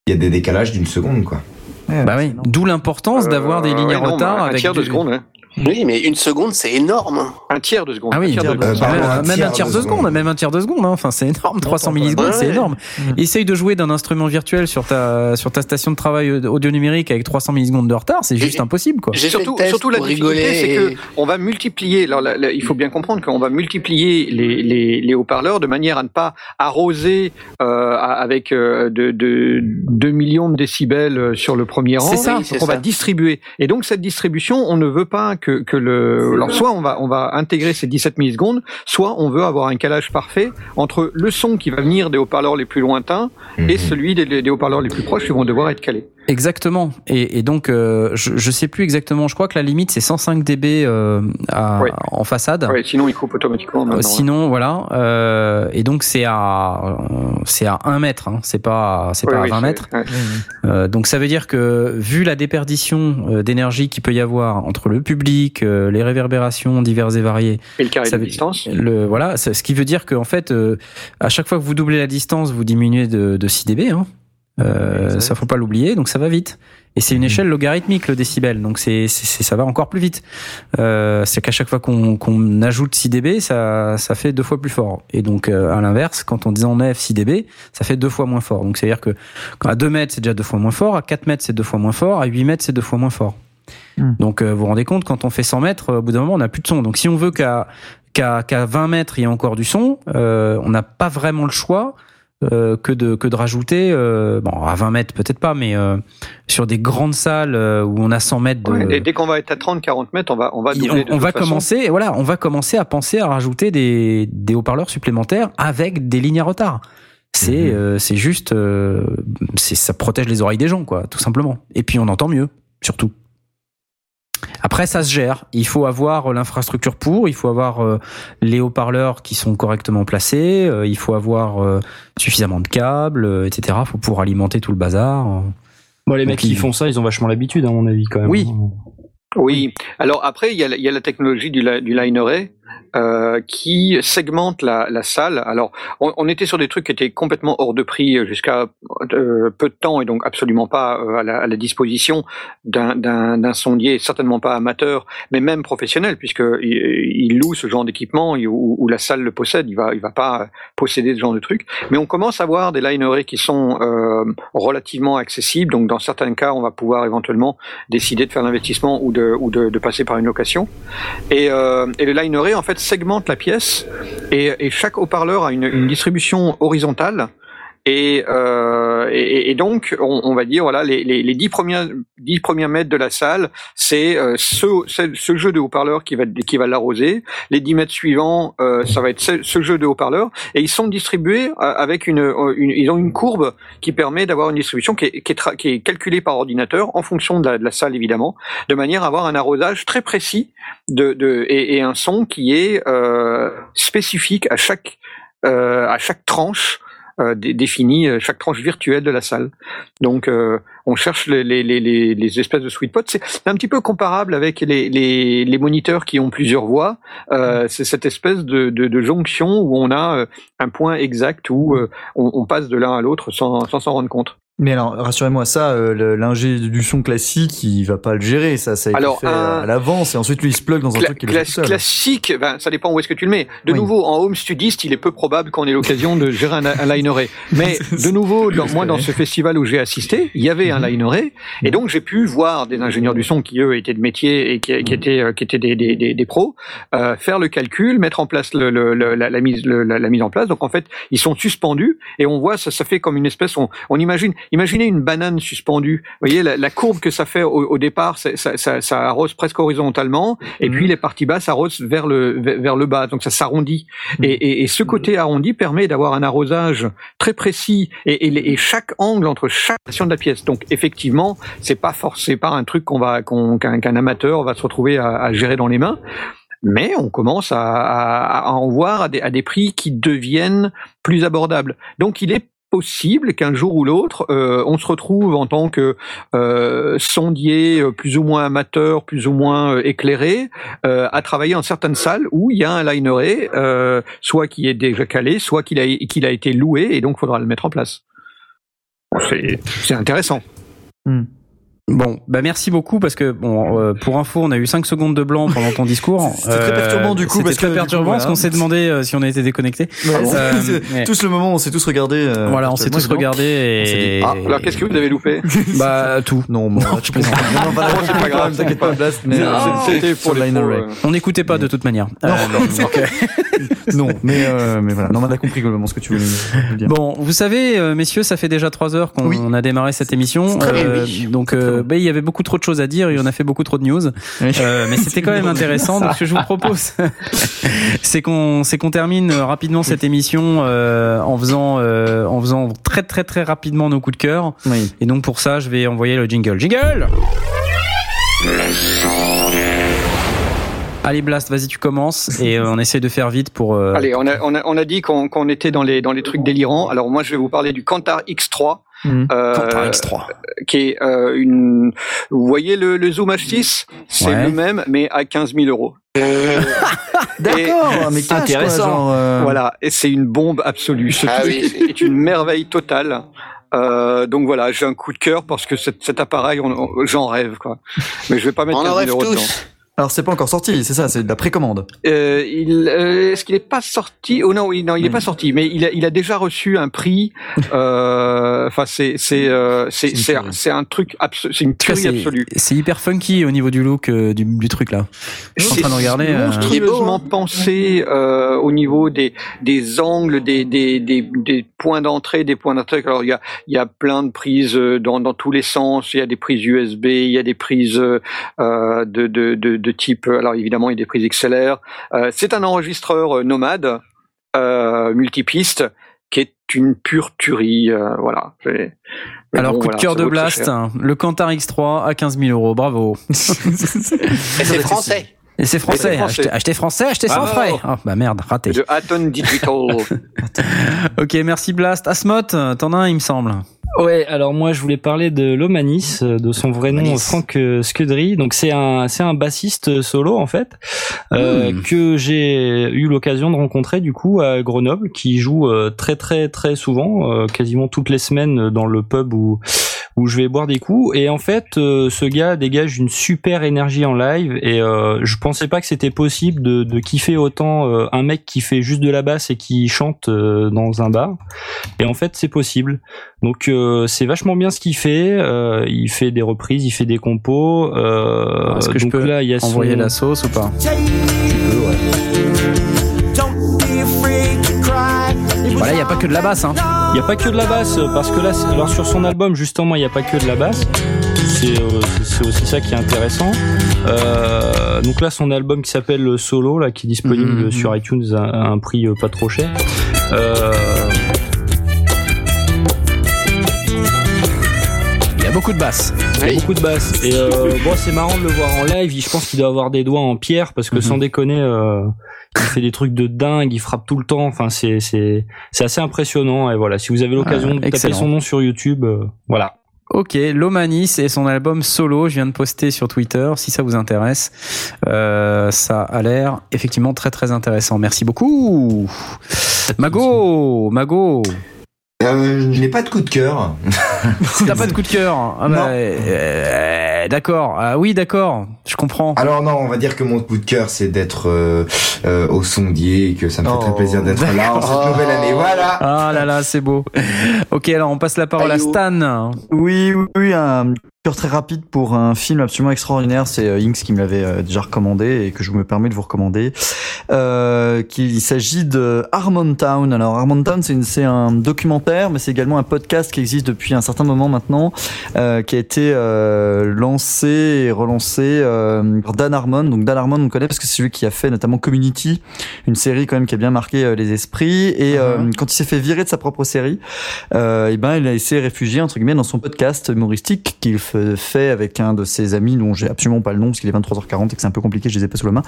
Il y a des décalages d'une seconde, quoi.
Bah oui. D'où l'importance d'avoir des
Euh,
lignes
ouais,
à
non,
retard
bah, un
avec
tiers de
du-
seconde.
Oui, mais une seconde, c'est énorme.
Un tiers de seconde.
Ah oui,
un tiers de
euh,
seconde.
pardon,
même,
un
même
tiers
un tiers
de
de seconde,
seconde.
même un tiers de seconde, hein. enfin c'est énorme, 300
pas.
millisecondes,
Ouais,
c'est
ouais.
énorme.
Mhm.
Essaye de jouer d'un instrument virtuel sur ta sur ta station de travail audio numérique avec 300 millisecondes de retard, c'est juste impossible quoi.
Surtout, la difficulté,
rigoler.
c'est que on va multiplier. Alors, là, là, il faut bien comprendre qu'on va multiplier les, les, les haut-parleurs de manière à ne pas arroser euh, avec euh, de, de 2 millions de décibels euh, sur le premier rang.
C'est ça.
Donc, on va distribuer. Et donc cette distribution, on ne veut pas que, que le. Alors soit on va on va intégrer ces 17 millisecondes, soit on veut avoir un calage parfait entre le son qui va venir des haut-parleurs les plus lointains et
Mhm.
celui des, des haut-parleurs les plus proches qui vont devoir être calés.
Exactement. Et, et donc euh, je, je sais plus exactement, je crois que la limite c'est 105 dB euh, à-
Ouais.
en façade.
Ouais, sinon il coupe automatiquement.
Euh. Sinon, voilà. Euh, et donc c'est à c'est à 1 mètre, hein, c'est pas c'est
Ouais,
pas
oui,
à 20
c'est-
mètres. Euh, donc ça veut dire que vu la déperdition d'énergie qu'il peut y avoir entre le public, euh, les réverbérations diverses et variées,
Et le carré
Ça
de
veut-
distance?
le voilà, ce qui veut dire qu'en fait, euh, à chaque fois que vous doublez la distance, vous diminuez de, de 6 dB. Hein. Euh, ça faut pas l'oublier, donc ça va vite. Et c'est une
Mhm.
échelle logarithmique le décibel, donc c'est ça va encore plus vite. Euh, c'est qu'à chaque fois qu'on qu'on ajoute 6 dB, ça ça fait deux fois plus fort. Et donc euh, à l'inverse, quand on enlève 6 dB, ça fait deux fois moins fort. Donc c'est à dire que à 2 mètres c'est déjà deux fois moins fort, à 4 mètres c'est deux fois moins fort, à 8 mètres c'est deux fois moins fort.
Mhm.
Donc euh, vous vous rendez compte quand on fait 100 mètres, au bout d'un moment on n'a plus de son. Donc si on veut qu'à qu'à qu'à 20 mètres il y ait encore du son, euh, on n'a pas vraiment le choix euh, que de que de rajouter euh, bon à 20 mètres peut-être pas mais euh, sur des grandes salles euh, où on a 100 mètres de
Ouais, et dès qu'on va être à 30-40 mètres, on va, on va doubler.
on, va
façon.
commencer voilà on va commencer à penser à rajouter des des haut-parleurs supplémentaires avec des lignes à retard c'est
Mhm.
euh, c'est juste euh, c'est ça protège les oreilles des gens quoi tout simplement et puis on entend mieux surtout après, ça se gère. Il faut avoir l'infrastructure pour, il faut avoir euh, les haut-parleurs qui sont correctement placés, euh, il faut avoir euh, suffisamment de câbles, euh, etc. Il faut pouvoir alimenter tout le bazar.
Bon, les
Donc,
mecs qui
ils-
font ça, ils ont vachement l'habitude, à mon avis, quand même.
Oui.
Oui. Alors après, il y a, la- il y a la technologie du, li- du line array euh, qui segmente la, salle. Alors, on, était sur des trucs qui étaient complètement hors de prix jusqu'à euh, peu de temps et donc absolument pas euh, à, la, disposition d'un- sondier, certainement pas amateur, mais même professionnel, puisque il, loue ce genre d'équipement où la salle le possède. Il va, il va pas posséder ce genre de trucs. Mais on commence à voir des line arrays qui sont relativement accessibles. Donc, dans certains cas, on va pouvoir éventuellement décider de faire l'investissement ou de, ou passer par une location. Et, et le line array, en fait, segmente la pièce et, chaque haut-parleur a une distribution horizontale. Et, euh, et, donc, on, va dire, voilà, les, les, les 10 premiers, 10 premiers mètres de la salle, c'est euh, ce, jeu de haut-parleurs qui va, l'arroser. Les 10 mètres suivants, euh, ça va être ce, jeu de haut-parleurs. Et ils sont distribués avec une, ils ont une courbe qui permet d'avoir une distribution qui est, calculée par ordinateur en fonction de la, salle, évidemment, de manière à avoir un arrosage très précis et, un son qui est spécifique à chaque tranche euh, dé- définie, euh, chaque tranche virtuelle de la salle. Donc, euh, on cherche les, les, les, les espèces de sweet spots. C'est un petit peu comparable avec les, les, les moniteurs qui ont plusieurs voix. Euh, c'est cette espèce de, de, de jonction où on a euh, un point exact où euh, on, on passe de l'un à l'autre sans sans s'en rendre compte.
Mais alors, rassurez-moi, ça, euh, l'ingé du son classique, il va pas le gérer, ça, ça a été
Alors,
fait
un-
à l'avance, et ensuite lui il se plug dans un truc qui est
cla- classique, ben, ça dépend où est-ce que tu le mets. De
Oui.
nouveau, en home studiste, il est peu probable qu'on ait l'occasion de gérer un, un lineré. Mais de nouveau, dans, moi, dans ce festival où j'ai assisté, il y avait
Mhm.
un lineré, et donc j'ai pu voir des ingénieurs du son qui eux étaient de métier et qui, qui étaient euh, qui étaient des, des, des, des pros euh, faire le calcul, mettre en place le, le, la, la mise le- la, la mise en place. Donc en fait, ils sont suspendus et on voit ça, ça fait comme une espèce. On, on imagine, imaginez une banane suspendue. Vous voyez la, la courbe que ça fait au, au départ, ça, ça, ça arrose presque horizontalement et
Mhm.
puis les parties basses arrosent vers le vers, le bas. Donc ça s'arrondit. Et, et, et ce côté arrondi permet d'avoir un arrosage très précis et, et, chaque angle entre chaque section de la pièce. Donc effectivement, c'est pas forcément pas un truc qu'on va qu'on- qu'un qu'un amateur va se retrouver à, à gérer dans les mains. Mais on commence à, à, à en voir à des, à des prix qui deviennent plus abordables. Donc il est possible qu'un jour ou l'autre, euh, on se retrouve en tant que euh, sondier euh, plus ou moins amateur, plus ou moins euh, éclairé, euh, à travailler en certaines salles où il y a un lineré, euh, soit qui est déjà calé, soit qu'il a, qu'il a été loué, et donc il faudra le mettre en place. C'est c'est intéressant.
Bon, bah merci beaucoup parce que bon, euh, pour info, on a eu 5 secondes de blanc pendant ton discours. Euh,
C'était très perturbant, du coup, parce
très
que,
perturbant
coup,
parce qu'on
voilà.
s'est demandé euh, si on était déconnecté.
Ouais,
Euh,
c'est-
ouais.
Tous le moment, on s'est tous regardés. euh,
Voilà, on s'est tous
s'est
et
dit, ah,
Alors qu'est-ce que vous avez loupé?
Bah tout.
Non, bon, tu plaisantes. Non, non, voilà,
c'est pas grave,
t'inquiète pas, Blast, mais euh,
C'était pour les euh.
On n'écoutait pas de toute manière.
Non.
Euh, euh,
mais, euh, mais voilà. Non, mais on a compris globalement ce que tu voulais dire.
Bon, vous savez, euh, messieurs, ça fait déjà trois heures qu'on a démarré cette émission.
Très
Euh,
oui.
donc, euh, bah, il y avait beaucoup trop de choses à dire et on a fait beaucoup trop de news.
Oui.
Euh, mais c'était quand même intéressant. Donc, ce que je vous propose, c'est qu'on c'est qu'on termine euh, rapidement cette émission euh, en faisant euh, en faisant très très très rapidement nos coups de cœur.
Oui.
Et donc pour ça, je vais envoyer le jingle. Jingle. Allez Blast, vas-y tu commences et euh, on essaie de faire vite pour. euh,
Allez, on a, on a, on a dit qu'on qu'on était dans les, dans les trucs délirants. Alors moi, je vais vous parler du Kantar X3.
Mhm.
euh,
Kantar X3.
qui est euh, une. Vous voyez le, le Zoom H6 C'est
Ouais.
le même, mais à 15 000 euros.
D'accord, mais
Intéressant.
Quoi, genre, euh,
Voilà, et c'est une bombe absolue. Ce
Ah oui.
est une merveille totale. Euh, donc voilà, j'ai un coup de cœur parce que cet, cet appareil, j'en rêve quoi. Mais je vais pas mettre
On
15
en
000
rêve
euros dedans.
Alors, c'est pas encore sorti, c'est ça, c'est de la précommande.
Euh, il, euh, est-ce qu'il est pas sorti? Oh non, oui, non, il est
Hmm.
pas sorti, mais il a, il a déjà reçu un prix. euh, Enfin, c'est, c'est, euh, c'est,
C'est une
c'est,
tuerie.
c'est un truc, abso- c'est une tuerie
c'est-
absolue.
C'est hyper funky au niveau du look euh, du, du truc là. Je suis en train de regarder. euh,
monstrueusement pensé euh, au niveau des des angles, des des des, des points d'entrée, des points d'entrée. Alors il y a il y a plein de prises dans dans tous les sens. Il y a des prises USB, il y a des prises de, de de de type. Alors évidemment il y a des prises XLR. Euh, c'est un enregistreur euh, nomade euh, multipiste qui est une pure tuerie. euh, voilà.
Alors
bon,
coup de
voilà,
cœur de Blast, hein, le Kantar X3 à 15 000 euros, bravo.
Et c'est français.
Et c'est français,
c'est français.
Achetez, achetez français, achetez sans frais. Ah bah merde, raté.
De Aton Digital.
Ok, merci Blast. Asmot, t'en as un il me semble.
Ouais, alors moi je voulais parler de Lomanis, de son vrai nom
Lomanis.
Franck euh, Scudry. Donc c'est un c'est un bassiste solo en fait euh,
Hmm.
que j'ai eu l'occasion de rencontrer du coup à Grenoble, qui joue euh, très très très souvent, euh, quasiment toutes les semaines dans le pub où où je vais boire des coups. Et en fait, euh, ce gars dégage une super énergie en live et euh, je pensais pas que c'était possible de, de kiffer autant euh, un mec qui fait juste de la basse et qui chante euh, dans un bar. Et en fait, c'est possible. Donc euh, c'est vachement bien ce qu'il fait. Euh, il fait des reprises, il fait des compos. Euh,
Est-ce que je
donc
peux
là, il y a son-
Envoyer la sauce ou pas Voilà, il il y a pas que de la basse. Hein.
Il n'y a pas que de la basse, parce que là, alors sur son album, justement, il n'y a pas que de la basse. C'est euh, aussi ça qui est intéressant. Euh, donc là, son album qui s'appelle Solo, là, qui est disponible
Mhm.
sur iTunes à, à un prix euh, pas trop cher. Euh,
beaucoup de basse.
il y a
Oui.
beaucoup de basses. Et euh, bon, c'est marrant de le voir en live. Je pense qu'il doit avoir des doigts en pierre parce que
Mhm.
sans déconner, euh, il fait des trucs de dingue. Il frappe tout le temps. Enfin, c'est c'est c'est assez impressionnant. Et voilà, si vous avez l'occasion
Ah,
de taper son nom sur YouTube, euh, voilà.
Ok, Lomanis et son album solo, je viens de poster sur Twitter, si ça vous intéresse. Euh, ça a l'air effectivement très très intéressant. Merci beaucoup. Mago, Mago,
Euh, je n'ai pas de coup de cœur.
t'as pas de coup de cœur ah bah,
Non.
euh, D'accord, ah oui d'accord, je comprends.
Alors non, on va dire que mon coup de cœur, c'est d'être euh, euh, au sondier et que ça me fait
Oh.
très plaisir d'être là en cette nouvelle année. Voilà.
Ah là là, c'est beau. Ok, alors on passe la parole à
oh.
Stan.
Oui, oui, oui, un cœur très rapide pour un film absolument extraordinaire. C'est euh, Inks qui me l'avait euh, déjà recommandé et que je me permets de vous recommander. Euh, qu'il- il s'agit de Harmontown. Alors Harmontown, c'est une- c'est un documentaire, mais c'est également un podcast qui existe depuis un certain moment maintenant, euh, qui a été euh, lancé et relancé euh, par Dan Harmon. Donc Dan Harmon, on connaît parce que c'est celui qui a fait notamment Community, une série quand même qui a bien marqué euh, les esprits. Et euh, quand il s'est fait virer de sa propre série, et ben il a essayé réfugier entre guillemets dans son podcast humoristique qu'il fait avec un de ses amis dont j'ai absolument pas le nom parce qu'il est 23h40 et que c'est un peu compliqué, je les ai pas sous la main.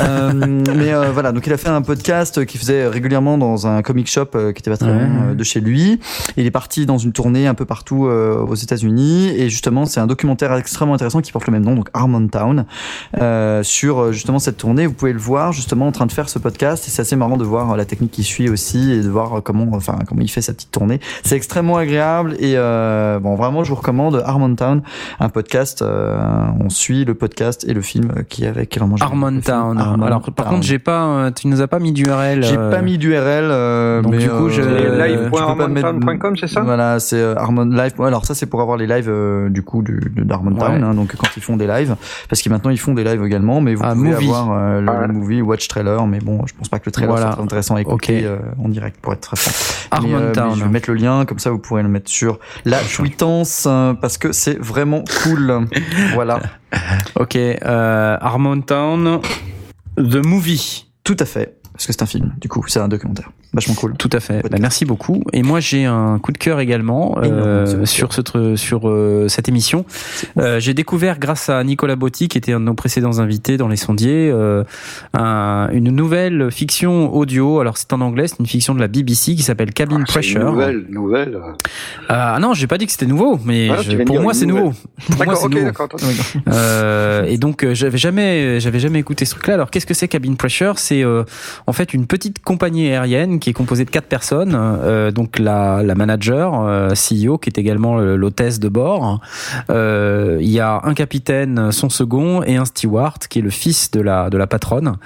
Mais voilà, donc il a fait un podcast qu'il faisait régulièrement dans un comic shop qui était pas très loin euh, de chez lui. Il est parti dans une tournée un peu partout aux États-Unis et justement c'est un documentaire extrêmement intéressant qui porte le même nom, donc Harmontown, euh, sur euh, justement cette tournée. Vous pouvez le voir justement en train de faire ce podcast et c'est assez marrant de voir euh, la technique qui suit aussi et de voir comment, enfin comment il fait sa petite tournée. C'est extrêmement agréable et euh, bon vraiment je vous recommande Harmontown, un podcast. euh, on suit le podcast et le film qui est avec. Film
Harmontown. Alors par contre, j'ai pas, tu nous as pas mis d'URL.
J'ai
euh,
pas mis d'URL. Euh,
donc,
mais,
du coup, je-
Live.harmontown.com, c'est ça?
Voilà, c'est Harmon Live. Alors ça, c'est pour avoir les lives euh, du coup du, de
Ouais.
Hein, donc quand ils font des lives, parce que maintenant ils font des lives également, mais vous
Ah,
pouvez
movie.
avoir euh, le,
Ah
movie Watch Trailer. Mais bon, je pense pas que le trailer
Voilà.
soit très intéressant à écouter euh, en direct pour être très franc. Mais, euh, mais je vais mettre le lien, comme ça vous pourrez le mettre sur la tweetance parce que c'est vraiment cool. voilà,
Ok, euh, Harmontown, The Movie.
tout à fait. Parce que c'est un film, du coup, c'est un documentaire. Vachement cool.
Tout à fait. Bah, merci beaucoup. Et moi, j'ai un coup de cœur également euh, sur ce sur euh, cette émission. Euh, j'ai découvert grâce à Nicolas Botti, qui était un de nos précédents invités dans les sondiers, euh, un- une nouvelle fiction audio. Alors c'est en anglais, c'est une fiction de la BBC qui s'appelle Cabin
Ah, C'est une
Pressure.
Nouvelle, nouvelle.
Ah non, j'ai pas dit que c'était nouveau, mais
Ah,
je- pour moi c'est nouveau. Pour moi
D'accord,
c'est
ok,
nouveau. Euh, et donc euh, j'avais jamais j'avais jamais écouté ce truc-là. Alors qu'est-ce que c'est Cabin Pressure? C'est euh, en fait une petite compagnie aérienne qui est composée de quatre personnes. Euh, donc la, la manager, euh, CEO, qui est également l'hôtesse de bord. Euh, Il y a un capitaine, son second, et un steward qui est le fils de la de la patronne.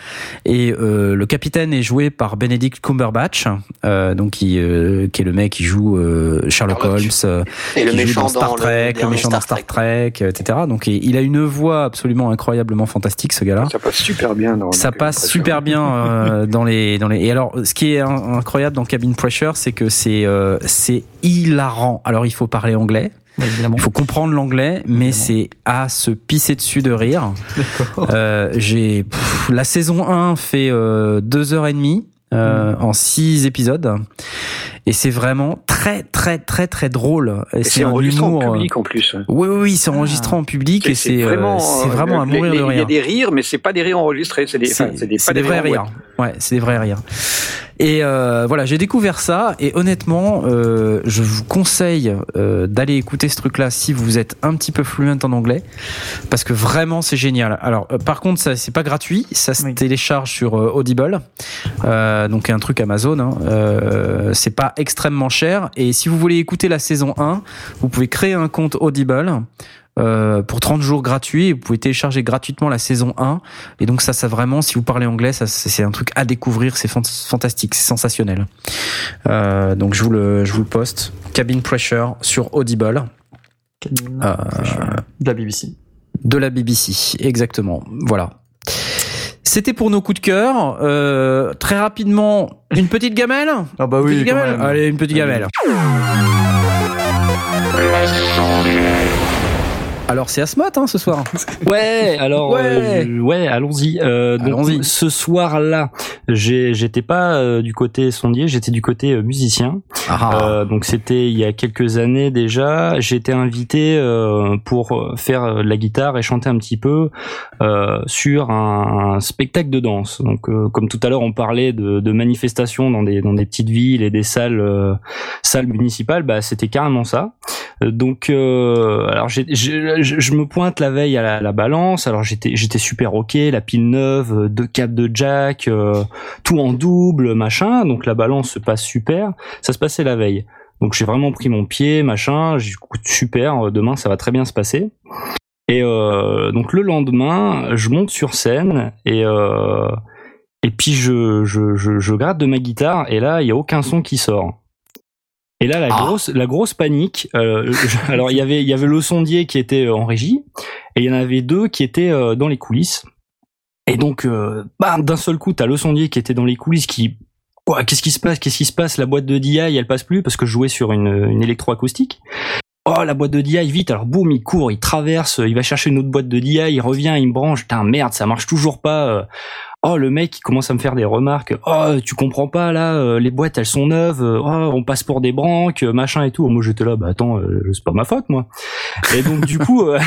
Et euh, le capitaine est joué par Benedict Cumberbatch, euh, donc qui euh, qui est le mec qui joue euh, Sherlock. Holmes. euh,
Et le
qui joue
méchant
dans Star Trek, le, méchant dans Star Trek, etc. Donc il il a une voix absolument incroyablement fantastique ce gars-là.
Ça passe super bien dans
Ça passe super bien euh, dans les dans les et alors ce qui est in- incroyable dans Cabin Pressure c'est que c'est euh, c'est hilarant. Alors il faut parler anglais, il faut comprendre l'anglais, mais c'est à se pisser dessus de rire. Euh, j'ai la saison 1 fait euh, deux heures et demie euh, en six épisodes et c'est vraiment très très très très drôle. Et
Et c'est enregistré en
humour, euh,
public en plus.
oui, oui, oui, c'est enregistré en public et c'est euh,
vraiment,
c'est
euh,
vraiment à mourir
les-
de
Il y a
rire.
des rires, mais c'est pas des rires enregistrés, c'est des, des,
des vrais
en
rires. Ouais, c'est des vrais rires. Et euh, voilà, j'ai découvert ça et honnêtement, euh, je vous conseille euh, d'aller écouter ce truc-là si vous êtes un petit peu fluent en anglais, parce que vraiment c'est génial. Alors, euh, par contre, ça c'est pas gratuit, ça se
Oui.
télécharge sur euh, Audible, euh, donc un truc Amazon. Hein. Euh, c'est pas extrêmement cher et si vous voulez écouter la saison 1, vous pouvez créer un compte Audible. euh, pour 30 jours gratuits, et vous pouvez télécharger gratuitement la saison 1 et donc ça, ça vraiment, si vous parlez anglais, ça c'est un truc à découvrir, c'est fant- fantastique, c'est sensationnel. Euh, donc je vous le, je vous le poste. Cabin Pressure sur Audible
Cabin
Euh,
Pressure. De la BBC.
de la BBC, exactement. Voilà. C'était pour nos coups de cœur. Euh, très rapidement, une petite gamelle.
Ah bah
Une
oui,
petite
quand
gamelle. Allez, une petite gamelle. Alors c'est Asmot hein, ce soir.
Ouais, alors
Ouais.
euh, ouais, allons-y. Euh, donc,
Allons-y.
Ce soir-là, j'étais pas euh, du côté sondier, j'étais du côté euh, musicien.
Ah.
Euh, donc c'était il y a quelques années déjà. Été invité euh, pour faire de la guitare et chanter un petit peu euh, sur un, un spectacle de danse. Donc euh, comme tout à l'heure on parlait de, de manifestations dans des dans des petites villes et des salles euh, salles municipales, bah c'était carrément ça. Donc euh, alors je, me pointe la veille à la, la balance. Alors j'étais super ok, la pile neuve, euh, deux câbles de jack, euh, tout en double, machin. Donc la balance se passe super. Ça se passait la veille. Donc j'ai vraiment pris mon pied, machin. J'ai super. euh, Demain ça va très bien se passer. Et euh, donc le lendemain, je monte sur scène et et puis je, je, je, je gratte de ma guitare et là il y a aucun son qui sort. Et là la
Ah.
grosse la grosse panique. euh, je- alors il y avait il y avait le sondier qui était en régie et il y en avait deux qui étaient euh, dans les coulisses. Et donc euh, bam d'un seul coup t'as le sondier qui était dans les coulisses qui quoi qu'est-ce qui se passe qu'est-ce qui se passe? La boîte de DI elle passe plus parce que je jouais sur une, une électroacoustique. Oh la boîte de DI vite alors boum il court il traverse il va chercher une autre boîte de DI il revient il me branche putain merde ça marche toujours pas euh. Oh le mec il commence à me faire des remarques. Oh tu comprends pas là, euh, les boîtes elles sont neuves. Oh on passe pour des branques, euh, machin et tout. Moi j'étais là, bah attends, euh, c'est pas ma faute moi. Et donc du coup, euh,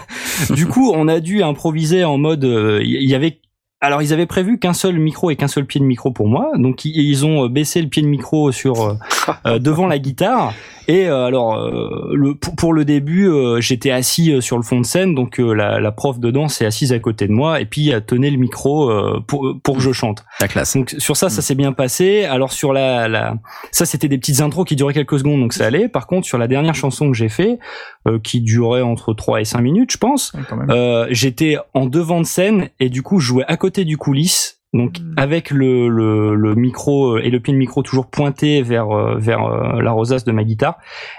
du coup on a dû improviser en mode, euh, il y avait. Alors ils avaient prévu qu'un seul micro et qu'un seul pied de micro pour moi, donc ils- ont baissé le pied de micro sur euh, euh, devant la guitare. Et euh, alors euh, le, pour, le début, euh, j'étais assis euh, sur le fond de scène, donc euh, la, la prof de danse est assise à côté de moi et puis elle tenait le micro euh, pour pour que je chante.
La classe.
Donc sur ça, ça s'est bien passé. Alors sur la, la ça c'était des petites intros qui duraient quelques secondes, donc ça allait. Par contre sur la dernière chanson que j'ai fait, euh, qui durait entre 3 et 5 minutes, je pense, euh, j'étais en devant de scène et du coup je jouais à côté du coulisse. Donc avec le, le, le micro euh, et le pied de micro toujours pointé vers euh, vers euh, la rosace de ma guitare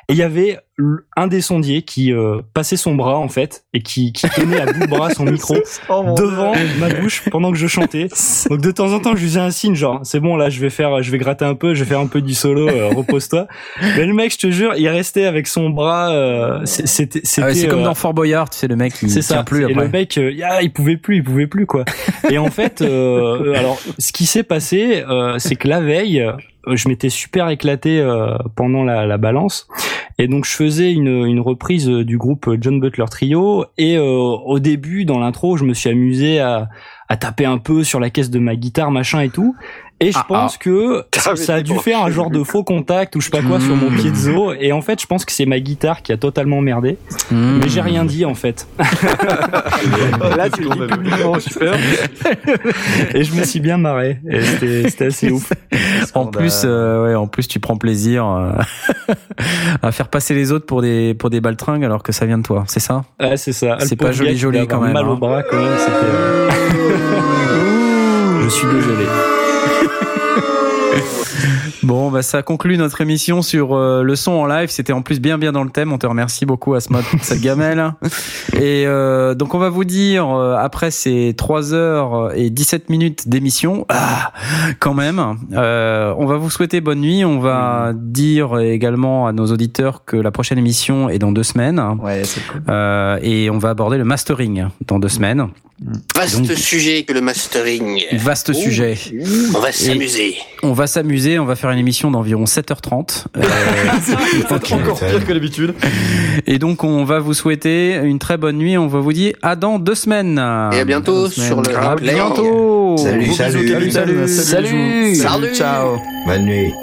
et il y avait un des sondiers qui euh, passait son bras en fait et qui, qui tenait à bout de bras son micro
Oh,
devant ma bouche pendant que je chantais. Donc de temps en temps, je lui faisais un signe genre c'est bon là, je vais faire je vais gratter un peu, je vais faire un peu du solo, euh, repose-toi. Mais le mec, je te jure, il restait avec son bras euh, c'est- c'était
Ah ouais,
c'était
c'est comme
euh,
dans Fort Boyard, tu sais le mec qui
c'est
tient
ça.
plus
et le mec, euh, ah, il pouvait plus, il pouvait plus quoi. Et en fait, euh, alors, ce qui s'est passé, euh, c'est que la veille, je m'étais super éclaté euh, pendant la, la balance, et donc je faisais une, une reprise euh, du groupe John Butler Trio. Et euh, au début, dans l'intro, je me suis amusé à, à taper un peu sur la caisse de ma guitare, machin et tout. Et je
Ah,
pense que
T'avais
ça a dû faire un genre de faux contact ou je sais pas quoi sur mon de zoo. Et en fait, je pense que c'est ma guitare qui a totalement merdé.
Mmh.
Mais j'ai rien dit en fait.
Là, tu le dis publiquement, super.
et je me suis bien marré. Et C'était c'était assez ouf.
En plus, euh, ouais, en plus, tu prends plaisir euh, à faire passer les autres pour des pour des baltringues alors que ça vient de toi, c'est ça?
Ouais, c'est ça.
C'est pas joli, joli, quand même,
Mal
hein.
au bras quand même. C'était. euh, Je suis désolé.
Bon, bah ça conclut notre émission sur euh, le son en live. C'était en plus bien bien dans le thème. On te remercie beaucoup Asmod pour cette gamelle. Et euh, donc on va vous dire euh, après ces 3 heures et 17 minutes d'émission, ah, quand même, euh, on va vous souhaiter bonne nuit. On va dire également à nos auditeurs que la prochaine émission est dans deux semaines.
Ouais, c'est cool.
Euh, et on va aborder le mastering dans deux semaines.
Vaste
Donc-
sujet que le mastering.
Vaste sujet.
On va s'amuser.
On va s'amuser, on va faire une émission d'environ 7h30. Euh,
Ok,
Encore pire que d'habitude.
et donc on va vous souhaiter une très bonne nuit, on va vous dire à dans deux semaines.
Et à bientôt sur le.
À
replay.
bientôt.
Salut, salut.
Salut.
Salut.
Salut.
Ciao.
Bonne nuit.